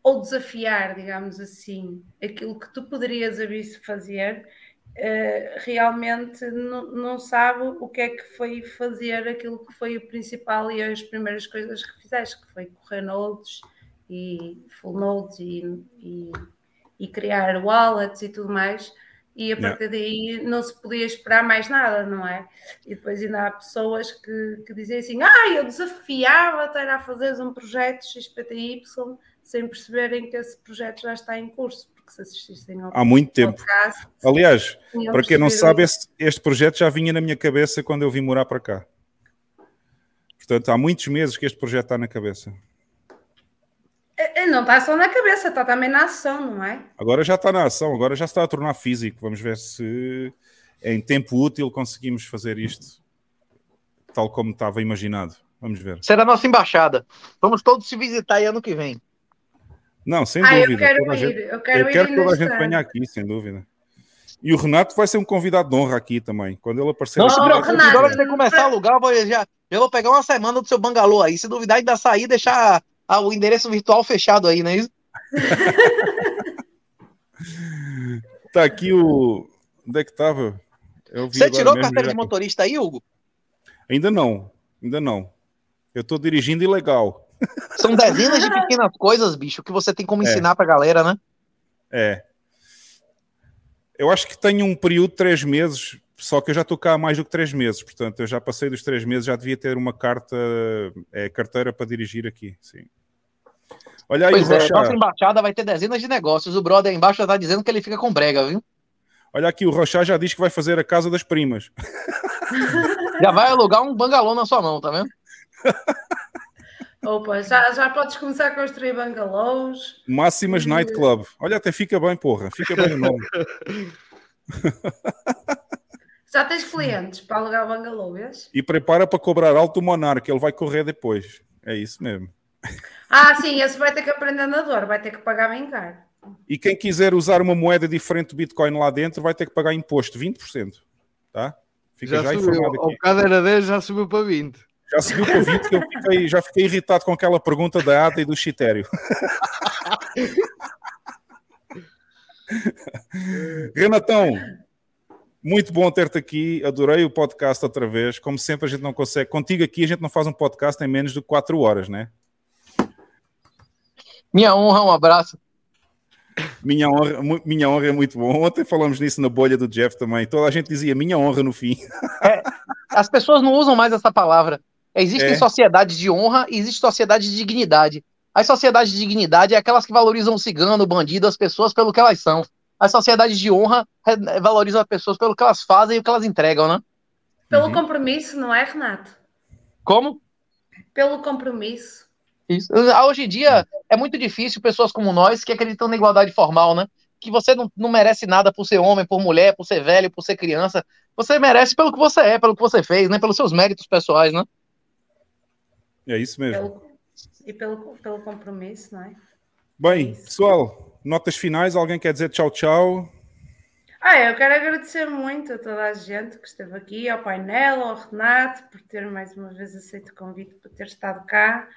ou desafiar, digamos assim, aquilo que tu poderias haver fazer, uh, realmente não, não sabe o que é que foi fazer aquilo que foi o principal e as primeiras coisas que fizeste, que foi correr nodes e full nodes e, e, e criar wallets e tudo mais e a partir daí não se podia esperar mais nada, não é? E depois ainda há pessoas que, que dizem assim: ah, eu desafiava-te a fazer um projeto XPTY sem perceberem que esse projeto já está em curso, porque se assistissem ao Há muito tempo. podcast, Aliás, para quem não sabe, este, este projeto já vinha na minha cabeça quando eu vim morar para cá. Portanto, há muitos meses que este projeto está na cabeça. Eh, eh, Não está só na cabeça, está também na ação, não é? Agora já está na ação, agora já está a tornar físico. Vamos ver se em tempo útil conseguimos fazer isto tal como estava imaginado. Vamos ver. Será a nossa embaixada. Vamos todos se visitar aí ano que vem. Não, sem Ah, eu dúvida. quero Toda a ir, gente- eu quero ir que toda a gente venha aqui, sem dúvida. E o Renato vai ser um convidado de honra aqui também. Quando ele aparecer Não vai- na hora que você começar a alugar, eu vou, já, eu vou pegar uma semana do seu bangalô aí. Se duvidar, ainda sair e deixar ah, o endereço virtual fechado aí, não é isso? Tá aqui o. Onde é que estava? Eu vi Você agora tirou a carteira já- de motorista aí, Hugo? Ainda não, ainda não. Eu estou dirigindo ilegal. São dezenas de pequenas coisas, bicho, que você tem como É. ensinar pra galera, né? É. Eu acho que tenho um período de três meses, só que eu já estou cá há mais do que três meses, portanto, eu já passei dos três meses, já devia ter uma carta, é, carteira para dirigir aqui, sim. Olha aí pois o é, Rocha, nossa embaixada vai ter dezenas de negócios. O brother embaixo já tá dizendo que ele fica com brega, viu? olha aqui, o Rocha já diz que vai fazer a casa das primas. Já vai alugar um bangalô na sua mão, tá vendo? Opa, já, já podes começar a construir bangalôs. Máximas Night Club. Olha, até fica bem, porra, fica bem o nome. Já tens clientes para alugar bangalôs? E prepara para cobrar alto o Monarca, ele vai correr depois. É isso mesmo. Ah, sim, esse vai ter que aprender na dor, vai ter que pagar bem caro. E quem quiser usar uma moeda diferente do Bitcoin lá dentro vai ter que pagar imposto, 20%. Tá? Fica Já, já, subiu. informado Ao aqui. bocado era 10, já subiu para 20. Já subiu para 20 que eu fiquei, já fiquei irritado com aquela pergunta da ATA e do Chitério. Renatão, muito bom ter-te aqui. Adorei o podcast outra vez. Como sempre, a gente não consegue. Contigo aqui, a gente não faz um podcast em menos de 4 horas, né? Minha honra, um abraço. Minha honra, minha honra é muito bom. Ontem falamos nisso na bolha do Jeff também. Toda a gente dizia minha honra no fim. As pessoas não usam mais essa palavra. Existem É. sociedades de honra e existe sociedade de dignidade. As sociedades de dignidade é aquelas que valorizam o cigano, o bandido, as pessoas pelo que elas são. As sociedades de honra eh, valorizam as pessoas pelo que elas fazem e o que elas entregam, né? Pelo compromisso, não é, Renato? Como? Pelo compromisso. Isso. Ah, Hoje em dia é muito difícil pessoas como nós que acreditam na igualdade formal, né? Que você não, não merece nada por ser homem, por mulher, por ser velho, por ser criança. Você merece pelo que você é, pelo que você fez, né? Pelos seus méritos pessoais, né? É isso mesmo. Pelo, e pelo, pelo compromisso, não é? Bem, pessoal, notas finais. Alguém quer dizer tchau, tchau? Ah, eu quero agradecer muito a toda a gente que esteve aqui, ao painel, ao Renato, por ter mais uma vez aceito o convite, por ter estado cá.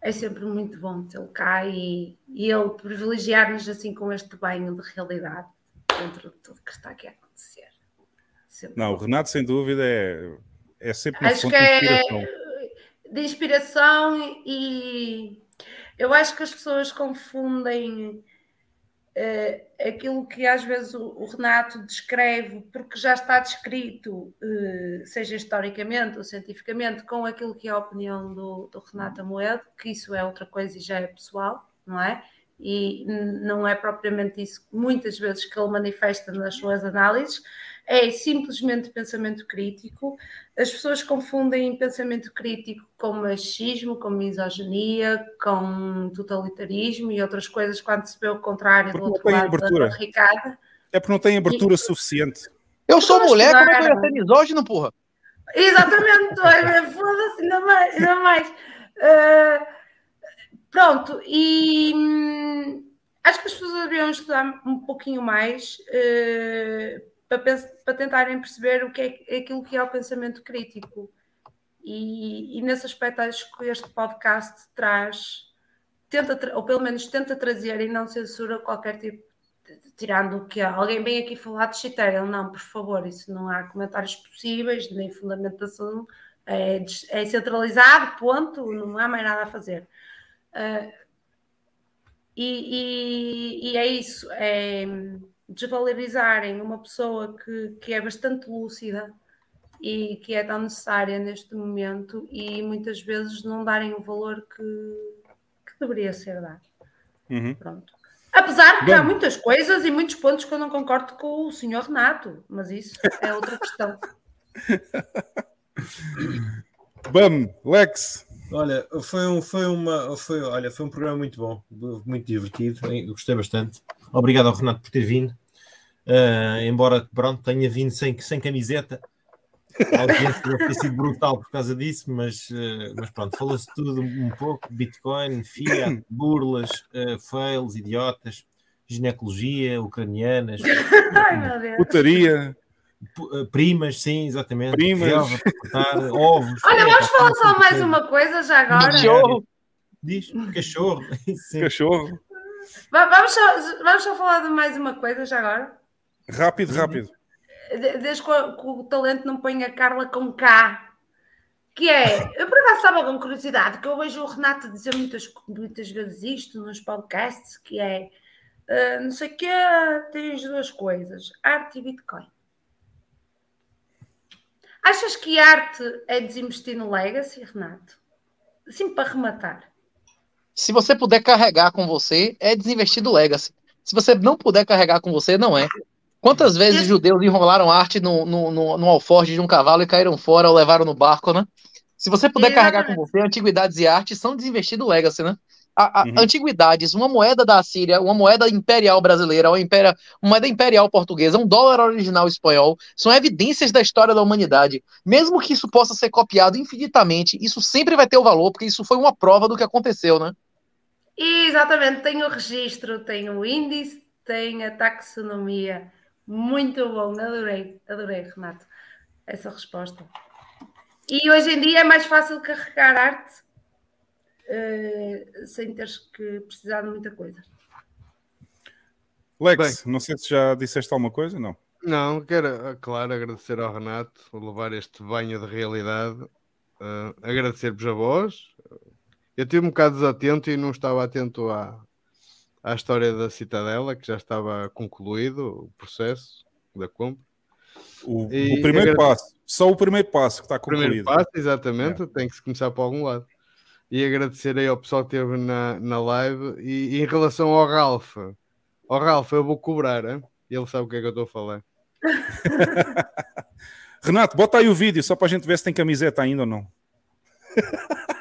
É sempre muito bom tê-lo cá e, e ele privilegiar-nos assim com este banho de realidade dentro de tudo que está aqui a acontecer. Sempre Não, o Renato, sem dúvida, é, é sempre uma Acho fonte que de é inspiração. De inspiração e eu acho que as pessoas confundem eh, aquilo que às vezes o, o Renato descreve, porque já está descrito, eh, seja historicamente ou cientificamente, com aquilo que é a opinião do, do Renato Amoedo, que isso é outra coisa e já é pessoal, não é? E não é propriamente isso muitas vezes que ele manifesta nas suas análises, é simplesmente pensamento crítico. As pessoas confundem pensamento crítico com machismo, com misoginia, com totalitarismo e outras coisas quando se vê o contrário Porque do outro lado abertura. da barricada. É porque não tem abertura suficiente. Eu sou mulher, como é que eu ia ser misógino, porra? Exatamente, foda-se, ainda mais, ainda mais. Uh, pronto, e hum, acho que as pessoas deveriam estudar um pouquinho mais uh, para, para, tentarem perceber o que é aquilo que é o pensamento crítico. E, e nesse aspecto acho que este podcast traz, tenta, ou pelo menos tenta trazer e não censura qualquer tipo tirando que alguém vem aqui falar de Chitarian, não, por favor, isso não há comentários possíveis, nem fundamentação, é, é centralizado, ponto, não há mais nada a fazer. Uh, e, e, e, é isso, é desvalorizarem uma pessoa que, que é bastante lúcida e que é tão necessária neste momento e muitas vezes não darem o valor que, que deveria ser dado. Uhum. Pronto. Apesar que há muitas coisas e muitos pontos que eu não concordo com o senhor Renato, mas isso é outra questão. Bam, Lex. Olha, foi um, foi uma, foi, olha, foi um programa muito bom, muito divertido, gostei bastante. Obrigado ao Renato por ter vindo. Uh, embora pronto, tenha vindo sem, sem camiseta, a audiência deve ter sido brutal por causa disso, mas, uh, mas pronto, falou-se tudo um pouco: Bitcoin, Fiat, burlas, uh, fails, idiotas, ginecologia, ucranianas, putaria. Primas, sim, exatamente. Primas. ovos. Olha, vamos falar só mais uma coisa já agora. Cachorro. Diz, cachorro. Sim. Cachorro. Vamos só, vamos só falar de mais uma coisa já agora. Rápido, rápido desde que o, que o talento não põe a Carla com K. Que é, eu por acaso estava com curiosidade, que eu vejo o Renato dizer muitas, muitas vezes isto nos podcasts, que é uh, não sei o que, tens duas coisas, arte e Bitcoin. Achas que arte é desinvestir no legacy, Renato? Assim para rematar. Se você puder carregar com você, é desinvestir do legacy. Se você não puder carregar com você, não é. Quantas vezes judeus enrolaram arte no, no, no, no, alforje de um cavalo e caíram fora ou levaram no barco, né? Se você puder carregar com você, antiguidades e arte são desinvestido legacy, né? A, a, uhum. Antiguidades, uma moeda da Síria, uma moeda imperial brasileira, uma, impéria, uma moeda imperial portuguesa, um dólar original espanhol, são evidências da história da humanidade. Mesmo que isso possa ser copiado infinitamente, isso sempre vai ter o valor, porque isso foi uma prova do que aconteceu, né? Exatamente, tem o registro, tem o índice, tem a taxonomia. Muito bom, adorei, adorei, Renato, essa resposta. E hoje em dia é mais fácil carregar arte uh, sem teres que precisar de muita coisa. Lex, Bem, não sei se já disseste alguma coisa, não? Não, quero, claro, agradecer ao Renato por levar este banho de realidade. Uh, Agradecer-vos a vós. Eu estive um bocado desatento e não estava atento à, à história da Citadela, que já estava concluído o processo da compra. O, o primeiro passo, só o primeiro passo que está concluído. O primeiro passo, exatamente, é. tem que se começar por algum lado. E agradecer aí ao pessoal que esteve na, na live. E, e em relação ao Ralph, ao Ralph, eu vou cobrar, hein? ele sabe o que é que eu estou a falar. Renato, bota aí o vídeo só para a gente ver se tem camiseta ainda ou não.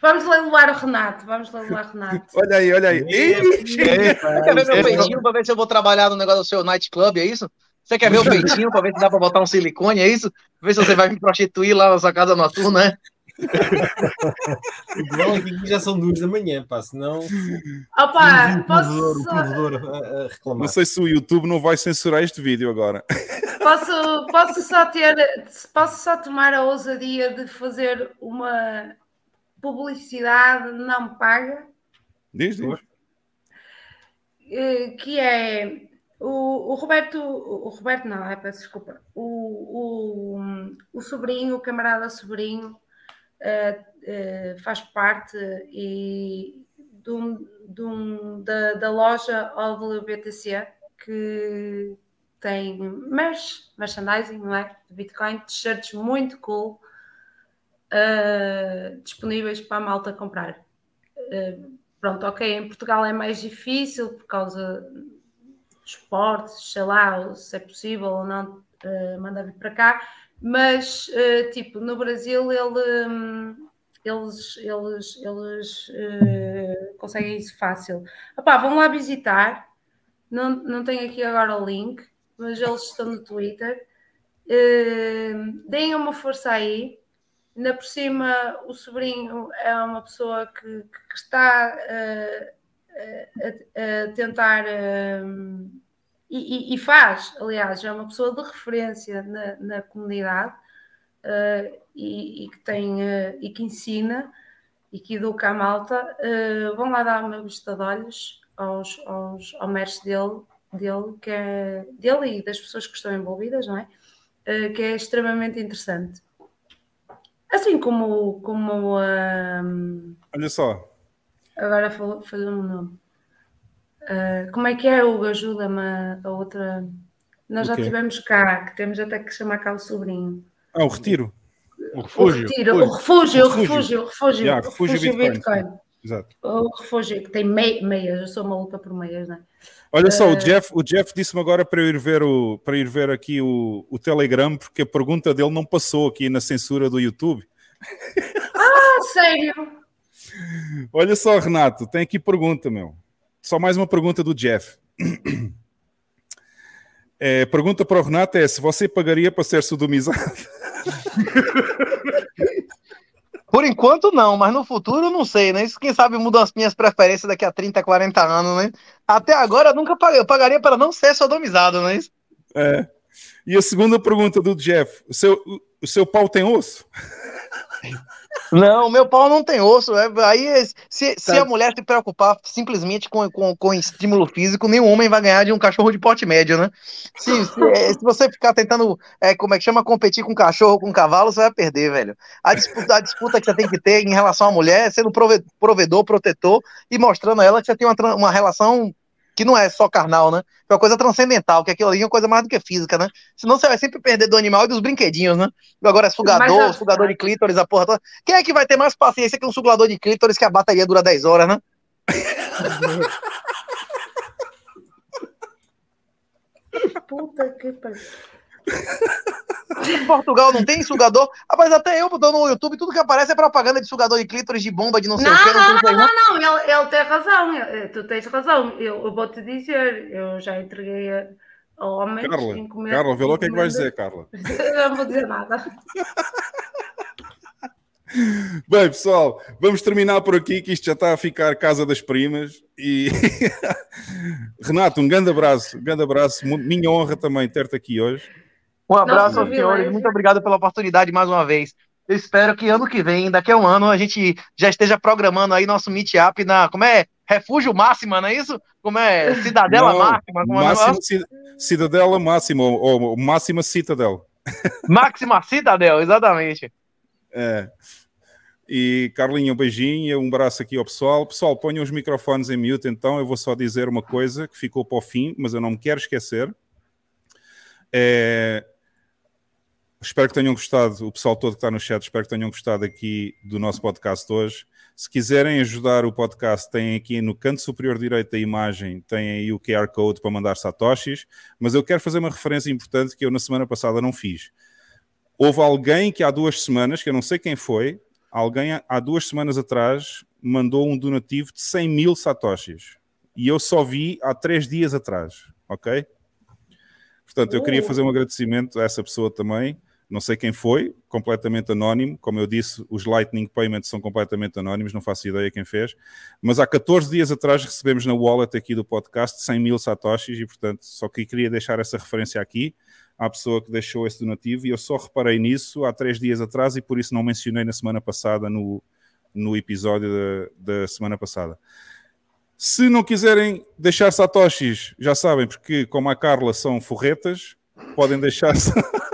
Vamos leiloar o Renato, vamos leiloar o Renato. olha aí, olha aí. Você quer ver meu peitinho para ver se eu vou trabalhar no negócio do seu nightclub, é isso? Você quer ver o peitinho para ver se dá para botar um silicone, é isso? Ver se você vai me prostituir lá na sua casa noturna, né? Igual aqui já são duas da manhã, pá, senão. Opa, o posso. O provedor a, a reclamar. Não sei se o YouTube não vai censurar este vídeo agora. Posso, posso só ter. Posso só tomar a ousadia de fazer uma publicidade não paga. Diz, diz. Eh, que é o, o Roberto, o Roberto não, é, peço desculpa, o, o, o sobrinho, o camarada sobrinho, uh, uh, faz parte e de um, de um, da, da loja OWBTC que tem merch, merchandising, não é? De Bitcoin, t-shirts muito cool uh, disponíveis para a malta comprar. Uh, pronto, ok, em Portugal é mais difícil por causa dos portos, sei lá, se é possível ou não uh, mandar vir para cá, mas uh, tipo, no Brasil ele, um, eles, eles, eles uh, conseguem isso fácil. Epá, vão lá visitar, não, não tenho aqui agora o link, mas eles estão no Twitter. Deem uma força aí, Ainda por cima, o sobrinho é uma pessoa que, que está uh, a, a, tentar uh, e, e, faz, aliás, é uma pessoa de referência na, na comunidade e, e, que tem e que ensina e que educa a malta. vão lá dar uma vista de olhos aos, aos, ao mestre dele, dele, que é, dele e das pessoas que estão envolvidas, não é? que é extremamente interessante. Assim como. como um... Olha só. Agora fazer um nome. Uh, como é que é, Hugo? Ajuda-me a outra. Nós já tivemos cá, que temos até que chamar cá o sobrinho. Ah, o retiro. O refúgio. O, retiro, o refúgio, o refúgio, o refúgio. Yeah, refúgio, refúgio Bitcoin. Bitcoin. Exato. O refúgio, que tem meias, eu sou maluca por meias, não é? Olha só, uh... o Jeff, o Jeff disse-me agora para eu ir ver, o, para ir ver aqui o, o Telegram, porque a pergunta dele não passou aqui na censura do YouTube. Ah, sério? Olha só, Renato, tem aqui pergunta, meu. Só mais uma pergunta do Jeff. É, pergunta para o Renato é se você pagaria para ser sodomizado. Por enquanto não, mas no futuro não sei, né? Isso quem sabe muda as minhas preferências daqui a 30, 40 anos, né? Até agora eu nunca paguei, eu pagaria para não ser sodomizado, não é isso? É. E a segunda pergunta do Jeff: o seu, o seu pau tem osso? Não, meu pau não tem osso. É, aí, se, se a mulher se preocupar simplesmente com, com, com estímulo físico, nenhum homem vai ganhar de um cachorro de porte médio, né? Se, se, é, se você ficar tentando, é, como é que chama, competir com cachorro, com cavalo, você vai perder, velho. A disputa, a disputa que você tem que ter em relação à mulher é sendo provedor, protetor e mostrando a ela que você tem uma, uma relação que não é só carnal, né? É uma coisa transcendental, que aquilo ali é uma coisa mais do que física, né? Senão você vai sempre perder do animal e dos brinquedinhos, né? Agora é sugador, Mas, sugador de clítoris, a porra toda. Quem é que vai ter mais paciência que um sugador de clítoris que a bateria dura 10 horas, né? Puta que pariu. Em Portugal não tem sugador. Rapaz, até eu dando no YouTube, tudo que aparece é propaganda de sugador de clítoris, de bomba, de não sei não, o que. Não, não, não, não, não, ele, ele tem razão. Tu tens razão. Eu, eu vou-te dizer, eu já entreguei a, homens. Carla, encomenda, Carla, vê lá o que é que vais dizer, Carla. não vou dizer nada. Bem, pessoal, vamos terminar por aqui, que isto já está a ficar casa das primas. E Renato, um grande abraço, um grande abraço. Minha honra também ter-te aqui hoje. Um abraço aos senhores, muito obrigado pela oportunidade mais uma vez. Eu espero que ano que vem, daqui a um ano, a gente já esteja programando aí nosso meetup na. Como é? Refúgio Máxima, não é isso? Como é? Cidadela não, Máxima? Como máxima é Cidadela Máxima, ou, ou Máxima Citadel. Máxima Citadel, exatamente. É. E Carlinho, um beijinho, um abraço aqui ao pessoal. Pessoal, ponham os microfones em mute, então eu vou só dizer uma coisa que ficou para o fim, mas eu não me quero esquecer. É, Espero que tenham gostado, o pessoal todo que está no chat, espero que tenham gostado aqui do nosso podcast hoje. Se quiserem ajudar o podcast, tem aqui no canto superior direito da imagem, tem aí o QR Code para mandar satoshis, mas eu quero fazer uma referência importante que eu na semana passada não fiz. Houve alguém que há duas semanas, que eu não sei quem foi, alguém há duas semanas atrás mandou um donativo de 100 mil satoshis. E eu só vi há três dias atrás, ok? Portanto, eu queria fazer um agradecimento a essa pessoa também não sei quem foi, completamente anónimo. Como eu disse, os Lightning Payments são completamente anónimos, não faço ideia quem fez. Mas há 14 dias atrás recebemos na wallet aqui do podcast 100 mil satoshis e, portanto, só que queria deixar essa referência aqui à pessoa que deixou esse donativo e eu só reparei nisso há três dias atrás e por isso não mencionei na semana passada no, no episódio da, da semana passada. Se não quiserem deixar satoshis, já sabem, porque como a Carla são forretas, podem deixar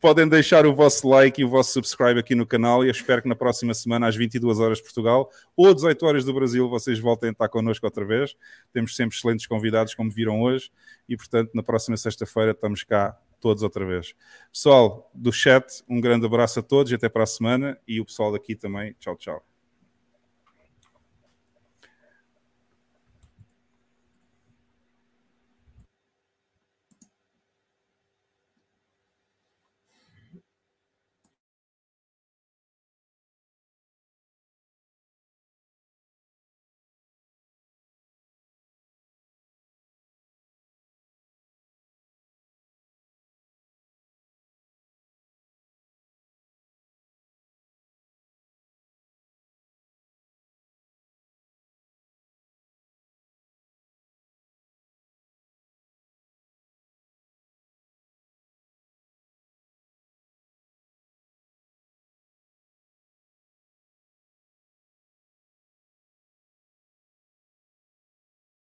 podem deixar o vosso like e o vosso subscribe aqui no canal e eu espero que na próxima semana, às 22 horas de Portugal ou 18 horas do Brasil, vocês voltem a estar connosco outra vez. Temos sempre excelentes convidados, como viram hoje, e portanto, na próxima sexta-feira estamos cá todos outra vez. Pessoal do chat, um grande abraço a todos e até para a semana. E o pessoal daqui também, tchau, tchau.